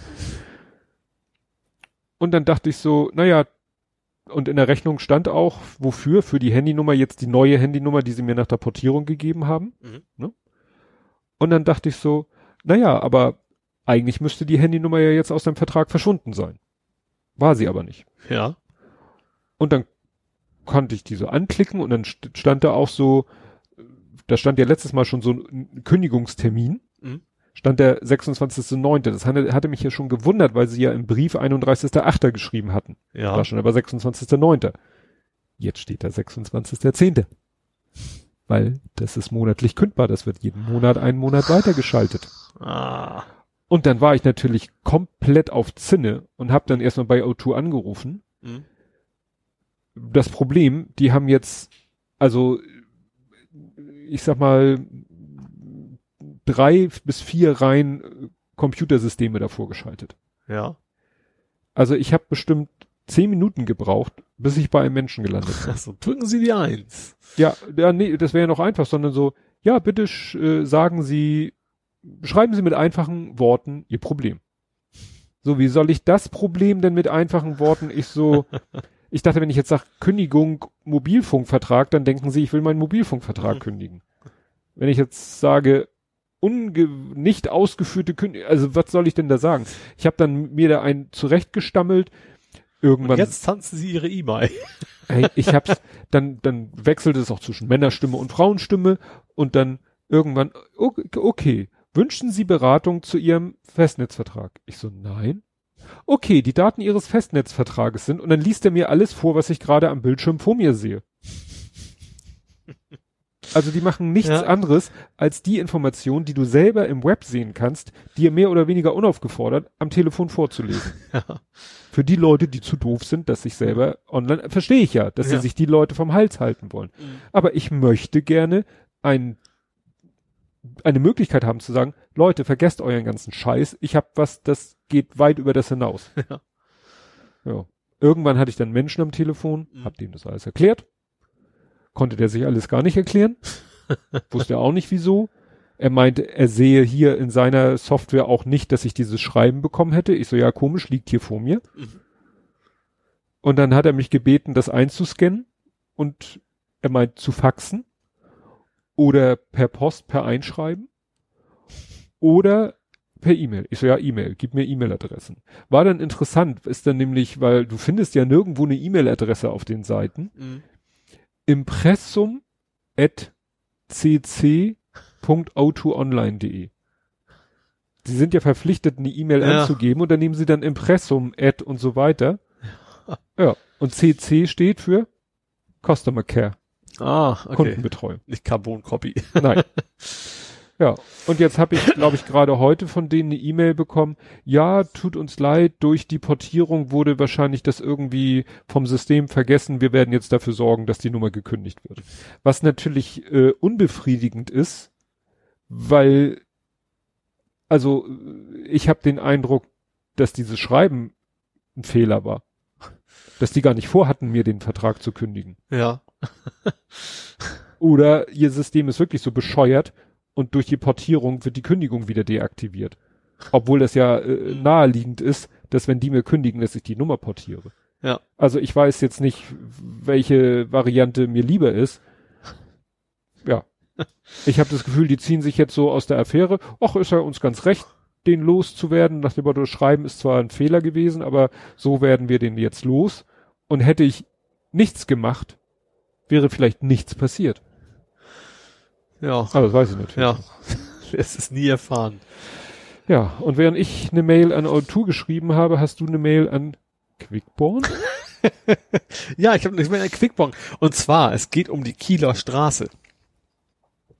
Und dann dachte ich so, naja, und in der Rechnung stand auch, wofür, für die Handynummer jetzt die neue Handynummer, die sie mir nach der Portierung gegeben haben. Mhm. Ne? Und dann dachte ich so, naja, aber eigentlich müsste die Handynummer ja jetzt aus dem Vertrag verschwunden sein. War sie aber nicht. Ja. Und dann konnte ich die so anklicken und dann st- stand da auch so, da stand ja letztes Mal schon so ein Kündigungstermin, Mhm. stand der 26.09. Das hatte, mich ja schon gewundert, weil sie ja im Brief 31.08. geschrieben hatten. Ja. War schon aber 26.09. Jetzt steht da 26.10. Weil das ist monatlich kündbar, das wird jeden Monat einen Monat weitergeschaltet. Ah. Und dann war ich natürlich komplett auf Zinne und habe dann erstmal bei O2 angerufen Mhm. das Problem, die haben jetzt, also ich sag mal, drei bis vier Reihen äh, Computersysteme davor geschaltet. Ja. Also ich habe bestimmt zehn Minuten gebraucht, bis ich bei einem Menschen gelandet bin. Also drücken Sie die Eins. ja, ja, nee, das wäre ja noch einfach, sondern so, ja, bitte äh, sagen Sie, schreiben Sie mit einfachen Worten Ihr Problem. So, wie soll ich das Problem denn mit einfachen Worten? Ich so, ich dachte, wenn ich jetzt sage Kündigung Mobilfunkvertrag, dann denken Sie, ich will meinen Mobilfunkvertrag Mhm. kündigen. Wenn ich jetzt sage unge nicht ausgeführte Kündigung, also was soll ich denn da sagen? Ich habe dann mir da einen zurechtgestammelt. Und Irgendwann jetzt tanzen Sie Ihre E-Mail. Ich hab's, dann, dann wechselte es auch zwischen Männerstimme und Frauenstimme und dann irgendwann, okay, wünschen Sie Beratung zu Ihrem Festnetzvertrag? Ich so, nein. Okay, die Daten Ihres Festnetzvertrages sind und dann liest er mir alles vor, was ich gerade am Bildschirm vor mir sehe. Also die machen nichts Ja. anderes als die Information, die du selber im Web sehen kannst, dir mehr oder weniger unaufgefordert am Telefon vorzulesen. Ja. Für die Leute, die zu doof sind, dass sich selber online, verstehe ich ja, dass Ja. sie sich die Leute vom Hals halten wollen. Aber ich möchte gerne ein, eine Möglichkeit haben zu sagen, Leute, vergesst euren ganzen Scheiß. Ich habe was, das geht weit über das hinaus. Ja. Ja. Irgendwann hatte ich dann Menschen am Telefon, Mhm. hab dem das alles erklärt. Konnte der sich alles gar nicht erklären. Wusste er auch nicht wieso. Er meinte, er sehe hier in seiner Software auch nicht, dass ich dieses Schreiben bekommen hätte. Ich so, ja, komisch, liegt hier vor mir. Mhm. Und dann hat er mich gebeten, das einzuscannen und er meint zu faxen oder per Post, per Einschreiben oder per E-Mail. Ich so, ja, E-Mail, gib mir E-Mail-Adressen. War dann interessant, ist dann nämlich, weil du findest ja nirgendwo eine E-Mail-Adresse auf den Seiten. Mhm. Impressum at cc.autoonline.de. Sie sind ja verpflichtet, eine E-Mail Ja. anzugeben und dann nehmen sie dann Impressum at und so weiter. Ja. Und CC steht für Customer Care, Ah, okay. Kundenbetreuung. Nicht Carbon Copy. Nein. ja, und jetzt habe ich, glaube ich, gerade heute von denen eine E-Mail bekommen. Ja, tut uns leid, durch die Portierung wurde wahrscheinlich das irgendwie vom System vergessen. Wir werden jetzt dafür sorgen, dass die Nummer gekündigt wird. Was natürlich äh, unbefriedigend ist, weil, also ich habe den Eindruck, dass dieses Schreiben ein Fehler war. Dass die gar nicht vorhatten, mir den Vertrag zu kündigen. Ja. Oder ihr System ist wirklich so bescheuert und durch die Portierung wird die Kündigung wieder deaktiviert. Obwohl das ja äh, naheliegend ist, dass wenn die mir kündigen, dass ich die Nummer portiere. Ja. Also ich weiß jetzt nicht, welche Variante mir lieber ist. Ja, ich habe das Gefühl, die ziehen sich jetzt so aus der Affäre. Ach, ist ja uns ganz recht, den loszuwerden. Nach dem Motto, schreiben ist zwar ein Fehler gewesen, aber so werden wir den jetzt los. Und hätte ich nichts gemacht, wäre vielleicht nichts passiert. Ja. Aber das weiß ich natürlich. Ja. es ist nie erfahren. Ja, und während ich eine Mail an O2 geschrieben habe, hast du eine Mail an Quickborn? ja, ich habe ich meine Quickborn. Und zwar, es geht um die Kieler Straße.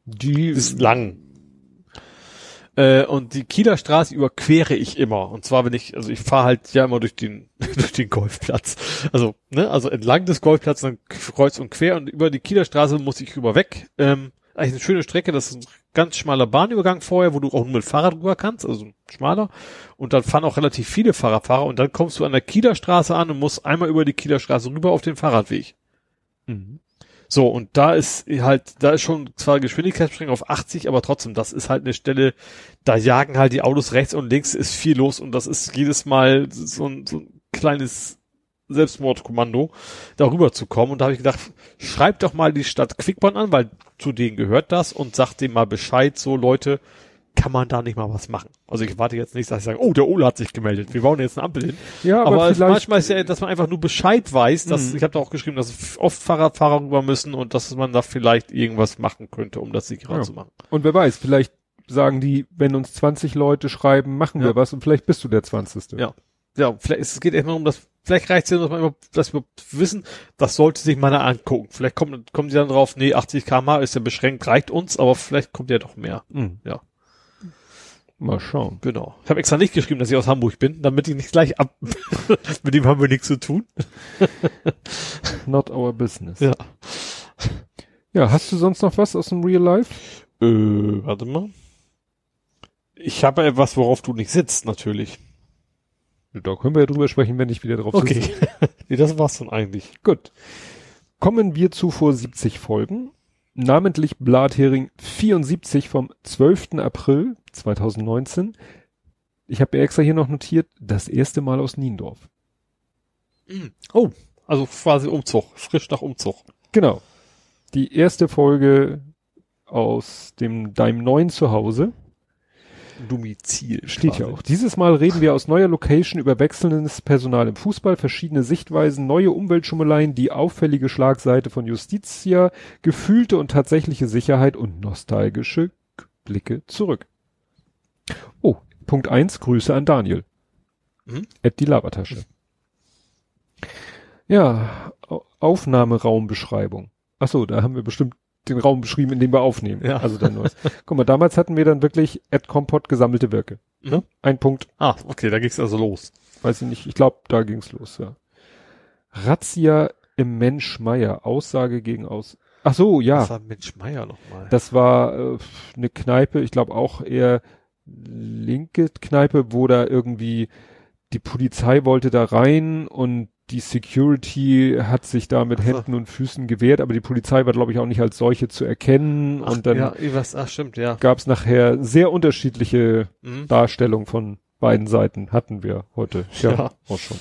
Die ist lang. Äh, und die Kieler Straße überquere ich immer. Und zwar, wenn ich, also ich fahre halt ja immer durch den, durch den Golfplatz. Also, ne, also entlang des Golfplatzes, dann kreuz und quer und über die Kieler Straße muss ich rüber weg. Ähm, eigentlich eine schöne Strecke, das ist ein ganz schmaler Bahnübergang vorher, wo du auch nur mit Fahrrad rüber kannst, also schmaler. Und dann fahren auch relativ viele Fahrradfahrer und dann kommst du an der Kieler Straße an und musst einmal über die Kieler Straße rüber auf den Fahrradweg. Mhm. So, und da ist halt, da ist schon zwar Geschwindigkeitsbeschränkung auf 80, aber trotzdem, das ist halt eine Stelle, da jagen halt die Autos rechts und links, ist viel los und das ist jedes Mal so ein, so ein kleines Selbstmordkommando, darüber zu kommen. Und da habe ich gedacht, schreibt doch mal die Stadt Quickborn an, weil zu denen gehört das und sagt dem mal Bescheid, so Leute, kann man da nicht mal was machen. Also ich warte jetzt nicht, dass ich sage, oh, der Ole hat sich gemeldet, wir bauen jetzt eine Ampel hin. Ja, aber, aber manchmal ist ja, dass man einfach nur Bescheid weiß, dass Mhm. ich habe da auch geschrieben, dass oft Fahrradfahrer rüber müssen und dass man da vielleicht irgendwas machen könnte, um das sicherer Ja. zu machen. und wer weiß, vielleicht sagen die, wenn uns 20 Leute schreiben, machen Ja. wir was und vielleicht bist du der 20. Ja. Ja, vielleicht es geht erstmal um das, vielleicht reicht es ja, dass man immer, dass wir wissen, das sollte sich mal einer angucken. Vielleicht kommt, kommen die dann drauf, nee, 80 km ist ja beschränkt, reicht uns, aber vielleicht kommt ja doch mehr. Mhm. Ja. Mal schauen. Genau. Ich habe extra nicht geschrieben, dass ich aus Hamburg bin, damit ich nicht gleich ab. Mit dem haben wir nichts zu tun. Not our business. Ja. Ja, hast du sonst noch was aus dem Real Life? Äh, warte mal. Ich habe etwas, worauf du nicht sitzt, natürlich. Da können wir ja drüber sprechen, wenn ich wieder drauf sitze. Okay. nee, das war's dann eigentlich. Gut. Kommen wir zu vor 70 Folgen. Namentlich Blathering 74 vom 12. April 2019. Ich habe extra hier noch notiert, das erste Mal aus Niendorf. Oh, also quasi Umzug, frisch nach Umzug. Genau. Die erste Folge aus dem deinem neuen Zuhause. Domizil. Steht quasi. ja auch. Dieses Mal reden wir aus neuer Location über wechselndes Personal im Fußball, verschiedene Sichtweisen, neue Umweltschummeleien, die auffällige Schlagseite von Justitia, gefühlte und tatsächliche Sicherheit und nostalgische Blicke zurück. Oh, Punkt eins Grüße an Daniel. Mhm. Ed die Labertasche. Ja, Au- Aufnahmeraumbeschreibung. Ach so, da haben wir bestimmt den Raum beschrieben, in dem wir aufnehmen. Ja. Also dein neues. Guck mal, damals hatten wir dann wirklich Ed Kompott gesammelte Werke. Ne? Mhm. Ein Punkt, Ah, okay, da ging's also los. weiß ich nicht, ich glaube, da ging's los, ja. Razzia im Mensch Meier, Aussage gegen Aus. Ach so, ja. Das war Mensch Meier nochmal. Das war äh, eine Kneipe, ich glaube auch eher linke Kneipe, wo da irgendwie die Polizei wollte da rein und die Security hat sich da mit. Händen und Füßen gewehrt, aber die Polizei war, glaube ich, auch nicht als solche zu erkennen. Ach, und dann ja, was, ach stimmt, ja. gab's nachher sehr unterschiedliche Mhm. Darstellungen von beiden Seiten. Hatten wir heute. Ja, Ja. auch schon.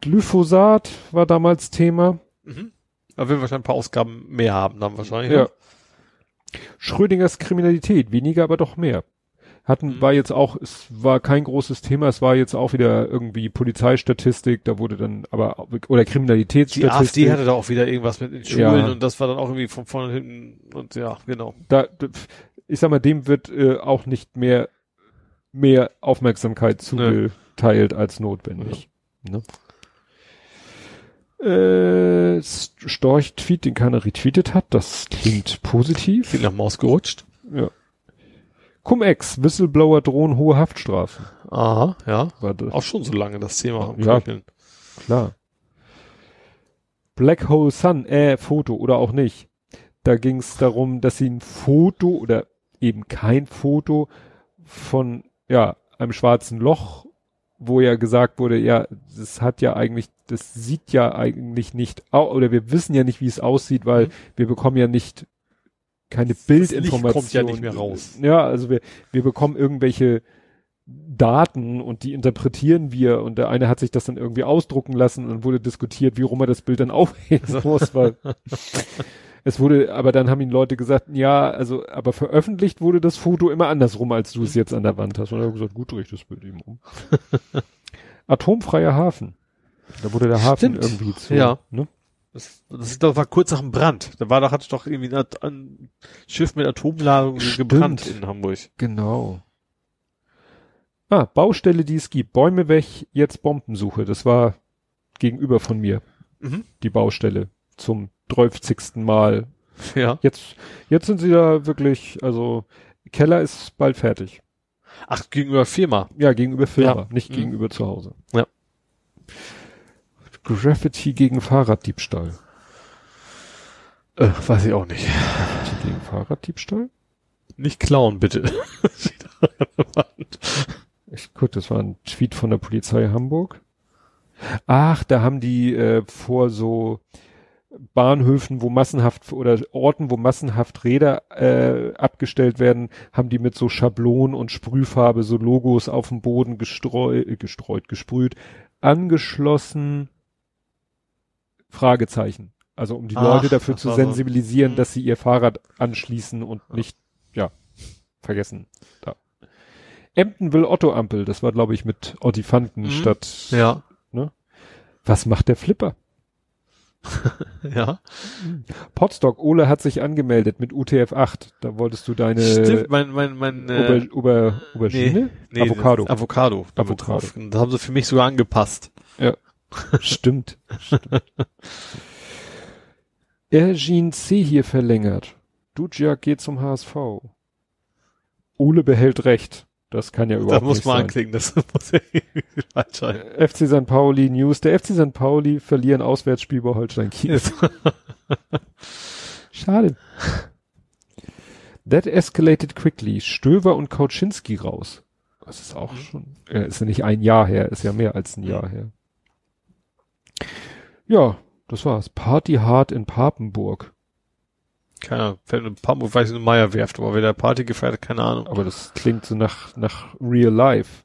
Glyphosat war damals Thema. Mhm. Da werden wir wahrscheinlich ein paar Ausgaben mehr haben dann wahrscheinlich. Ja. ne? Schrödingers Kriminalität, weniger, aber doch mehr. Hatten, Mhm. war jetzt auch, es war kein großes Thema, es war jetzt auch wieder irgendwie Polizeistatistik, da wurde dann, aber, oder Die Kriminalitätsstatistik. AfD hatte da auch wieder irgendwas mit den Schulen Ja. und das war dann auch irgendwie von vorne und hinten und ja, genau. da, ich sag mal, dem wird äh, auch nicht mehr, mehr Aufmerksamkeit zugeteilt als notwendig. Ne? Äh, Storch-Tweet, den keiner retweetet hat, das klingt positiv. Viel nach Maus gerutscht. Ja. Cum-Ex, Whistleblower drohen hohe Haftstrafen. Aha, ja. War das, Auch schon so lange das Thema. am Ja. Köcheln. klar. Black Hole Sun, äh, Foto oder auch nicht. Da ging es darum, dass sie ein Foto oder eben kein Foto von, ja, einem schwarzen Loch, wo ja gesagt wurde, ja, das hat ja eigentlich, das sieht ja eigentlich nicht, oder wir wissen ja nicht, wie es aussieht, weil Mhm. wir bekommen ja nicht keine Bildinformation. kommt ja nicht mehr raus. Ja, also wir, wir bekommen irgendwelche Daten und die interpretieren wir und der eine hat sich das dann irgendwie ausdrucken lassen und wurde diskutiert, wie rum er das Bild dann aufhängen muss, weil Es wurde, aber dann haben ihn Leute gesagt, ja, also, aber veröffentlicht wurde das Foto immer andersrum, als du es jetzt an der Wand hast. Und er hat gesagt, gut, dreh ich das Bild ihm um. Atomfreier Hafen. Da wurde der Hafen Stimmt. irgendwie zu, Ja. ne? Das, das das war kurz nach dem Brand. Da war doch, hatte doch irgendwie ein, ein Schiff mit Atomladung gebrannt in Hamburg. Genau. Ah, Baustelle, die es gibt. Bäume weg, jetzt Bombensuche. Das war gegenüber von mir, Mhm. die Baustelle. Zum 30. Mal. Ja. Jetzt, jetzt sind sie da wirklich, also, Keller ist bald fertig. Ach, gegenüber Firma. Ja, gegenüber Firma, Ja. nicht Mhm. gegenüber zu Hause. Ja. Graffiti gegen Fahrraddiebstahl. Äh, weiß ich auch nicht. Graffiti gegen Fahrraddiebstahl? Nicht klauen, bitte. Ich guck, das war ein Tweet von der Polizei Hamburg. Ach, da haben die äh, vor so Bahnhöfen, wo massenhaft oder Orten, wo massenhaft Räder äh, abgestellt werden, haben die mit so Schablonen und Sprühfarbe so Logos auf dem Boden gestreu, äh, gestreut, gesprüht, angeschlossen. Fragezeichen. Also um die Ach, Leute dafür zu war so- sensibilisieren, Mhm. dass sie ihr Fahrrad anschließen und nicht, ja, vergessen. Da. Emden will Otto-Ampel, das war glaube ich mit Ottifanten Mhm. statt. Ja. Was macht der Flipper? Ja. Potstock, Ole hat sich angemeldet mit UTF-8. Da wolltest du deine Stimmt, mein, mein, mein, Ober, äh, Ober, Aubergine? nee, Avocado. ist Avocado. Avocado. Und Das haben sie für mich sogar angepasst. Stimmt. Stimmt. Ergin C hier verlängert. Dujak geht zum HSV. Ole behält Recht. Das kann ja Da überhaupt muss nicht man sein. anklicken, das muss ja sein. FC St. Pauli News. Der FC St. Pauli verlieren Auswärtsspiel bei Holstein Kiel. Schade. That escalated quickly. Stöver und Kauczynski raus. Das ist auch Mhm. schon, äh, ist ja nicht ein Jahr her, ist ja mehr als ein Jahr her. Ja, das war's. Party hard in Papenburg. Keine Ahnung, fällt ein paar weiß ich eine Meier werft, aber wer der Party gefeiert hat, keine Ahnung. Aber das klingt so nach, nach real life.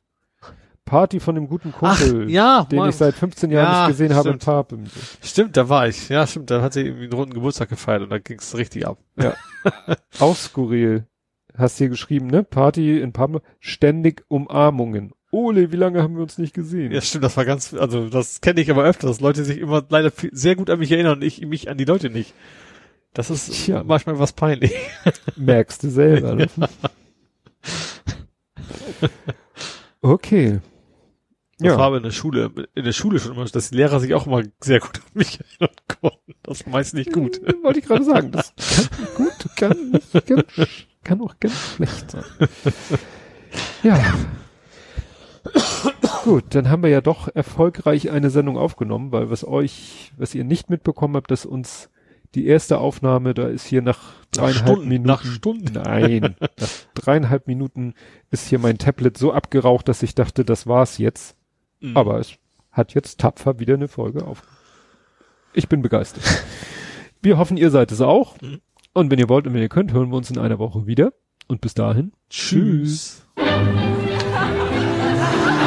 Party von dem guten Kumpel, ja, den Mann. ich seit 15 Jahren Ja, nicht gesehen habe in stimmt. Papen. Stimmt, da war ich. Ja, stimmt, da hat sie irgendwie einen runden Geburtstag gefeiert und da ging's richtig ab. Auch skurril. Hast hier geschrieben, ne? Party in Papen, ständig Umarmungen. Ole, wie lange haben wir uns nicht gesehen? Ja, stimmt, das war ganz, also das kenne ich aber öfter, dass Leute sich immer leider sehr gut an mich erinnern und ich mich an die Leute nicht. Das ist Tja. manchmal was peinlich. Merkst du selber. Ne? Okay. Das war Ja, aber in der Schule, in der Schule schon immer, dass die Lehrer sich auch immer sehr gut an mich erinnern konnten. Das ist meist nicht gut. wollte ich gerade sagen. Das kann gut, kann ganz, kann auch ganz schlecht sein. Ja. Gut, dann haben wir ja doch erfolgreich eine Sendung aufgenommen, weil was euch, was ihr nicht mitbekommen habt, dass uns die erste Aufnahme, da ist hier nach dreieinhalb Stunden, Minuten. nach Stunden. Nein, nach dreieinhalb Minuten ist hier mein Tablet so abgeraucht, dass ich dachte, das war's jetzt. Mhm. Aber es hat jetzt tapfer wieder eine Folge auf. Ich bin begeistert. Wir hoffen, ihr seid es auch. Mhm. Und wenn ihr wollt und wenn ihr könnt, hören wir uns in einer Woche wieder. Und bis dahin. Tschüss. Tschüss.